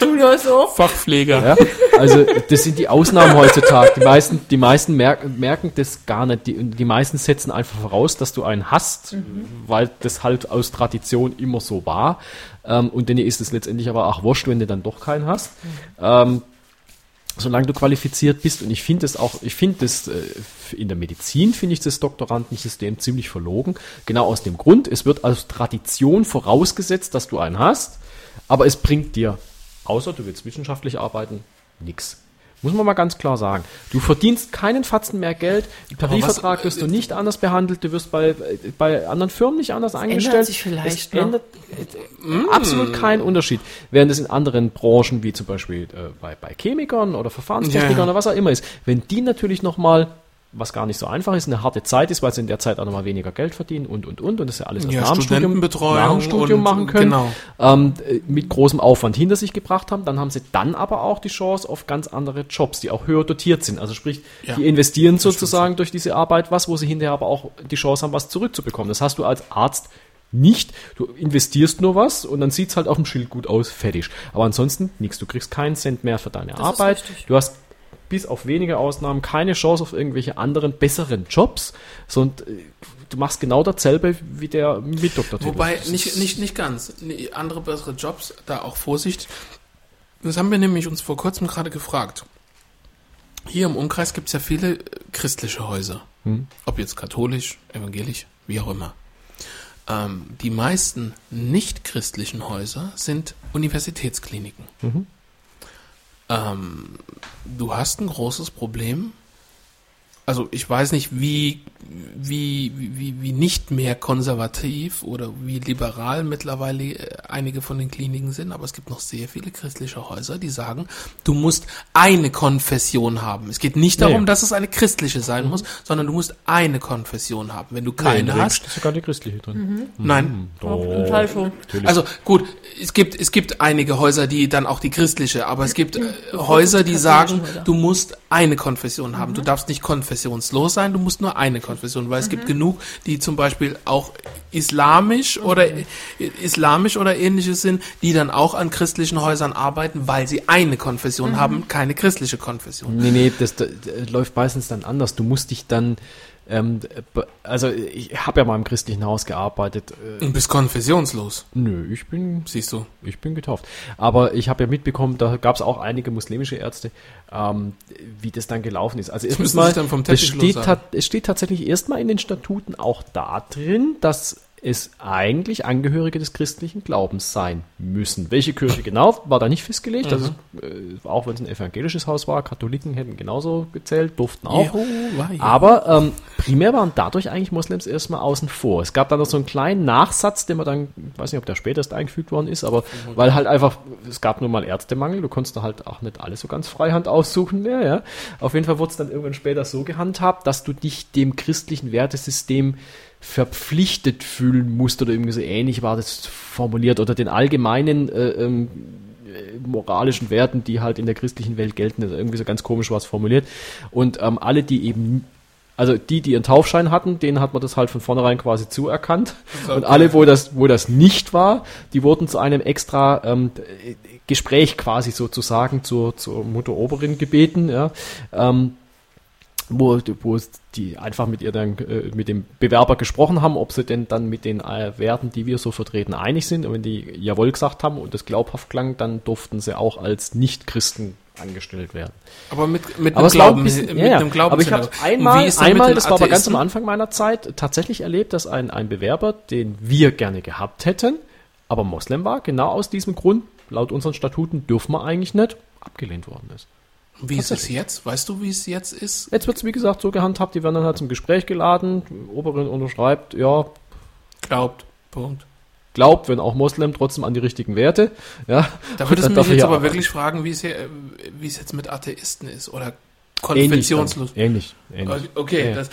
Du nur so. Fachpfleger. ja, also das sind die Ausnahmen heutzutage. Die meisten, die meisten merken, merken das gar nicht. Die, die meisten setzen einfach voraus, dass du einen hast, weil das halt aus Tradition immer so war. Ähm, und denen ist es letztendlich aber auch wurscht, wenn du dann doch keinen hast. Ähm, solange du qualifiziert bist. Und ich finde es auch, ich finde das äh, in der Medizin finde ich das Doktorandensystem ziemlich verlogen. Genau aus dem Grund, es wird als Tradition vorausgesetzt, dass du einen hast, aber es bringt dir, außer du willst wissenschaftlich arbeiten, nix. Muss man mal ganz klar sagen. Du verdienst keinen Fatzen mehr Geld. Im Tarifvertrag wirst du nicht anders behandelt. Du wirst bei, bei anderen Firmen nicht anders eingestellt. sich vielleicht es ändert äh, absolut keinen Unterschied. Während es in anderen Branchen, wie zum Beispiel äh, bei, bei Chemikern oder Verfahrenstechnikern ja. oder was auch immer ist, wenn die natürlich nochmal was gar nicht so einfach ist, eine harte Zeit ist, weil sie in der Zeit auch nochmal weniger Geld verdienen und, und, und. Und das ja alles aus Ja, nach dem Studium, nach dem Studium und- machen können. genau. Ähm, äh, mit großem Aufwand hinter sich gebracht haben. Dann haben sie dann aber auch die Chance auf ganz andere Jobs, die auch höher dotiert sind. Also sprich, Ja, die investieren sozusagen durch diese Arbeit was, wo sie hinterher aber auch die Chance haben, was zurückzubekommen. Das hast du als Arzt nicht. Du investierst nur was und dann sieht's halt auf dem Schild gut aus, fertig. Aber ansonsten nichts. Du kriegst keinen Cent mehr für deine ist Arbeit. Du hast bis auf wenige Ausnahmen keine Chance auf irgendwelche anderen besseren Jobs, sondern äh, du machst genau dasselbe wie der mit Doktortitel. Wobei, nicht, nicht, nicht ganz. Andere bessere Jobs, da auch Vorsicht. Das haben wir nämlich uns vor kurzem gerade gefragt. Hier im Umkreis gibt es ja viele äh, christliche Häuser. Ob jetzt katholisch, evangelisch, wie auch immer. Ähm, die meisten nicht christlichen Häuser sind Universitätskliniken. Ähm, du hast ein großes Problem. Also ich weiß nicht, wie, wie, wie, wie nicht mehr konservativ oder wie liberal mittlerweile äh, einige von den Kliniken sind, aber es gibt noch sehr viele christliche Häuser, die sagen, du musst eine Konfession haben. Es geht nicht darum, Nee. dass es eine christliche sein muss, sondern du musst eine Konfession haben. Wenn du Nee, in keine Regel hast, ist sogar die christliche drin. nein, Im Fall schon. Natürlich. also gut, es gibt es gibt einige Häuser, die dann auch die christliche, aber es gibt äh, Häuser, die sagen, du musst eine Konfession haben. Du darfst nicht konfessionslos sein, du musst nur eine Konfession, weil es gibt genug, die zum Beispiel auch islamisch oder äh, islamisch oder ähnliches sind, die dann auch an christlichen Häusern arbeiten, weil sie eine Konfession haben, keine christliche Konfession. Nee, nee, das, das, das läuft meistens dann anders. Du musst dich dann, ähm, also ich habe ja mal im christlichen Haus gearbeitet. Äh, Und bist konfessionslos, nö, ich bin, siehst du. ich bin getauft. Aber ich habe ja mitbekommen, da gab es auch einige muslimische Ärzte, ähm, wie das dann gelaufen ist. Also erstens müssen mal, sich dann vom es steht, es steht tatsächlich erstmal in den Statuten auch da drin, dass es eigentlich Angehörige des christlichen Glaubens sein müssen. Welche Kirche genau, war da nicht festgelegt. Also, äh, auch wenn es ein evangelisches Haus war, Katholiken hätten genauso gezählt, durften auch. Jehova, ja. Aber ähm, primär waren dadurch eigentlich Moslems erstmal außen vor. Es gab dann noch so einen kleinen Nachsatz, den man dann, ich weiß nicht, ob der später erst eingefügt worden ist, aber weil halt einfach, es gab nun mal Ärztemangel, du konntest da halt auch nicht alles so ganz freihand aussuchen mehr, ja. Auf jeden Fall wurde es dann irgendwann später so gehandhabt, dass du dich dem christlichen Wertesystem verpflichtet fühlen musst oder irgendwie so ähnlich war das formuliert oder den allgemeinen äh, ähm, äh, moralischen Werten, die halt in der christlichen Welt gelten. Also irgendwie so ganz komisch war es formuliert. Und ähm, alle, die eben, also die, die ihren Taufschein hatten, denen hat man das halt von vornherein quasi zuerkannt. So, Und alle, wo das, wo das nicht war, die wurden zu einem extra ähm, äh, Gespräch quasi sozusagen zur, zur Mutter Oberin gebeten, ja. Ähm, wo, wo die einfach mit ihr dann äh, mit dem Bewerber gesprochen haben, ob sie denn dann mit den äh, Werten, die wir so vertreten, einig sind. Und wenn die Jawohl gesagt haben und das glaubhaft klang, dann durften sie auch als Nicht-Christen angestellt werden. aber mit, mit Aber einem Glauben, bisschen, mit ja. einem Glauben. aber ich habe einmal, einmal, das war aber ganz am Anfang meiner Zeit, tatsächlich erlebt, dass ein, ein Bewerber, den wir gerne gehabt hätten, aber Moslem war, genau aus diesem Grund, laut unseren Statuten dürfen wir eigentlich nicht, abgelehnt worden ist. Wie ist es jetzt? Weißt du, wie es jetzt ist? Jetzt wird's wie gesagt, so gehandhabt, die werden dann halt zum Gespräch geladen, die Oberin unterschreibt, ja, Glaubt. Punkt. glaubt, wenn auch Moslem, trotzdem an die richtigen Werte. Ja, Da würde es Und dann mich jetzt aber wirklich fragen, wie es, hier, äh, wie es jetzt mit Atheisten ist oder konfessionslos. Ähnlich. ähnlich. ähnlich. Okay, Ja. das,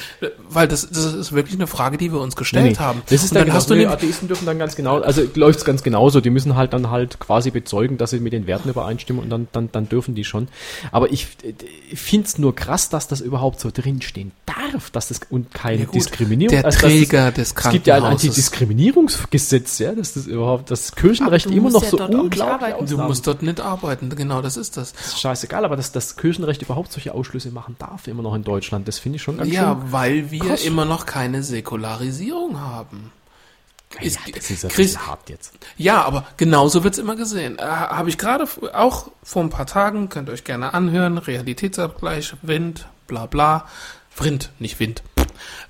weil das, das ist wirklich eine Frage, die wir uns gestellt Nee, haben. Das ist Und dann, dann hast du die Atheisten dürfen dann ganz genau, also läuft's ganz genauso. Die müssen halt dann halt quasi bezeugen, dass sie mit den Werten übereinstimmen und dann, dann, dann dürfen die schon. Aber ich, ich finde es nur krass, dass das überhaupt so drinstehen darf, dass das und keine Ja Diskriminierung. der also, Träger das, des Es gibt ja ein Krankenhauses. Antidiskriminierungsgesetz, ja, dass das überhaupt das Kirchenrecht immer noch ja so unglaublich arbeiten. du musst dort nicht arbeiten, genau, das ist das. das ist scheißegal, aber dass das Kirchenrecht überhaupt solche Ausschlüsse machen darf, immer noch in Deutschland, das finde ich schon ganz Ja, schön. weil wir krass. immer noch keine Säkularisierung haben. Ist- ja, das ist ja Chris- bisschen hart jetzt. Ja, aber genauso wird's immer gesehen. Äh, Habe ich gerade auch vor ein paar Tagen, könnt ihr euch gerne anhören, Realitätsabgleich, Wind, bla bla. Wind, nicht Wind.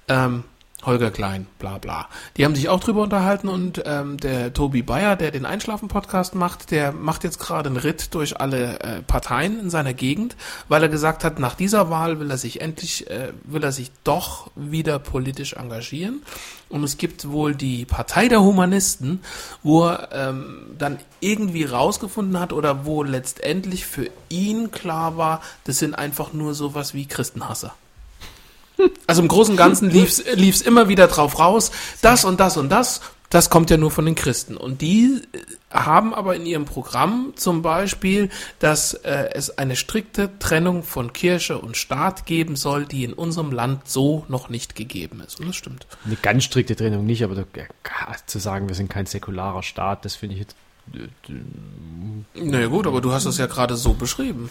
Ähm, Holger Klein, bla bla. Die haben sich auch drüber unterhalten und ähm, der Tobi Bayer, der den Einschlafen-Podcast macht, der macht jetzt gerade einen Ritt durch alle äh, Parteien in seiner Gegend, weil er gesagt hat, nach dieser Wahl will er sich endlich, äh, will er sich doch wieder politisch engagieren. Und es gibt wohl die Partei der Humanisten, wo er ähm, dann irgendwie rausgefunden hat oder wo letztendlich für ihn klar war, das sind einfach nur sowas wie Christenhasser. Also im Großen und Ganzen lief's lief's immer wieder drauf raus, das und das und das, das kommt ja nur von den Christen. Und die äh, haben aber in ihrem Programm zum Beispiel, dass äh, es eine strikte Trennung von Kirche und Staat geben soll, die in unserem Land so noch nicht gegeben ist. Und das stimmt. Eine ganz strikte Trennung nicht, aber zu sagen, wir sind kein säkularer Staat, das finde ich jetzt. Naja gut, aber du hast es ja gerade so beschrieben.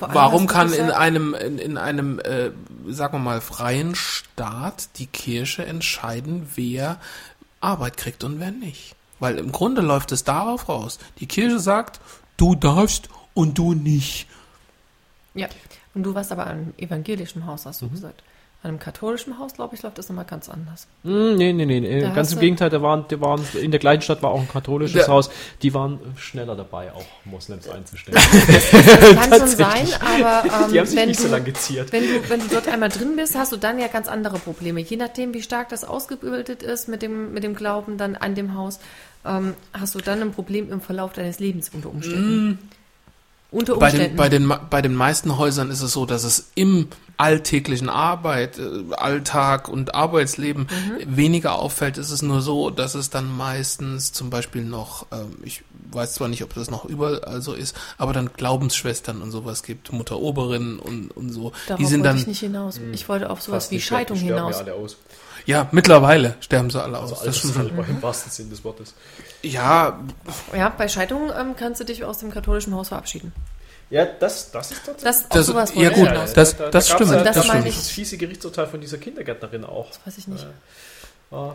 Warum kann in einem, in, in einem, äh, sagen wir mal, freien Staat die Kirche entscheiden, wer Arbeit kriegt und wer nicht? Weil im Grunde läuft es darauf raus. Die Kirche sagt, du darfst und du nicht. Ja, und du warst aber einem evangelischen Haus, Mhm. hast du gesagt. An einem katholischen Haus, glaube ich, läuft das nochmal ganz anders. Hm, nee, nee, nee, nee. Da Ganz im Gegenteil, da waren, da waren, in der kleinen Stadt war auch ein katholisches Der- Haus. Die waren schneller dabei, auch Moslems einzustellen. Kann schon sein, aber ähm, Die haben sich wenn, nicht du, so lange geziert. wenn, du, wenn du dort einmal drin bist, hast du dann ja ganz andere Probleme. Je nachdem, wie stark das ausgebildet ist mit dem, mit dem Glauben dann an dem Haus, ähm, hast du dann ein Problem im Verlauf deines Lebens unter Umständen. Unter Bei Umständen. den, bei, den, bei den meisten Häusern ist es so, dass es im alltäglichen Arbeit, äh, Alltag und Arbeitsleben weniger auffällt. Ist es nur so, dass es dann meistens zum Beispiel noch, ähm, ich weiß zwar nicht, ob das noch überall so ist, aber dann Glaubensschwestern und sowas gibt, Mutter Oberinnen und, und so. Darauf die sind wollte dann, ich nicht hinaus. Ich wollte auf sowas wie Scheidung hinaus. Ja, ja, mittlerweile sterben sie alle aus. Also das stimmt schon. Im wahrsten Sinn des Wortes. Ja, Ja, bei Scheidung ähm, kannst du dich aus dem katholischen Haus verabschieden. Ja, das, das ist tatsächlich. Das, Das- sowas ja, gut, hinaus. das- das stimmt, Ja, das das, meine das, ich. das fiese Gerichtsurteil von dieser Kindergärtnerin auch. Weiß ich nicht. War,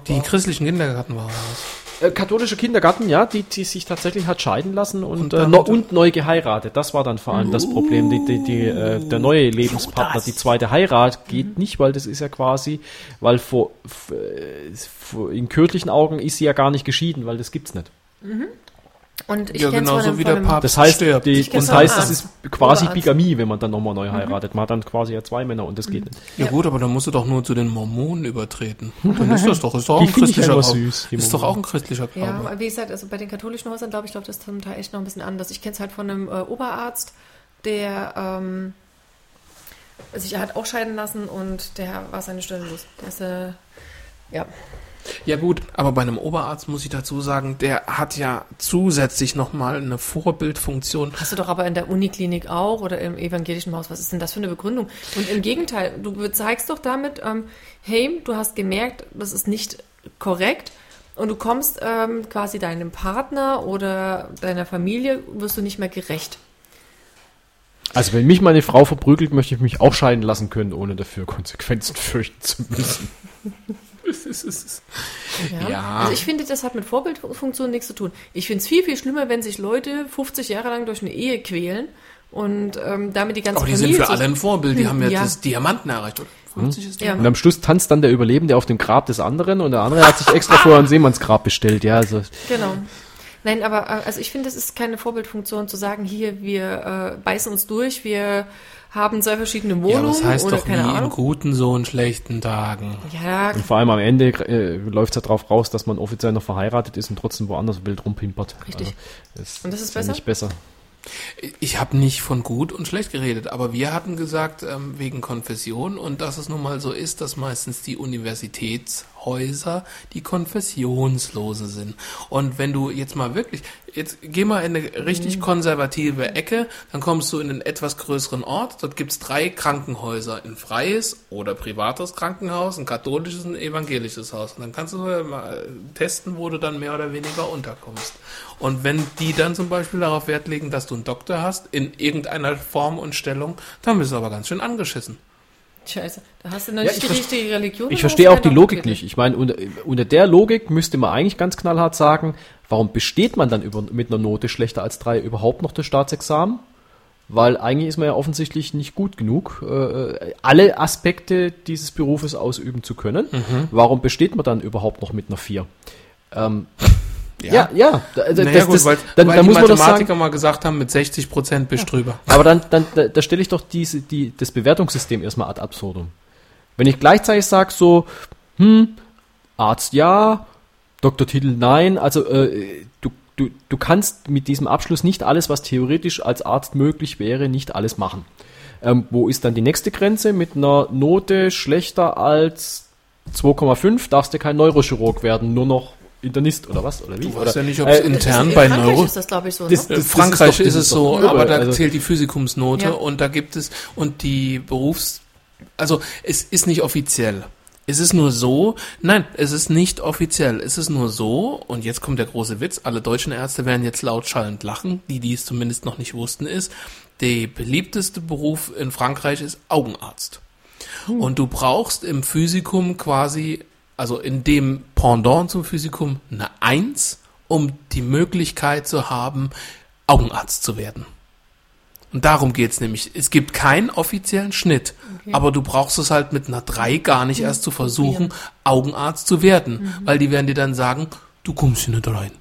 die christlichen Kindergarten waren das. äh, katholische Kindergarten, ja, die, die sich tatsächlich hat scheiden lassen und, Und äh, no, und neu geheiratet. Das war dann vor allem das Problem. Die, die, die, äh, der neue Lebenspartner, die zweite Heirat geht nicht, weil das ist ja quasi, weil vor, äh, vor in kirchlichen Augen ist sie ja gar nicht geschieden, weil das gibt's nicht. Und ich Ja, von einem, wie der Papst Das heißt, stirbt. die, das heißt, das ist quasi Oberarzt. Bigamie, wenn man dann nochmal neu heiratet. Man hat dann quasi ja zwei Männer und das geht nicht. Ja, gut, aber dann musst du doch nur zu den Mormonen übertreten. Dann ist das doch, ist doch auch ein christlicher Glaube. süß, Ist doch auch ein christlicher Ja, Glaube. aber wie gesagt, also bei den katholischen Häusern, glaube ich, läuft das zum Teil echt noch ein bisschen anders. Ich kenne es halt von einem äh, Oberarzt, der ähm, sich hat auch scheiden lassen und der war seine Stelle los. Der ist, äh, ja, Ja gut, aber bei einem Oberarzt muss ich dazu sagen, der hat ja zusätzlich nochmal eine Vorbildfunktion. hast du doch aber in der Uniklinik auch oder im evangelischen Haus. Was ist denn das für eine Begründung? Und im Gegenteil, du zeigst doch damit, ähm, hey, du hast gemerkt, das ist nicht korrekt. Und du kommst ähm, quasi deinem Partner oder deiner Familie, wirst du nicht mehr gerecht. Also wenn mich meine Frau verprügelt, möchte ich mich auch scheiden lassen können, ohne dafür Konsequenzen fürchten zu müssen. Ja. Ja. Also ich finde, das hat mit Vorbildfunktion nichts zu tun. Ich finde es viel, viel schlimmer, wenn sich Leute 50 Jahre lang durch eine Ehe quälen und ähm, damit die ganze Aber die sind Familie für alle ein Vorbild. Die haben ja, Ja. das Diamanten erreicht, oder? 50 ist Ja. Und am Schluss tanzt dann der Überlebende auf dem Grab des anderen und der andere hat sich extra vorher ein Seemannsgrab bestellt. Ja, also Genau. Nein, aber äh, also ich finde, es ist keine Vorbildfunktion zu sagen, hier, wir äh, beißen uns durch, wir haben zwei verschiedene Ja, Wohnungen aber das heißt oder doch nie keine in Ahnung. guten so in schlechten Tagen. Ja, und vor allem am Ende äh, läuft es ja drauf raus, dass man offiziell noch verheiratet ist und trotzdem woanders wild rumpimpert. Richtig. Also, das Und das ist ja besser? nicht besser. Ich habe nicht von gut und schlecht geredet, aber wir hatten gesagt, ähm, wegen Konfession und dass es nun mal so ist, dass meistens die Universitätshäuser die Konfessionslosen sind. Und wenn du jetzt mal wirklich, jetzt geh mal in eine richtig konservative Ecke, dann kommst du in einen etwas größeren Ort. Dort gibt's drei Krankenhäuser, ein freies oder privates Krankenhaus, ein katholisches und ein evangelisches Haus. Und dann kannst du mal testen, wo du dann mehr oder weniger unterkommst. Und wenn die dann zum Beispiel darauf Wert legen, dass du einen Doktor hast, in irgendeiner Form und Stellung, dann bist du aber ganz schön angeschissen. Scheiße, da hast du noch Ja, nicht ich die richtige Religion. Ich verstehe auch die keinen Logik nicht. Ich meine, unter, unter der Logik müsste man eigentlich ganz knallhart sagen, warum besteht man dann über, mit einer Note schlechter als drei überhaupt noch das Staatsexamen? Weil eigentlich ist man ja offensichtlich nicht gut genug, äh, alle Aspekte dieses Berufes ausüben zu können. Warum besteht man dann überhaupt noch mit einer vier? Ähm, ja, ja. da- Also Naja, das, gut, das, weil, dann, weil dann die muss man doch Mathematiker mal gesagt haben, mit 60 Prozent bist drüber. aber dann, dann da, da stelle ich doch diese, die, das Bewertungssystem erstmal ad absurdum. Wenn ich gleichzeitig sage so, hm, Arzt ja, Doktortitel nein, also äh, du, du, du kannst mit diesem Abschluss nicht alles, was theoretisch als Arzt möglich wäre, nicht alles machen. Ähm, wo ist dann die nächste Grenze? Mit einer Note schlechter als 2,5 darfst du kein Neurochirurg werden, nur noch Internist oder was? Oder wie? Du weißt ja nicht, ob es äh, intern in bei Frankreich Neuro... ist das, glaube ich, so. Das- ne? das- In Frankreich ist, es ist doch so, aber da also- zählt die Physikumsnote Ja. und da gibt es und die Berufs also es ist nicht offiziell. Es ist nur so, nein, es ist nicht offiziell. Es ist nur so, und jetzt kommt der große Witz, alle deutschen Ärzte werden jetzt laut schallend lachen, die, die es zumindest noch nicht wussten, ist, der beliebteste Beruf in Frankreich ist Augenarzt. Und du brauchst im Physikum quasi, also in dem Pendant zum Physikum, eine Eins, um die Möglichkeit zu haben, Augenarzt zu werden. Und darum geht's nämlich. Es gibt keinen offiziellen Schnitt, aber du brauchst es halt mit einer 3 gar nicht erst zu versuchen, Augenarzt zu werden, weil die werden dir dann sagen, du kommst hier nicht rein.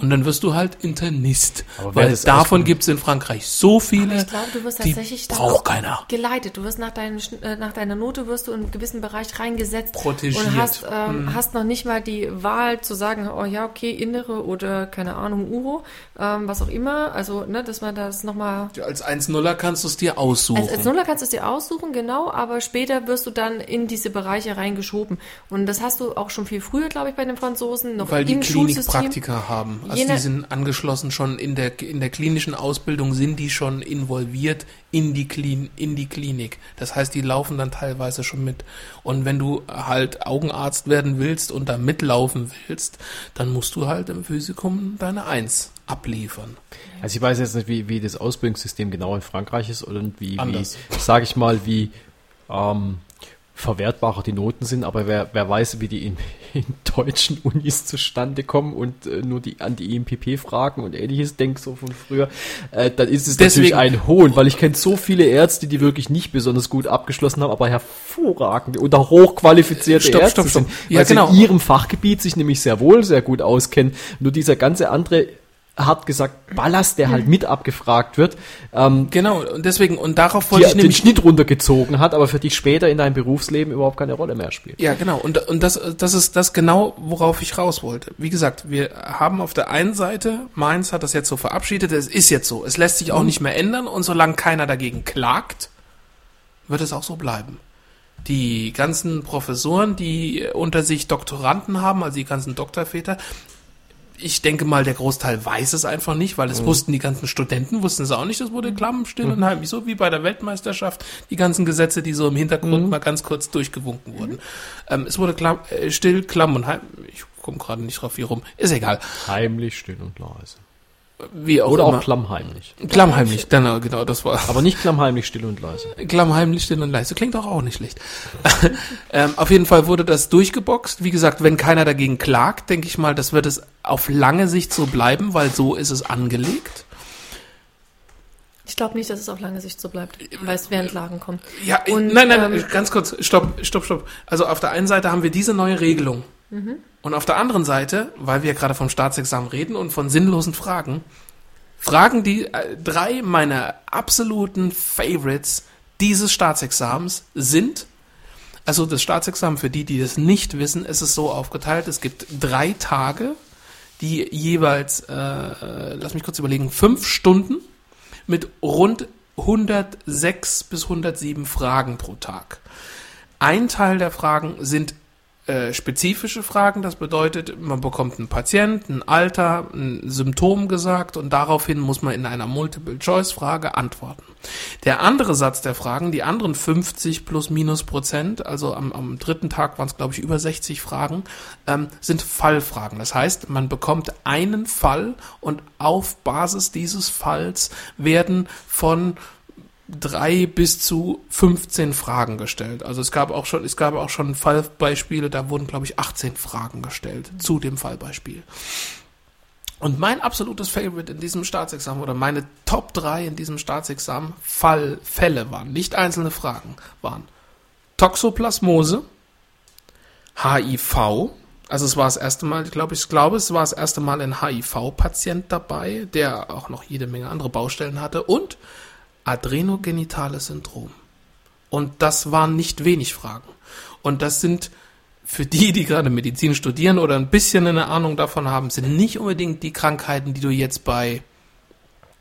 Und dann wirst du halt Internist. Aber weil davon ausbildet- gibt's in Frankreich so viele, Ich glaube, du wirst tatsächlich braucht auch keiner. geleitet. Du wirst nach, deinen, Schn- äh, nach deiner Note wirst du in einen gewissen Bereich reingesetzt Protegiert. und hast, ähm, hast noch nicht mal die Wahl zu sagen, oh ja, okay, innere oder keine Ahnung, Uro, ähm, was auch immer. Also, ne, dass man das nochmal Als 1-0er kannst du es dir aussuchen. als, als Nuller kannst du es dir aussuchen, genau, aber später wirst du dann in diese Bereiche reingeschoben. Und das hast du auch schon viel früher, glaube ich, bei den Franzosen, noch Weil die im Schulsystem. Klinikpraktiker haben. Also Jene- die sind angeschlossen schon in der, in der klinischen Ausbildung sind die schon involviert in die, Klin, in die Klinik. Das heißt, die laufen dann teilweise schon mit. Und wenn du halt Augenarzt werden willst und da mitlaufen willst, dann musst du halt im Physikum deine Eins abliefern. Also ich weiß jetzt nicht, wie, wie das Ausbildungssystem genau in Frankreich ist oder wie, wie Anders. sage ich mal, wie ähm, verwertbarer die Noten sind, aber wer, wer weiß, wie die in, in deutschen Unis zustande kommen und äh, nur die an die IMPP fragen und ähnliches denk so von früher, äh, dann ist es Deswegen- natürlich ein Hohn, weil ich kenne so viele Ärzte, die wirklich nicht besonders gut abgeschlossen haben, aber hervorragende oder hochqualifizierte Stopp, Ärzte stopp, stopp. sind, Ja, weil sie genau. in ihrem Fachgebiet sich nämlich sehr wohl sehr gut auskennen. Nur dieser ganze andere hart gesagt Ballast, der halt mit abgefragt wird, ähm, Genau, und deswegen, und darauf die wollte ich den nämlich Schnitt runtergezogen hat, aber für dich später in deinem Berufsleben überhaupt keine Rolle mehr spielt. Ja, genau. Und, und das, das ist das genau, worauf ich raus wollte. Wie gesagt, wir haben auf der einen Seite, Mainz hat das jetzt so verabschiedet, es ist jetzt so. Es lässt sich auch nicht mehr ändern und solange keiner dagegen klagt, wird es auch so bleiben. Die ganzen Professoren, die unter sich Doktoranden haben, also die ganzen Doktorväter, ich denke mal, der Großteil weiß es einfach nicht, weil es wussten die ganzen Studenten, wussten es auch nicht, das wurde klamm, still und heimlich, so wie bei der Weltmeisterschaft, die ganzen Gesetze, die so im Hintergrund mal ganz kurz durchgewunken wurden. Ähm, es wurde klamm, äh, still, klamm und heim, ich komme gerade nicht drauf, wie rum, ist egal. Heimlich, still und leise. Wie auch Oder immer. auch klammheimlich. klammheimlich, genau, genau, das war. Aber nicht klammheimlich, still und leise. Klammheimlich, still und leise. Klingt doch auch nicht schlecht. ähm, auf jeden Fall wurde das durchgeboxt. Wie gesagt, wenn keiner dagegen klagt, denke ich mal, das wird es auf lange Sicht so bleiben, weil so ist es angelegt. Ich glaube nicht, dass es auf lange Sicht so bleibt, weil es während Klagen kommt. Ja, Und, nein, nein, ähm, ganz kurz, stopp, stopp, stopp. Also auf der einen Seite haben wir diese neue Regelung. Und auf der anderen Seite, weil wir gerade vom Staatsexamen reden und von sinnlosen Fragen, Fragen die äh, drei meiner absoluten Favorites dieses Staatsexamens sind, also das Staatsexamen für die, die das nicht wissen, ist es so aufgeteilt, es gibt drei Tage, die jeweils, äh, lass mich kurz überlegen, fünf Stunden mit rund 106 bis 107 Fragen pro Tag. Ein Teil der Fragen sind äh, spezifische Fragen. Das bedeutet, man bekommt einen Patienten, ein Alter, ein Symptom gesagt und daraufhin muss man in einer Multiple-Choice-Frage antworten. Der andere Satz der Fragen, die anderen 50 plus minus Prozent, also am, am dritten Tag waren es glaube ich über 60 Fragen, ähm, sind Fallfragen. Das heißt, man bekommt einen Fall und auf Basis dieses Falls werden von drei bis zu 15 Fragen gestellt. Also es gab auch schon, es gab auch schon Fallbeispiele, da wurden, glaube ich, 18 Fragen gestellt zu dem Fallbeispiel. Und mein absolutes Favorite in diesem Staatsexamen oder meine Top 3 in diesem Staatsexamen Fall, Fälle waren, nicht einzelne Fragen, waren Toxoplasmose, HIV, also es war das erste Mal, glaube, ich glaube, es war das erste Mal ein HIV-Patient dabei, der auch noch jede Menge andere Baustellen hatte und adrenogenitales Syndrom. Und das waren nicht wenig Fragen. Und das sind für die, die gerade Medizin studieren oder ein bisschen eine Ahnung davon haben, sind nicht unbedingt die Krankheiten, die du jetzt bei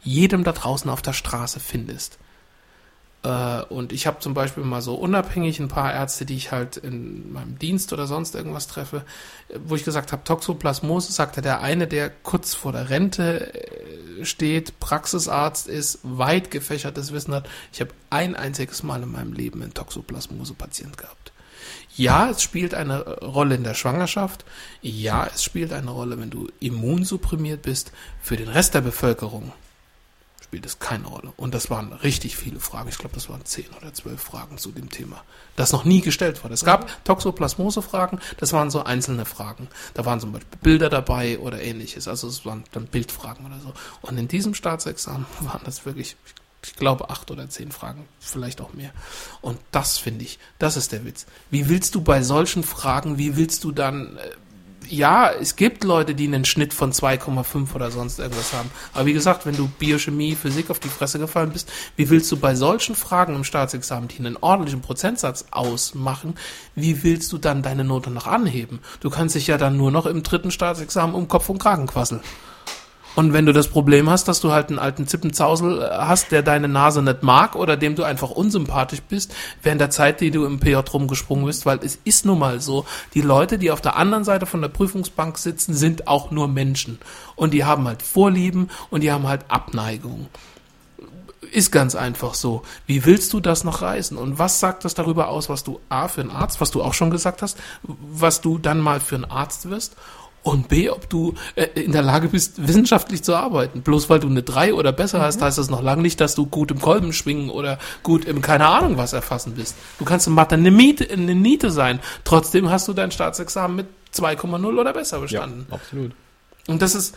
jedem da draußen auf der Straße findest. Äh, und ich habe zum Beispiel mal so unabhängig ein paar Ärzte, die ich halt in meinem Dienst oder sonst irgendwas treffe, wo ich gesagt habe, Toxoplasmose, sagte der eine, der kurz vor der Rente äh, steht, Praxisarzt ist, weit gefächertes Wissen hat. Ich habe ein einziges Mal in meinem Leben einen Toxoplasmose-Patient gehabt. Ja, es spielt eine Rolle in der Schwangerschaft. Ja, es spielt eine Rolle, wenn du immunsupprimiert bist. Für den Rest der Bevölkerung spielt es keine Rolle. Und das waren richtig viele Fragen. Ich glaube, das waren zehn oder zwölf Fragen zu dem Thema, das noch nie gestellt wurde. Es gab. Toxoplasmose-Fragen, das waren so einzelne Fragen. Da waren zum Beispiel Bilder dabei oder ähnliches. Also es waren dann Bildfragen oder so. Und in diesem Staatsexamen waren das wirklich, ich glaube, acht oder zehn Fragen, vielleicht auch mehr. Und das finde ich, das ist der Witz. Wie willst du bei solchen Fragen, wie willst du dann äh, ja, es gibt Leute, die einen Schnitt von 2,5 oder sonst irgendwas haben. Aber wie gesagt, wenn du Biochemie, Physik auf die Fresse gefallen bist, wie willst du bei solchen Fragen im Staatsexamen, die einen ordentlichen Prozentsatz ausmachen, wie willst du dann deine Note noch anheben? Du kannst dich ja dann nur noch im dritten Staatsexamen um Kopf und Kragen quasseln. Und wenn du das Problem hast, dass du halt einen alten Zippenzausel äh, hast, der deine Nase nicht mag oder dem du einfach unsympathisch bist, während der Zeit, die du im PJ rumgesprungen bist, weil es ist nun mal so, die Leute, die auf der anderen Seite von der Prüfungsbank sitzen, sind auch nur Menschen. Und die haben halt Vorlieben und die haben halt Abneigung. Ist ganz einfach so. Wie willst du das noch reißen? Und was sagt das darüber aus, was du A für einen Arzt, was du auch schon gesagt hast, was du dann mal für einen Arzt wirst und B, ob du äh, in der Lage bist, wissenschaftlich zu arbeiten. Bloß weil du eine 3 oder besser mhm. hast, heißt das noch lange nicht, dass du gut im Kolben schwingen oder gut im keine Ahnung was erfassen bist. Du kannst in Mathe eine, Miete, eine Niete sein. Trotzdem hast du dein Staatsexamen mit 2,0 oder besser bestanden. Ja, absolut. Und das ist...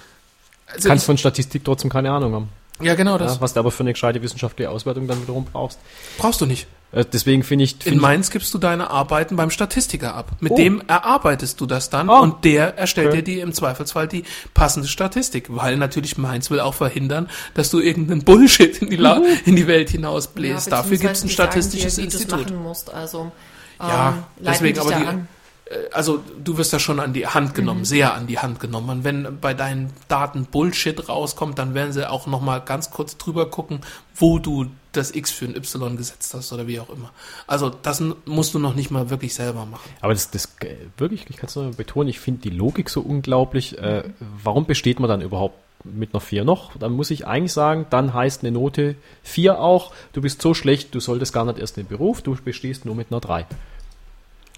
Also kannst von Statistik trotzdem keine Ahnung haben. Ja, genau das. Ja, was du aber für eine gescheite wissenschaftliche Auswertung dann wiederum brauchst. Brauchst du nicht. Äh, deswegen finde ich. Find In Mainz gibst du deine Arbeiten beim Statistiker ab. Mit oh. dem erarbeitest du das dann oh. und der erstellt okay. dir die im Zweifelsfall die passende Statistik, weil natürlich Mainz will auch verhindern, dass du irgendeinen Bullshit in die, La mhm. in die Welt hinausbläst. Ja, Dafür gibt es ein statistisches dir, Institut. Musst, also, ja, ähm, deswegen aber die, an. Äh, also du wirst ja schon an die Hand genommen, mhm. sehr an die Hand genommen. Und wenn bei deinen Daten Bullshit rauskommt, dann werden sie auch noch mal ganz kurz drüber gucken, wo du das X für ein Y gesetzt hast oder wie auch immer. Also das musst du noch nicht mal wirklich selber machen. Aber das, das äh, wirklich, ich kann es nur betonen, ich finde die Logik so unglaublich. Äh, warum besteht man dann überhaupt mit einer 4 noch? Dann muss ich eigentlich sagen, dann heißt eine Note 4 auch, du bist so schlecht, du solltest gar nicht erst in den Beruf, du bestehst nur mit einer 3.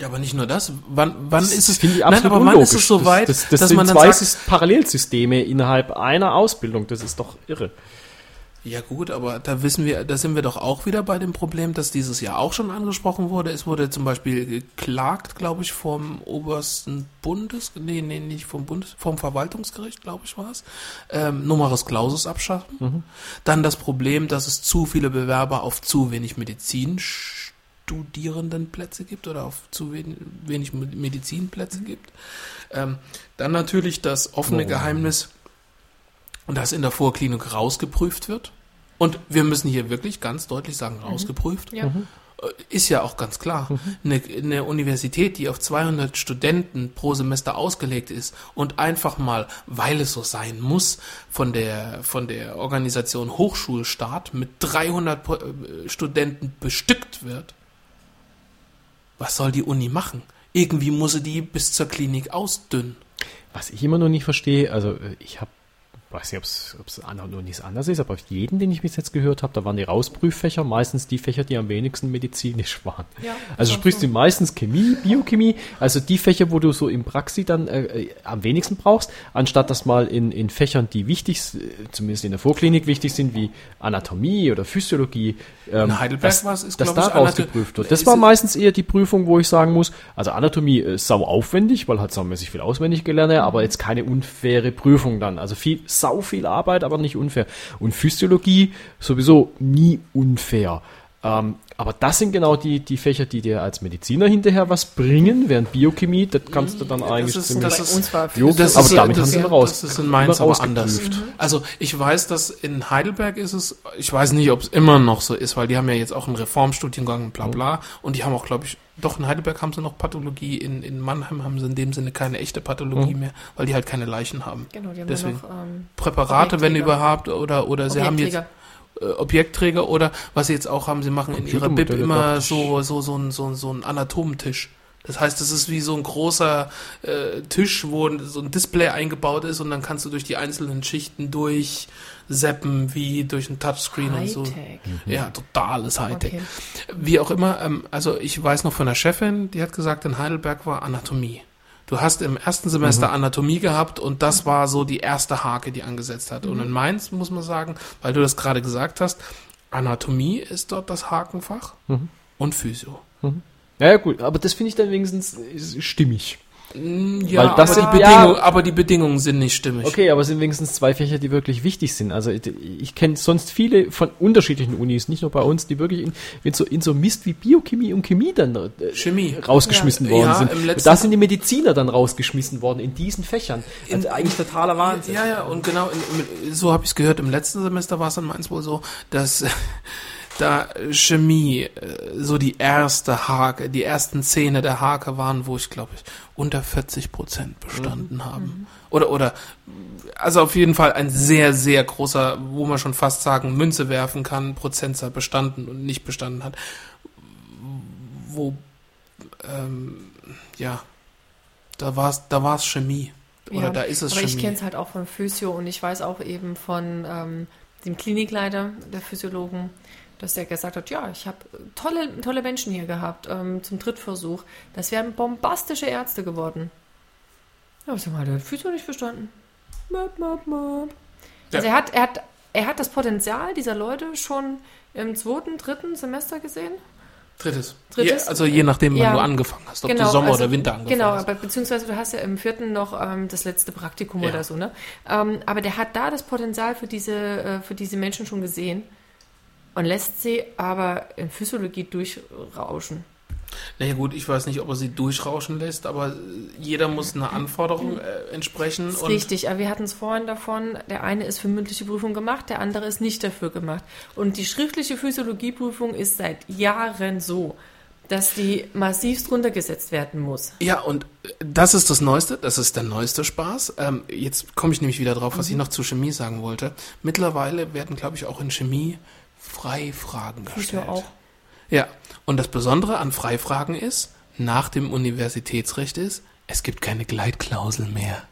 Ja, aber nicht nur das. Wann, wann ist es? Finde ich absolut nein, aber unlogisch. wann ist es so weit, das, das, das dass sind man dann zwei sagt, Parallelsysteme innerhalb einer Ausbildung. Das ist doch irre. Ja gut, aber da wissen wir, da sind wir doch auch wieder bei dem Problem, dass dieses Jahr auch schon angesprochen wurde. Es wurde zum Beispiel geklagt, glaube ich, vom obersten Bundes, nee, nee, nicht vom Bundes, vom Verwaltungsgericht, glaube ich, war es, ähm, Numerus Clausus abschaffen. Mhm. Dann das Problem, dass es zu viele Bewerber auf zu wenig Medizin Studierendenplätze gibt oder auf zu wenig Medizinplätze mhm. gibt. Ähm, dann natürlich das offene oh. Geheimnis, dass in der Vorklinik rausgeprüft wird. Und wir müssen hier wirklich ganz deutlich sagen, mhm. rausgeprüft. Ja. Mhm. Äh, Ist ja auch ganz klar. Eine, eine Universität, die auf 200 Studenten pro Semester ausgelegt ist und einfach mal, weil es so sein muss, von der, von der Organisation Hochschulstaat mit 300 pro- äh, Studenten bestückt wird, was soll die Uni machen? Irgendwie muss sie die bis zur Klinik ausdünnen. Was ich immer noch nicht verstehe, also äh, ich habe, weiß nicht, ob es und nichts anders ist, aber auf jeden, den ich bis jetzt gehört habe, da waren die Rausprüffächer meistens die Fächer, die am wenigsten medizinisch waren. Ja, also das sprich war du meistens Chemie, Biochemie, also die Fächer, wo du so im Praxis dann äh, äh, am wenigsten brauchst, anstatt das mal in, in Fächern, die wichtig, äh, zumindest in der Vorklinik wichtig sind, wie Anatomie oder Physiologie, ähm, In Heidelberg dass, war's, ist, dass da rausgeprüft wird. Das war es- meistens eher die Prüfung, wo ich sagen muss, also Anatomie ist sau aufwendig, weil halt saumäßig viel auswendig gelernt, aber jetzt keine unfaire Prüfung dann. Also viel, sau viel Arbeit, aber nicht unfair. Und Physiologie sowieso nie unfair. Ähm, aber das sind genau die, die Fächer, die dir als Mediziner hinterher was bringen, während Biochemie, das kannst du dann eigentlich ist- ziemlich... das ist- uns war Jo, Das aber ist, damit das, haben sie ist- ihn raus. Das ist in Mainz aber anders. rausgeprüft. Also ich weiß, dass in Heidelberg ist es, ich weiß nicht, ob es immer noch so ist, weil die haben ja jetzt auch einen Reformstudiengang und bla bla. Und die haben auch, glaube ich, doch in Heidelberg haben sie noch Pathologie, in, in Mannheim haben sie in dem Sinne keine echte Pathologie Mhm. mehr, weil die halt keine Leichen haben. Genau, die haben Deswegen. ja noch ähm, Präparate, wenn überhaupt, oder, oder sie haben jetzt Objektträger. äh, Objekträger oder was sie jetzt auch haben, sie machen in ihrer Bib Computermodelle immer so, so, so, ein, so, ein- so ein Anatomentisch. Das heißt, es ist wie so ein großer äh, Tisch, wo so ein Display eingebaut ist und dann kannst du durch die einzelnen Schichten durchseppen, wie durch ein Touchscreen und so. Hightech. Ja, totales Hightech. Okay. Wie auch immer, ähm, also ich weiß noch von der Chefin, die hat gesagt, in Heidelberg war Anatomie. Du hast im ersten Semester Anatomie gehabt und das war so die erste Hake, die angesetzt hat. Und in Mainz muss man sagen, weil du das gerade gesagt hast, Anatomie ist dort das Hakenfach Mhm. und Physio. Ja, ja, gut, aber das finde ich dann wenigstens stimmig. Mm, Ja, Weil das aber, sind- die Bedingung, ja. aber die Bedingungen sind nicht stimmig. Okay, aber es sind wenigstens zwei Fächer, die wirklich wichtig sind. Also ich, ich kenne sonst viele von unterschiedlichen Unis, nicht nur bei uns, die wirklich in, in, so, in so Mist wie Biochemie und Chemie dann äh, Chemie. rausgeschmissen Ja. worden Ja, sind. da sind die Mediziner dann rausgeschmissen worden in diesen Fächern. Also eigentlich totaler Wahnsinn. Ja, ja, und genau, in, so habe ich es gehört, im letzten Semester war es in Mainz wohl so, dass da Chemie äh, so die erste Hake, die ersten Zähne der Hake waren, wo ich glaube ich unter 40 Prozent bestanden haben. Oder, oder, also auf jeden Fall ein sehr, sehr großer, wo man schon fast sagen, Münze werfen kann, Prozentsatz bestanden und nicht bestanden hat. Wo, ähm, ja, da war es da war's Chemie. Oder Ja, da ist es aber ich Chemie. kenne es halt auch von Physio und ich weiß auch eben von ähm, dem Klinikleiter der Physiologen, dass der gesagt hat, ja, ich habe tolle, tolle Menschen hier gehabt ähm, zum Drittversuch. Das wären bombastische Ärzte geworden. Ja, ich sag mal, der hat Physio nicht verstanden. Möp, möp, möp. Ja. Also er hat, er, hat, er hat das Potenzial dieser Leute schon im zweiten, dritten Semester gesehen. Drittes. Drittes? Je, also je nachdem, wann Ja. du angefangen hast, ob du Sommer also, oder Winter angefangen Genau, hast. aber beziehungsweise du hast ja im vierten noch ähm, das letzte Praktikum Ja. oder so, ne? Ähm, aber der hat da das Potenzial für diese, äh, für diese Menschen schon gesehen und lässt sie aber in Physiologie durchrauschen. Naja gut, ich weiß nicht, ob er sie durchrauschen lässt, aber äh, jeder muss einer Anforderung äh, entsprechen. Das ist richtig, aber wir hatten es vorhin davon, der eine ist für mündliche Prüfung gemacht, der andere ist nicht dafür gemacht. Und die schriftliche Physiologieprüfung ist seit Jahren so, dass die massivst runtergesetzt werden muss. Ja, und äh, das ist das Neueste, das ist der neueste Spaß. Ähm, jetzt komme ich nämlich wieder drauf, was ich noch zu Chemie sagen wollte. Mittlerweile werden, glaube ich, auch in Chemie Freifragen gestellt. auch. Ja, und das Besondere an Freifragen ist, nach dem Universitätsrecht ist, es gibt keine Gleitklausel mehr.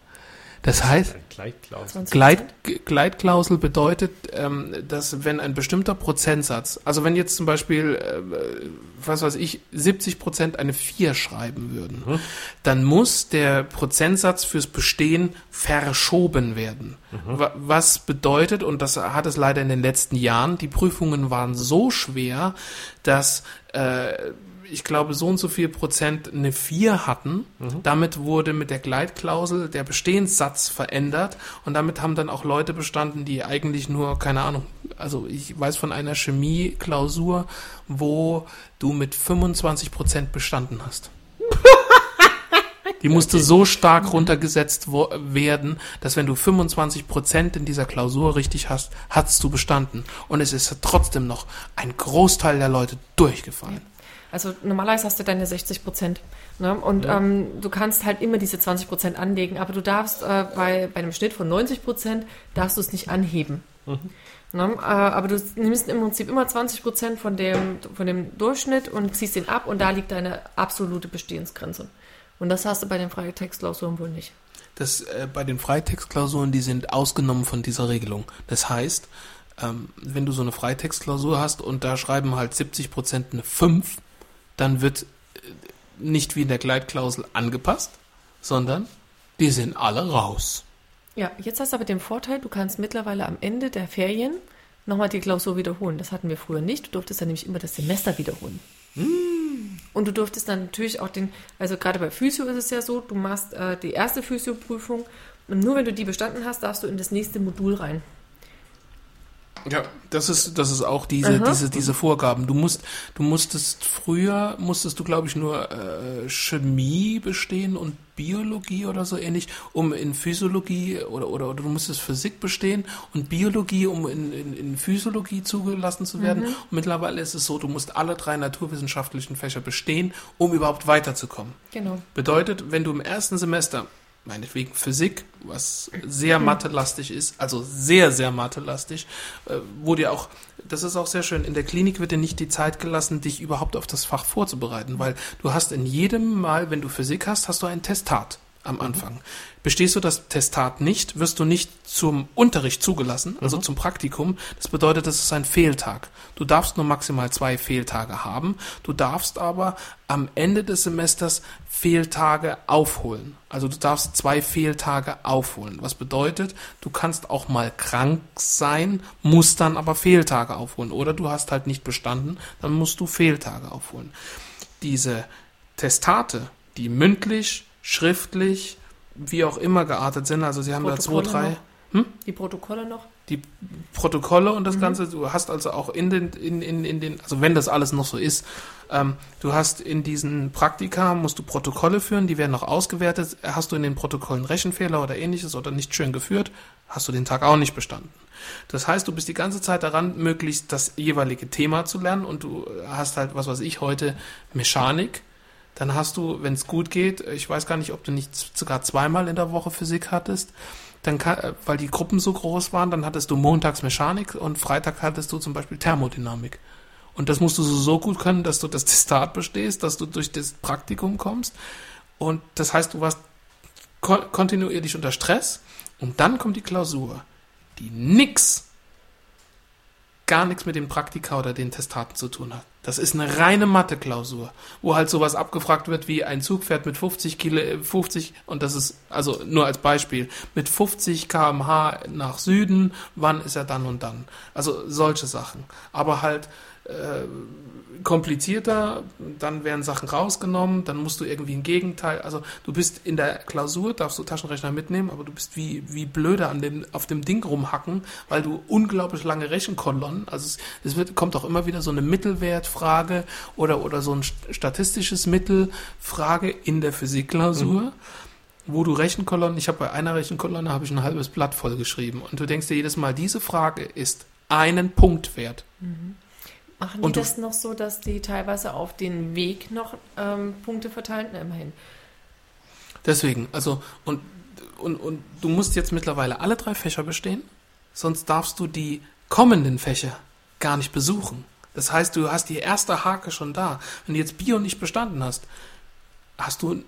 Das heißt, Gleitklausel. 20%. Gleit, Gleitklausel bedeutet, ähm, dass wenn ein bestimmter Prozentsatz, also wenn jetzt zum Beispiel, äh, was weiß ich, 70 Prozent eine 4 schreiben würden, dann muss der Prozentsatz fürs Bestehen verschoben werden. Wa- Was bedeutet, und das hat es leider in den letzten Jahren, die Prüfungen waren so schwer, dass äh, ich glaube, so und so viel Prozent eine 4 hatten. Damit wurde mit der Gleitklausel der Bestehenssatz verändert und damit haben dann auch Leute bestanden, die eigentlich nur, keine Ahnung, also ich weiß von einer Chemie-Klausur, wo du mit 25 Prozent bestanden hast. Die musste so stark runtergesetzt wo- werden, dass wenn du 25 Prozent in dieser Klausur richtig hast, hast du bestanden. Und es ist trotzdem noch ein Großteil der Leute durchgefallen. Also normalerweise hast du deine 60 Prozent. Ne? Und ähm, du kannst halt immer diese 20 Prozent anlegen, aber du darfst äh, bei, bei einem Schnitt von 90 Prozent darfst du es nicht anheben. Ne? Äh, aber du nimmst im Prinzip immer 20 Prozent von dem, von dem Durchschnitt und ziehst den ab und da liegt deine absolute Bestehensgrenze. Und das hast du bei den Freitextklausuren wohl nicht. Das, äh, bei den Freitextklausuren, die sind ausgenommen von dieser Regelung. Das heißt, ähm, wenn du so eine Freitextklausur hast und da schreiben halt 70 Prozent eine 5, dann wird äh, nicht wie in der Gleitklausel angepasst, sondern die sind alle raus. Ja, jetzt hast du aber den Vorteil, du kannst mittlerweile am Ende der Ferien nochmal die Klausur wiederholen. Das hatten wir früher nicht. Du durftest dann nämlich immer das Semester wiederholen. Und du durftest dann natürlich auch den, also gerade bei Physio ist es ja so, du machst äh, die erste Physioprüfung und nur wenn du die bestanden hast, darfst du in das nächste Modul rein. Ja, das ist, das ist auch diese, Aha. diese, diese Vorgaben. Du musst, du musstest früher, musstest du, glaube ich, nur äh, Chemie bestehen und Biologie oder so ähnlich, um in Physiologie oder, oder, oder du musstest Physik bestehen und Biologie, um in, in, in Physiologie zugelassen zu werden. Und mittlerweile ist es so, du musst alle drei naturwissenschaftlichen Fächer bestehen, um überhaupt weiterzukommen. Genau. Bedeutet, wenn du im ersten Semester, meinetwegen Physik, was sehr mathelastig ist, also sehr, sehr mathelastig, äh, wo dir auch, das ist auch sehr schön, in der Klinik wird dir nicht die Zeit gelassen, dich überhaupt auf das Fach vorzubereiten, weil du hast in jedem Mal, wenn du Physik hast, hast du ein Testat am Anfang. Bestehst du das Testat nicht, wirst du nicht zum Unterricht zugelassen, also zum Praktikum. Das bedeutet, das ist ein Fehltag. Du darfst nur maximal zwei Fehltage haben. Du darfst aber am Ende des Semesters Fehltage aufholen. Also du darfst zwei Fehltage aufholen. Was bedeutet, du kannst auch mal krank sein, musst dann aber Fehltage aufholen. Oder du hast halt nicht bestanden, dann musst du Fehltage aufholen. Diese Testate, die mündlich, schriftlich, wie auch immer geartet sind, also sie haben da zwei, Protokolle drei noch? Die Protokolle noch? Die Protokolle und das Ganze, du hast also auch in den, in, in, in den, also wenn das alles noch so ist, ähm, du hast in diesen Praktika, musst du Protokolle führen, die werden noch ausgewertet, hast du in den Protokollen Rechenfehler oder ähnliches oder nicht schön geführt, hast du den Tag auch nicht bestanden. Das heißt, du bist die ganze Zeit daran, möglichst das jeweilige Thema zu lernen und du hast halt, was weiß ich, heute Mechanik, dann hast du, wenn es gut geht, ich weiß gar nicht, ob du nicht sogar zweimal in der Woche Physik hattest, dann kann, weil die Gruppen so groß waren, dann hattest du montags Mechanik und Freitag hattest du zum Beispiel Thermodynamik. Und das musst du so, gut können, dass du das Testat bestehst, dass du durch das Praktikum kommst. Und das heißt, du warst ko kontinuierlich unter Stress und dann kommt die Klausur, die nix, gar nichts mit den Praktika oder den Testaten zu tun hat. Das ist eine reine Mathe-Klausur, wo halt sowas abgefragt wird wie ein Zug fährt mit 50 Kilo, äh, 50, und das ist, also nur als Beispiel, mit 50 kmh nach Süden, wann ist er dann und dann? Also solche Sachen. Aber halt, äh, komplizierter, dann werden Sachen rausgenommen, dann musst du irgendwie ein Gegenteil, also du bist in der Klausur, darfst du Taschenrechner mitnehmen, aber du bist wie, wie blöde an dem, auf dem Ding rumhacken, weil du unglaublich lange Rechenkolonnen, also es, es wird, kommt auch immer wieder so eine Mittelwertfrage oder, oder so ein st- statistisches Mittelfrage in der Physikklausur. Wo du Rechenkolonnen, ich habe bei einer Rechenkolonne habe ich ein halbes Blatt voll geschrieben und du denkst dir jedes Mal, diese Frage ist einen Punkt wert. Machen die das noch so, dass die teilweise auf den Weg noch ähm, Punkte verteilen? Na, immerhin. Deswegen, also, und, und, und du musst jetzt mittlerweile alle drei Fächer bestehen, sonst darfst du die kommenden Fächer gar nicht besuchen. Das heißt, du hast die erste Hake schon da. Wenn du jetzt Bio nicht bestanden hast, hast du ein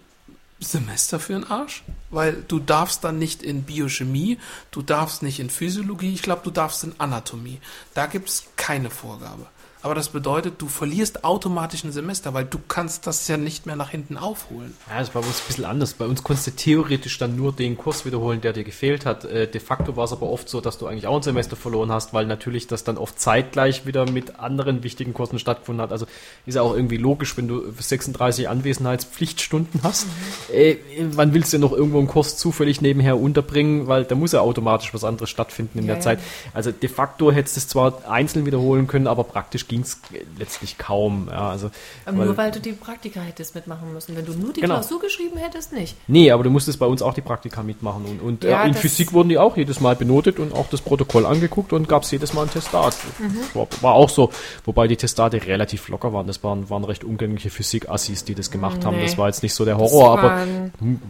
Semester für den Arsch? Weil du darfst dann nicht in Biochemie, du darfst nicht in Physiologie, ich glaube, du darfst in Anatomie. Da gibt es keine Vorgabe. Aber das bedeutet, du verlierst automatisch ein Semester, weil du kannst das ja nicht mehr nach hinten aufholen. Ja, das war bei uns ein bisschen anders. Bei uns konntest du theoretisch dann nur den Kurs wiederholen, der dir gefehlt hat. Äh, de facto war es aber oft so, dass du eigentlich auch ein Semester verloren hast, weil natürlich das dann oft zeitgleich wieder mit anderen wichtigen Kursen stattgefunden hat. Also ist ja auch irgendwie logisch, wenn du 36 Anwesenheitspflichtstunden hast. Äh, wann willst du noch irgendwo einen Kurs zufällig nebenher unterbringen, weil da muss ja automatisch was anderes stattfinden in Ja, der ja. Zeit. Also de facto hättest du es zwar einzeln wiederholen können, aber praktisch ging ging es letztlich kaum. Ja, also, Aber weil- nur weil du die Praktika hättest mitmachen müssen. Wenn du nur die Genau. Klausur geschrieben hättest, nicht. Nee, aber du musstest bei uns auch die Praktika mitmachen. Und, und Ja, äh, in das- Physik wurden die auch jedes Mal benotet und auch das Protokoll angeguckt und gab es jedes Mal ein Testat. Mhm. War, war auch so, wobei die Testate relativ locker waren. Das waren, waren recht umgängliche Physik-Assis, die das gemacht haben. Nee. Das war jetzt nicht so der Horror, aber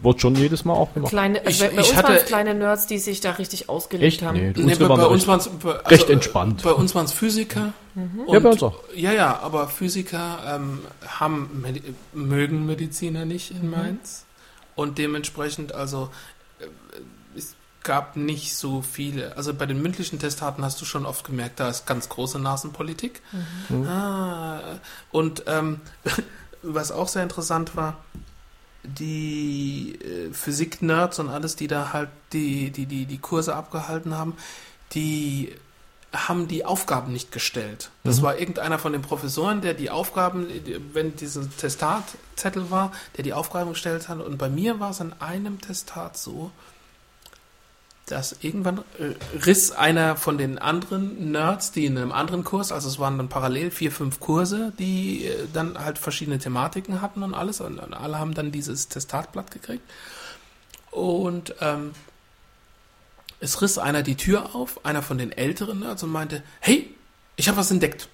wurde schon jedes Mal auch gemacht. Kleine, also Ich- bei, bei ich uns hatte- waren es kleine Nerds, die sich da richtig ausgelebt Echt? haben. Nee, bei, waren bei da uns waren es recht entspannt. Bei uns waren es Physiker. Und, Ja, bei uns auch. Ja, ja, aber Physiker ähm, haben Medi mögen Mediziner nicht in Mainz und dementsprechend also äh, es gab nicht so viele. Also bei den mündlichen Testaten hast du schon oft gemerkt, da ist ganz große Nasenpolitik. Ah, und ähm, was auch sehr interessant war, die äh, Physik-Nerds und alles, die da halt die, die, die, die Kurse abgehalten haben, die haben die Aufgaben nicht gestellt. Das war irgendeiner von den Professoren, der die Aufgaben, wenn dieser Testatzettel war, der die Aufgaben gestellt hat. Und bei mir war es an einem Testat so, dass irgendwann äh, riss einer von den anderen Nerds, die in einem anderen Kurs, also es waren dann parallel vier, fünf Kurse, die äh, dann halt verschiedene Thematiken hatten und alles, und, und alle haben dann dieses Testatblatt gekriegt. Und ähm, es riss einer die Tür auf, einer von den älteren Nerds, und meinte, hey, ich habe was entdeckt.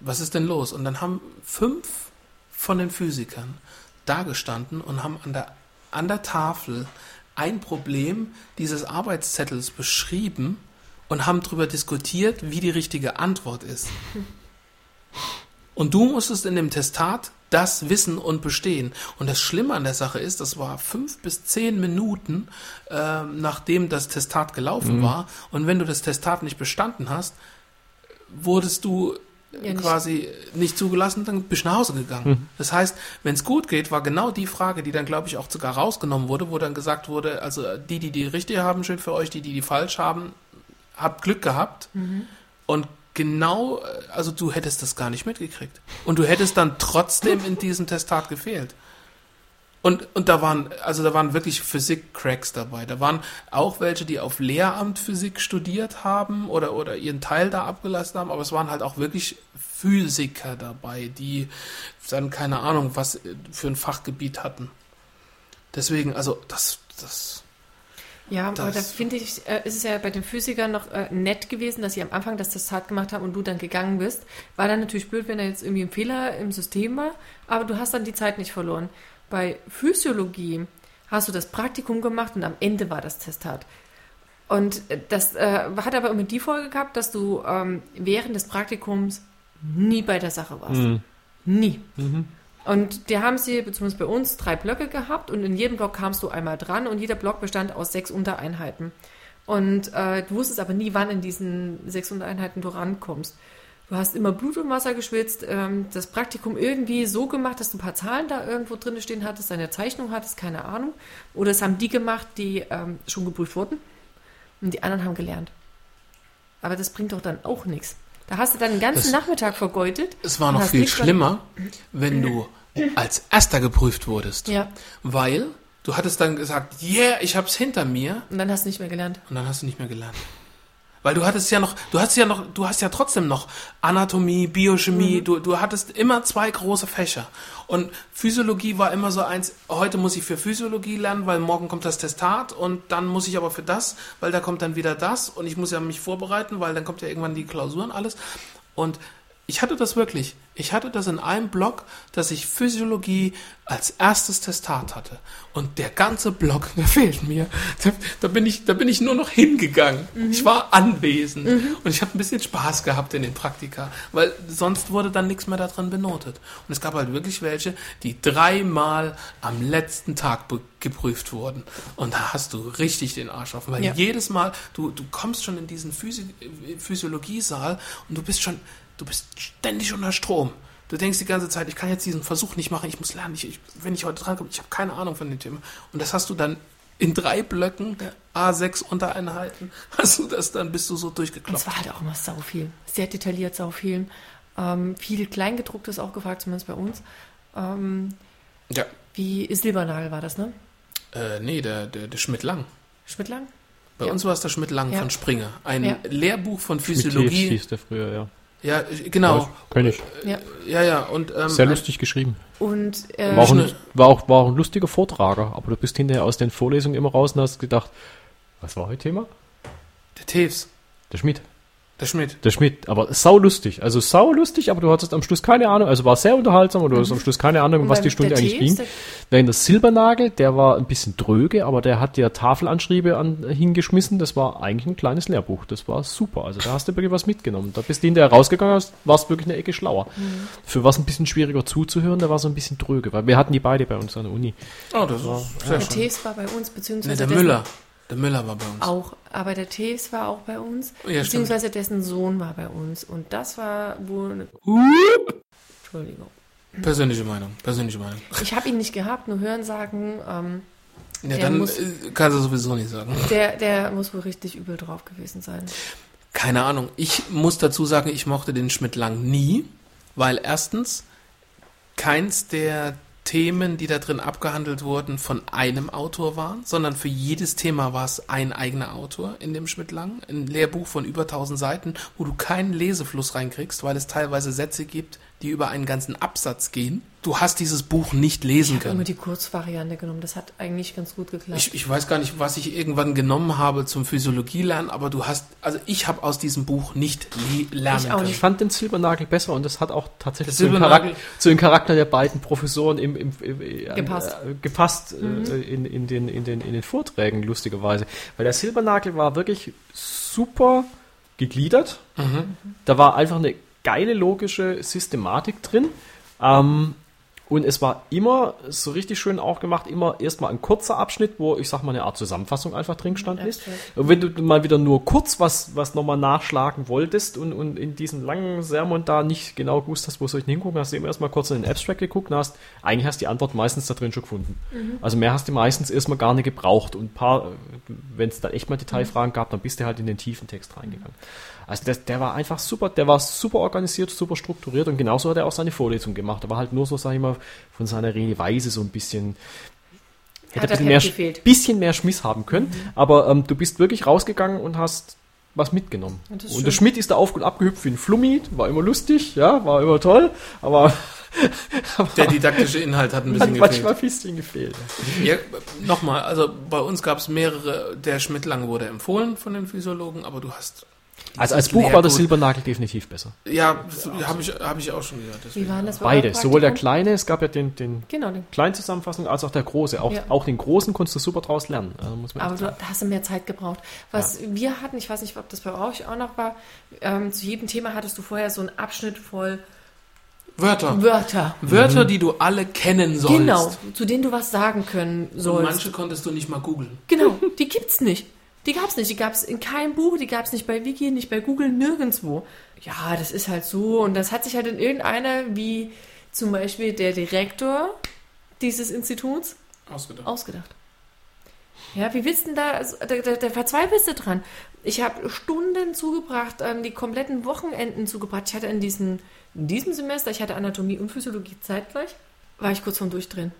Was ist denn los? Und dann haben fünf von den Physikern dagestanden und haben an der, an der Tafel ein Problem dieses Arbeitszettels beschrieben und haben darüber diskutiert, wie die richtige Antwort ist. Und du musstest in dem Testat das wissen und bestehen. Und das Schlimme an der Sache ist, das war fünf bis zehn Minuten, ähm, nachdem das Testat gelaufen war. Und wenn du das Testat nicht bestanden hast, wurdest du Ja, nicht- quasi nicht zugelassen, dann bist du nach Hause gegangen. Das heißt, wenn es gut geht, war genau die Frage, die dann, glaube ich, auch sogar rausgenommen wurde, wo dann gesagt wurde, also die, die die richtig haben, schön für euch, die, die die falsch haben, habt Glück gehabt. Und genau, äh, also du hättest das gar nicht mitgekriegt. Und du hättest dann trotzdem in diesem Testat gefehlt. Und, und da waren, also da waren wirklich Physik-Cracks dabei. Da waren auch welche, die auf Lehramt Physik studiert haben oder, oder ihren Teil da abgelassen haben, aber es waren halt auch wirklich Physiker dabei, die dann keine Ahnung, was für ein Fachgebiet hatten. Deswegen, also das, das, Ja, aber da Das- finde ich, äh, ist es ja bei den Physikern noch äh, nett gewesen, dass sie am Anfang das Testat gemacht haben und du dann gegangen bist. War dann natürlich blöd, wenn da jetzt irgendwie ein Fehler im System war, aber du hast dann die Zeit nicht verloren. Bei Physiologie hast du das Praktikum gemacht und am Ende war das Testat. Und äh, das äh, hat aber immer die Folge gehabt, dass du ähm, während des Praktikums nie bei der Sache warst. Nie. Und die haben sie, beziehungsweise bei uns, drei Blöcke gehabt und in jedem Block kamst du einmal dran und jeder Block bestand aus sechs Untereinheiten. Und äh, du wusstest aber nie, wann in diesen sechs Untereinheiten du rankommst. Du hast immer Blut und Wasser geschwitzt, ähm, das Praktikum irgendwie so gemacht, dass du ein paar Zahlen da irgendwo drin stehen hattest, deine Zeichnung hattest, keine Ahnung. Oder es haben die gemacht, die ähm, schon geprüft wurden und die anderen haben gelernt. Aber das bringt doch dann auch nichts. Da hast du dann den ganzen Das- Nachmittag vergeudet. es war noch viel schlimmer, wenn du als Erster geprüft wurdest. Ja, Weil du hattest dann gesagt, yeah, ich hab's hinter mir. und dann hast du nicht mehr gelernt. Und dann hast du nicht mehr gelernt. Weil du hattest ja noch, du hast ja noch, du hast ja trotzdem noch Anatomie, Biochemie, du, du hattest immer zwei große Fächer. Und Physiologie war immer so eins, heute muss ich für Physiologie lernen, weil morgen kommt das Testat und dann muss ich aber für das, weil da kommt dann wieder das und ich muss ja mich vorbereiten, weil dann kommt ja irgendwann die Klausuren alles. Und ich hatte das wirklich. Ich hatte das in einem Block, dass ich Physiologie als erstes Testat hatte. Und der ganze Block, der fehlt mir. Da, da, bin, ich, da bin ich nur noch hingegangen. Ich war anwesend. Und ich habe ein bisschen Spaß gehabt in den Praktika. Weil sonst wurde dann nichts mehr da drin benotet. Und es gab halt wirklich welche, die dreimal am letzten Tag geprüft wurden. Und da hast du richtig den Arsch offen. Weil Ja. jedes Mal, du, du kommst schon in diesen Physi Physiologiesaal und du bist schon, du bist ständig unter Strom. Du denkst die ganze Zeit, ich kann jetzt diesen Versuch nicht machen, ich muss lernen, ich, ich, wenn ich heute drankomme, ich habe keine Ahnung von dem Thema. Und das hast du dann in drei Blöcken, A6 Untereinheiten, hast du das dann, bist du so es durchgeklopft. war halt auch immer sau viel. Sehr detailliert, sau viel. Ähm, viel Kleingedrucktes auch gefragt, zumindest bei uns. Ähm, Ja. wie Silbernagel war das, ne? Äh, nee, der, der, der Schmidt-Lang. Schmidtlang? Bei Ja. uns war es der Schmidt-Lang Ja. von Springer. Ein Ja. Lehrbuch von Physiologie Physiologie. hieß der früher, ja. Ja, ich- genau. Kenn ich. Ja. Ja, ja. Und, ähm, Sehr lustig geschrieben. Und äh, War auch, ein, war, auch, war auch ein lustiger Vortrager, aber du bist hinterher aus den Vorlesungen immer raus und hast gedacht, was war heute Thema? Der Teves, Der Schmidt. Der Schmidt. Der Schmidt, aber sau lustig. Also sau lustig, aber du hattest am Schluss keine Ahnung, also war sehr unterhaltsam und du hast am Schluss keine Ahnung, was die Stunde der eigentlich ging. Während der Silbernagel, der war ein bisschen dröge, aber der hat dir Tafelanschriebe an, hingeschmissen. Das war eigentlich ein kleines Lehrbuch. Das war super. Also da hast du wirklich was mitgenommen. Da bist du hinterher rausgegangen, hast- warst wirklich eine Ecke schlauer. Mhm. Für was ein bisschen schwieriger zuzuhören, der war so ein bisschen dröge, weil wir hatten die beide bei uns an der Uni. Oh, das ist sehr der schön. Tees war bei uns, Nee, beziehungsweise der dessen- Müller. Der Müller war bei uns. Auch, aber der Tees war auch bei uns, Ja, stimmt. beziehungsweise dessen Sohn war bei uns. Und das war wohl eine... Entschuldigung. Persönliche Meinung. Persönliche Meinung. Ich habe ihn nicht gehabt, nur Hören sagen, ähm, Ja, dann muss- äh, kannst du sowieso nicht sagen. der, der muss wohl richtig übel drauf gewesen sein. Keine Ahnung. Ich muss dazu sagen, ich mochte den Schmidt Lang nie, weil erstens keins der Themen, die da drin abgehandelt wurden, von einem Autor waren, sondern für jedes Thema war es ein eigener Autor in dem Schmidt Lang. Ein Lehrbuch von über 1000 Seiten, wo du keinen Lesefluss reinkriegst, weil es teilweise Sätze gibt, die über einen ganzen Absatz gehen. Du hast dieses Buch nicht lesen Ich habe immer können. die Kurzvariante genommen. Das hat eigentlich ganz gut geklappt. Ich, ich weiß gar nicht, was ich irgendwann genommen habe zum Physiologie lernen, aber du hast, also ich habe aus diesem Buch nicht le lernen Ich können. Ich fand den Silbernagel besser und das hat auch tatsächlich zu dem, zu dem Charakter der beiden Professoren im, im, im, äh, Gepasst. Äh, gepasst äh, in, in, den, in, den, in den Vorträgen, lustigerweise. Weil der Silbernagel war wirklich super gegliedert. Da war einfach eine geile logische Systematik drin. Ähm, und es war immer so richtig schön auch gemacht, immer erstmal ein kurzer Abschnitt, wo ich sag mal eine Art Zusammenfassung einfach drin gestanden ist. Und wenn du mal wieder nur kurz was, was nochmal nachschlagen wolltest und, und in diesen langen Sermon da nicht genau gewusst hast, wo soll ich denn hingucken, hast du immer erstmal kurz in den Abstract geguckt und hast, eigentlich hast du die Antwort meistens da drin schon gefunden. Also mehr hast du meistens erstmal gar nicht gebraucht und ein paar, wenn es da echt mal Detailfragen gab, dann bist du halt in den tiefen Text reingegangen. Also das, der war einfach super, der war super organisiert, super strukturiert und genauso hat er auch seine Vorlesung gemacht. Er war halt nur so, sag ich mal, von seiner Redeweise so ein bisschen, hätte Hat ein bisschen er mehr, gefehlt. bisschen mehr Schmiss haben können, aber ähm, du bist wirklich rausgegangen und hast was mitgenommen. Ja, Und der. Schmidt ist da auf und abgehüpft wie ein Flummi, war immer lustig, ja, war immer toll, aber Der didaktische Inhalt hat ein hat bisschen manchmal gefehlt. ein bisschen gefehlt. Ja, Nochmal, also bei uns gab es mehrere, der Schmidt Lang wurde empfohlen von den Physiologen, aber du hast... Also als Buch war der Silbernagel definitiv besser. Ja, habe ich, hab ich auch schon gehört. Wie waren das bei Beide, sowohl der kleine, es gab ja den, den Genau, den. kleinen Zusammenfassung als auch der große. Auch, Ja. auch den großen konntest du super draus lernen. Also muss man Aber du da hast du mehr Zeit gebraucht. Was wir hatten, ich weiß nicht, ob das bei euch auch noch war, ähm, zu jedem Thema hattest du vorher so einen Abschnitt voll Wörter. Wörter. Wörter, die du alle kennen sollst. Genau, zu denen du was sagen können Und sollst. manche konntest du nicht mal googeln. Genau, die gibt's nicht. Die gab's nicht. Die gab's in keinem Buch, die gab's nicht bei Wiki, nicht bei Google, nirgendwo. Ja, das ist halt so. Und das hat sich halt in irgendeiner, wie zum Beispiel der Direktor dieses Instituts, Ausgedacht. ausgedacht. Ja, wie willst du denn da, also, da, da, da verzweifelst du dran. Ich habe Stunden zugebracht, ähm, die kompletten Wochenenden zugebracht. Ich hatte in, diesen, in diesem Semester, ich hatte Anatomie und Physiologie zeitgleich, war ich kurz vorm Durchdrehen.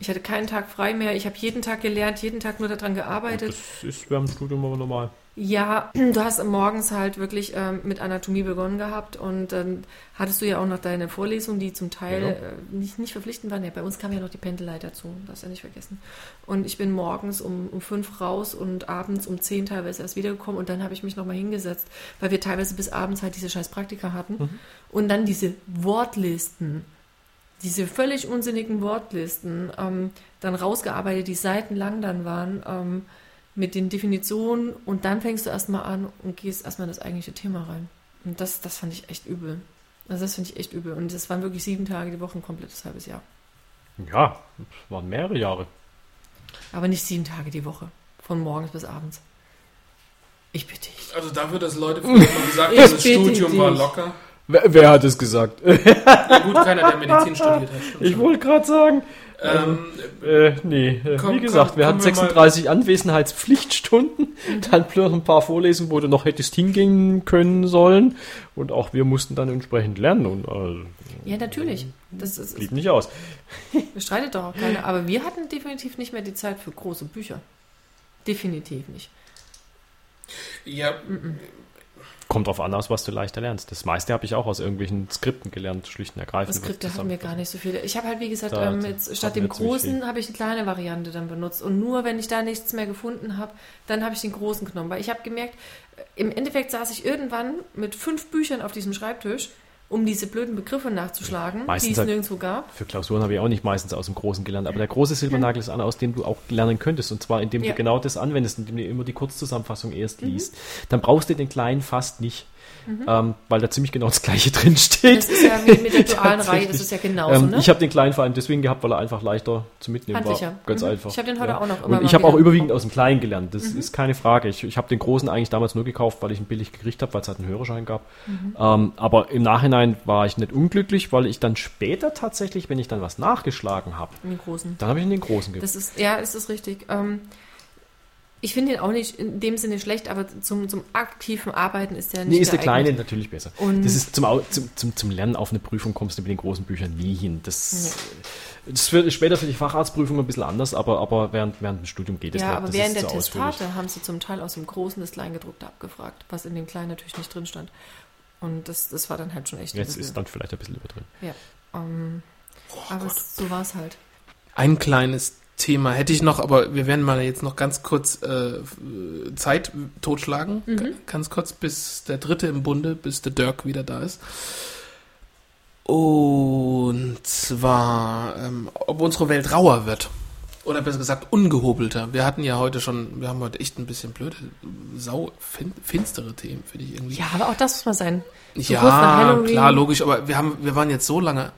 Ich hatte keinen Tag frei mehr. Ich habe jeden Tag gelernt, jeden Tag nur daran gearbeitet. Das ist dem Studium aber normal. Ja, du hast morgens halt wirklich ähm, mit Anatomie begonnen gehabt und dann hattest du ja auch noch deine Vorlesungen, die zum Teil Genau. äh, nicht, nicht verpflichtend waren. Ja, bei uns kam ja noch die Pendelei dazu, das ja nicht vergessen. Und ich bin morgens um, um fünf raus und abends um zehn teilweise erst wiedergekommen und dann habe ich mich nochmal hingesetzt, weil wir teilweise bis abends halt diese scheiß Praktika hatten. Und dann diese Wortlisten, diese völlig unsinnigen Wortlisten, ähm, dann rausgearbeitet, die seitenlang dann waren, ähm, mit den Definitionen und dann fängst du erstmal an und gehst erstmal in das eigentliche Thema rein. Und das, das fand ich echt übel. Also das finde ich echt übel. Und das waren wirklich sieben Tage die Woche, ein komplettes halbes Jahr. Ja, das waren mehrere Jahre. Aber nicht sieben Tage die Woche. Von morgens bis abends. Ich bitte dich. Also dafür, dass Leute früher mal gesagt haben, das Studium war dich. locker. Wer, wer hat es gesagt? Ja gut, keiner, der Medizin studiert hat. stimmt Ich schon. wollte gerade sagen. ähm, Äh, nee, äh, Komm, wie gesagt, komm, wir hatten kommen wir mal- 36 Anwesenheitspflichtstunden, dann plus ein paar Vorlesungen, wo du noch hättest hingehen können sollen und auch wir mussten dann entsprechend lernen und äh, Ja, natürlich. Das ist, blieb nicht aus. bestreitet doch auch keiner. Aber wir hatten definitiv nicht mehr die Zeit für große Bücher. Definitiv nicht. ja, Kommt drauf an, aus was du leichter lernst. Das meiste habe ich auch aus irgendwelchen Skripten gelernt, schlicht und ergreifend. Skripte haben wir gar nicht so viele. Ich habe halt, wie gesagt, Da- ähm, jetzt, statt dem großen habe ich eine kleine Variante dann benutzt. Und nur wenn ich da nichts mehr gefunden habe, dann habe ich den großen genommen. Weil ich habe gemerkt, äh, im Endeffekt saß ich irgendwann mit fünf Büchern auf diesem Schreibtisch, um diese blöden Begriffe nachzuschlagen, Meistens die es halt- nirgendwo gab. Für Klausuren habe ich auch nicht meistens aus dem Großen gelernt. Aber der große Silbernagel ist einer, aus dem du auch lernen könntest. Und zwar, indem Ja. du genau das anwendest, indem du immer die Kurzzusammenfassung erst liest. Dann brauchst du den kleinen fast nicht. Ähm, weil da ziemlich genau das Gleiche drin steht. Das ist ja wie mit der dualen Reihe, Tatsächlich. ist ja genauso, ähm, ne? Ich habe den kleinen vor allem deswegen gehabt, weil er einfach leichter zu mitnehmen Handlicher. war. Ganz Mhm. einfach. Ich hab den heute auch noch immer Und ich habe auch überwiegend aus dem kleinen gelernt. Das ist keine Frage. Ich, ich habe den großen eigentlich damals nur gekauft, weil ich ihn billig gekriegt habe, weil es halt einen Hörerschein gab. Ähm, aber im Nachhinein war ich nicht unglücklich, weil ich dann später tatsächlich, wenn ich dann was nachgeschlagen habe, dann habe ich in den großen. Das ist, ja, ist das richtig. Ich finde ihn auch nicht in dem Sinne schlecht, aber zum, zum aktiven Arbeiten ist der nicht Nee, ist der geeignet. kleine natürlich besser. Und- das ist zum, zum, zum, zum Lernen auf eine Prüfung kommst du mit den großen Büchern nie hin. Das, das wird später für die Facharztprüfung ein bisschen anders, aber, aber während, während dem Studium geht es Ja, nicht. aber Das während ist der. Testate haben sie zum Teil aus dem Großen das Kleingedruckte abgefragt, was in dem Kleinen natürlich nicht drin stand. Und das, das war dann halt schon echt Jetzt bisschen- ist dann vielleicht ein bisschen überdrin. Ja. Ähm, aber es, so war es halt. Ein kleines Thema hätte ich noch, aber wir werden mal jetzt noch ganz kurz äh, Zeit totschlagen. Ga- Ganz kurz, bis der Dritte im Bunde, bis der Dirk wieder da ist. Und zwar, ähm, ob unsere Welt rauer wird. Oder besser gesagt, ungehobelter. Wir hatten ja heute schon, wir haben heute echt ein bisschen blöde, sau fin finstere Themen, finde ich irgendwie. Ja, aber auch das muss mal sein. So Ja, klar, logisch, aber wir haben, wir waren jetzt so lange.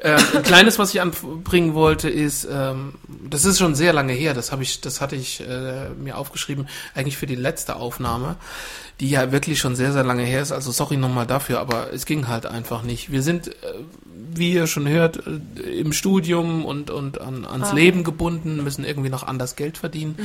Äh, ein kleines, was ich anbringen wollte, ist, ähm, das ist schon sehr lange her, das habe ich, das hatte ich äh, mir aufgeschrieben, eigentlich für die letzte Aufnahme, die ja wirklich schon sehr, sehr lange her ist, also sorry nochmal dafür, aber es ging halt einfach nicht. Wir sind, äh, wie ihr schon hört, äh, im Studium und, und an, ans Ah. Leben gebunden, müssen irgendwie noch anders Geld verdienen.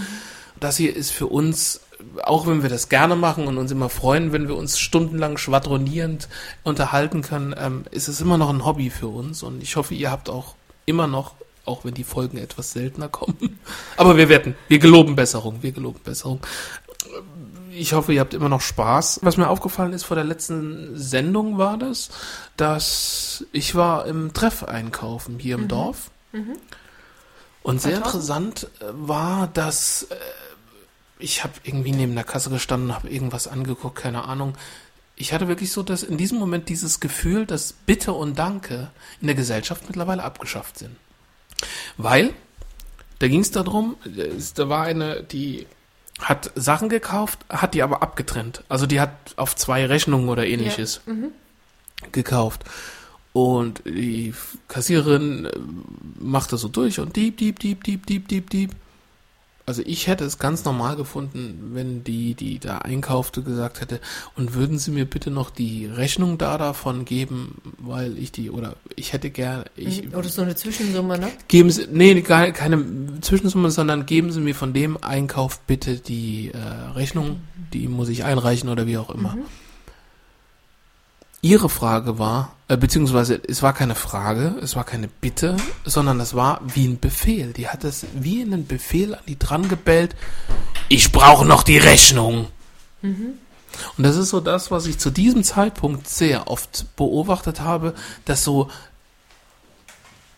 Das hier ist für uns, auch wenn wir das gerne machen und uns immer freuen, wenn wir uns stundenlang schwadronierend unterhalten können, ähm, ist es immer noch ein Hobby für uns. Und ich hoffe, ihr habt auch immer noch, auch wenn die Folgen etwas seltener kommen, aber wir wetten, wir geloben Besserung, wir geloben Besserung. Ich hoffe, ihr habt immer noch Spaß. Was mir aufgefallen ist vor der letzten Sendung war das, dass ich war im Treff einkaufen hier im Dorf. Und sehr 2000? interessant äh, war, dass äh, ich habe irgendwie neben der Kasse gestanden, habe irgendwas angeguckt, keine Ahnung. Ich hatte wirklich so dass in diesem Moment dieses Gefühl, dass Bitte und Danke in der Gesellschaft mittlerweile abgeschafft sind. Weil, da ging es darum, da war eine, die hat Sachen gekauft, hat die aber abgetrennt. Also die hat auf zwei Rechnungen oder ähnliches gekauft. Und die Kassiererin äh, machte so durch und dieb, dieb, dieb, dieb, dieb, dieb, dieb. Also ich hätte es ganz normal gefunden, wenn die, die da einkaufte, gesagt hätte, und würden Sie mir bitte noch die Rechnung da davon geben, weil ich die, oder ich hätte gern, ich, Oder so eine Zwischensumme, ne? geben Sie, nee, keine Zwischensumme, sondern geben Sie mir von dem Einkauf bitte die äh, Rechnung, die muss ich einreichen oder wie auch immer. Ihre Frage war, äh, beziehungsweise es war keine Frage, es war keine Bitte, sondern es war wie ein Befehl. Die hat es wie einen Befehl an die dran gebellt. Ich brauche noch die Rechnung. Und das ist so das, was ich zu diesem Zeitpunkt sehr oft beobachtet habe, dass so,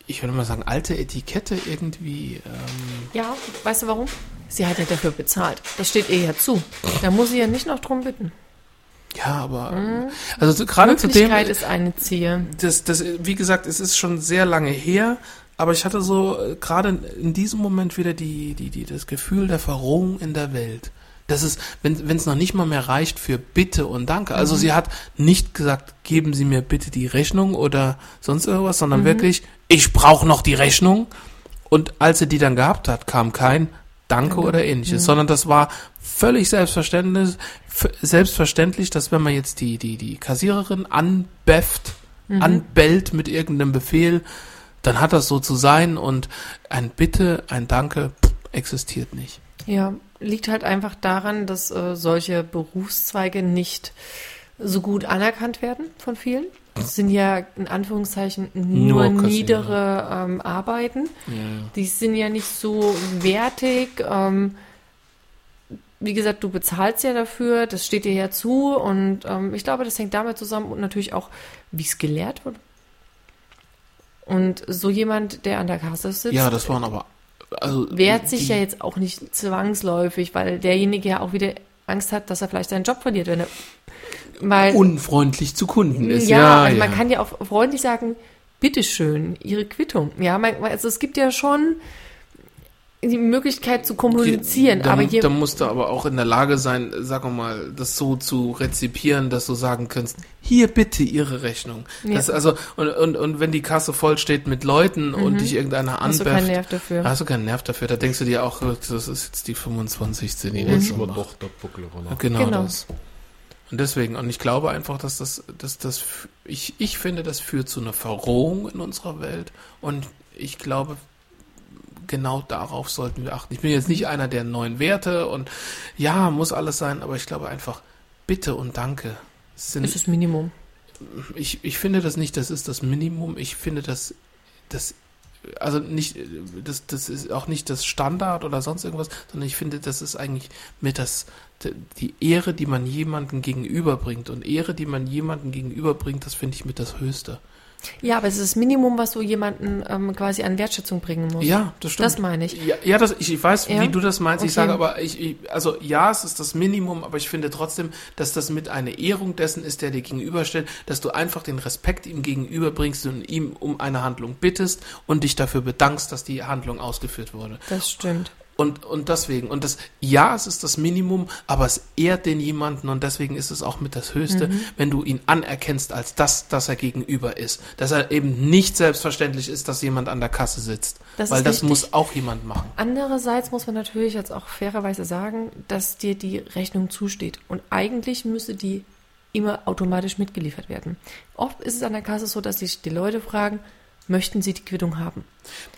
ich würde mal sagen, alte Etikette irgendwie, ähm, Ja, weißt du warum? Sie hat ja dafür bezahlt. Das steht ihr ja zu. Da muss sie ja nicht noch drum bitten. Ja, aber, also so, gerade zu dem, ist eine Ziel. das, das, wie gesagt, es ist schon sehr lange her, aber ich hatte so äh, gerade in diesem Moment wieder die, die, die, das Gefühl der Verrohung in der Welt. Das ist, wenn es noch nicht mal mehr reicht für Bitte und Danke. Also sie hat nicht gesagt, geben Sie mir bitte die Rechnung oder sonst irgendwas, sondern wirklich, ich brauche noch die Rechnung. Und als sie die dann gehabt hat, kam kein Danke oder ähnliches, sondern das war völlig selbstverständlich, selbstverständlich, dass wenn man jetzt die, die, die Kassiererin anbefft, anbellt mit irgendeinem Befehl, dann hat das so zu sein und ein Bitte, ein Danke existiert nicht. Ja, liegt halt einfach daran, dass äh, solche Berufszweige nicht so gut anerkannt werden von vielen. Das sind ja in Anführungszeichen nur, Nur niedere ähm, Arbeiten. Ja. Die sind ja nicht so wertig. Ähm, wie gesagt, du bezahlst ja dafür, das steht dir ja zu und ähm, ich glaube, das hängt damit zusammen und natürlich auch, wie es gelehrt wird. Und so jemand, der an der Kasse sitzt, Ja, das waren aber. Also, wehrt sich die- ja jetzt auch nicht zwangsläufig, weil derjenige ja auch wieder Angst hat, dass er vielleicht seinen Job verliert, wenn er. Weil, unfreundlich zu Kunden ist. ja, Ja, also ja. man kann ja auch freundlich sagen, bitteschön, Ihre Quittung. Ja, man, also es gibt ja schon die Möglichkeit zu kommunizieren, da, aber je, da musst du aber auch in der Lage sein, sag mal, das so zu rezipieren, dass du sagen kannst, hier bitte Ihre Rechnung. Ja. Das also und, und, und wenn die Kasse voll steht mit Leuten und dich irgendeiner Mhm. hast du anbefft, keinen Nerv dafür. hast du keinen Nerv dafür. Da denkst du dir auch, das ist jetzt die 25. die Jetzt das immer macht. doch der Buckel. Genau, Genau. das. Und deswegen, und ich glaube einfach, dass das, dass das, ich, ich finde, das führt zu einer Verrohung in unserer Welt. Und ich glaube, genau darauf sollten wir achten. Ich bin jetzt nicht einer der neuen Werte und ja, muss alles sein, aber ich glaube einfach, bitte und danke sind, ist das Minimum. ich, ich finde das nicht, das ist das Minimum. Ich finde das, das, also nicht, das, das ist auch nicht das Standard oder sonst irgendwas, sondern ich finde, das ist eigentlich mit das, die Ehre, die man jemandem gegenüberbringt. Und Ehre, die man jemandem gegenüberbringt, das finde ich mit das Höchste. Ja, aber es ist das Minimum, was du jemanden ähm, quasi an Wertschätzung bringen musst. Ja, das stimmt. Das meine ich. Ja, ja das, ich, ich weiß, Ja? wie du das meinst. Ich Okay. sage aber, ich, ich, also ja, es ist das Minimum, aber ich finde trotzdem, dass das mit eine Ehrung dessen ist, der dir gegenüberstellt, dass du einfach den Respekt ihm gegenüberbringst und ihm um eine Handlung bittest und dich dafür bedankst, dass die Handlung ausgeführt wurde. Das stimmt. Und, und deswegen, und das, ja, es ist das Minimum, aber es ehrt den jemanden und deswegen ist es auch mit das Höchste, Mhm. wenn du ihn anerkennst als das, das er gegenüber ist. Dass er eben nicht selbstverständlich ist, dass jemand an der Kasse sitzt. Das weil das richtig. muss auch jemand machen. Andererseits muss man natürlich jetzt auch fairerweise sagen, dass dir die Rechnung zusteht. Und eigentlich müsste die immer automatisch mitgeliefert werden. Oft ist es an der Kasse so, dass sich die Leute fragen, möchten sie die Quittung haben?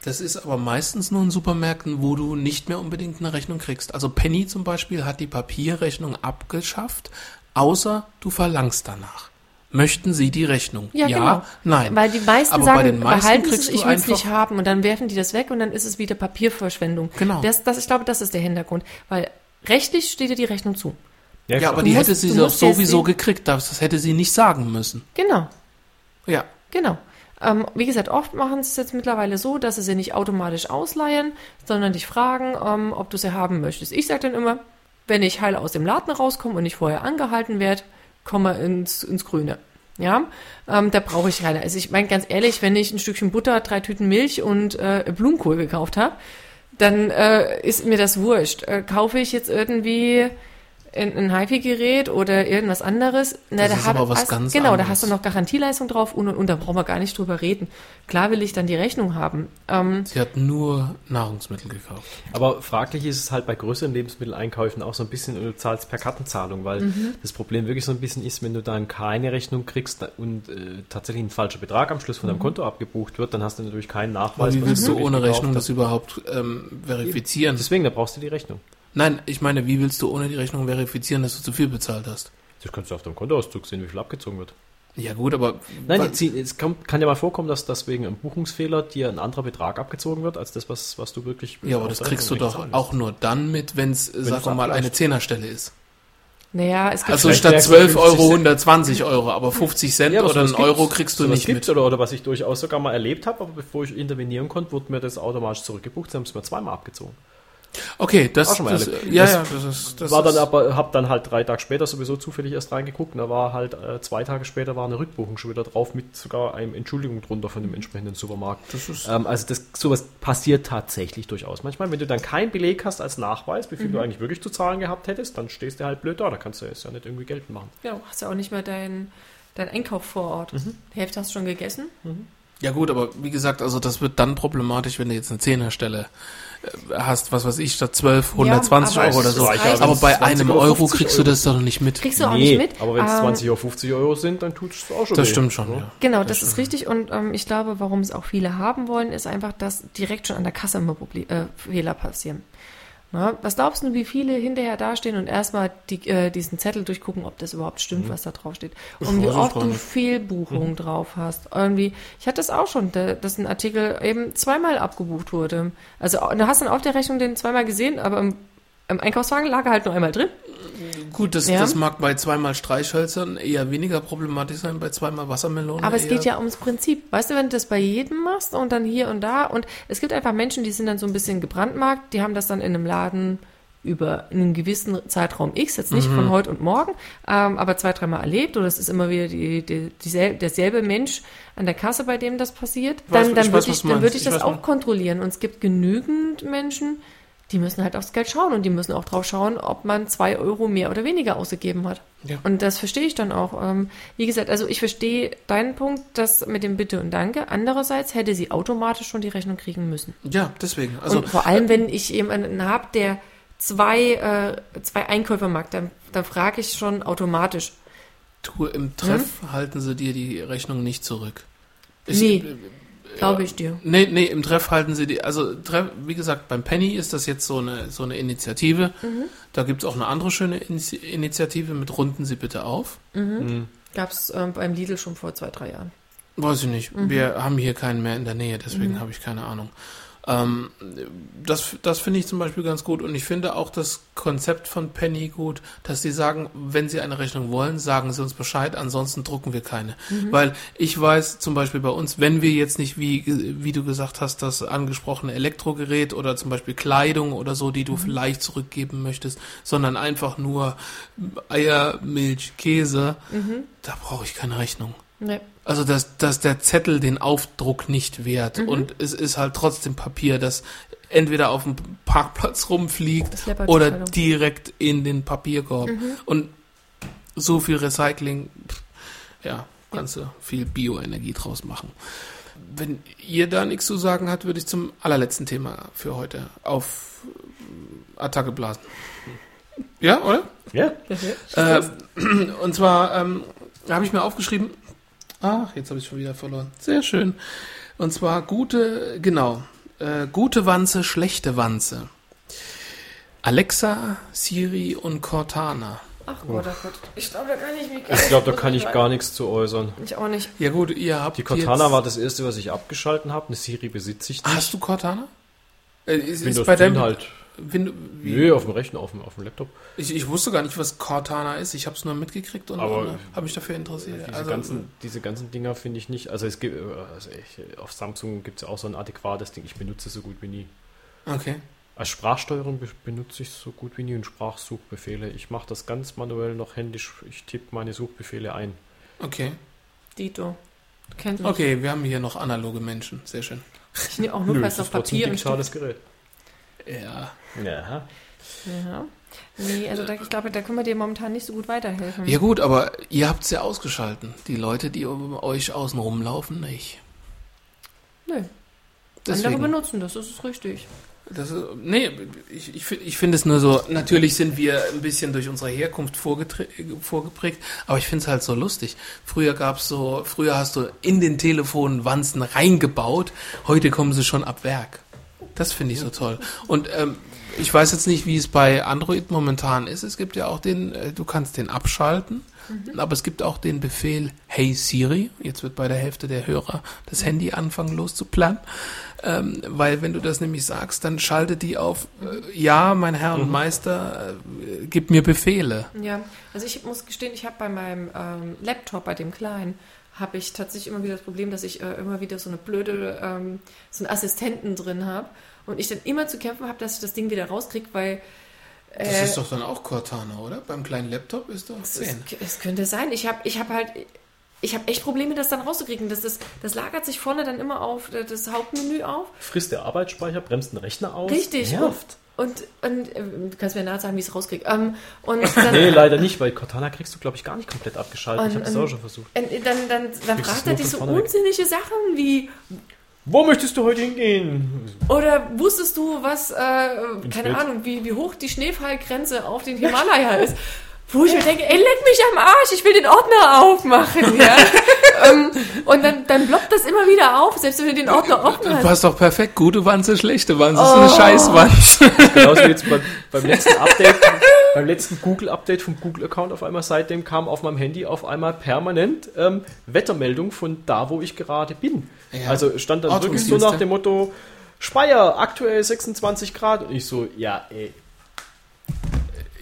Das ist aber meistens nur in Supermärkten, wo du nicht mehr unbedingt eine Rechnung kriegst. Also Penny zum Beispiel hat die Papierrechnung abgeschafft, außer du verlangst danach. Möchten Sie die Rechnung? genau. nein. Weil die meisten Aber bei sagen, den meisten behalten Sie es, kriegst du ich will es einfach- nicht haben. Und dann werfen die das weg und dann ist es wieder Papierverschwendung. Genau. Das, das, ich glaube, das ist der Hintergrund. Weil rechtlich steht dir die Rechnung zu. ja, klar. aber die musst- hätte sie doch ja sowieso gekriegt. Das hätte sie nicht sagen müssen. Genau. Ja. Genau. Ähm, wie gesagt, oft machen sie es jetzt mittlerweile so, dass sie sie nicht automatisch ausleihen, sondern dich fragen, ähm, ob du sie haben möchtest. Ich sage dann immer, wenn ich heil aus dem Laden rauskomme und nicht vorher angehalten werde, komme ins, ins Grüne. Ja, ähm, da brauche ich keine. Also ich meine ganz ehrlich, wenn ich ein Stückchen Butter, drei Tüten Milch und äh, Blumenkohl gekauft habe, dann äh, ist mir das wurscht. Äh, kaufe ich jetzt irgendwie ein, ein HiFi-Gerät oder irgendwas anderes, na, Das da ist hat aber was hast- ganz Genau, da anderes. hast du noch Garantieleistung drauf und, und, und da brauchen wir gar nicht drüber reden. Klar will ich dann die Rechnung haben. Ähm, Sie hat nur Nahrungsmittel gekauft. Aber fraglich ist es halt bei größeren Lebensmitteleinkäufen auch so ein bisschen, du zahlst per Kartenzahlung, weil Mhm. das Problem wirklich so ein bisschen ist, wenn du dann keine Rechnung kriegst und äh, tatsächlich ein falscher Betrag am Schluss von Mhm. deinem Konto abgebucht wird, dann hast du natürlich keinen Nachweis. wie willst du ohne Rechnung das überhaupt ähm, verifizieren? Deswegen, da brauchst du die Rechnung. Nein, ich meine, wie willst du ohne die Rechnung verifizieren, dass du zu viel bezahlt hast? Das kannst du auf deinem Kontoauszug sehen, wie viel abgezogen wird. Ja gut, aber Nein, jetzt, es kommt, kann ja mal vorkommen, dass deswegen einem Buchungsfehler dir ein anderer Betrag abgezogen wird, als das, was, was du wirklich... ja, aber das kriegst du doch auch nur dann mit, wenn es, sagen wir mal, eine. Zehnerstelle ist. naja, es gibt Also statt merkst du 12 50 Euro Cent. 120 Euro, aber 50 Cent Ja, aber oder einen Euro kriegst du nicht gibt's, mit. Oder, oder was ich durchaus sogar mal erlebt habe, aber bevor ich intervenieren konnte, wurde mir das automatisch zurückgebucht, sie haben es mir zweimal abgezogen. Okay, das, Auch schon mal das erlebt. ja, Das ja, das ist, das war dann aber, hab dann halt drei Tage später sowieso zufällig erst reingeguckt und da war halt äh, zwei Tage später war eine Rückbuchung schon wieder drauf mit sogar einem Entschuldigung drunter von dem entsprechenden Supermarkt. Das ist- ähm, also das, sowas passiert tatsächlich durchaus. Manchmal, wenn du dann keinen Beleg hast als Nachweis, wie viel du eigentlich wirklich zu zahlen gehabt hättest, dann stehst du halt blöd da, da kannst du es ja nicht irgendwie geltend machen. ja, du hast ja auch nicht mehr deinen dein Einkauf vor Ort. Die Hälfte hast du schon gegessen. ja gut, aber wie gesagt, also das wird dann problematisch, wenn du jetzt eine Zehnerstelle äh, hast, was weiß ich, statt 12, 120 aber Euro oder so. reicht, Aber bei 20 einem Euro 50 kriegst du Euro. das doch nicht mit. Kriegst du auch nicht mit. aber wenn es Ähm, 20 oder 50 Euro sind, dann tut es auch schon Das weh. stimmt schon, ja. Genau, das ist richtig. Und ähm, ich glaube, warum es auch viele haben wollen, ist einfach, dass direkt schon an der Kasse immer Proble äh, Fehler passieren. Na, was glaubst du, wie viele hinterher dastehen und erstmal die, äh, diesen Zettel durchgucken, ob das überhaupt stimmt, was da drauf steht? Und wie oft du. Fehlbuchungen drauf hast. Irgendwie, ich hatte das auch schon, da- dass ein Artikel eben zweimal abgebucht wurde. Also du hast dann auf der Rechnung den zweimal gesehen, aber im im Einkaufswagen lag er halt nur einmal drin. Gut, das, Ja. das mag bei zweimal Streichhölzern eher weniger problematisch sein, bei zweimal Wassermelonen. Aber es geht ja ums Prinzip. Weißt du, wenn du das bei jedem machst und dann hier und da und es gibt einfach Menschen, die sind dann so ein bisschen gebrandmarkt, die haben das dann in einem Laden über einen gewissen Zeitraum X, jetzt nicht Mhm. von heute und morgen, ähm, aber zwei, dreimal erlebt oder es ist immer wieder die, die, diesel, derselbe Mensch an der Kasse, bei dem das passiert, Weiß- dann, dann ich weiß, würde was ich, du dann würde ich Ich das auch kontrollieren. Und es gibt genügend Menschen, die müssen halt aufs Geld schauen und die müssen auch drauf schauen, ob man zwei Euro mehr oder weniger ausgegeben hat. Ja. Und das verstehe ich dann auch. Ähm, wie gesagt, also ich verstehe deinen Punkt, das mit dem Bitte und Danke. Andererseits hätte sie automatisch schon die Rechnung kriegen müssen. Ja, deswegen. Also, und vor allem, wenn ich jemanden habe, der zwei, äh, zwei Einkäufe mag, dann, dann frage ich schon automatisch. du, im Treff halten sie dir die Rechnung nicht zurück. Nee. Glaube ich dir. Nee, nee, im Treff halten sie die, also Treff, wie gesagt, beim Penny ist das jetzt so eine, so eine Initiative. Mhm. Da gibt's auch eine andere schöne Initi- Initiative mit Runden Sie bitte auf. Gab es ähm, beim Lidl schon vor zwei, drei Jahren. Weiß ich nicht. Mhm. Wir haben hier keinen mehr in der Nähe, deswegen habe ich keine Ahnung. Ähm, das das finde ich zum Beispiel ganz gut und ich finde auch das Konzept von Penny gut, dass sie sagen, wenn sie eine Rechnung wollen, sagen sie uns Bescheid, ansonsten drucken wir keine. Mhm. Weil ich weiß zum Beispiel bei uns, wenn wir jetzt nicht, wie, wie du gesagt hast, das angesprochene Elektrogerät oder zum Beispiel Kleidung oder so, die du vielleicht zurückgeben möchtest, sondern einfach nur Eier, Milch, Käse, da brauche ich keine Rechnung. Nee. Also dass, dass der Zettel den Aufdruck nicht wert und es ist halt trotzdem Papier, das entweder auf dem Parkplatz rumfliegt oder direkt in den Papierkorb. Und so viel Recycling, pff, ja, kannst du viel Bioenergie draus machen. Wenn ihr da nichts zu sagen habt, würde ich zum allerletzten Thema für heute auf äh, Attacke blasen. Ja, oder? Ja? Äh, und zwar ähm, habe ich mir aufgeschrieben, ach, jetzt habe ich schon wieder verloren. Sehr schön. Und zwar gute, genau, äh, gute Wanze, schlechte Wanze. Alexa, Siri und Cortana. Ach Gott, ach Gott. Ich glaube, da kann ich mich Ich glaube, da kann ich gar nichts zu äußern. Ich auch nicht. Ja gut, ihr habt Die Cortana jetzt, war das erste, was ich abgeschalten habe. Eine Siri besitze ich nicht. Hast du Cortana? Äh, ist, ist Windows bei 10 deinem halt. Win, wie, Nö, auf dem Rechner, auf dem, auf dem Laptop. ich, ich wusste gar nicht, was Cortana ist. Ich habe es nur mitgekriegt und, und habe mich dafür interessiert. Diese, Also, ganzen, diese ganzen Dinger finde ich nicht. Also es gibt, also ich, auf Samsung gibt es auch so ein adäquates Ding. Ich benutze es so gut wie nie. okay. Als Sprachsteuerung be benutze ich es so gut wie nie und Sprachsuchbefehle. Ich mache das ganz manuell noch händisch. Ich tippe meine Suchbefehle ein. Okay. Dito. Du kennst mich. Okay, wir haben hier noch analoge Menschen. Sehr schön. Ich nehme auch nur fest es auf ist Papier ein und Stift. digitales Gerät. Ja. Ja. Ja. Nee, also da, ich glaube, da können wir dir momentan nicht so gut weiterhelfen. Ja gut, aber ihr habt es ja ausgeschalten. Die Leute, die um euch außen rumlaufen, nicht. Nö. Andere Deswegen. benutzen das, das ist richtig. Das ist, nee, ich, ich, ich finde es nur so, natürlich sind wir ein bisschen durch unsere Herkunft vorgeprägt, aber ich finde es halt so lustig. Früher gab's so, früher hast du in den Telefonen Wanzen reingebaut, heute kommen sie schon ab Werk. Das finde ich so toll. Und ähm, ich weiß jetzt nicht, wie es bei Android momentan ist. Es gibt ja auch den, äh, du kannst den abschalten, aber es gibt auch den Befehl Hey Siri. Jetzt wird bei der Hälfte der Hörer das Handy anfangen loszuplanen. Ähm, weil wenn du das nämlich sagst, dann schaltet die auf, äh, ja, mein Herr und Meister, äh, gib mir Befehle. Ja, also ich muss gestehen, ich habe bei meinem ähm, Laptop, bei dem kleinen, habe ich tatsächlich immer wieder das Problem, dass ich äh, immer wieder so eine blöde, ähm, so einen Assistenten drin habe und ich dann immer zu kämpfen habe, dass ich das Ding wieder rauskriege, weil Das äh, ist doch dann auch Cortana, oder? Beim kleinen Laptop ist doch es, 10. es könnte sein. Ich habe ich hab halt, ich habe echt Probleme, das dann rauszukriegen. Das, das, das lagert sich vorne dann immer auf äh, das Hauptmenü auf. Frisst der Arbeitsspeicher, bremst den Rechner aus. Richtig. Nervt. Und, und äh, du kannst mir nachher sagen, wie ich es rauskriege. Ähm, und dann, Nee, leider nicht, weil Cortana kriegst du, glaube ich, gar nicht komplett abgeschaltet. ich Und- habe das und- auch schon versucht. Und dann, dann, dann Kriegst fragt er dich so unsinnige Sachen wie, Wo möchtest du heute hingehen? oder wusstest du, was, äh, keine Bett. Ahnung, wie, wie hoch die Schneefallgrenze auf den Himalaya ist? Wo ich mir denke, ey, leck mich am Arsch, ich will den Ordner aufmachen, ja. ähm, und dann, dann ploppt das immer wieder auf, selbst wenn du den Ordner offen hast. Passt doch perfekt. Gute Wanze, schlechte Wanze. Das ist eine Oh. Scheißwanze. Genauso wie jetzt beim, beim letzten Update, beim letzten Google-Update vom Google-Account auf einmal, seitdem kam auf meinem Handy auf einmal permanent ähm, Wettermeldung von da, wo ich gerade bin. Ja. Also stand dann wirklich so nach dem Motto, Speyer, aktuell 26 Grad. Und ich so, ja, ey.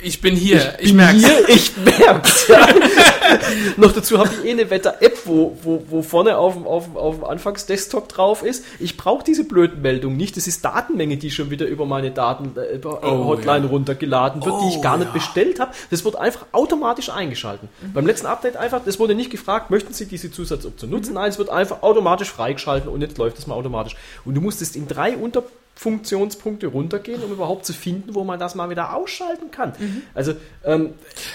Ich bin hier, ich bin merk's. Hier, ich merk's. Ja. Noch dazu habe ich eh eine Wetter-App, wo, wo, wo vorne auf dem, auf, dem- auf dem Anfangsdesktop drauf ist. Ich brauche diese blöden Meldungen nicht. Das ist Datenmenge, die schon wieder über meine Daten äh, äh, Oh, runtergeladen wird, die ich Oh, gar nicht ja. bestellt habe. Das wird einfach automatisch eingeschalten. Beim letzten Update einfach, das wurde nicht gefragt, möchten Sie diese Zusatzoption nutzen? Nein, es wird einfach automatisch freigeschalten und jetzt läuft das mal automatisch. Und du musstest in drei Unterfunktionspunkte runtergehen, um überhaupt zu finden, wo man das mal wieder ausschalten kann. Also, ähm,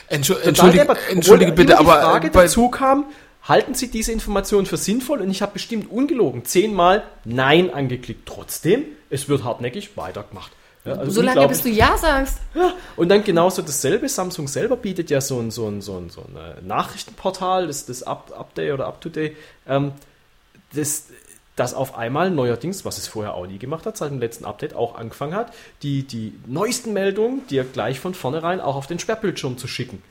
Entschu entschuldige, deppert. entschuldige bitte, aber die Frage äh, bei, dazu kam, halten Sie diese Information für sinnvoll? Und ich habe bestimmt ungelogen zehnmal Nein angeklickt. Trotzdem, es wird hartnäckig weitergemacht. Ja, also Solange bis du Ja sagst. Ja, und dann genauso dasselbe. Samsung selber bietet ja so ein, so ein, so ein, so ein äh, Nachrichtenportal, das, das Up, Update oder Up-to-Date, ähm, das, das auf einmal neuerdings, was es vorher auch nie gemacht hat, seit dem letzten Update auch angefangen hat, die, die neuesten Meldungen dir gleich von vornherein auch auf den Sperrbildschirm zu schicken.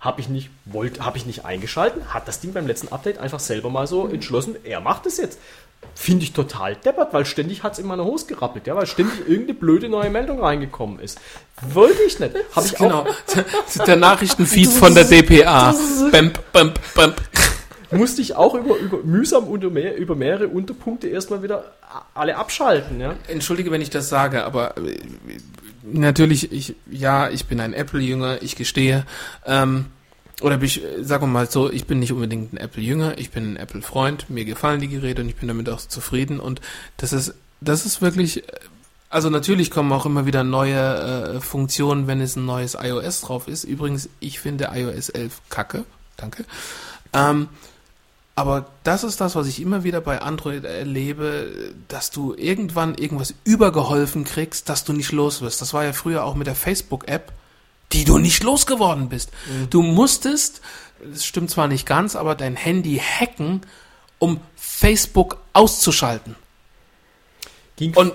Habe ich nicht, wollt, habe ich nicht eingeschalten, hat das Ding beim letzten Update einfach selber mal so entschlossen, er macht es jetzt. Finde ich total deppert, weil ständig hat es in meiner Hose gerappelt, ja, weil ständig irgendeine blöde neue Meldung reingekommen ist. Wollte ich nicht. Habe ich genau, auch, der Nachrichtenfeed von der DPA. Bamp, bamp, bamp. Musste ich auch über, über mühsam unter mehr, über mehrere Unterpunkte erstmal wieder alle abschalten, ja. Entschuldige, wenn ich das sage, aber äh, natürlich, ich, ja, ich bin ein Apple-Jünger, ich gestehe. Ähm, oder ich, äh, sagen wir mal so, ich bin nicht unbedingt ein Apple-Jünger, ich bin ein Apple-Freund, mir gefallen die Geräte und ich bin damit auch zufrieden. Und das ist, das ist wirklich, äh, also natürlich kommen auch immer wieder neue äh, Funktionen, wenn es ein neues iOS drauf ist. Übrigens, ich finde iOS 11 kacke. Danke. Ähm, aber das ist das, was ich immer wieder bei Android erlebe, dass du irgendwann irgendwas übergeholfen kriegst, dass du nicht los wirst. Das war ja früher auch mit der Facebook-App, die du nicht losgeworden bist. Du musstest, das stimmt zwar nicht ganz, aber dein Handy hacken, um Facebook auszuschalten. Ging Und-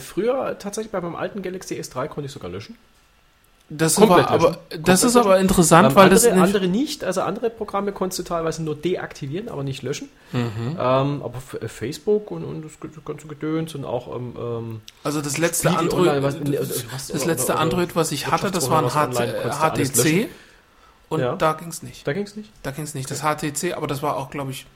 früher tatsächlich bei meinem alten Galaxy S3 konnte ich sogar löschen. Das, Komplett aber, löschen. das Komplett ist aber interessant, Ähm, weil andere, das nicht, andere nicht, also andere Programme konntest du teilweise nur deaktivieren, aber nicht löschen. Mhm. Ähm, aber äh, Facebook und, und das ganze Gedöns und auch ähm, ähm, also das letzte Spiegel Android, Online, was- das, was- das oder- letzte oder- Android, was ich hatte, das war ein HTC und Ja. da ging's nicht. da ging es nicht. Da ging es nicht. Das HTC, aber das war auch, glaube ich,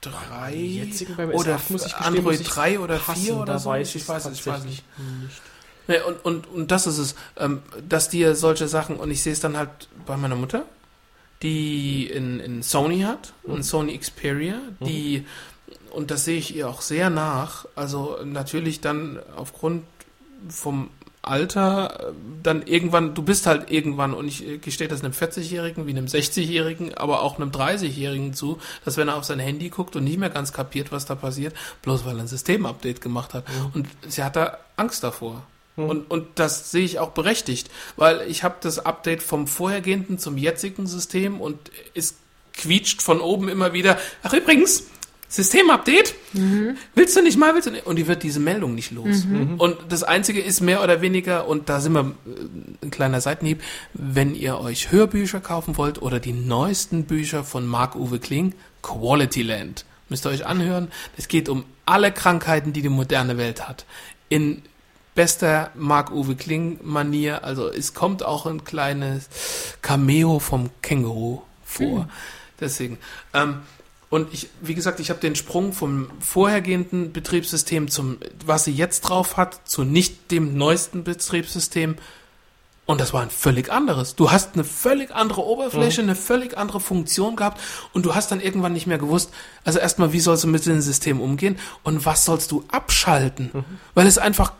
drei Die jetzigen beim oder S8 muss ich gestehen, Android muss ich 3 oder passen, 4 oder so. weiß ich weiß es, ich weiß tatsächlich nicht. Ja, und, und, und das ist es, ähm, dass dir solche Sachen, und ich sehe es dann halt bei meiner Mutter, die in, in Sony hat, Mhm. ein Sony Xperia, die, und das sehe ich ihr auch sehr nach, also natürlich dann aufgrund vom Alter, äh, dann irgendwann, du bist halt irgendwann, und ich äh, gestehe das einem 40-Jährigen wie einem 60-Jährigen, aber auch einem 30-Jährigen zu, dass wenn er auf sein Handy guckt und nicht mehr ganz kapiert, was da passiert, bloß weil er ein Systemupdate gemacht hat. Und sie hat da Angst davor. Und, und das sehe ich auch berechtigt, weil ich habe das Update vom vorhergehenden zum jetzigen System und es quietscht von oben immer wieder. Ach übrigens, Systemupdate? Willst du nicht mal, willst du nicht? Und die wird diese Meldung nicht los. Und das Einzige ist mehr oder weniger, und da sind wir äh, ein kleiner Seitenhieb, wenn ihr euch Hörbücher kaufen wollt oder die neuesten Bücher von Marc-Uwe Kling, Quality Land, müsst ihr euch anhören. Es geht um alle Krankheiten, die die moderne Welt hat. In bester Marc-Uwe Kling-Manier. Also es kommt auch ein kleines Cameo vom Känguru vor. Deswegen. Ähm, und ich, wie gesagt, ich habe den Sprung vom vorhergehenden Betriebssystem zum, was sie jetzt drauf hat, zu nicht dem neuesten Betriebssystem. Und das war ein völlig anderes. Du hast eine völlig andere Oberfläche, eine völlig andere Funktion gehabt und du hast dann irgendwann nicht mehr gewusst, also erstmal, wie sollst du mit dem System umgehen und was sollst du abschalten? Weil es einfach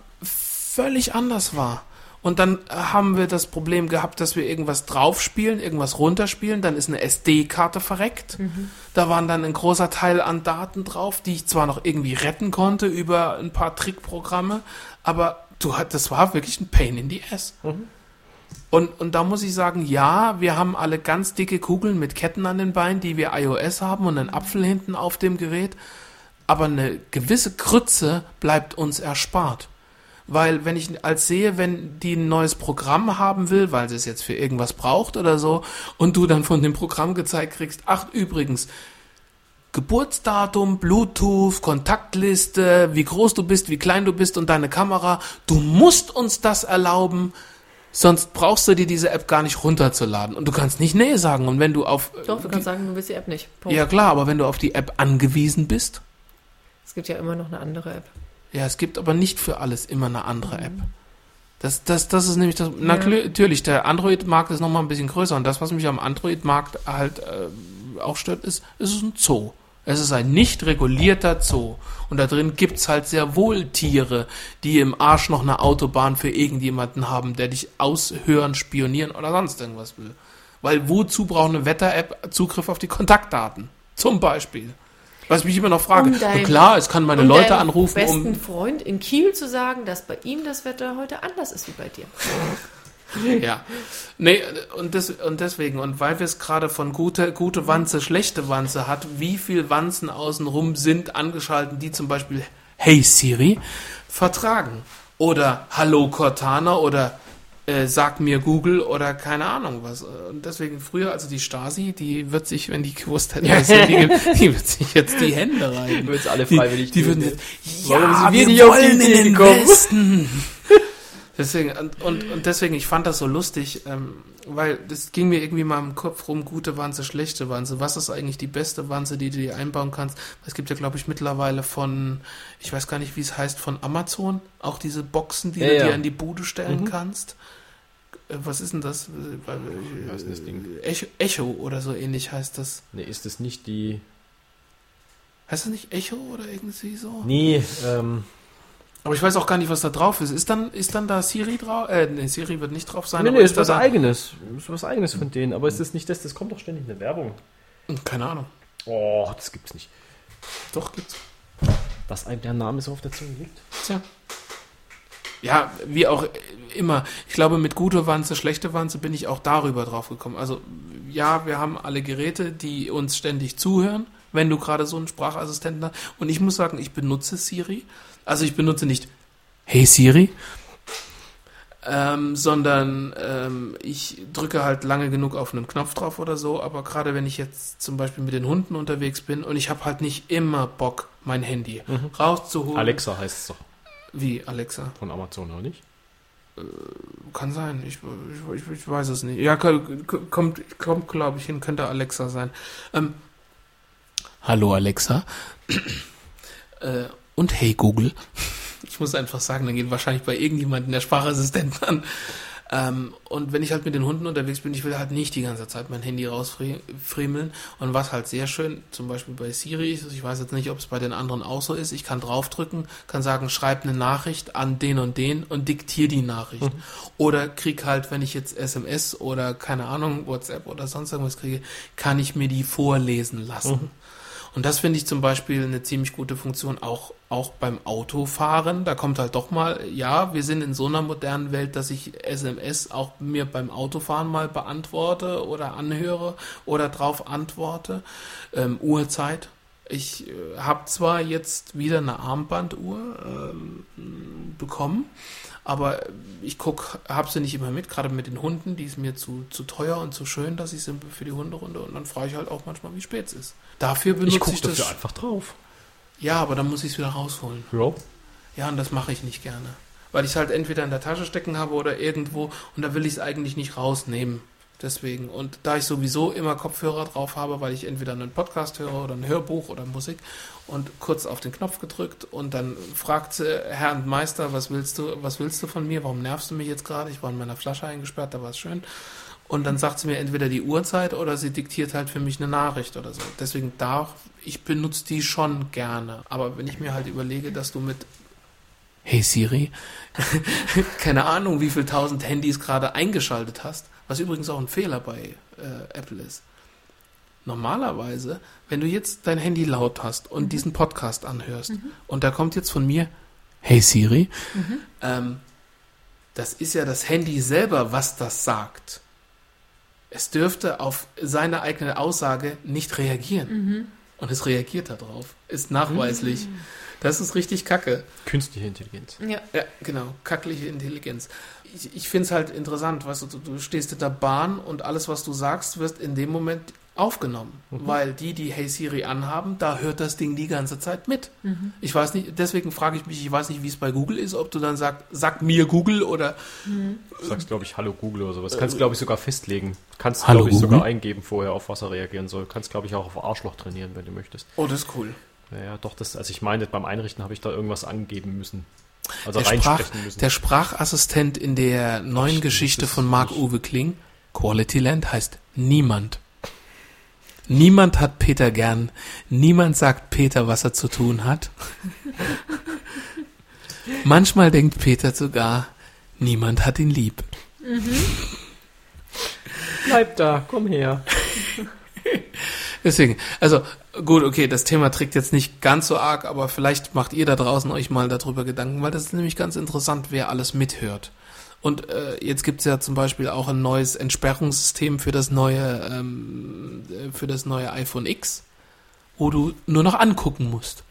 völlig anders war. Und dann haben wir das Problem gehabt, dass wir irgendwas draufspielen, irgendwas runterspielen, dann ist eine SD-Karte verreckt. Da waren dann ein großer Teil an Daten drauf, die ich zwar noch irgendwie retten konnte über ein paar Trickprogramme, aber du das war wirklich ein Pain in the Ass. Und, und da muss ich sagen, ja, wir haben alle ganz dicke Kugeln mit Ketten an den Beinen, die wir iOS haben und einen Apfel hinten auf dem Gerät. Aber eine gewisse Krütze bleibt uns erspart. Weil wenn ich als sehe, wenn die ein neues Programm haben will, weil sie es jetzt für irgendwas braucht oder so, und du dann von dem Programm gezeigt kriegst, ach übrigens, Geburtsdatum, Bluetooth, Kontaktliste, wie groß du bist, wie klein du bist und deine Kamera, du musst uns das erlauben, Sonst brauchst du dir diese App gar nicht runterzuladen. Und du kannst nicht Nee sagen. Und wenn du auf. Doch, du kannst sagen, du willst die App nicht. Punkt. Ja klar, aber wenn du auf die App angewiesen bist. Es gibt ja immer noch eine andere App. Ja, es gibt aber nicht für alles immer eine andere App. Das, das, das ist nämlich das. Klö- natürlich, der Android-Markt ist nochmal ein bisschen größer. Und das, was mich am Android-Markt halt äh, auch stört, ist, es ist ein Zoo. Es ist ein nicht regulierter Zoo. Und da drin gibt's halt sehr wohl Tiere, die im Arsch noch eine Autobahn für irgendjemanden haben, der dich aushören, spionieren oder sonst irgendwas will. Weil wozu braucht eine Wetter-App Zugriff auf die Kontaktdaten? Zum Beispiel. Was ich mich immer noch frage. Um dein- Na klar, es kann meine um Leute anrufen, besten um Freund in Kiel zu sagen, dass bei ihm das Wetter heute anders ist wie bei dir. Ja. Nee, und, des, und deswegen, und weil wir es gerade von gute, gute Wanze, schlechte Wanze hat, wie viel Wanzen außenrum sind angeschaltet, die zum Beispiel Hey Siri vertragen. Oder Hallo Cortana oder äh, Sag mir Google oder keine Ahnung was. Und deswegen früher, also die Stasi, die wird sich, wenn die gewusst hätte, was es die die wird sich jetzt die Hände reiben. Würden alle Die, freiwillig die tun, würden jetzt, Warum ja, sind wir wir die wollen in den gekommen? Westen. Deswegen, und, und, und deswegen, ich fand das so lustig, ähm, weil das ging mir irgendwie mal im Kopf rum, gute Wanze, schlechte Wanze. Was ist eigentlich die beste Wanze, die du dir einbauen kannst? Es gibt ja, glaube ich, mittlerweile von, ich weiß gar nicht, wie es heißt, von Amazon, auch diese Boxen, die Ja, du ja. dir an die Bude stellen Mhm. kannst. Äh, Was ist denn das? Äh, Was ist das Ding? Echo, Echo oder so ähnlich heißt das. Ne, ist das nicht die. Heißt das nicht Echo oder irgendwie so? Nee, ähm. Aber ich weiß auch gar nicht, was da drauf ist. Ist dann, ist dann da Siri drauf? Äh, nee, Siri wird nicht drauf sein. Nee, nee, ist da was eigenes. Ist was eigenes von denen. Aber ist das nicht das? Das kommt doch ständig in der Werbung. Hm, Keine Ahnung. Oh, das gibt's nicht. Doch, gibt's. Dass einem der Name so auf der Zunge liegt. Tja. Ja, wie auch immer. Ich glaube, mit gute Wanze, schlechte Wanze bin ich auch darüber drauf gekommen. Also, ja, wir haben alle Geräte, die uns ständig zuhören, wenn du gerade so einen Sprachassistenten hast. Und ich muss sagen, ich benutze Siri. Also, ich benutze nicht Hey Siri, ähm, sondern ähm, ich drücke halt lange genug auf einen Knopf drauf oder so. Aber gerade wenn ich jetzt zum Beispiel mit den Hunden unterwegs bin und ich habe halt nicht immer Bock, mein Handy rauszuholen. Alexa heißt es doch Wie, Alexa? von Amazon, oder nicht? Kann sein, ich, ich, ich, ich weiß es nicht. Ja, ko- ko- kommt, kommt glaube ich, hin, könnte Alexa sein. Ähm, Hallo Alexa. äh, und hey Google. Ich muss einfach sagen, dann geht wahrscheinlich bei irgendjemandem der Sprachassistent an. Ähm, und wenn ich halt mit den Hunden unterwegs bin, ich will halt nicht die ganze Zeit mein Handy rausfriemeln. Und was halt sehr schön, zum Beispiel bei Siri ist, ich weiß jetzt nicht, ob es bei den anderen auch so ist, ich kann draufdrücken, kann sagen, schreib eine Nachricht an den und den und diktier die Nachricht. Oder krieg halt, wenn ich jetzt SMS oder keine Ahnung, WhatsApp oder sonst irgendwas kriege, kann ich mir die vorlesen lassen. Und das finde ich zum Beispiel eine ziemlich gute Funktion, auch, auch beim Autofahren. Da kommt halt doch mal, ja, wir sind in so einer modernen Welt, dass ich SMS auch mir beim Autofahren mal beantworte oder anhöre oder drauf antworte. Ähm, Uhrzeit. Ich äh, habe zwar jetzt wieder eine Armbanduhr ähm, bekommen, aber ich guck, habe sie nicht immer mit, gerade mit den Hunden, die ist mir zu, zu teuer und zu schön, dass ich sie für die Hunderunde und dann frage ich halt auch manchmal, wie spät es ist. Dafür benutze Ich gucke ich das. dafür einfach drauf. Ja, aber dann muss ich es wieder rausholen. Ja. Ja, und das mache ich nicht gerne. Weil ich es halt entweder in der Tasche stecken habe oder irgendwo und da will ich es eigentlich nicht rausnehmen. Deswegen. Und da ich sowieso immer Kopfhörer drauf habe, weil ich entweder einen Podcast höre oder ein Hörbuch oder Musik und kurz auf den Knopf gedrückt und dann fragt sie, Herr und Meister, was willst du, was willst du von mir? Warum nervst du mich jetzt gerade? Ich war in meiner Flasche eingesperrt, da war es schön. Und dann sagt sie mir entweder die Uhrzeit oder sie diktiert halt für mich eine Nachricht oder so. Deswegen darf, ich benutze die schon gerne. Aber wenn ich mir halt überlege, dass du mit Hey Siri, keine Ahnung, wie viel tausend Handys gerade eingeschaltet hast, was übrigens auch ein Fehler bei äh, Apple ist. Normalerweise, wenn du jetzt dein Handy laut hast und diesen Podcast anhörst und da kommt jetzt von mir Hey Siri, ähm, das ist ja das Handy selber, was das sagt. Es dürfte auf seine eigene Aussage nicht reagieren. Und es reagiert darauf. Ist nachweislich. Das ist richtig kacke. Künstliche Intelligenz. Ja. Ja, genau. Kackliche Intelligenz. Ich, ich finde es halt interessant, weißt du, du, du stehst in der Bahn und alles, was du sagst, wirst in dem Moment aufgenommen, weil die, die Hey Siri anhaben, da hört das Ding die ganze Zeit mit. Ich weiß nicht, deswegen frage ich mich, ich weiß nicht, wie es bei Google ist, ob du dann sagst, sag mir Google oder Du sagst, glaube ich, Hallo Google oder sowas. Kannst, glaube ich, sogar festlegen. Kannst, glaube ich, Google? sogar eingeben vorher, auf was er reagieren soll. Kannst, glaube ich, auch auf Arschloch trainieren, wenn du möchtest. oh, das ist cool. Naja, doch, das, also ich meine, beim Einrichten habe ich da irgendwas angeben müssen. Also Der, Sprach, der Sprachassistent in der neuen Ach, Geschichte von Mark nicht- Uwe Kling, Quality Land, heißt niemand. Niemand hat Peter gern. Niemand sagt Peter, was er zu tun hat. Manchmal denkt Peter sogar, niemand hat ihn lieb. Bleib da, komm her. Deswegen, also gut, okay, das Thema trägt jetzt nicht ganz so arg, aber vielleicht macht ihr da draußen euch mal darüber Gedanken, weil das ist nämlich ganz interessant, wer alles mithört. Und äh, jetzt gibt's ja zum Beispiel auch ein neues Entsperrungssystem für das neue, ähm, äh, für das neue iPhone X, wo du nur noch angucken musst.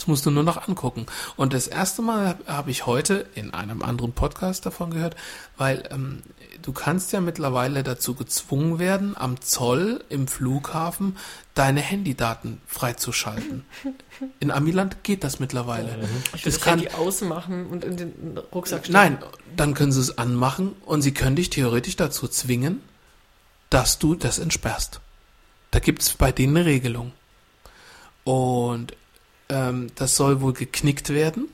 Das musst du nur noch angucken. Und das erste Mal habe hab ich heute in einem anderen Podcast davon gehört, weil ähm, du kannst ja mittlerweile dazu gezwungen werden, am Zoll im Flughafen deine Handydaten freizuschalten. In Amiland geht das mittlerweile. Ich Das kann- kann die ausmachen und in den Rucksack stecken. Nein, dann können sie es anmachen und sie können dich theoretisch dazu zwingen, dass du das entsperrst. Da gibt's bei denen eine Regelung. Und ähm, das soll wohl geknickt werden.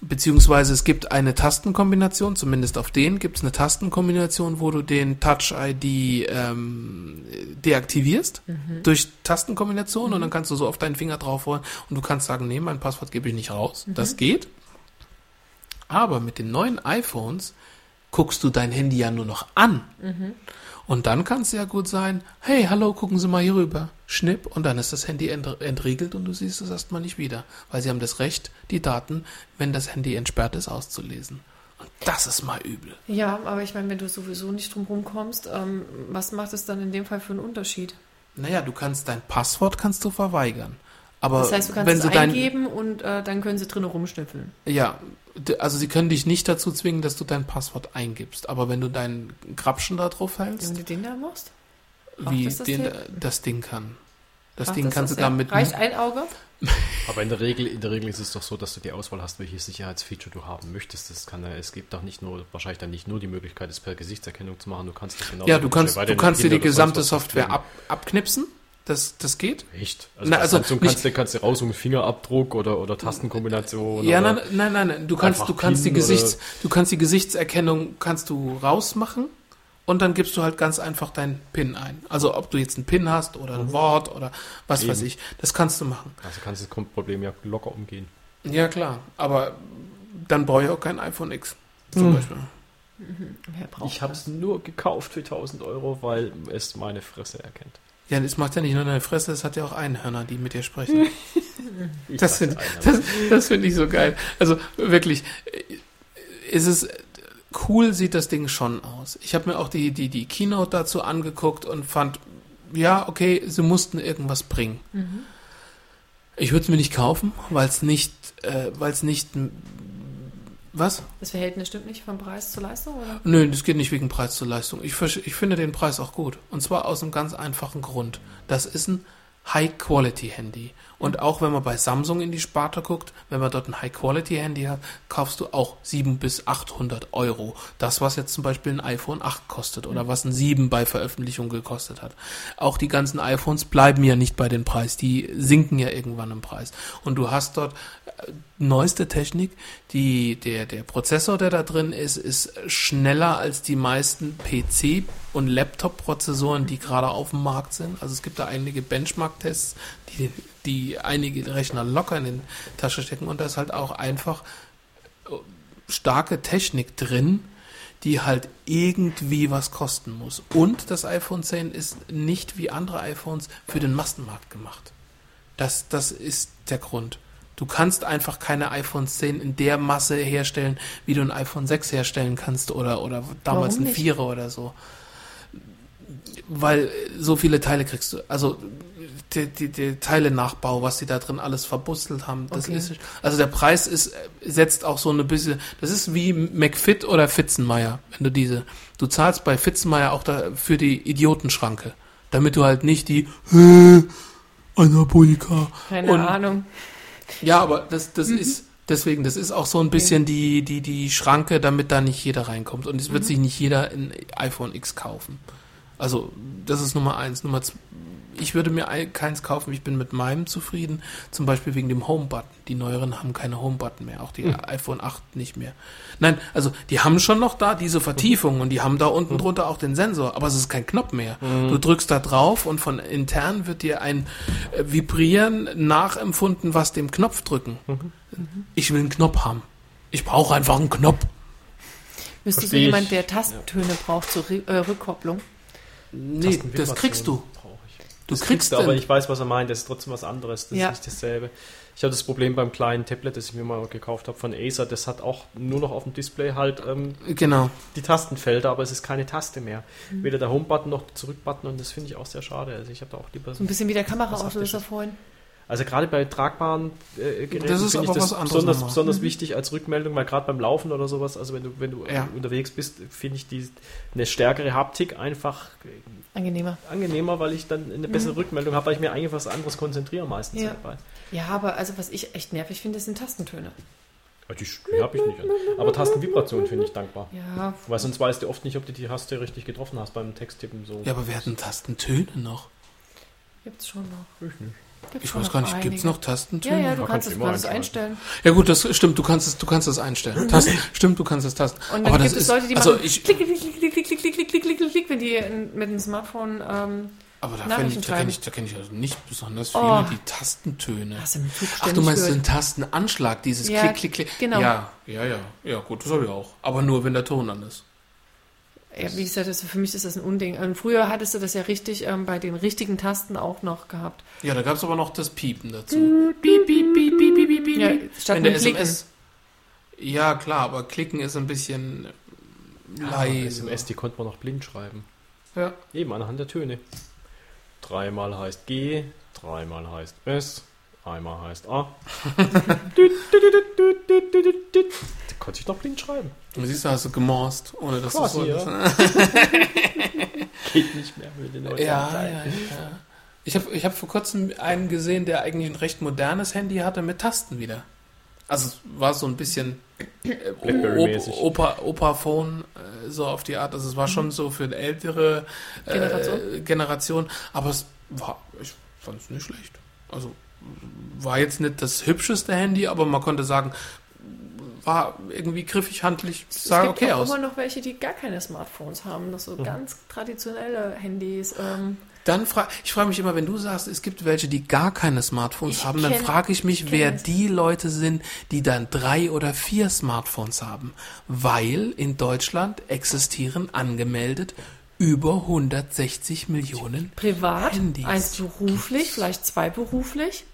Beziehungsweise es gibt eine Tastenkombination, zumindest auf den gibt es eine Tastenkombination, wo du den Touch-ID ähm, deaktivierst durch Tastenkombination und dann kannst du so auf deinen Finger drauf holen und du kannst sagen, nee, mein Passwort gebe ich nicht raus. Das geht. Aber mit den neuen iPhones guckst du dein Handy ja nur noch an. Und dann kann es ja gut sein, hey, hallo, gucken Sie mal hier rüber. Schnipp und dann ist das Handy ent entriegelt und du siehst es erstmal nicht wieder. Weil sie haben das Recht, die Daten, wenn das Handy entsperrt ist, auszulesen. Und das ist mal übel. Ja, aber ich meine, wenn du sowieso nicht drum rumkommst, ähm, was macht es dann in dem Fall für einen Unterschied? Naja, du kannst dein Passwort kannst du verweigern. Aber Das heißt, du kannst wenn es eingeben und äh, dann können sie drinnen rumschnüffeln. Ja, also sie können dich nicht dazu zwingen, dass du dein Passwort eingibst. Aber wenn du deinen Grapschen da drauf Wenn hältst, du den da machst? wie das den, das Ding kann. Das Macht Ding das kannst du ja? damit Reicht ein Auge? Aber in der Regel, in der Regel ist es doch so, dass du die Auswahl hast, welches Sicherheitsfeature du haben möchtest. Das kann ja, es gibt doch nicht nur, wahrscheinlich dann nicht nur die Möglichkeit, es per Gesichtserkennung zu machen. Du kannst das genau. Ja, du kannst, du kannst dir die gesamte Software ab, abknipsen. Das, das geht. Echt? Also, Na, also Samsung nicht- kannst du, kannst du raussuchen, Fingerabdruck oder, oder Tastenkombination. Ja, oder nein, nein, nein, nein. Du kannst, du kannst die Gesichts, du kannst die Gesichtserkennung kannst du rausmachen und dann gibst du halt ganz einfach deinen PIN ein. Also ob du jetzt einen PIN hast oder ein Wort oder was Eben. weiß ich, das kannst du machen. Also kannst du das Problem ja locker umgehen. Ja klar, aber dann brauche ich auch kein iPhone X zum Hm. Beispiel. Braucht Ich habe es nur gekauft für 1000 Euro, weil es meine Fresse erkennt. Ja, das macht ja nicht nur deine Fresse, es hat ja auch Einhörner, die mit dir sprechen. Das finde das, das find ich so geil. Also wirklich, ist es cool sieht das Ding schon aus. Ich habe mir auch die, die, die Keynote dazu angeguckt und fand, ja, okay, sie mussten irgendwas bringen. Ich würde es mir nicht kaufen, weil es nicht, äh, weil es nicht, was? Das Verhältnis stimmt nicht vom Preis zur Leistung, oder? Nö, das geht nicht wegen Preis zur Leistung. Ich, ich finde den Preis auch gut. Und zwar aus einem ganz einfachen Grund. Das ist ein High-Quality-Handy. Und auch wenn man bei Samsung in die Sparte guckt, wenn man dort ein High-Quality-Handy hat, kaufst du auch 700 bis 800 Euro. Das, was jetzt zum Beispiel ein iPhone 8 kostet oder was ein 7 bei Veröffentlichung gekostet hat. Auch die ganzen iPhones bleiben ja nicht bei den Preis. Die sinken ja irgendwann im Preis. Und du hast dort äh, neueste Technik, die, der, der Prozessor, der da drin ist, ist schneller als die meisten PC- und Laptop-Prozessoren, die gerade auf dem Markt sind. Also es gibt da einige Benchmark-Tests, die, die einige Rechner locker in den Tasche stecken und da ist halt auch einfach äh, starke Technik drin, die halt irgendwie was kosten muss. Und das iPhone 10 ist nicht wie andere iPhones für den Massenmarkt gemacht. Das, das ist der Grund. Du kannst einfach keine iPhone 10 in der Masse herstellen, wie du ein iPhone 6 herstellen kannst oder, oder damals Warum ein nicht? 4er oder so. Weil so viele Teile kriegst du. Also der, die, der Teile-Nachbau, was sie da drin alles verbustelt haben, das Okay. ist also der Preis ist setzt auch so eine bisschen, das ist wie McFit oder Fitzenmeier, wenn du diese, du zahlst bei Fitzenmeier auch da für die Idiotenschranke. damit du halt nicht die äh, Anabolika Keine und Ahnung. ja, aber das, das ist, deswegen, das ist auch so ein bisschen die, die, die Schranke, damit da nicht jeder reinkommt. Und es wird sich nicht jeder ein iPhone X kaufen. Also, das ist Nummer eins. Nummer zwei, ich würde mir ein- keins kaufen, ich bin mit meinem zufrieden. Zum Beispiel wegen dem Home-Button. Die neueren haben keine Home-Button mehr, auch die iPhone 8 nicht mehr. Nein, also, die haben schon noch da diese Vertiefung und die haben da unten drunter auch den Sensor, aber es ist kein Knopf mehr. Du drückst da drauf und von intern wird dir ein äh, Vibrieren nachempfunden, was dem Knopf drücken. Ich will einen Knopf haben. Ich brauche einfach einen Knopf. Du so jemand, der Tastentöne braucht zur Re äh, Rückkopplung? Nee, das kriegst du. Du Das kriegst kriegst aber ich weiß, was er meint. Das ist trotzdem was anderes. Das Ja. ist nicht dasselbe. Ich habe das Problem beim kleinen Tablet, das ich mir mal gekauft habe von Acer. Das hat auch nur noch auf dem Display halt ähm, Genau. die Tastenfelder, aber es ist keine Taste mehr. Mhm. Weder der Home-Button noch der Zurück-Button und das finde ich auch sehr schade. Also ich habe da auch lieber So ein bisschen wie der Was Kameraauslöser Haptisches. vorhin. Also gerade bei tragbaren äh, Geräten Das ist finde ich das was anderes besonders, nochmal. besonders wichtig als Rückmeldung, weil gerade beim Laufen oder sowas, also wenn du, wenn du Ja. unterwegs bist, finde ich die, eine stärkere Haptik einfach Angenehmer. angenehmer, weil ich dann eine bessere Rückmeldung habe, weil ich mir eigentlich was anderes konzentriere meistens. Ja. dabei. Ja, aber also was ich echt nervig finde, sind Tastentöne. Aber Die, die habe ich nicht. Aber Tastenvibration finde ich dankbar. Ja, Weil sonst weißt du oft nicht, ob du die Taste richtig getroffen hast beim Texttippen. So. Ja, aber wir hatten Tastentöne noch. gibt's schon noch. Ich nicht. Gibt's Ich weiß gar nicht, einige. gibt's noch Ja, Tastentöne? ja, du Man kannst es kannst es einschalten. einstellen. Ja gut, das stimmt, du kannst es, du kannst es einstellen. Tasten, stimmt, du kannst es tasten. Und dann Aber das gibt es ist, Leute, die also machen ich, klick, klick, klick, klick, klick, klick, klick, klick, klick, klick, klick, klick, wenn die mit dem Smartphone ähm, aber da kenne ich, da kenn ich, da kenn ich also nicht besonders viele, Oh. die Tastentöne. hast du im Zug Ach, du meinst den Tastenanschlag, dieses Ja, Klick, Klick, Klick. genau. Ja, ja, ja. Ja, gut, das habe ich auch. Aber nur, wenn der Ton an ist. Ja, wie gesagt, das, für mich ist das ein Unding. Und früher hattest du das ja richtig ähm, bei den richtigen Tasten auch noch gehabt. Ja, da gab es aber noch das Piepen dazu. Piep, piep, piep, piep, piep, piep, piep. Ja, statt Wenn der Klicken. SMS. Ja, klar, aber klicken ist ein bisschen leise. SMS, die konnte man noch blind schreiben. Ja. Eben anhand der Töne. Dreimal heißt G, dreimal heißt S, einmal heißt A. Düt. Die konnte ich noch blind schreiben. Und siehst du, hast du gemorst, ohne dass Quasi, du ja. wolltest. Geht nicht mehr mit den neuen Ja, ja, ja. Ich habe ich hab vor kurzem einen gesehen, der eigentlich ein recht modernes Handy hatte mit Tasten wieder. Also es war so ein bisschen äh. Opa, Opa-Phone, äh, so auf die Art. Also es war schon so für eine ältere äh, Generation. Generation. Aber es war, ich fand es nicht schlecht. Also war jetzt nicht das hübscheste Handy, aber man konnte sagen, war irgendwie griffig, handlich, sah es gibt okay auch aus. immer noch welche, die gar keine Smartphones haben, noch so ganz traditionelle Handys. Ähm, Dann frage ich frage mich immer, wenn du sagst, es gibt welche, die gar keine Smartphones Ich haben, dann kenn- frage ich mich, ich wer das. die Leute sind, die dann drei oder vier Smartphones haben. Weil in Deutschland existieren angemeldet über 160 Millionen. privat, Handys. eins beruflich, vielleicht zwei beruflich.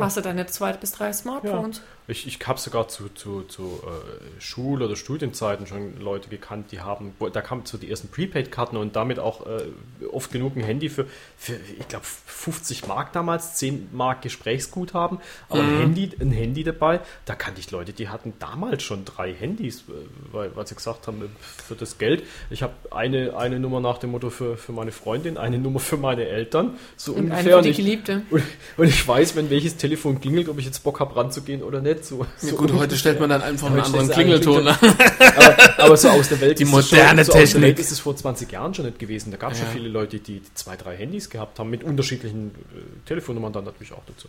Hast du deine zwei bis drei Smartphones? Ich, ich habe sogar zu, zu, zu äh, Schul- oder Studienzeiten schon Leute gekannt, die haben, da kamen so die ersten Prepaid-Karten und damit auch äh, oft genug ein Handy für, für ich glaube, 50 Mark damals, 10 Mark Gesprächsguthaben, aber ein, Handy, ein Handy dabei, da kannte ich Leute, die hatten damals schon drei Handys, äh, weil, weil sie gesagt haben, äh, für das Geld, ich habe eine, eine Nummer nach dem Motto für, für meine Freundin, eine Nummer für meine Eltern, so Und eine ungefähr. für die ich- Geliebte. und, und ich weiß, wenn welches Telefon klingelt, ob ich jetzt Bock habe, ranzugehen oder nicht. So, Ja, so gut, heute stellt man dann einfach einen anderen Klingelton an. aber, aber so aus der Welt Die ist es moderne schon, so Aus der Technik. Welt ist es vor 20 Jahren schon nicht gewesen. Da gab es Ja. schon viele Leute, die zwei, drei Handys gehabt haben, mit unterschiedlichen äh, Telefonnummern dann natürlich auch dazu.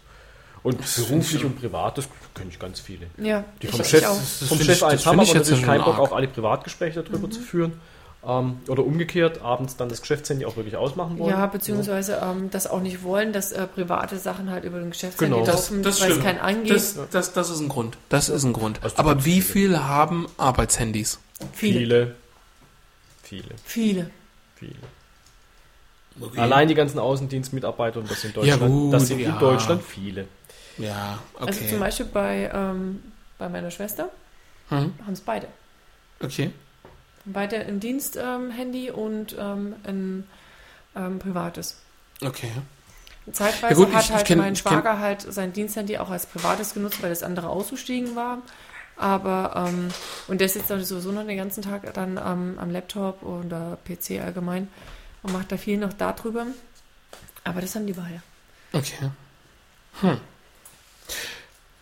Und beruflich und privat, das kenne ich ganz viele. Ja, Die ich, vom ich Chef, auch. das vom Chef ich- das eins haben, ich aber jetzt natürlich keinen Bock, auch alle Privatgespräche darüber zu führen. Ähm, oder umgekehrt, abends dann das Geschäftshandy auch wirklich ausmachen wollen. Ja, beziehungsweise ähm, das auch nicht wollen, dass äh, private Sachen halt über den Geschäftshandy Genau. Das, laufen, das weil es keinen angeht. Das, das, das ist ein Grund. Das ist ein Grund. Also, Aber wie viele. viele haben Arbeitshandys? viele. viele. Viele, Viele. viele. Allein die ganzen Außendienstmitarbeiter und das sind in Ja, Deutschland, gut, das sind ja. in Deutschland viele. Ja, okay. Also zum Beispiel bei, ähm, bei meiner Schwester Hm, haben es beide. okay. Beide ein Dienst-Handy und ähm, ein ähm, privates. Okay. Zeitweise Ja gut, hat ich- ich halt kenn- mein ich kenn- Schwager halt sein Diensthandy auch als privates genutzt, weil das andere ausgestiegen war. Aber, ähm, und der sitzt dann sowieso noch den ganzen Tag dann ähm, am Laptop oder PC allgemein und macht da viel noch darüber. Aber das haben die beide. Okay. Hm.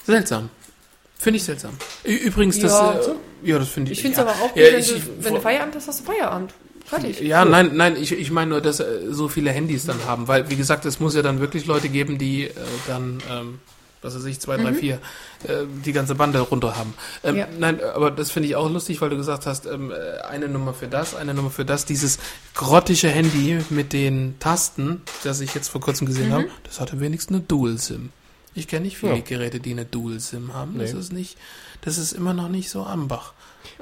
Seltsam. Finde ich seltsam. Übrigens, das, Ja. äh, ja, das finde ich. Ich finde es ja. aber auch gut, Ja, wenn, ich- du, ich- wenn du Feierabend hast, hast du Feierabend. Fertig. Ja, nein, nein, ich, ich meine nur, dass äh, so viele Handys dann haben, weil, wie gesagt, es muss ja dann wirklich Leute geben, die äh, dann, ähm, was weiß ich, zwei, drei, vier, äh, die ganze Bande runter haben. Ähm, Ja. Nein, aber das finde ich auch lustig, weil du gesagt hast, ähm, äh, eine Nummer für das, eine Nummer für das. Dieses grottische Handy mit den Tasten, das ich jetzt vor kurzem gesehen habe, das hatte wenigstens eine Dual-SIM. Ich kenne nicht viele Ja. Geräte, die eine Dual-SIM haben. Das Nee. ist nicht, das ist immer noch nicht so Ambach.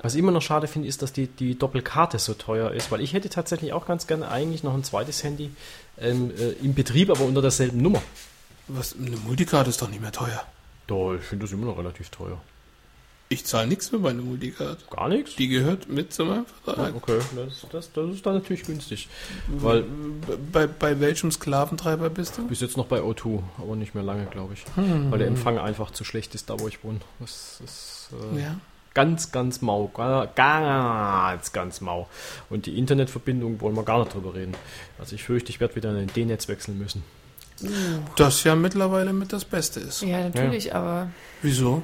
Was ich immer noch schade finde, ist, dass die, die Doppelkarte so teuer ist, weil ich hätte tatsächlich auch ganz gerne eigentlich noch ein zweites Handy ähm, äh, im Betrieb, aber unter derselben Nummer. Was, eine Multicard ist doch nicht mehr teuer. Doch, ich finde das immer noch relativ teuer. Ich zahle nichts für meine Multicard. Gar nichts? Die gehört mit zu meinem Vertrag. Okay, das, das, das ist dann natürlich günstig. Weil Bei, bei welchem Sklaventreiber bist du? bis jetzt noch bei O2, aber nicht mehr lange, glaube ich. Hm. Weil der Empfang einfach zu schlecht ist, da wo ich wohne. Das ist äh, Ja. ganz, ganz mau. Ga- Ganz, ganz mau. Und die Internetverbindung wollen wir gar nicht drüber reden. Also ich fürchte, ich werde wieder in ein D-Netz wechseln müssen. Das ja mittlerweile mit das Beste ist. Ja, natürlich, aber Wieso?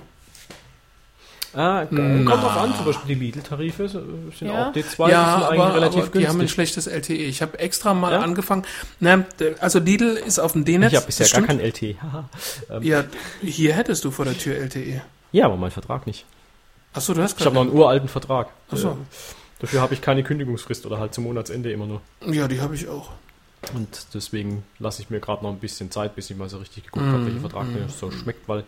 Ah, Na. kommt drauf an, zum Beispiel die Lidl-Tarife sind Ja. auch D2, die sind ja, eigentlich aber, relativ aber die haben ein günstig. schlechtes LTE. Ich habe extra mal Ja? angefangen. Na, d- also Lidl ist auf dem D-Netz. Ich habe bisher gar kein LTE. Ähm, Ja, hier hättest du vor der Tür LTE. ja, aber mein Vertrag nicht. Achso, du hast Ich habe noch einen uralten Vertrag. Ach so. Äh, Dafür habe ich keine Kündigungsfrist oder halt zum Monatsende immer nur. Ja, die habe ich auch. Und deswegen lasse ich mir gerade noch ein bisschen Zeit, bis ich mal so richtig geguckt Mhm, habe, welcher Vertrag mir so schmeckt, weil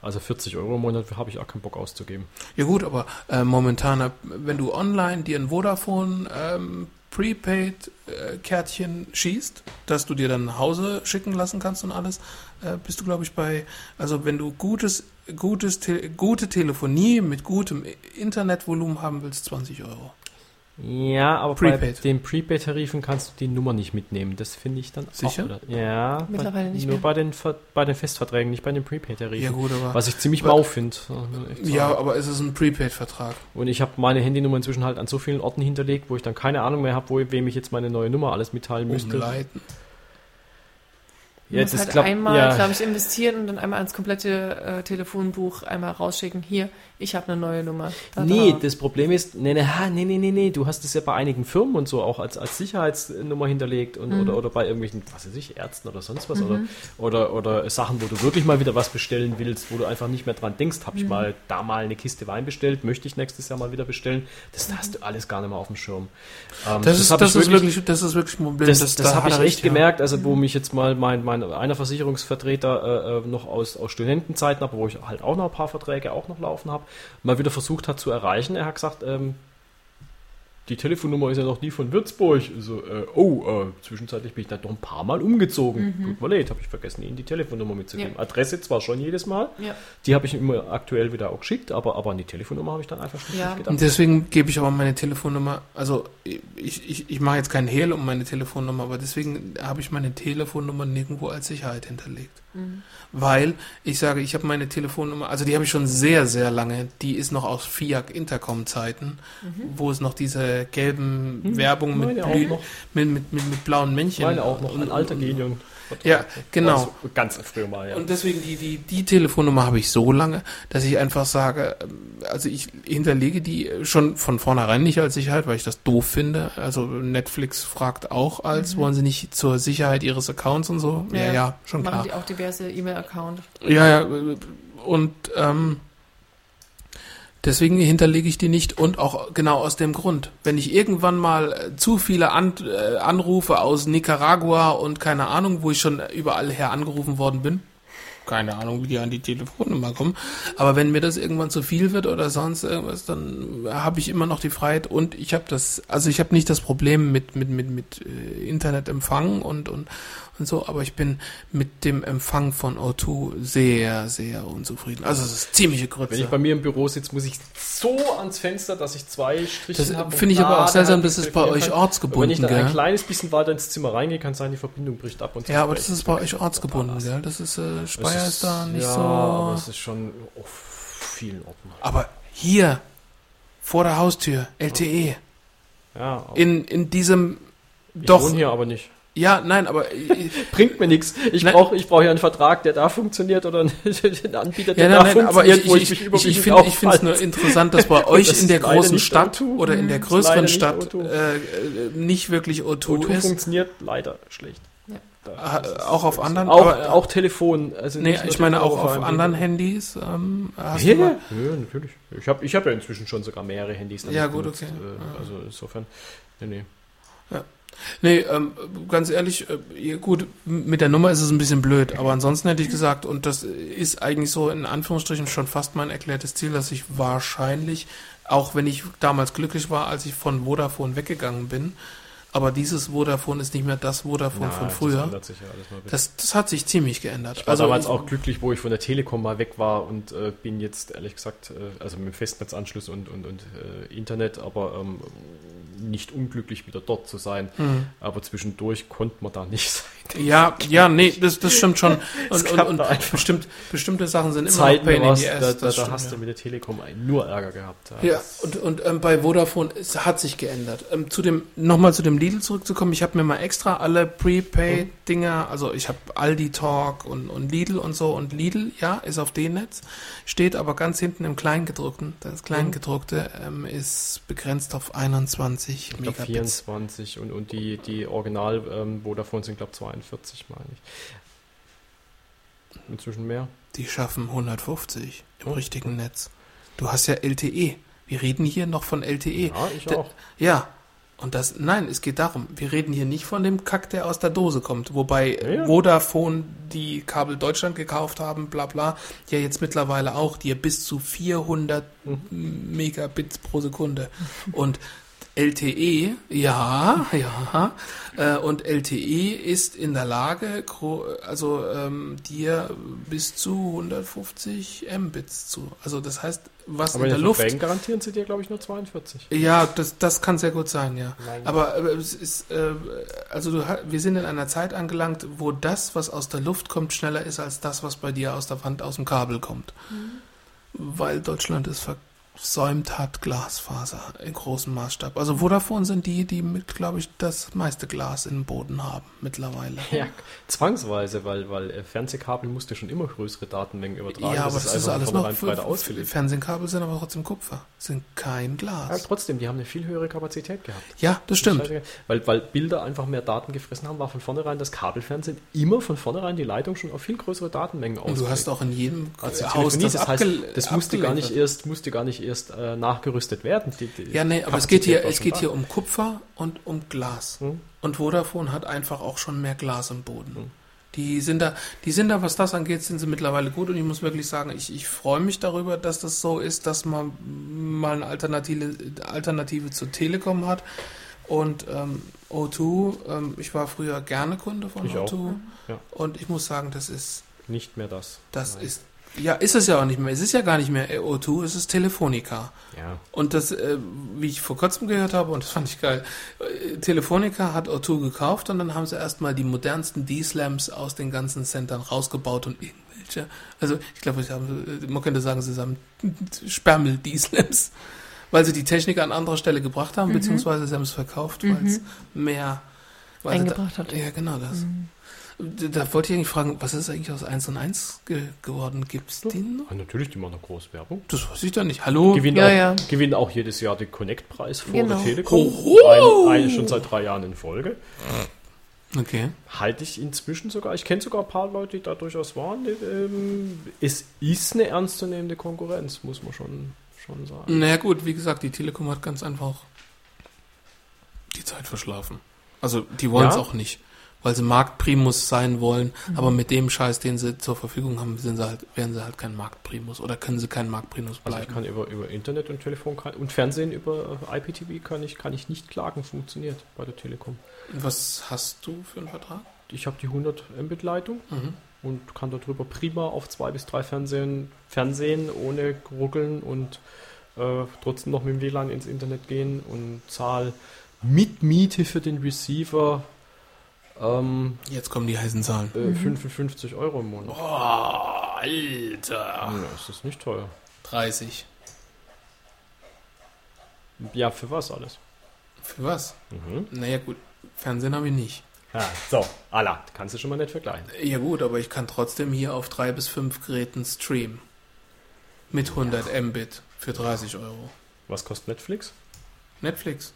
also 40 Euro im Monat habe ich auch keinen Bock auszugeben. Ja gut, aber äh, momentan, äh, wenn du online dir ein Vodafone ähm, Prepaid-Kärtchen schießt, dass du dir dann nach Hause schicken lassen kannst und alles, äh, bist du, glaube ich, bei, also wenn du gutes, gutes, Te gute Telefonie mit gutem Internetvolumen haben willst, 20 Euro. Ja, aber bei Prepaid. den Prepaid-Tarifen kannst du die Nummer nicht mitnehmen. Das finde ich dann Sicher? auch wieder. Ja, Mittlerweile bei, nicht nur mehr. bei den Ver bei den Festverträgen, nicht bei den Prepaid-Tarifen. Ja gut, aber, Was ich ziemlich Aber- mau finde. ja, aber es ist ein Prepaid-Vertrag. Und ich habe meine Handynummer inzwischen halt an so vielen Orten hinterlegt, wo ich dann keine Ahnung mehr habe, wo wem ich jetzt meine neue Nummer alles mitteilen müsste. Umleiten. du Das halt klappt- einmal, ja. glaube ich, investieren und dann einmal ans komplette äh, Telefonbuch einmal rausschicken. Hier, ich habe eine neue Nummer. Da, Nee, da. das Problem ist, nee, nee, nee, nee, nee, nee, du hast es ja bei einigen Firmen und so auch als, als Sicherheitsnummer hinterlegt und, Mhm. oder, oder bei irgendwelchen, was weiß ich, Ärzten oder sonst was oder, oder, oder Sachen, wo du wirklich mal wieder was bestellen willst, wo du einfach nicht mehr dran denkst, habe ich Mhm. mal da mal eine Kiste Wein bestellt, möchte ich nächstes Jahr mal wieder bestellen, das hast du alles gar nicht mehr auf dem Schirm. Ähm, Das, ist, hab das, ich ist wirklich, das ist wirklich ein Problem. das, das, da habe ich echt gemerkt, also wo mich jetzt mal mein, mein einer Versicherungsvertreter äh, äh, noch aus, aus Studentenzeiten, aber wo ich halt auch noch ein paar Verträge auch noch laufen habe, mal wieder versucht hat zu erreichen. Er hat gesagt, ähm, die Telefonnummer ist ja noch die von Würzburg. So, äh, oh, äh, zwischenzeitlich bin ich da doch ein paar Mal umgezogen. Tut mir leid, habe ich vergessen, Ihnen die Telefonnummer mitzugeben. Ja. Adresse zwar schon jedes Mal, Ja. die habe ich immer aktuell wieder auch geschickt, aber, aber an die Telefonnummer habe ich dann einfach nicht Ja. gedacht. Und deswegen gebe ich aber meine Telefonnummer, also ich, ich, ich mache jetzt keinen Hehl um meine Telefonnummer, aber deswegen habe ich meine Telefonnummer nirgendwo als Sicherheit hinterlegt. Weil ich sage, ich habe meine Telefonnummer, also die habe ich schon sehr, sehr lange, die ist noch aus FIAC Intercom Zeiten, wo es noch diese gelben Werbung mit, Blü- mit, mit, mit, mit blauen Männchen. Meine auch noch, ein alter Genion. Ja, genau. Also ganz früher mal, ja. Und deswegen die, die, die Telefonnummer habe ich so lange, dass ich einfach sage, ähm, also ich hinterlege die schon von vornherein nicht als Sicherheit, weil ich das doof finde. Also Netflix fragt auch als, wollen sie nicht zur Sicherheit ihres Accounts und so? Ja, ja, schon Machen klar. die auch diverse E-Mail-Account. Ja, ja, äh, und ähm, deswegen hinterlege ich die nicht und auch genau aus dem Grund. Wenn ich irgendwann mal äh, zu viele An äh, Anrufe aus Nicaragua und keine Ahnung, wo ich schon überall her angerufen worden bin, keine Ahnung, wie die an die Telefonnummer kommen, aber wenn mir das irgendwann zu viel wird oder sonst irgendwas, dann habe ich immer noch die Freiheit und ich habe das, also ich habe nicht das Problem mit mit mit mit äh, Internetempfang und und und so, aber ich bin mit dem Empfang von O2 sehr, sehr unzufrieden. Also es ist ziemliche Wenn ich Grütze. bei mir im Büro sitze, muss ich so ans Fenster, dass ich zwei Striche Das habe. finde ich aber auch seltsam, das ist bei euch Wenn ich ortsgebunden, dann ein kleines bisschen weiter ins Zimmer reingehe, kann sein, die Verbindung bricht ab. Und Ja, aber das ist bei euch ortsgebunden, gell? Das ist, äh, Speyer Das ist da nicht ja, so. aber es ist schon auf vielen Orten. Aber hier, vor der Haustür, LTE, Ja, in, in diesem, ich doch, wohne hier aber nicht. Ja, nein, aber äh, Bringt mir nichts. Ich Nein. brauche ich brauch ja einen Vertrag, der da funktioniert oder einen einen Anbieter, der Ja, da nein, nein, aber funktioniert, ich, wo ich, ich, ich finde ich finde es nur interessant, dass bei euch Das in der großen nicht Stadt O2. oder in der größeren nicht Stadt O2. äh, äh, nicht wirklich O2 O2 ist. funktioniert leider schlecht. Ja. Äh, auch auf anderen, Auch, aber, auch Telefon. Also nee, nicht ich meine auch auf anderen Handys. Ähm, hast Ja, du mal, ja, natürlich. Ich habe ich hab ja inzwischen schon sogar mehrere Handys. Ja, gut, benutzt, okay. Äh, also insofern, nee, nee. Nee, ähm, ganz ehrlich, äh, gut, mit der Nummer ist es ein bisschen blöd, aber ansonsten hätte ich gesagt, und das ist eigentlich so in Anführungsstrichen schon fast mein erklärtes Ziel, dass ich wahrscheinlich, auch wenn ich damals glücklich war, als ich von Vodafone weggegangen bin, aber dieses Vodafone ist nicht mehr das Vodafone von das früher. ändert sich ja alles mal. Das, das hat sich ziemlich geändert. Ich war damals ich- auch glücklich, wo ich von der Telekom mal weg war und äh, bin jetzt ehrlich gesagt, äh, also mit dem Festnetzanschluss und, und, und äh, Internet, aber ähm, nicht unglücklich wieder dort zu sein. Hm. Aber zwischendurch konnte man da nicht sein. Ja, ja, nee, das, das stimmt schon. Und, und, und einfach. bestimmt, bestimmte Sachen sind immer Zeiten noch Pain in war's, the da, Ass. da, da stimmt, hast ja. du mit der Telekom einen nur Ärger gehabt. Ja, Das- und, und ähm, bei Vodafone es hat sich geändert. Ähm, zu dem nochmal zu dem Lidl zurückzukommen. Ich habe mir mal extra alle Prepaid-Dinger, also ich habe Aldi Talk und, und Lidl und so und Lidl, ja, ist auf D-Netz, steht aber ganz hinten im Kleingedruckten. Das Kleingedruckte ähm, ist begrenzt auf 21 Ich glaube Megabits. 24 und, und die, die Original ähm, Vodafone sind glaube 42, meine ich. Inzwischen mehr. Die schaffen 150 im Oh. richtigen Netz. Du hast ja LTE. Wir reden hier noch von LTE. Ja, ich Da- auch. Ja. Und das, nein, es geht darum, wir reden hier nicht von dem Kack, der aus der Dose kommt, wobei Ja, ja. Vodafone, die Kabel Deutschland gekauft haben, bla bla, ja jetzt mittlerweile auch dir bis zu 400 Mhm. Megabits pro Sekunde. Und LTE, ja, ja, äh, und LTE ist in der Lage, also ähm, dir bis zu 150 Mbits zu. Also das heißt, was Aber in in der den Luft Verträgen garantieren sie dir, glaube ich, nur 42. ja, das, das kann sehr gut sein, ja. Nein. Aber äh, es ist, äh, also du, wir sind in einer Zeit angelangt, wo das, was aus der Luft kommt, schneller ist als das, was bei dir aus der Wand, aus dem Kabel kommt. Weil Deutschland es versäumt hat, Glasfaser in großem Maßstab. Also Vodafone sind die, die mit, glaube ich, das meiste Glas im Boden haben mittlerweile. Ja, zwangsweise, weil, weil äh, Fernsehkabel musste schon immer größere Datenmengen übertragen. ja, aber das ist einfach alles noch. breiter ausgelegt. Fernsehkabel sind aber trotzdem Kupfer, sind kein Ja, Glas. trotzdem, die haben eine viel höhere Kapazität gehabt. Ja, das stimmt. Scheißegal. Weil, weil Bilder einfach mehr Daten gefressen haben, war von vornherein das Kabelfernsehen immer von vornherein die Leitung schon auf viel größere Datenmengen Und du hast auch in jedem also Haus das, das heißt, das musste gar nicht erst, musste gar nicht erst äh, nachgerüstet werden. Die, die Ja, nee, aber es geht hier, es geht hier um Kupfer und um Glas. Hm? Und Vodafone hat einfach auch schon mehr Glas im Boden. Hm. Die sind da, die sind da, was das angeht, sind sie mittlerweile gut und ich muss wirklich sagen, ich, ich freue mich darüber, dass das so ist, dass man mal eine Alternative, Alternative zur Telekom hat. Und ähm, O2, ähm, ich war früher gerne Kunde von Ich auch. O2 Ja. und ich muss sagen, das ist, Nicht mehr das. das Nein. ist, ja, ist es ja auch nicht mehr. Es ist ja gar nicht mehr O2, es ist Telefonica. Ja. Und das, äh, wie ich vor kurzem gehört habe, und das fand ich geil, äh, Telefonica hat O2 gekauft und dann haben sie erstmal die modernsten D-Slams aus den ganzen Centern rausgebaut und irgendwelche, also ich glaube, äh, man könnte sagen, sie haben Spermel-D-Slams, weil sie die Technik an anderer Stelle gebracht haben, beziehungsweise sie haben es verkauft, weil es mehr weil sie Eingebracht da, hat. Ja, genau das. Da, da wollte ich eigentlich fragen, was ist eigentlich aus 1 und 1 ge geworden? Gibt's die noch? Ah, natürlich, die machen noch groß Werbung. Das weiß ich doch nicht. Hallo? Gewinnen, Ja, auch, ja. gewinnen auch jedes Jahr den Connect-Preis vor Genau. der Telekom. Ein, ein, schon seit drei Jahren in Folge. Okay. Halte ich inzwischen sogar. Ich kenne sogar ein paar Leute, die da durchaus waren. Ähm, es ist eine ernstzunehmende Konkurrenz, muss man schon, schon sagen. Naja gut, wie gesagt, die Telekom hat ganz einfach die Zeit verschlafen. Also die wollen es Ja? auch nicht, weil sie Marktprimus sein wollen, aber mit dem Scheiß, den sie zur Verfügung haben, sind sie halt, werden sie halt kein Marktprimus oder können sie kein Marktprimus Also ich bleiben. kann über, über Internet und Telefon kann, und Fernsehen über äh, IPTV kann ich, kann ich nicht klagen, funktioniert bei der Telekom. Was hast du für einen Vertrag? Ich habe die 100 Mbit Leitung Mhm. und kann darüber prima auf zwei bis drei Fernsehen, Fernsehen ohne ruckeln und äh, trotzdem noch mit dem WLAN ins Internet gehen und zahl mit Miete für den Receiver ähm, Jetzt kommen die heißen Zahlen. äh, 55 Euro im Monat. Oh, Alter. Ja, das ist nicht teuer. 30. Ja, für was alles? Für was? Mhm. Naja gut, Fernsehen habe ich nicht. Ja, so, Allah, kannst du schon mal nicht vergleichen. Ja gut, aber ich kann trotzdem hier auf drei bis fünf Geräten streamen. Mit 100 Mbit für 30 Euro. Was kostet Netflix? Netflix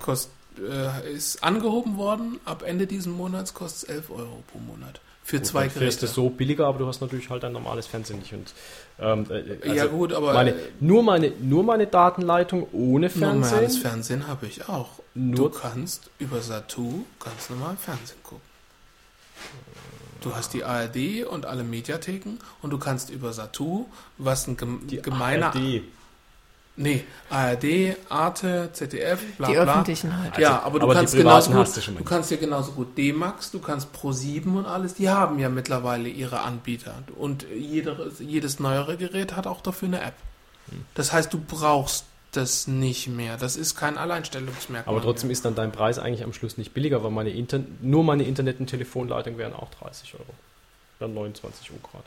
kost, äh, ist angehoben worden. Ab Ende diesen Monats kostet es 11 Euro pro Monat. Für zwei Gut, dann wärst Geräte. du so billiger, aber du hast natürlich halt ein normales Fernsehen nicht. Und, ähm, äh, also ja gut, aber meine, äh, nur, meine, nur meine Datenleitung ohne normales Fernsehen. Fernsehen habe ich auch. Nur- du kannst über Satu ganz normal Fernsehen gucken. Du hast die ARD und alle Mediatheken und du kannst über Satu, was ein gem Die gemeiner... ARD. Nee, ARD, Arte, ZDF, bla Die bla. öffentlichen halt. ja, aber du aber kannst genauso gut, du du kannst ja genauso gut D-Max, du kannst Pro7 und alles, die haben ja mittlerweile ihre Anbieter. Und jedes, jedes neuere Gerät hat auch dafür eine App. Hm. Das heißt, du brauchst das nicht mehr. Das ist kein Alleinstellungsmerkmal. Aber trotzdem ist dann dein Preis eigentlich am Schluss nicht billiger, weil meine Inter nur meine Internet- und Telefonleitung wären auch 30 Euro. Dann 29 Euro gerade.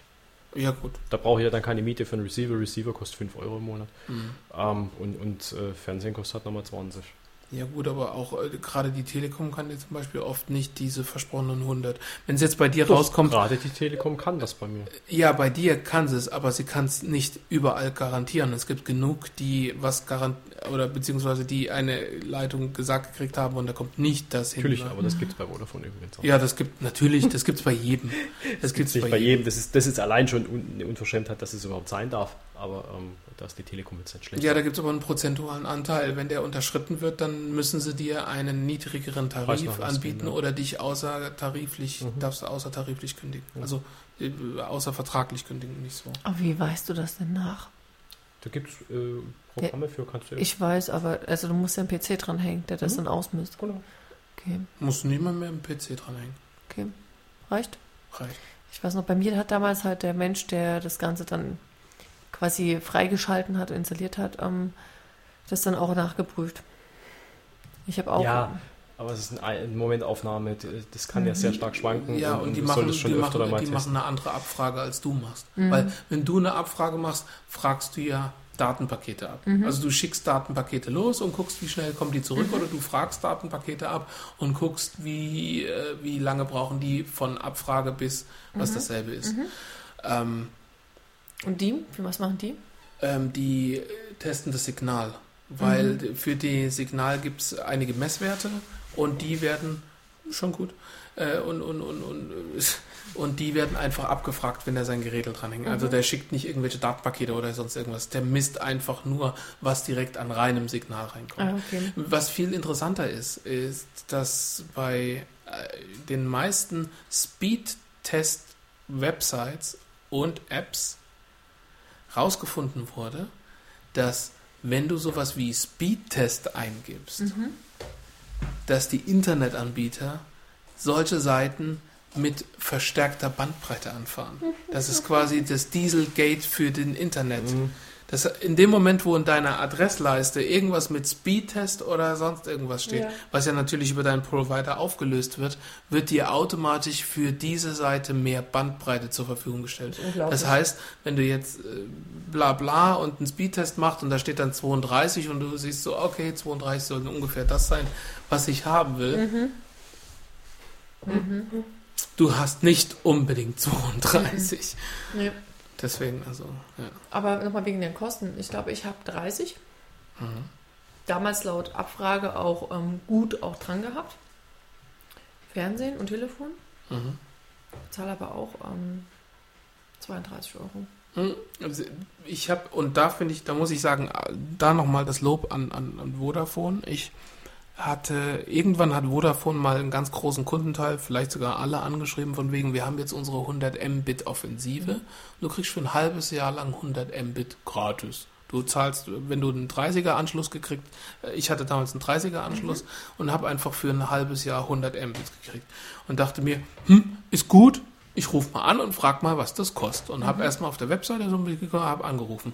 Ja, gut. Da brauche ich ja dann keine Miete für einen Receiver. Receiver kostet 5 Euro im Monat. Mhm. Ähm, und und äh, Fernsehen kostet halt nochmal 20. Ja gut, aber auch äh, gerade die Telekom kann dir zum Beispiel oft nicht diese versprochenen 100. Wenn es jetzt bei dir rauskommt, Gerade die Telekom kann das bei mir. Ja, bei dir kann sie es, aber sie kann es nicht überall garantieren. Es gibt genug, die was garant oder beziehungsweise die eine Leitung gesagt gekriegt haben und da kommt nicht das hin. Natürlich, aber das gibt es bei Vodafone übrigens auch. Ja, das gibt natürlich, das gibt's bei jedem. Das gibt's nicht bei jedem. Das ist, das ist allein schon un, eine Unverschämtheit, dass es überhaupt sein darf. Aber ähm, da ist die Telekom jetzt nicht schlecht. Ja, da gibt's aber einen prozentualen Anteil. Wenn der unterschritten wird, dann müssen sie dir einen niedrigeren Tarif anbieten ja. oder dich außertariflich, Mhm. darfst du außertariflich kündigen. Ja. Also äh, außervertraglich kündigen, nicht so. Aber wie weißt du das denn nach? Da gibt es äh, Programme für, kannst du Ich weiß, aber also du musst ja einen PC dranhängen, der das Mhm. dann ausmisst. Genau. Mhm. Okay, Musst du nicht mal mehr im PC dranhängen. okay. Reicht? Reicht. Ich weiß noch, bei mir hat damals halt der Mensch, der das Ganze dann quasi freigeschalten hat, installiert hat, ähm, das dann auch nachgeprüft. Ich habe auch. Ja, aber es ist eine Momentaufnahme, die- das kann ja sehr stark schwanken. Ja, und, die du machen, die, öfter machen, mal die machen eine andere Abfrage, als du machst. Mhm. Weil wenn du eine Abfrage machst, fragst du ja Datenpakete ab. Mhm. Also du schickst Datenpakete los und guckst, wie schnell kommen die zurück oder du fragst Datenpakete ab und guckst, wie, äh, wie lange brauchen die von Abfrage bis was dasselbe ist. Ähm, Und die? Was machen die? ähm, die äh, testen das Signal, weil d- für die Signal gibt es einige Messwerte und die werden schon gut äh, und, und, und, und, und die werden einfach abgefragt, wenn er sein Gerät dranhängt. Also der schickt nicht irgendwelche Datenpakete oder sonst irgendwas. Der misst einfach nur, was direkt an reinem Signal reinkommt. Ah, okay. Was viel interessanter ist, ist, dass bei äh, den meisten Speed-Test-Websites und Apps rausgefunden wurde, dass wenn du sowas wie Speedtest eingibst, dass die Internetanbieter solche Seiten mit verstärkter Bandbreite anfahren. Das ist quasi das Dieselgate für den Internet. Das, in dem Moment, wo in deiner Adressleiste irgendwas mit Speedtest oder sonst irgendwas steht, Ja. was ja natürlich über deinen Provider aufgelöst wird, wird dir automatisch für diese Seite mehr Bandbreite zur Verfügung gestellt. Das heißt, wenn du jetzt äh, bla bla und einen Speedtest machst und da steht dann 32 und du siehst so, okay, 32 soll ungefähr das sein, was ich haben will. Du hast nicht unbedingt 32. Nee. Deswegen, also, ja. Aber nochmal wegen den Kosten. Ich glaube, ich habe 30. Mhm. Damals laut Abfrage auch ähm, gut auch dran gehabt. Fernsehen und Telefon. Mhm. Zahle aber auch ähm, 32 Euro. Hm, also Ich habe, und da finde ich, da muss ich sagen, da nochmal das Lob an, an, an Vodafone. Ich hatte, irgendwann hat Vodafone mal einen ganz großen Kundenteil, vielleicht sogar alle angeschrieben, von wegen, wir haben jetzt unsere 100 Mbit Offensive. Du kriegst für ein halbes Jahr lang 100 Mbit gratis. Du zahlst, wenn du einen 30er Anschluss gekriegt, äh, ich hatte damals einen 30er Anschluss und habe einfach für ein halbes Jahr 100 Mbit gekriegt und dachte mir, hm, ist gut, ich rufe mal an und frage mal, was das kostet. Und habe erstmal auf der Webseite so ein bisschen angerufen.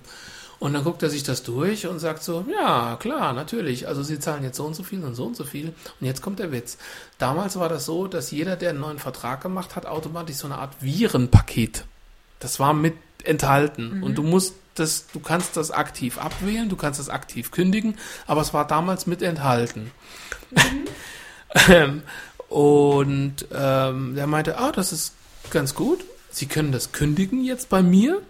Und dann guckt er sich das durch und sagt so, ja, klar, natürlich. Also sie zahlen jetzt so und so viel und so und so viel. Und jetzt kommt der Witz. Damals war das so, dass jeder, der einen neuen Vertrag gemacht hat, automatisch so eine Art Virenpaket. Das war mit enthalten. Und du musst das, du kannst das aktiv abwählen, du kannst das aktiv kündigen, aber es war damals mit enthalten. Ähm, Und ähm, der meinte, ah, das ist ganz gut. Sie können das kündigen jetzt bei mir.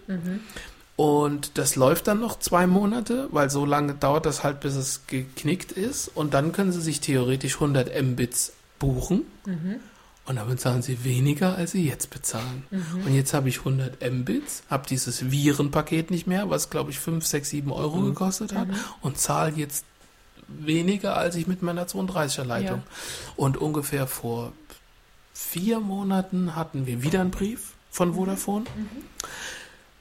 Und das läuft dann noch zwei Monate, weil so lange dauert das halt, bis es geknickt ist. Und dann können Sie sich theoretisch 100 Mbits buchen. Und dann bezahlen Sie weniger, als Sie jetzt bezahlen. Und jetzt habe ich 100 Mbits, habe dieses Virenpaket nicht mehr, was glaube ich 5, 6, 7 Euro gekostet hat. Und zahle jetzt weniger, als ich mit meiner 32er Leitung. Und ungefähr vor vier Monaten hatten wir wieder einen Brief von Vodafone.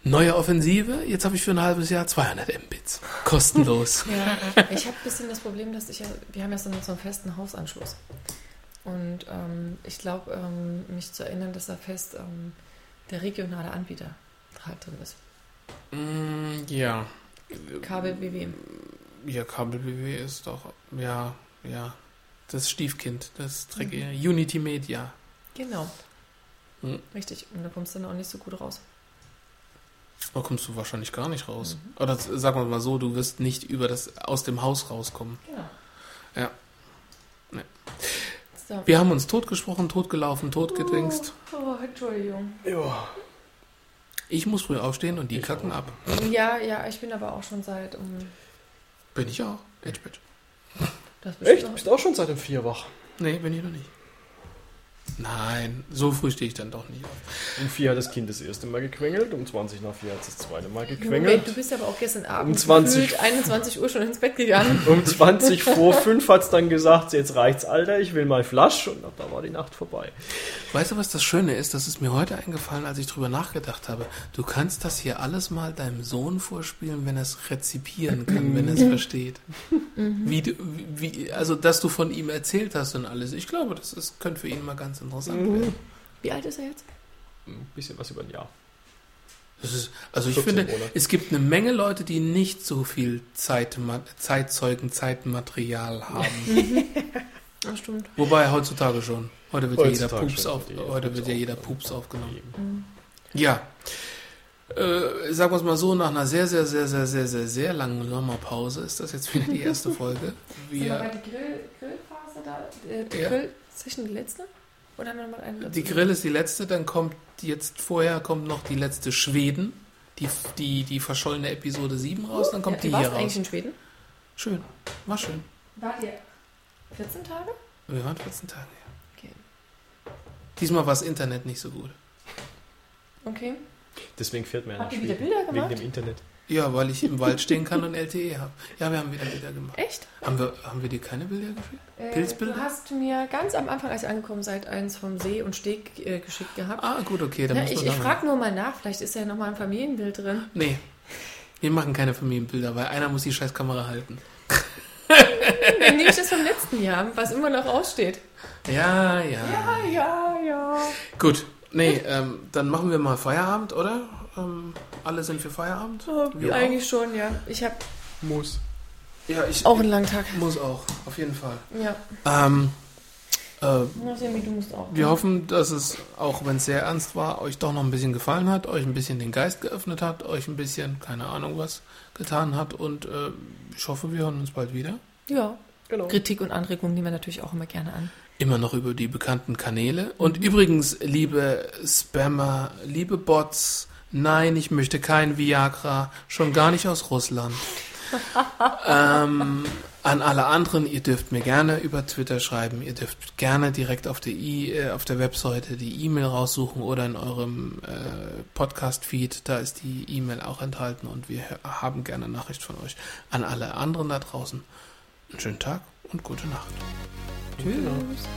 Neue Offensive, jetzt habe ich für ein halbes Jahr 200 Mbits. Kostenlos. Ja, ich habe ein bisschen das Problem, dass ich ja, wir haben ja so einen, so einen festen Hausanschluss. Und ähm, ich glaube, ähm, mich zu erinnern, dass da fest ähm, der regionale Anbieter halt drin ist. Mm, ja. Kabel BW. Ja, Kabel-BW ist doch, ja, ja. Das Stiefkind, das Dreck, Unity Media. Genau. Hm. Richtig. Und da kommst du dann auch nicht so gut raus. Da kommst du wahrscheinlich gar nicht raus. Oder sagen wir mal so, du wirst nicht über das aus dem Haus rauskommen. Genau. Ja. So. Wir haben uns totgesprochen, totgelaufen, totgedingst. Oh, Entschuldigung. Ja. Ich muss früh aufstehen und die kacken ab. Ja, ja, ich bin aber auch schon seit um Bin ich auch. Edge das Echt? Bist auch schon seit dem vier wach? Nee, bin ich noch nicht. Nein, so früh stehe ich dann doch nicht auf. Um vier hat das Kind das erste Mal gequengelt, um 20 nach vier hat es das zweite Mal Moment, gequengelt. du bist aber auch gestern Abend Um 20 gefühlt 21 Uhr schon ins Bett gegangen. Um 20 vor fünf hat es dann gesagt, jetzt reicht's, Alter, ich will mal Flasch. Und ab da war die Nacht vorbei. Weißt du, was das Schöne ist? Das ist mir heute eingefallen, als ich drüber nachgedacht habe. Du kannst das hier alles mal deinem Sohn vorspielen, wenn er es rezipieren kann, wenn er es versteht. Wie, du, wie, also, dass du von ihm erzählt hast und alles. Ich glaube, das ist, könnte für ihn mal ganz interessant werden. Wie alt ist er jetzt? Ein bisschen was über ein Jahr. Das ist, also ich 14 finde, Monate. es gibt eine Menge Leute, die nicht so viel Zeit, Zeitzeugen, Zeitmaterial haben. Ach, stimmt. Wobei heutzutage schon. Heute wird ja jeder Heutzutage Pups auf, wird heute Pups wird ja jeder aufgenommen. Pups aufgenommen. Eben. Ja. Äh, sagen wir es mal so, nach einer sehr, sehr, sehr, sehr, sehr, sehr, sehr langen Sommerpause ist das jetzt wieder die erste Folge. Sag mal, Wir, war die Grill, Grillphase da? Äh, die Ja. Grill-Session die letzte? Oder haben wir noch mal eine dazu? die Grill ist die letzte, dann kommt jetzt vorher kommt noch die letzte Schweden, die, die, die verschollene Episode 7 raus, dann kommt ja, die hier warst raus. eigentlich in Schweden? Schön, war schön. Wart ihr 14 Tage? Wir waren 14 Tage, ja. Okay. Diesmal war das Internet nicht so gut. Okay. Deswegen fährt man ja nach Habt ihr wieder Schweden. Bilder Wegen gemacht? dem Internet. Ja, weil ich im Wald stehen kann und LTE habe. Ja, wir haben wieder Bilder gemacht. Echt? Haben wir, haben wir dir keine Bilder geschickt? Äh, Pilzbilder? Du hast mir ganz am Anfang, als ihr angekommen seid, eins vom See und Steg äh, geschickt gehabt. Ah, gut, okay, dann Ja, ich ich frage nur mal nach, vielleicht ist ja nochmal ein Familienbild drin. Nee, wir machen keine Familienbilder, weil einer muss die scheiß Kamera halten. Dann nehme ich das vom letzten Jahr, was immer noch aussteht. Ja, ja. Ja, ja, ja. Gut, nee, ähm, dann machen wir mal Feierabend, oder? Ähm, alle sind für Feierabend? Oh, auch? eigentlich schon, ja. Ich habe Muss. Ja, ich auch einen langen Tag. muss auch, auf jeden Fall. Ja. Ähm, äh, Na, Sammy, du musst auch. wir hoffen, dass es, auch wenn es sehr ernst war, euch doch noch ein bisschen gefallen hat, euch ein bisschen den Geist geöffnet hat, euch ein bisschen, keine Ahnung was, getan hat und äh, ich hoffe, wir hören uns bald wieder. Ja. Genau. Kritik und Anregungen nehmen wir natürlich auch immer gerne an. Immer noch über die bekannten Kanäle. Und übrigens, liebe Spammer, liebe Bots, nein, ich möchte kein Viagra, schon gar nicht aus Russland. ähm, an alle anderen, ihr dürft mir gerne über Twitter schreiben, ihr dürft gerne direkt auf der, I, äh, auf der Webseite die E-Mail raussuchen oder in eurem äh, Podcast-Feed, da ist die E-Mail auch enthalten und wir haben gerne Nachricht von euch. An alle anderen da draußen, einen schönen Tag und gute Nacht. Tschüss.